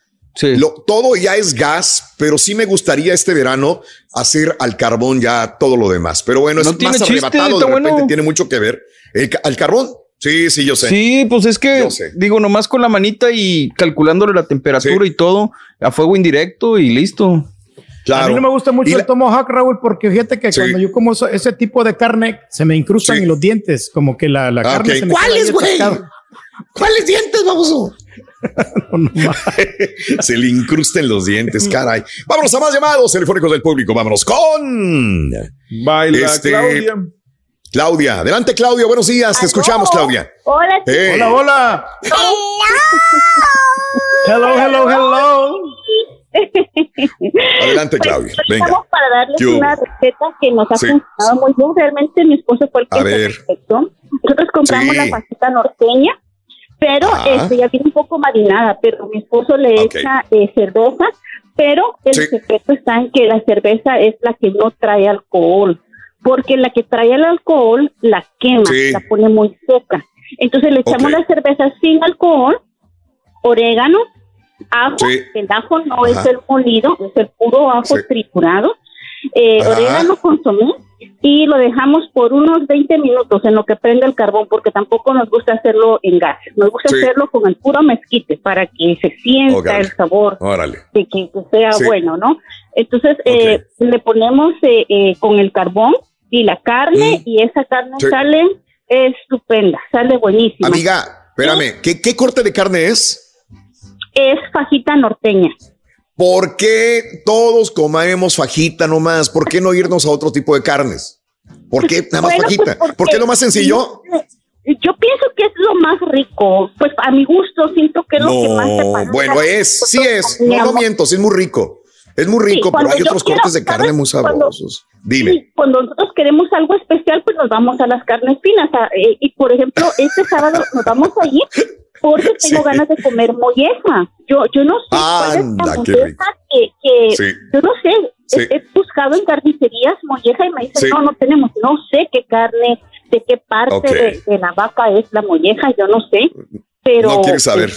Lo- todo ya es gas, pero sí me gustaría este verano hacer al carbón ya todo lo demás. Pero bueno, No es más chiste, arrebatado, de repente bueno. tiene mucho que ver. El al carbón, sí, sí, yo sé. Sí, pues es que, digo, nomás con la manita y calculándole la temperatura y todo, a fuego indirecto y listo. A mí no me gusta mucho el tomahawk, Raúl, porque fíjate que cuando yo como ese tipo de carne, se me incrustan en los dientes, como que la, la Ah, carne se me ¿Cuáles, güey? ¿Cuáles dientes, baboso? [LAUGHS] [LAUGHS] Se le incrusten los dientes, caray. Vámonos a más llamados telefónicos del público. Vámonos con. Baila Claudia. Claudia, adelante, Claudia. Buenos días. Te escuchamos, Claudia. Hola, Hey. Hola, hola. [LAUGHS] Hello, hello, hello. Adelante, Claudia. Venga. Estamos para darles una receta que nos ha Sí. funcionado muy bien. Realmente mi esposo fue el que se. Nosotros compramos Sí. la fajita norteña, pero este, ya viene un poco marinada, pero mi esposo le Ok. echa eh, cerveza, pero el Sí. secreto está en que la cerveza es la que no trae alcohol, porque la que trae el alcohol la quema, la pone muy seca. Entonces le echamos la cerveza sin alcohol, orégano, ajo, Sí. el ajo no Ajá. es el molido, es el puro ajo Sí. triturado, eh, orégano consomé y lo dejamos por unos 20 minutos en lo que prende el carbón porque tampoco nos gusta hacerlo en gas, nos gusta Sí. hacerlo con el puro mezquite para que se sienta Órale. el sabor Órale. de que, que sea Sí. bueno, ¿no? Entonces eh, le ponemos eh, eh, con el carbón y la carne y esa carne Mm. Sí. sale estupenda, sale buenísima. Amiga, espérame. ¿Qué, qué corte de carne es? Es fajita norteña. ¿Por qué todos comemos fajita nomás? ¿Por qué no irnos a otro tipo de carnes? ¿Por qué nada más Bueno, pues, fajita? porque- ¿Por qué lo más sencillo? Yo pienso que es lo más rico, pues a mi gusto siento que es lo que más se parece. bueno, es, sí es. No, amor. miento, sí es muy rico. Es muy rico, pero hay otros quiero, cortes de carne ¿sabes? muy Cuando- sabrosos. Dime. Sí, cuando nosotros queremos algo especial, pues nos vamos a las carnes finas. a- eh, y por ejemplo, este sábado nos vamos a ir porque [LAUGHS] tengo ganas de comer molleja. Yo, yo no sé cuál es la molleja que, que Sí. yo no sé. Sí. He, he buscado en carnicerías molleja y me dicen, no, no tenemos, no sé qué carne, de qué parte de la vaca es la molleja, yo no sé. Pero No quieres saber.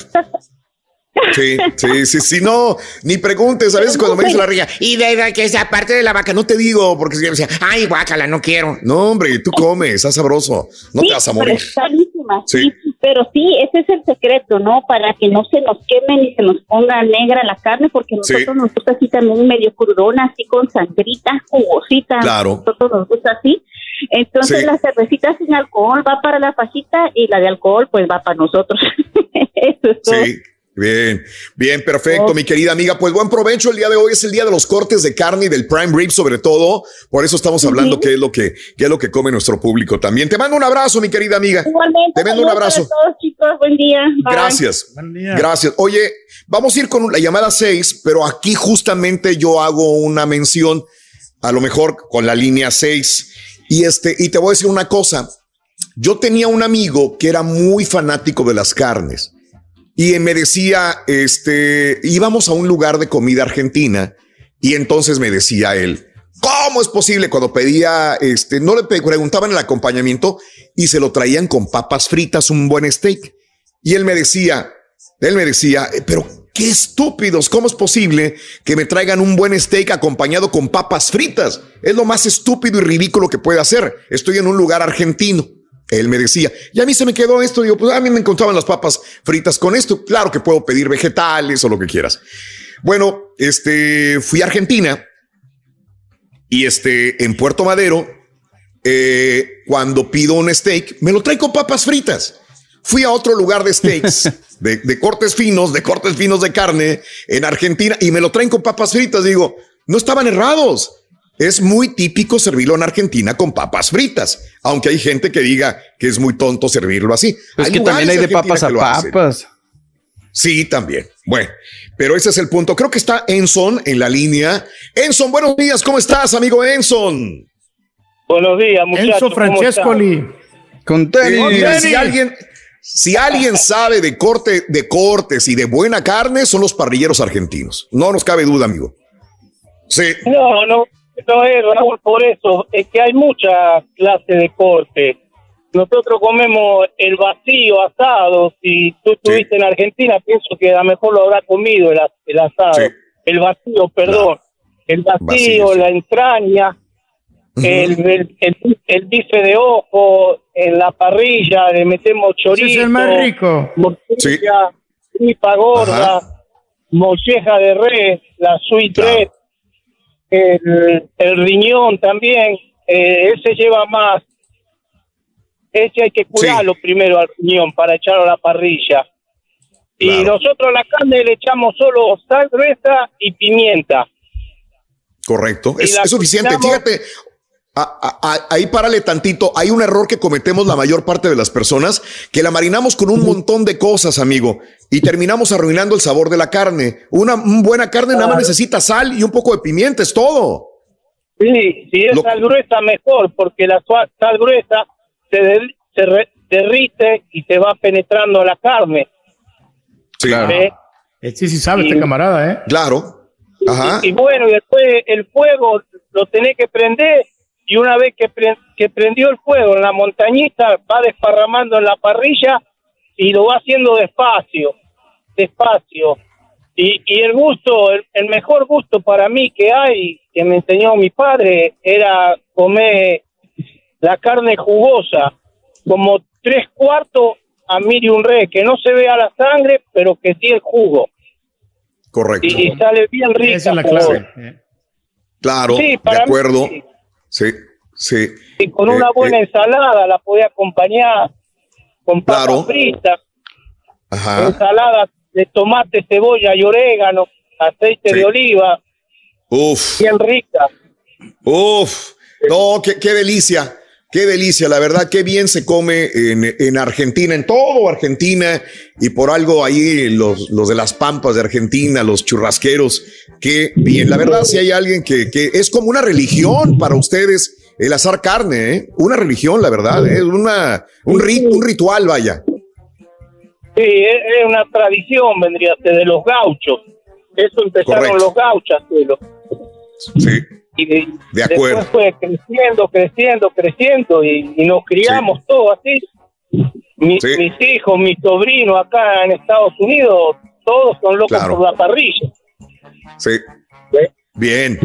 Sí, sí, sí, sí, no, ni preguntes. A veces cuando me dice la riga, y de, de que esa parte de la vaca, no te digo, porque si yo decía, ay, guácala, no quiero. No, hombre, tú comes, está sabroso, no te vas a pero morir. buenísima, Sí. sí. Pero sí, ese es el secreto, ¿no? Para que no se nos queme ni se nos ponga negra la carne, porque Sí. nosotros nos gusta así también medio crudona, así con sangrita, jugosita. Claro. Nosotros nos gusta así. Entonces la cervecita sin alcohol va para la fajita y la de alcohol pues va para nosotros. [LAUGHS] Eso es todo. Sí. Bien, bien, perfecto, mi querida amiga. Pues buen provecho. El día de hoy es el día de los cortes de carne y del prime rib, sobre todo. Por eso estamos hablando qué es lo que, qué es lo que come nuestro público también. Te mando un abrazo, mi querida amiga. Igualmente. Te mando un abrazo. para todos, chicos. Buen día. Bye. Gracias. Gracias. Oye, vamos a ir con la llamada 6, pero aquí justamente yo hago una mención, a lo mejor con la línea 6. Y este, y te voy a decir una cosa. Yo tenía un amigo que era muy fanático de las carnes y me decía, este, íbamos a un lugar de comida argentina y entonces me decía él, ¿cómo es posible cuando pedía, este, no le preguntaban el acompañamiento y se lo traían con papas fritas, un buen steak? Y él me decía, él me decía, "Eh, pero qué estúpidos, ¿cómo es posible que me traigan un buen steak acompañado con papas fritas? Es lo más estúpido y ridículo que puede hacer. Estoy en un lugar argentino. Él me decía, y a mí se me quedó esto. Digo, pues a mí me encontraban las papas fritas con esto. Claro que puedo pedir vegetales o lo que quieras. Bueno, este, fui a Argentina y este, en Puerto Madero, eh, cuando pido un steak, me lo trae con papas fritas. Fui a otro lugar de steaks, [LAUGHS] de, de cortes finos, de cortes finos de carne en Argentina y me lo traen con papas fritas. Digo, no estaban errados. Es muy típico servirlo en Argentina con papas fritas, aunque hay gente que diga que es muy tonto servirlo así. Es que también hay de papas a papas. Sí, también. Bueno, pero ese es el punto. Creo que está Enson en la línea. Enson, buenos días. ¿Cómo estás, amigo Enson? Buenos días, muchachos. Enzo Francescoli. Con Oye, si alguien, si alguien sabe de corte, de cortes y de buena carne, son los parrilleros argentinos. No nos cabe duda, amigo. Sí. No, no, no es, Raúl, por eso. Es que hay mucha clase de corte. Nosotros comemos el vacío asado. Si tú estuviste en Argentina, pienso que a lo mejor lo habrá comido el, as- el asado. El vacío, perdón. El vacío, Vacío, sí. la entraña, el, el, el- el bife de ojo, en la parrilla le metemos chorizo. Ese es el más rico. morcilla, tripa gorda, molleja de res, la sweet bread. El, el riñón también, eh, ese lleva más. Ese hay que cuidarlo primero al riñón para echarlo a la parrilla. Y nosotros a la carne le echamos solo sal gruesa y pimienta. Correcto. Es, suficiente. Fíjate, a- a- ahí párale tantito. Hay un error que cometemos la mayor parte de las personas, que la marinamos con un montón de cosas, amigo, y terminamos arruinando el sabor de la carne. Una un buena carne nada más Claro. necesita sal y un poco de pimienta, es todo. Sí, si es sal gruesa mejor, porque la sal gruesa se, der- se re- derrite y se va penetrando la carne. Sí. Eh, Sí, sí sabe Y- este camarada, ¿eh? Claro. Ajá. Y, y bueno, y después el fuego lo tenés que prender y una vez que, pre- que prendió el fuego en la montañita va desparramando en la parrilla y lo va haciendo despacio, despacio. Y, y el gusto, el, el mejor gusto para mí que hay, que me enseñó mi padre, era comer la carne jugosa, como tres cuartos a medium re, que no se vea la sangre, pero que sí el jugo. Correcto. Y, y sale bien rica. Esa es la clave. Claro, Sí, de mí acuerdo. sí. Sí, sí. Y con Eh, una buena eh, ensalada la podía acompañar con papas Claro. fritas, Ajá. ensalada de tomate, cebolla y orégano, aceite de oliva, Uf. bien rica. Uf, no, qué, qué delicia, qué delicia, la verdad, qué bien se come en, en Argentina, en todo Argentina, y por algo ahí los, los de las pampas de Argentina, los churrasqueros, qué bien, la verdad, si hay alguien que, que es como una religión para ustedes el asar carne, ¿eh? una religión, la verdad, es una, un, rit- un ritual, vaya. Sí, es, una tradición, vendría de los gauchos. Eso empezaron Correcto. los gauchos hacerlo. Sí, Y de, acuerdo. Después fue creciendo, creciendo, creciendo y, y nos criamos todos así. Mi- Sí. Mis hijos, mis sobrinos acá en Estados Unidos, todos son locos Claro. por la parrilla. sí. Bien.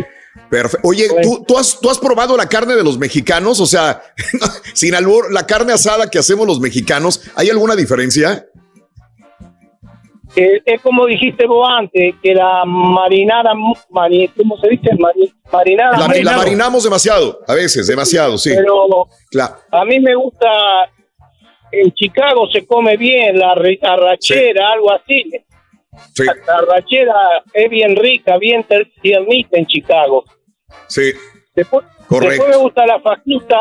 Perfecto. Oye, ¿tú, tú has, ¿tú has probado la carne de los mexicanos? O sea, [LAUGHS] sin albur, la carne asada que hacemos los mexicanos, ¿hay alguna diferencia? Eh, es como dijiste vos antes, que la marinada, mari- ¿cómo se dice? Mari- marinada. La, la marinamos demasiado, a veces, demasiado, sí. Pero Claro. a mí me gusta, en Chicago se come bien la arrachera, algo así. Sí, La arrachera es bien rica, bien tiernita en Chicago. sí. Después, Correcto. después me gusta la fajita.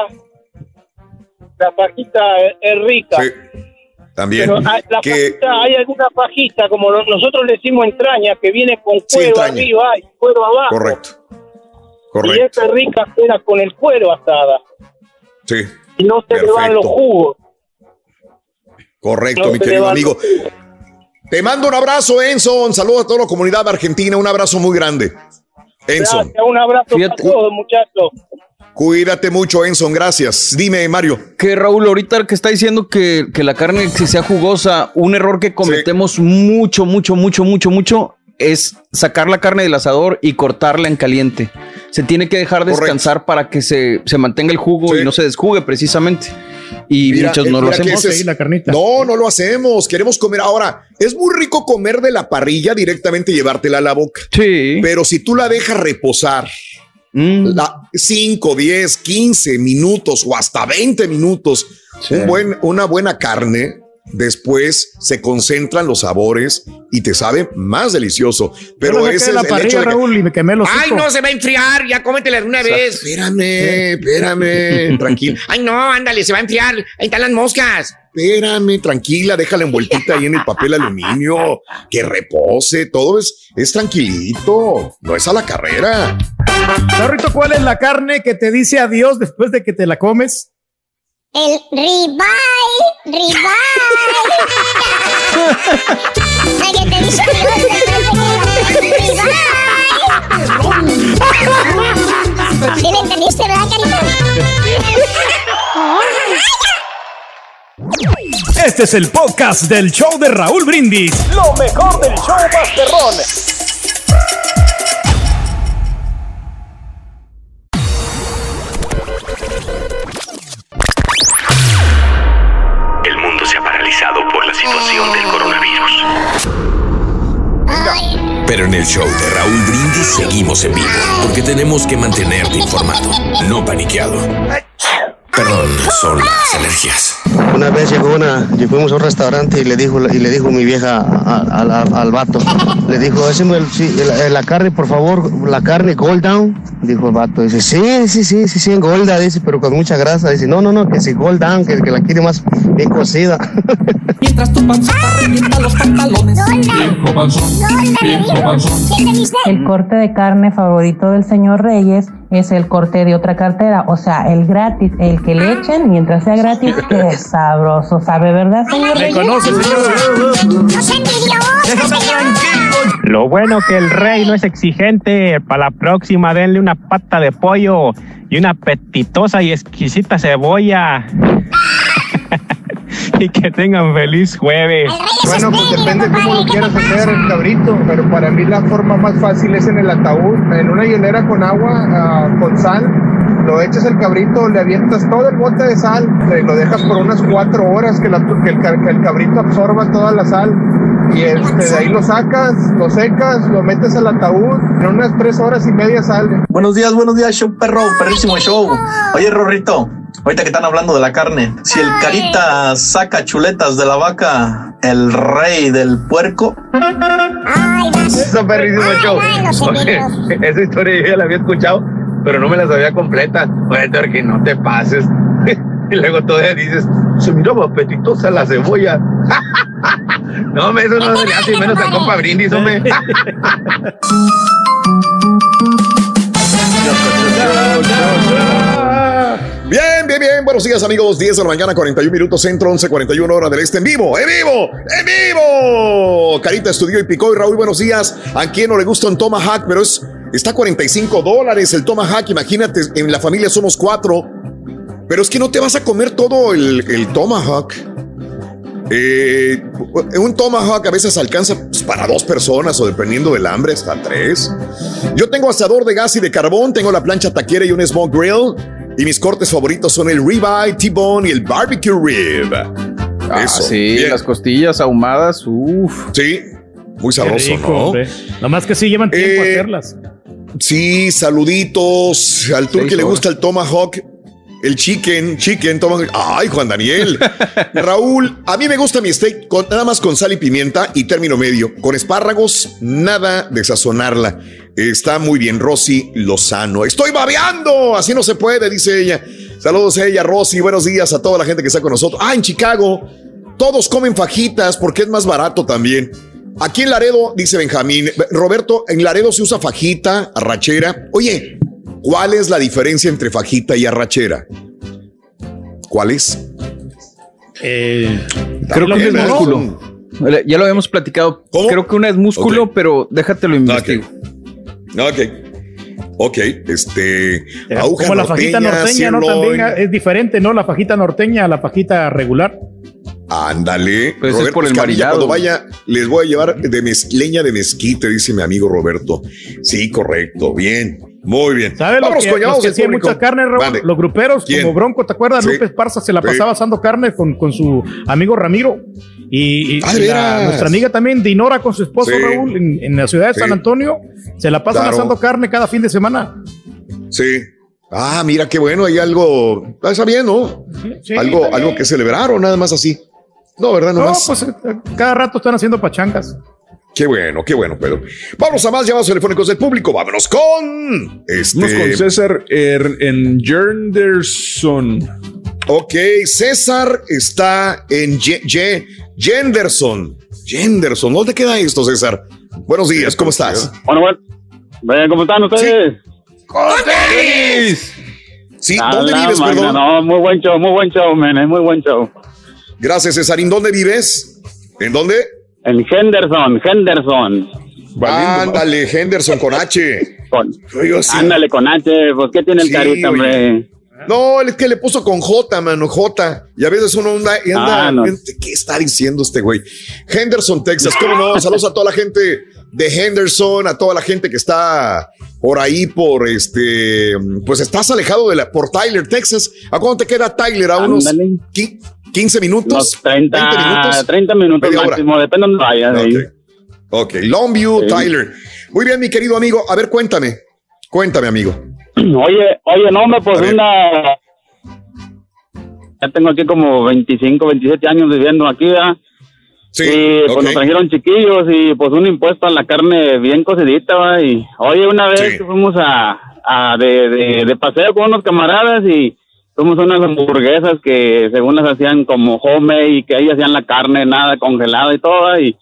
La fajita es, es rica. Sí, también. Pero hay, la Que, fajita, hay alguna fajita, como no- nosotros le decimos entraña, que viene con cuero arriba y cuero abajo. correcto, Y correcto. esa es rica era con el cuero asada. Sí, Y no se le van los Perfecto. jugos. correcto, No mi querido amigo. Te mando un abrazo, Enzo. Un saludo a toda la comunidad argentina. Un abrazo muy grande. Enzo, Gracias, un abrazo Fíjate. para todos, muchachos. Cuídate mucho, Enzo. Gracias. Dime, Mario. Que Raúl, ahorita que está diciendo que, que la carne que sea jugosa, un error que cometemos mucho, mucho, mucho, mucho, mucho, es sacar la carne del asador y cortarla en caliente. Se tiene que dejar descansar para que se, se mantenga el jugo y no se desjugue precisamente. Y Mira, muchos eh, no lo hacemos. ese es- No, no lo hacemos. Queremos comer. Ahora, es muy rico comer de la parrilla directamente y llevártela a la boca. Sí. Pero si tú la dejas reposar Mm. la 5, 10, 15 minutos o hasta 20 minutos, un buen, una buena carne, después se concentran los sabores y te sabe más delicioso. Pero ese de la es el parrilla, hecho de que- Raúl, y me quemé los Ay, no, se va a enfriar, ya cómetela de una O sea, vez. Espérame, espérame, [LAUGHS] tranquilo. Ay, no, ándale, se va a enfriar. Ahí están las moscas. Espérame, tranquila, déjala envueltita ahí en el papel aluminio, que repose, todo es, es tranquilito, no es a la carrera. Zorrito, ¿cuál es la carne que te dice adiós después de que te la comes? El ribeye, ribeye. La que te dice adiós después de que lo- ribeye. ¿Sí le entendiste, verdad, carita? [LAUGHS] Este es el podcast del show de Raúl Brindis. Lo mejor del show Masterrón. El mundo paralizado por la situación del coronavirus. Pero en el show de Raúl Brindis seguimos en vivo, porque tenemos que mantenerte informado, no paniqueado. Perdón, son las alergias. Una vez llegó una, y fuimos a un restaurante y le dijo, y le dijo mi vieja al vato, le dijo, "Haceme el- sí, la, carne, por favor, la carne gold down. Dijo el vato, dice, sí, sí, sí, sí, sí, en golda, dice, pero con mucha grasa. Dice, no, no, no, que si gold down, que, que la quiere más bien cocida. [LAUGHS] Mientras tu panzota revienta los pantalones. El corte de carne favorito del señor Reyes es el corte de otra cartera, o sea, el gratis, el que le echen mientras sea gratis, qué [LAUGHS] sabroso sabe, ¿verdad, señor Me Reyes? conoce, Lo bueno que el rey no es exigente. Para la próxima denle una pata de pollo y una apetitosa y exquisita cebolla. [LAUGHS] y que tengan feliz jueves. Bueno, pues depende cómo lo quieras hacer el cabrito, pero para mí la forma más fácil es en el ataúd, en una hielera con agua, ah, con sal, lo echas el cabrito, le avientas todo el bote de sal, lo dejas por unas cuatro horas que, la- que el, que el cabrito absorba toda la sal y este, de ahí lo sacas, lo secas, lo metes al ataúd, en unas tres horas y media sale. Buenos días, buenos días, show perro, perrísimo show. Oye, Rorrito, ahorita que están hablando de la carne, si el carita saca chuletas de la vaca, el rey del puerco. Eso perrísimo show. Oye, [LAUGHS] esa historia yo ya la había escuchado, pero no me la sabía completa. Oye, que no te pases. [LAUGHS] Y luego todavía dices, se miraba apetitosa la cebolla. [LAUGHS] no, hombre, eso no se le hace menos a compa brindis, hombre. [LAUGHS] Bien, bien, bien. Buenos días, amigos. 10 de la mañana, 41 minutos centro, 11, 41 hora del este. En vivo, en vivo, en vivo. Carita estudió y picó. Y Raúl, buenos días. ¿A quién no le gusta un Tomahawk? Pero es, está a 45 dólares el Tomahawk. Imagínate, en la familia somos cuatro. Pero es que no te vas a comer todo el, el Tomahawk. Eh, un Tomahawk a veces alcanza pues, para dos personas o dependiendo del hambre, hasta tres. Yo tengo asador de gas y de carbón, tengo la plancha taquera y un smoke grill. Y mis cortes favoritos son el ribeye, T-bone y el barbecue rib. Ah, Eso, sí, bien. las costillas ahumadas, uff. Sí, muy sabroso, rico, ¿no? hombre. Nomás que sí llevan tiempo Eh, hacerlas. Sí, saluditos. Al turque Seis le gusta el tomahawk. El chicken, chicken, tomahawk. Ay, Juan Daniel. [LAUGHS] Raúl, a mí me gusta mi steak con, nada más con sal y pimienta y término medio. Con espárragos, nada de sazonarla. Está muy bien, Rosy Lozano. Estoy babeando, así no se puede, dice ella. Saludos a ella, Rosy. Buenos días a toda la gente que está con nosotros. Ah, en Chicago, todos comen fajitas porque es más barato también. Aquí en Laredo, dice Benjamín, Roberto, en Laredo se usa fajita, arrachera. Oye, ¿cuál es la diferencia entre fajita y arrachera? ¿Cuál es? Eh, Creo que es ¿no? músculo. Ya lo habíamos platicado. Creo que una es músculo, pero déjatelo investigo. Ok. Ok, este. aguja Como la fajita norteña, ¿no? También es diferente, ¿no? La fajita norteña a la fajita regular. Ándale. Pues es Roberto por el Escamilla, marinado. Cuando vaya, les voy a llevar de mez- leña de mezquite, dice mi amigo Roberto. Sí, correcto. Bien. Muy bien. ¿Sabes lo que, los que público. mucha carne, Raúl? Los gruperos, ¿Quién? como Bronco, ¿te acuerdas? Sí. Lupe Esparza se la Sí. pasaba asando carne con, con su amigo Ramiro. Y, y- Ah, nuestra amiga también, Dinora, con su esposo Sí. Raúl, en, en la ciudad de Sí. San Antonio, se la pasan Claro. asando carne cada fin de semana. Sí. Ah, mira qué bueno, hay algo. Está bien, ¿no? sí, algo, está bien. algo que celebrar o nada más así. No, ¿verdad? No, pues eh, cada rato están haciendo pachangas. Qué bueno, qué bueno, Pedro. Vamos a más llamados telefónicos del público. Vámonos con. Este. Vamos con César Er- en Jenderson. Ok, César está en Ye- Ye- Jenderson. Jenderson, ¿dónde queda esto, César? Buenos días, ¿cómo estás? Bueno, bueno. ¿Cómo están ustedes? Sí, A ¿dónde la vives, perdón? No, muy buen show, muy buen show, men, es muy buen show. Gracias, Cesarín. ¿Dónde vives? ¿En dónde? En Henderson, Henderson. Ándale, Henderson con H. Sí. Ándale con H, pues ¿qué tiene el Sí, carita, hombre? No, es que le puso con J, mano, J. Y a veces uno anda, y anda Ah, no. ¿qué está diciendo este güey? Henderson, Texas, ¿cómo no? Saludos a toda la gente de Henderson, a toda la gente que está por ahí, por este, pues estás alejado de la, por Tyler, Texas. ¿A cuánto te queda Tyler? ¿A unos Ándale. qui- 15 minutos? Unos 30, 20 minutos? 30 minutos máximo, depende de vayas. ahí. Ok, Longview, Tyler. Muy bien, mi querido amigo. A ver, cuéntame. Cuéntame, amigo. [CLEARS THROAT] Oye, oye, no, me pues una... Ya tengo aquí como 25, 27 años viviendo aquí, ¿verdad? Sí, y pues nos trajeron chiquillos y pues un impuesto a la carne bien cocidita, ¿va? Y oye, una vez que fuimos a, a de, de, de paseo con unos camaradas y fuimos unas hamburguesas que según las hacían como home y que ahí hacían la carne nada congelada y todo, y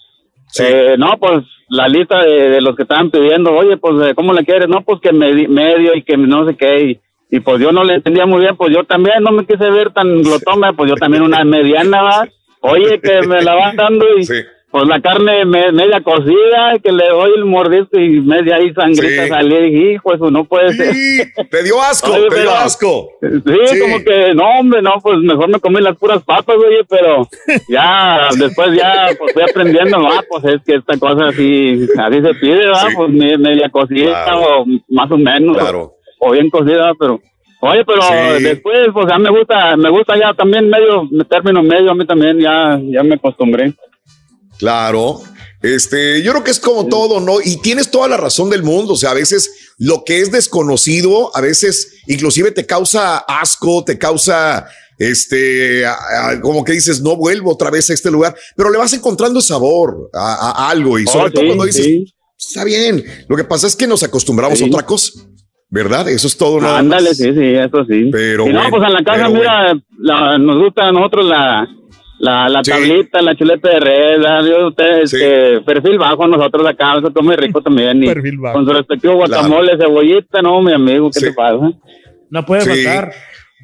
eh, no, pues la lista de, de los que estaban pidiendo, oye, pues eh, ¿cómo le quieres? No, pues que medi- medio y que no sé qué, y, y pues yo no le entendía muy bien, pues yo también no me quise ver tan glotón, ¿va? pues yo también una [LAUGHS] mediana, ¿va? Oye, [LAUGHS] que me la van dando y pues la carne me- media cocida, que le doy el mordisco y media ahí sangrita Sí. y dije, hijo, eso no puede ser. Te dio asco, Oye, te dio asco. Sí, como que, no, hombre, no, pues mejor me comí las puras papas, oye, pero ya, [LAUGHS] después ya, pues fui aprendiendo, ah, pues es que esta cosa así, así se pide, ¿verdad? Pues me- media cocida o más o menos, o bien cocida, pero, oye, pero Sí. después, pues ya me gusta, me gusta ya también medio, término medio, a mí también ya, ya me acostumbré. Claro. Este, yo creo que es como todo, ¿no? Y tienes toda la razón del mundo. O sea, a veces lo que es desconocido, a veces inclusive te causa asco, te causa, este, a- a- como que dices, no vuelvo otra vez a este lugar, pero le vas encontrando sabor a, a algo y Oh, sobre todo sí, cuando dices, sí. está bien. Lo que pasa es que nos acostumbramos Sí. a otra cosa, ¿verdad? Eso es todo. nada Ándale, más. sí, sí, eso sí. Pero y no, bueno, pues en la casa, mira, la- nos gusta a nosotros la, la, la tablita, la chuleta de red, yo, ustedes, este, perfil bajo nosotros acá, eso come rico también. Y Con su respectivo guacamole, cebollita, no, mi amigo, ¿qué te pasa? No puede Sí. faltar.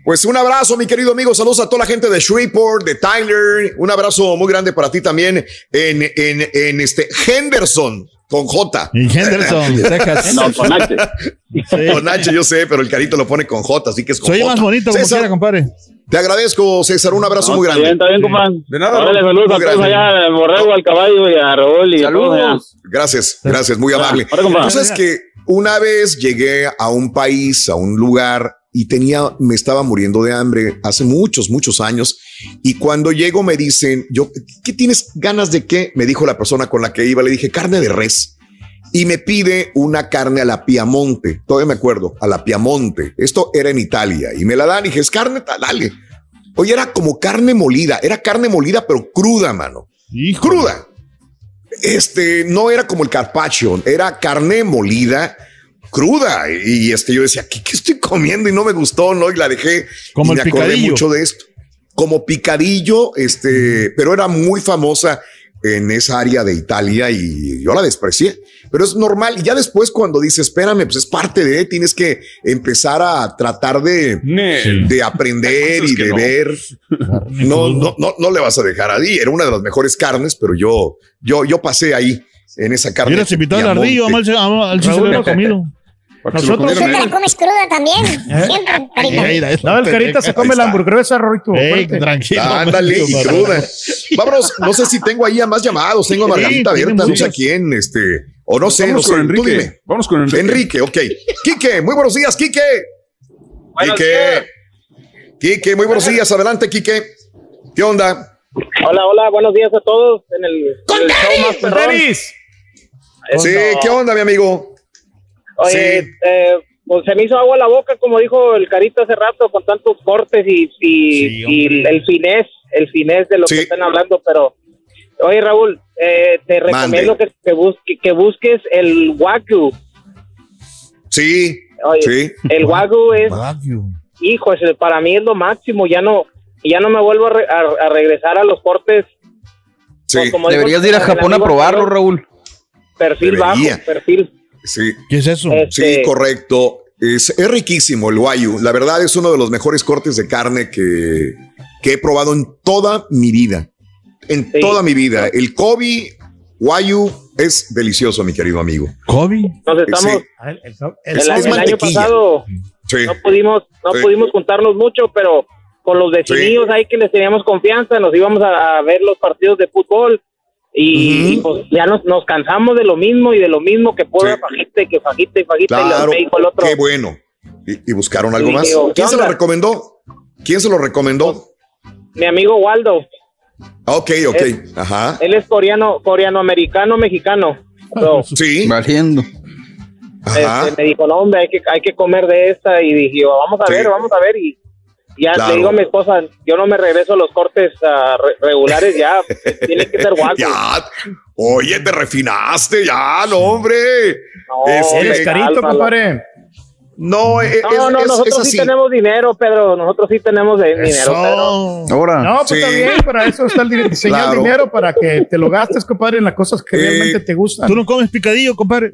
Pues un abrazo, mi querido amigo. Saludos a toda la gente de Shreveport, de Tyler. Un abrazo muy grande para ti también en, en, en este Henderson, con J. En Henderson, [LAUGHS] Texas. No, con H. Con H, yo sé, pero el carito lo pone con J, así que es con Soy J. más bonito como César, quiera, compadre. Te agradezco, César. Un abrazo No, muy está grande. bien, está bien, compadre. De nada, Raúl. saludos a todos allá, al borrego, al caballo y a Raúl y a todos. Gracias, gracias, muy amable. ahora, sabes que una vez llegué a un país, a un lugar y tenía, me estaba muriendo de hambre hace muchos, muchos años. Y cuando llego me dicen, yo, ¿qué tienes ganas de qué? Me dijo la persona con la que iba. Le dije, carne de res. Y me pide una carne a la Piamonte. Todavía me acuerdo, a la Piamonte. Esto era en Italia y me la dan y dije, es carne, dale. Oye, era como carne molida, era carne molida, pero cruda, mano. Cruda. Este no era como el carpaccio, era carne molida, cruda. Y este yo decía, ¿qué, qué estoy comiendo? Y no me gustó, ¿no? Y la dejé. Como y el me acordé picadillo. mucho de esto. Como picadillo, este, pero era muy famosa en esa área de Italia y yo la desprecié. Pero es normal. Y ya después, cuando dice, espérame, pues es parte de, tienes que empezar a tratar de, de aprender y de no. ver. No, no, no, no le vas a dejar ahí. Era una de las mejores carnes, pero yo, yo, yo pasé ahí en esa carne. Hubieras invitado al a Mal- a Mal- se lo hubiera comido. [LAUGHS] Nosotros- Tú te la comes cruda también. [LAUGHS] Siempre, carita. No, el carita se come la hamburguesa, Rorito. Tranquilo. Ándale, y cruda. Vámonos, no sé si tengo ahí a más llamados, tengo a Margarita abierta, no sé a quién, este, o no sé, Vamos no sé, con tú Enrique. dime. Vamos con Enrique. Enrique, ok. Quique, muy buenos días, Quique. Buenos Quique. días. Quique, muy buenos días, adelante, Quique. ¿Qué onda? Hola, hola, buenos días a todos en el, en el show más perrón. Sí, ¿qué onda, mi amigo? Oye, Sí. eh, pues se me hizo agua la boca, como dijo el Carito hace rato, con tantos cortes y, y, y el finés, el finés de lo que están hablando, pero, oye, Raúl, eh, te recomiendo que, que, busque- que busques el Wagyu. Sí, Oye, sí. el Wagyu es, hijo, ese para mí es lo máximo, ya no, ya no me vuelvo a, re- a- a regresar a los cortes. Sí. como Deberías de ir a Japón a probarlo, Raúl. Perfil Debería. bajo, perfil. Sí. ¿Qué es eso? Sí, Este- correcto. Es, es riquísimo el Wayu. La verdad es uno de los mejores cortes de carne que, que he probado en toda mi vida. En toda mi vida. El Kobe Wayu es delicioso, mi querido amigo. ¿Kobe? Nos estamos, Sí. el, el año pasado Sí. no pudimos, no Sí. pudimos juntarnos mucho, pero con los vecinillos ahí que les teníamos confianza, nos íbamos a, a ver los partidos de fútbol y, y, pues ya nos, nos cansamos de lo mismo y de lo mismo que pura fajita y que fajita y fajita y Claro. me dijo el otro. Qué bueno. ¿Y, y buscaron algo más? digo, ¿qué ¿Quién se lo recomendó? ¿Quién se lo recomendó? Mi amigo Waldo, Ah, Ok, ok. Es- Ajá. él es coreano, coreano americano, mexicano. So, [LAUGHS] Sí. Valiendo. este, me dijo, no, hombre, hay que, hay que comer de esta. Y dije, vamos a ver, vamos a ver. Y ya Claro. le digo a mi esposa, yo no me regreso a los cortes ah, re- regulares, ya, [LAUGHS] tiene que ser guapo. Ya, oye, te refinaste, ya, no, hombre. Este, Eres carito, compadre. No, eh, No, es, no, es- nosotros es sí tenemos dinero, Pedro. Nosotros sí tenemos de- dinero, Pedro. Ahora. No, pues está bien, para eso está el dinero, [LAUGHS] diseñar Claro. dinero para que te lo gastes, compadre, en las cosas que realmente te gustan. ¿Tú no comes picadillo, compadre?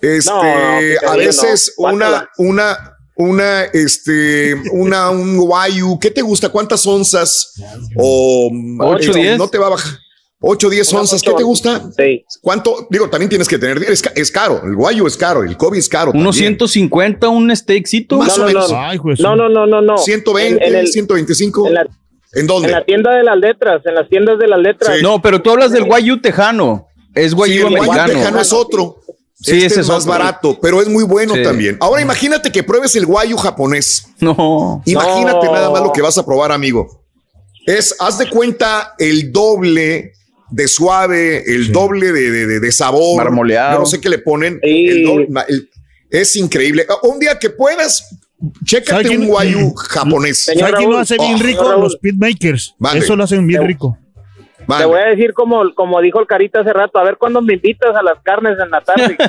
Este, No, picadillo a veces no. una, una, una, este, una, un guayu, ¿qué te gusta? ¿Cuántas onzas? O Ocho, este, diez. No te va a bajar. 8, 10 onzas, ¿qué te gusta? Sí. ¿Cuánto? Digo, también tienes que tener, es, es caro, el guayu es caro, el Kobe es caro. Unos también. 150, un steakcito. Más o menos. No, no, no, no, no. 120, En- en el- 125. en la- ¿En dónde? En la tienda de las letras, en las tiendas de las letras. No, pero tú hablas del guayu tejano. Es Sí, guayu el guayu tejano es otro. Sí, este ese es más otro. barato, pero es muy bueno Sí. también. Ahora imagínate que pruebes el guayu japonés. No. Imagínate No. nada más lo que vas a probar, amigo. Es, haz de cuenta, el doble de suave, el doble de, de- de- de sabor. Marmoleado. Yo no sé qué le ponen. El doble- ma- el- es increíble. Ah, Un día que puedas, chécate ¿Sabe quién- un guayu japonés. ¿Sabes quién lo hace bien Oh, rico? Los pitmakers. Eso lo hacen bien rico. Te voy a decir como, como dijo el Carita hace rato, a ver cuándo me invitas a las carnes en la tarde. [LAUGHS]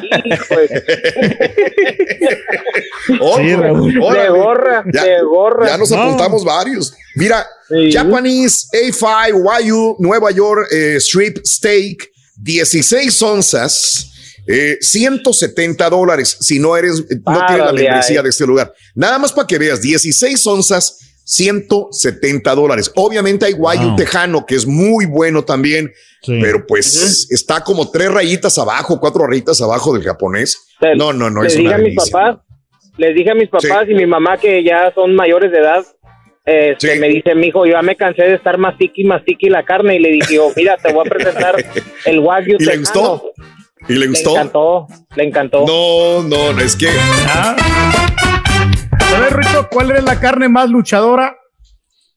Sí, Raúl. de gorra, Ya- de gorra. Ya nos apuntamos varios. Mira, Japanese A5 Wagyu Nueva York eh, Strip Steak, 16 onzas, eh, 170 dólares. Si no eres, no tienes la membresía ay. de este lugar. Nada más para que veas, 16 onzas, 170 dólares. Obviamente hay Wagyu Wow. tejano, que es muy bueno también, pero pues está como tres rayitas abajo, cuatro rayitas abajo del japonés. No, no, no, les es dije una a mis papás, les dije a mis papás y mi mamá que ya son mayores de edad, este, me dice, mijo, yo ya me cansé de estar mastiqui, mastiqui la carne y le dije, yo, mira, te voy a presentar [LAUGHS] el wagyu ¿Y le tejano". gustó? ¿Y le gustó? Le encantó, le encantó. No, no, no, es que A ver, Rito, ¿cuál es la carne más luchadora?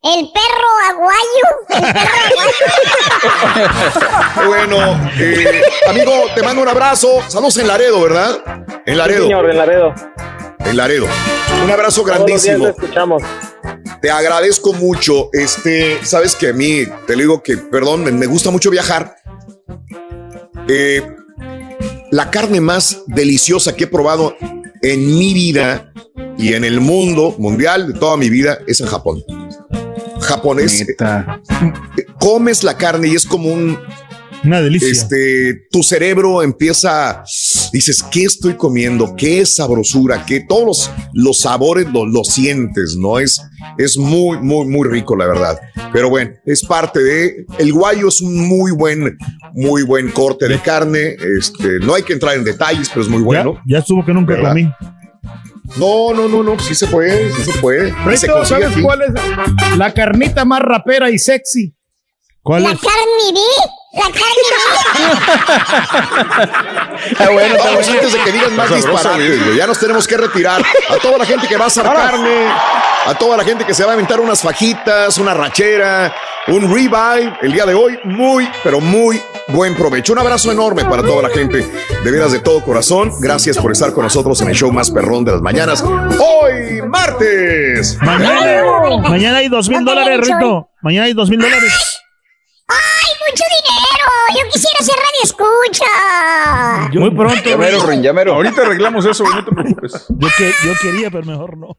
El perro aguayo. El perro aguayo. [LAUGHS] Bueno, eh, amigo, te mando un abrazo. Saludos en Laredo, ¿verdad? En Laredo. Sí, señor, en Laredo. En Laredo. Un abrazo Todos los días grandísimo. lo escuchamos. Te agradezco mucho. Este, sabes que a mí, te lo digo que, perdón, me, me gusta mucho viajar. Eh, la carne más deliciosa que he probado en mi vida y en el mundo mundial de toda mi vida es en Japón. Japonés. Comes la carne y es como un Una delicia. este, tu cerebro empieza, dices, ¿qué estoy comiendo? ¿Qué sabrosura? ¿Qué? Todos los, los sabores lo, lo sientes, ¿no? Es, es muy, muy, muy rico, la verdad. Pero bueno, es parte de, el guayo es un muy buen, muy buen corte de carne. Este, no hay que entrar en detalles, pero es muy bueno. Ya estuvo que nunca ¿Verdad? comí. No, no, no, no, sí se puede, sí se puede. Rito, consigue ¿sabes aquí. cuál es la carnita más rapera y sexy? ¿Cuál La carne vi, la Ah, bueno, Vamos, antes de que digan más disparates, güey. güey, ya nos tenemos que retirar. A toda la gente que va a hacer carne, a toda la gente que se va a aventar unas fajitas, una rachera, un ribeye el día de hoy, muy, pero muy buen provecho. Un abrazo enorme para toda la gente, de veras de todo corazón. Gracias por estar con nosotros en el show más perrón de las mañanas. Hoy, martes. Mañana, mañana hay dos mil dólares, Rito. Mañana hay dos mil dólares. ¡Ay, mucho dinero! Yo quisiera ser radio escucha. Muy pronto. Llamero. Rin, llamero. Ahorita arreglamos eso, no te preocupes. Yo, que, yo quería, pero mejor no.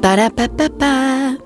Para pa pa pa.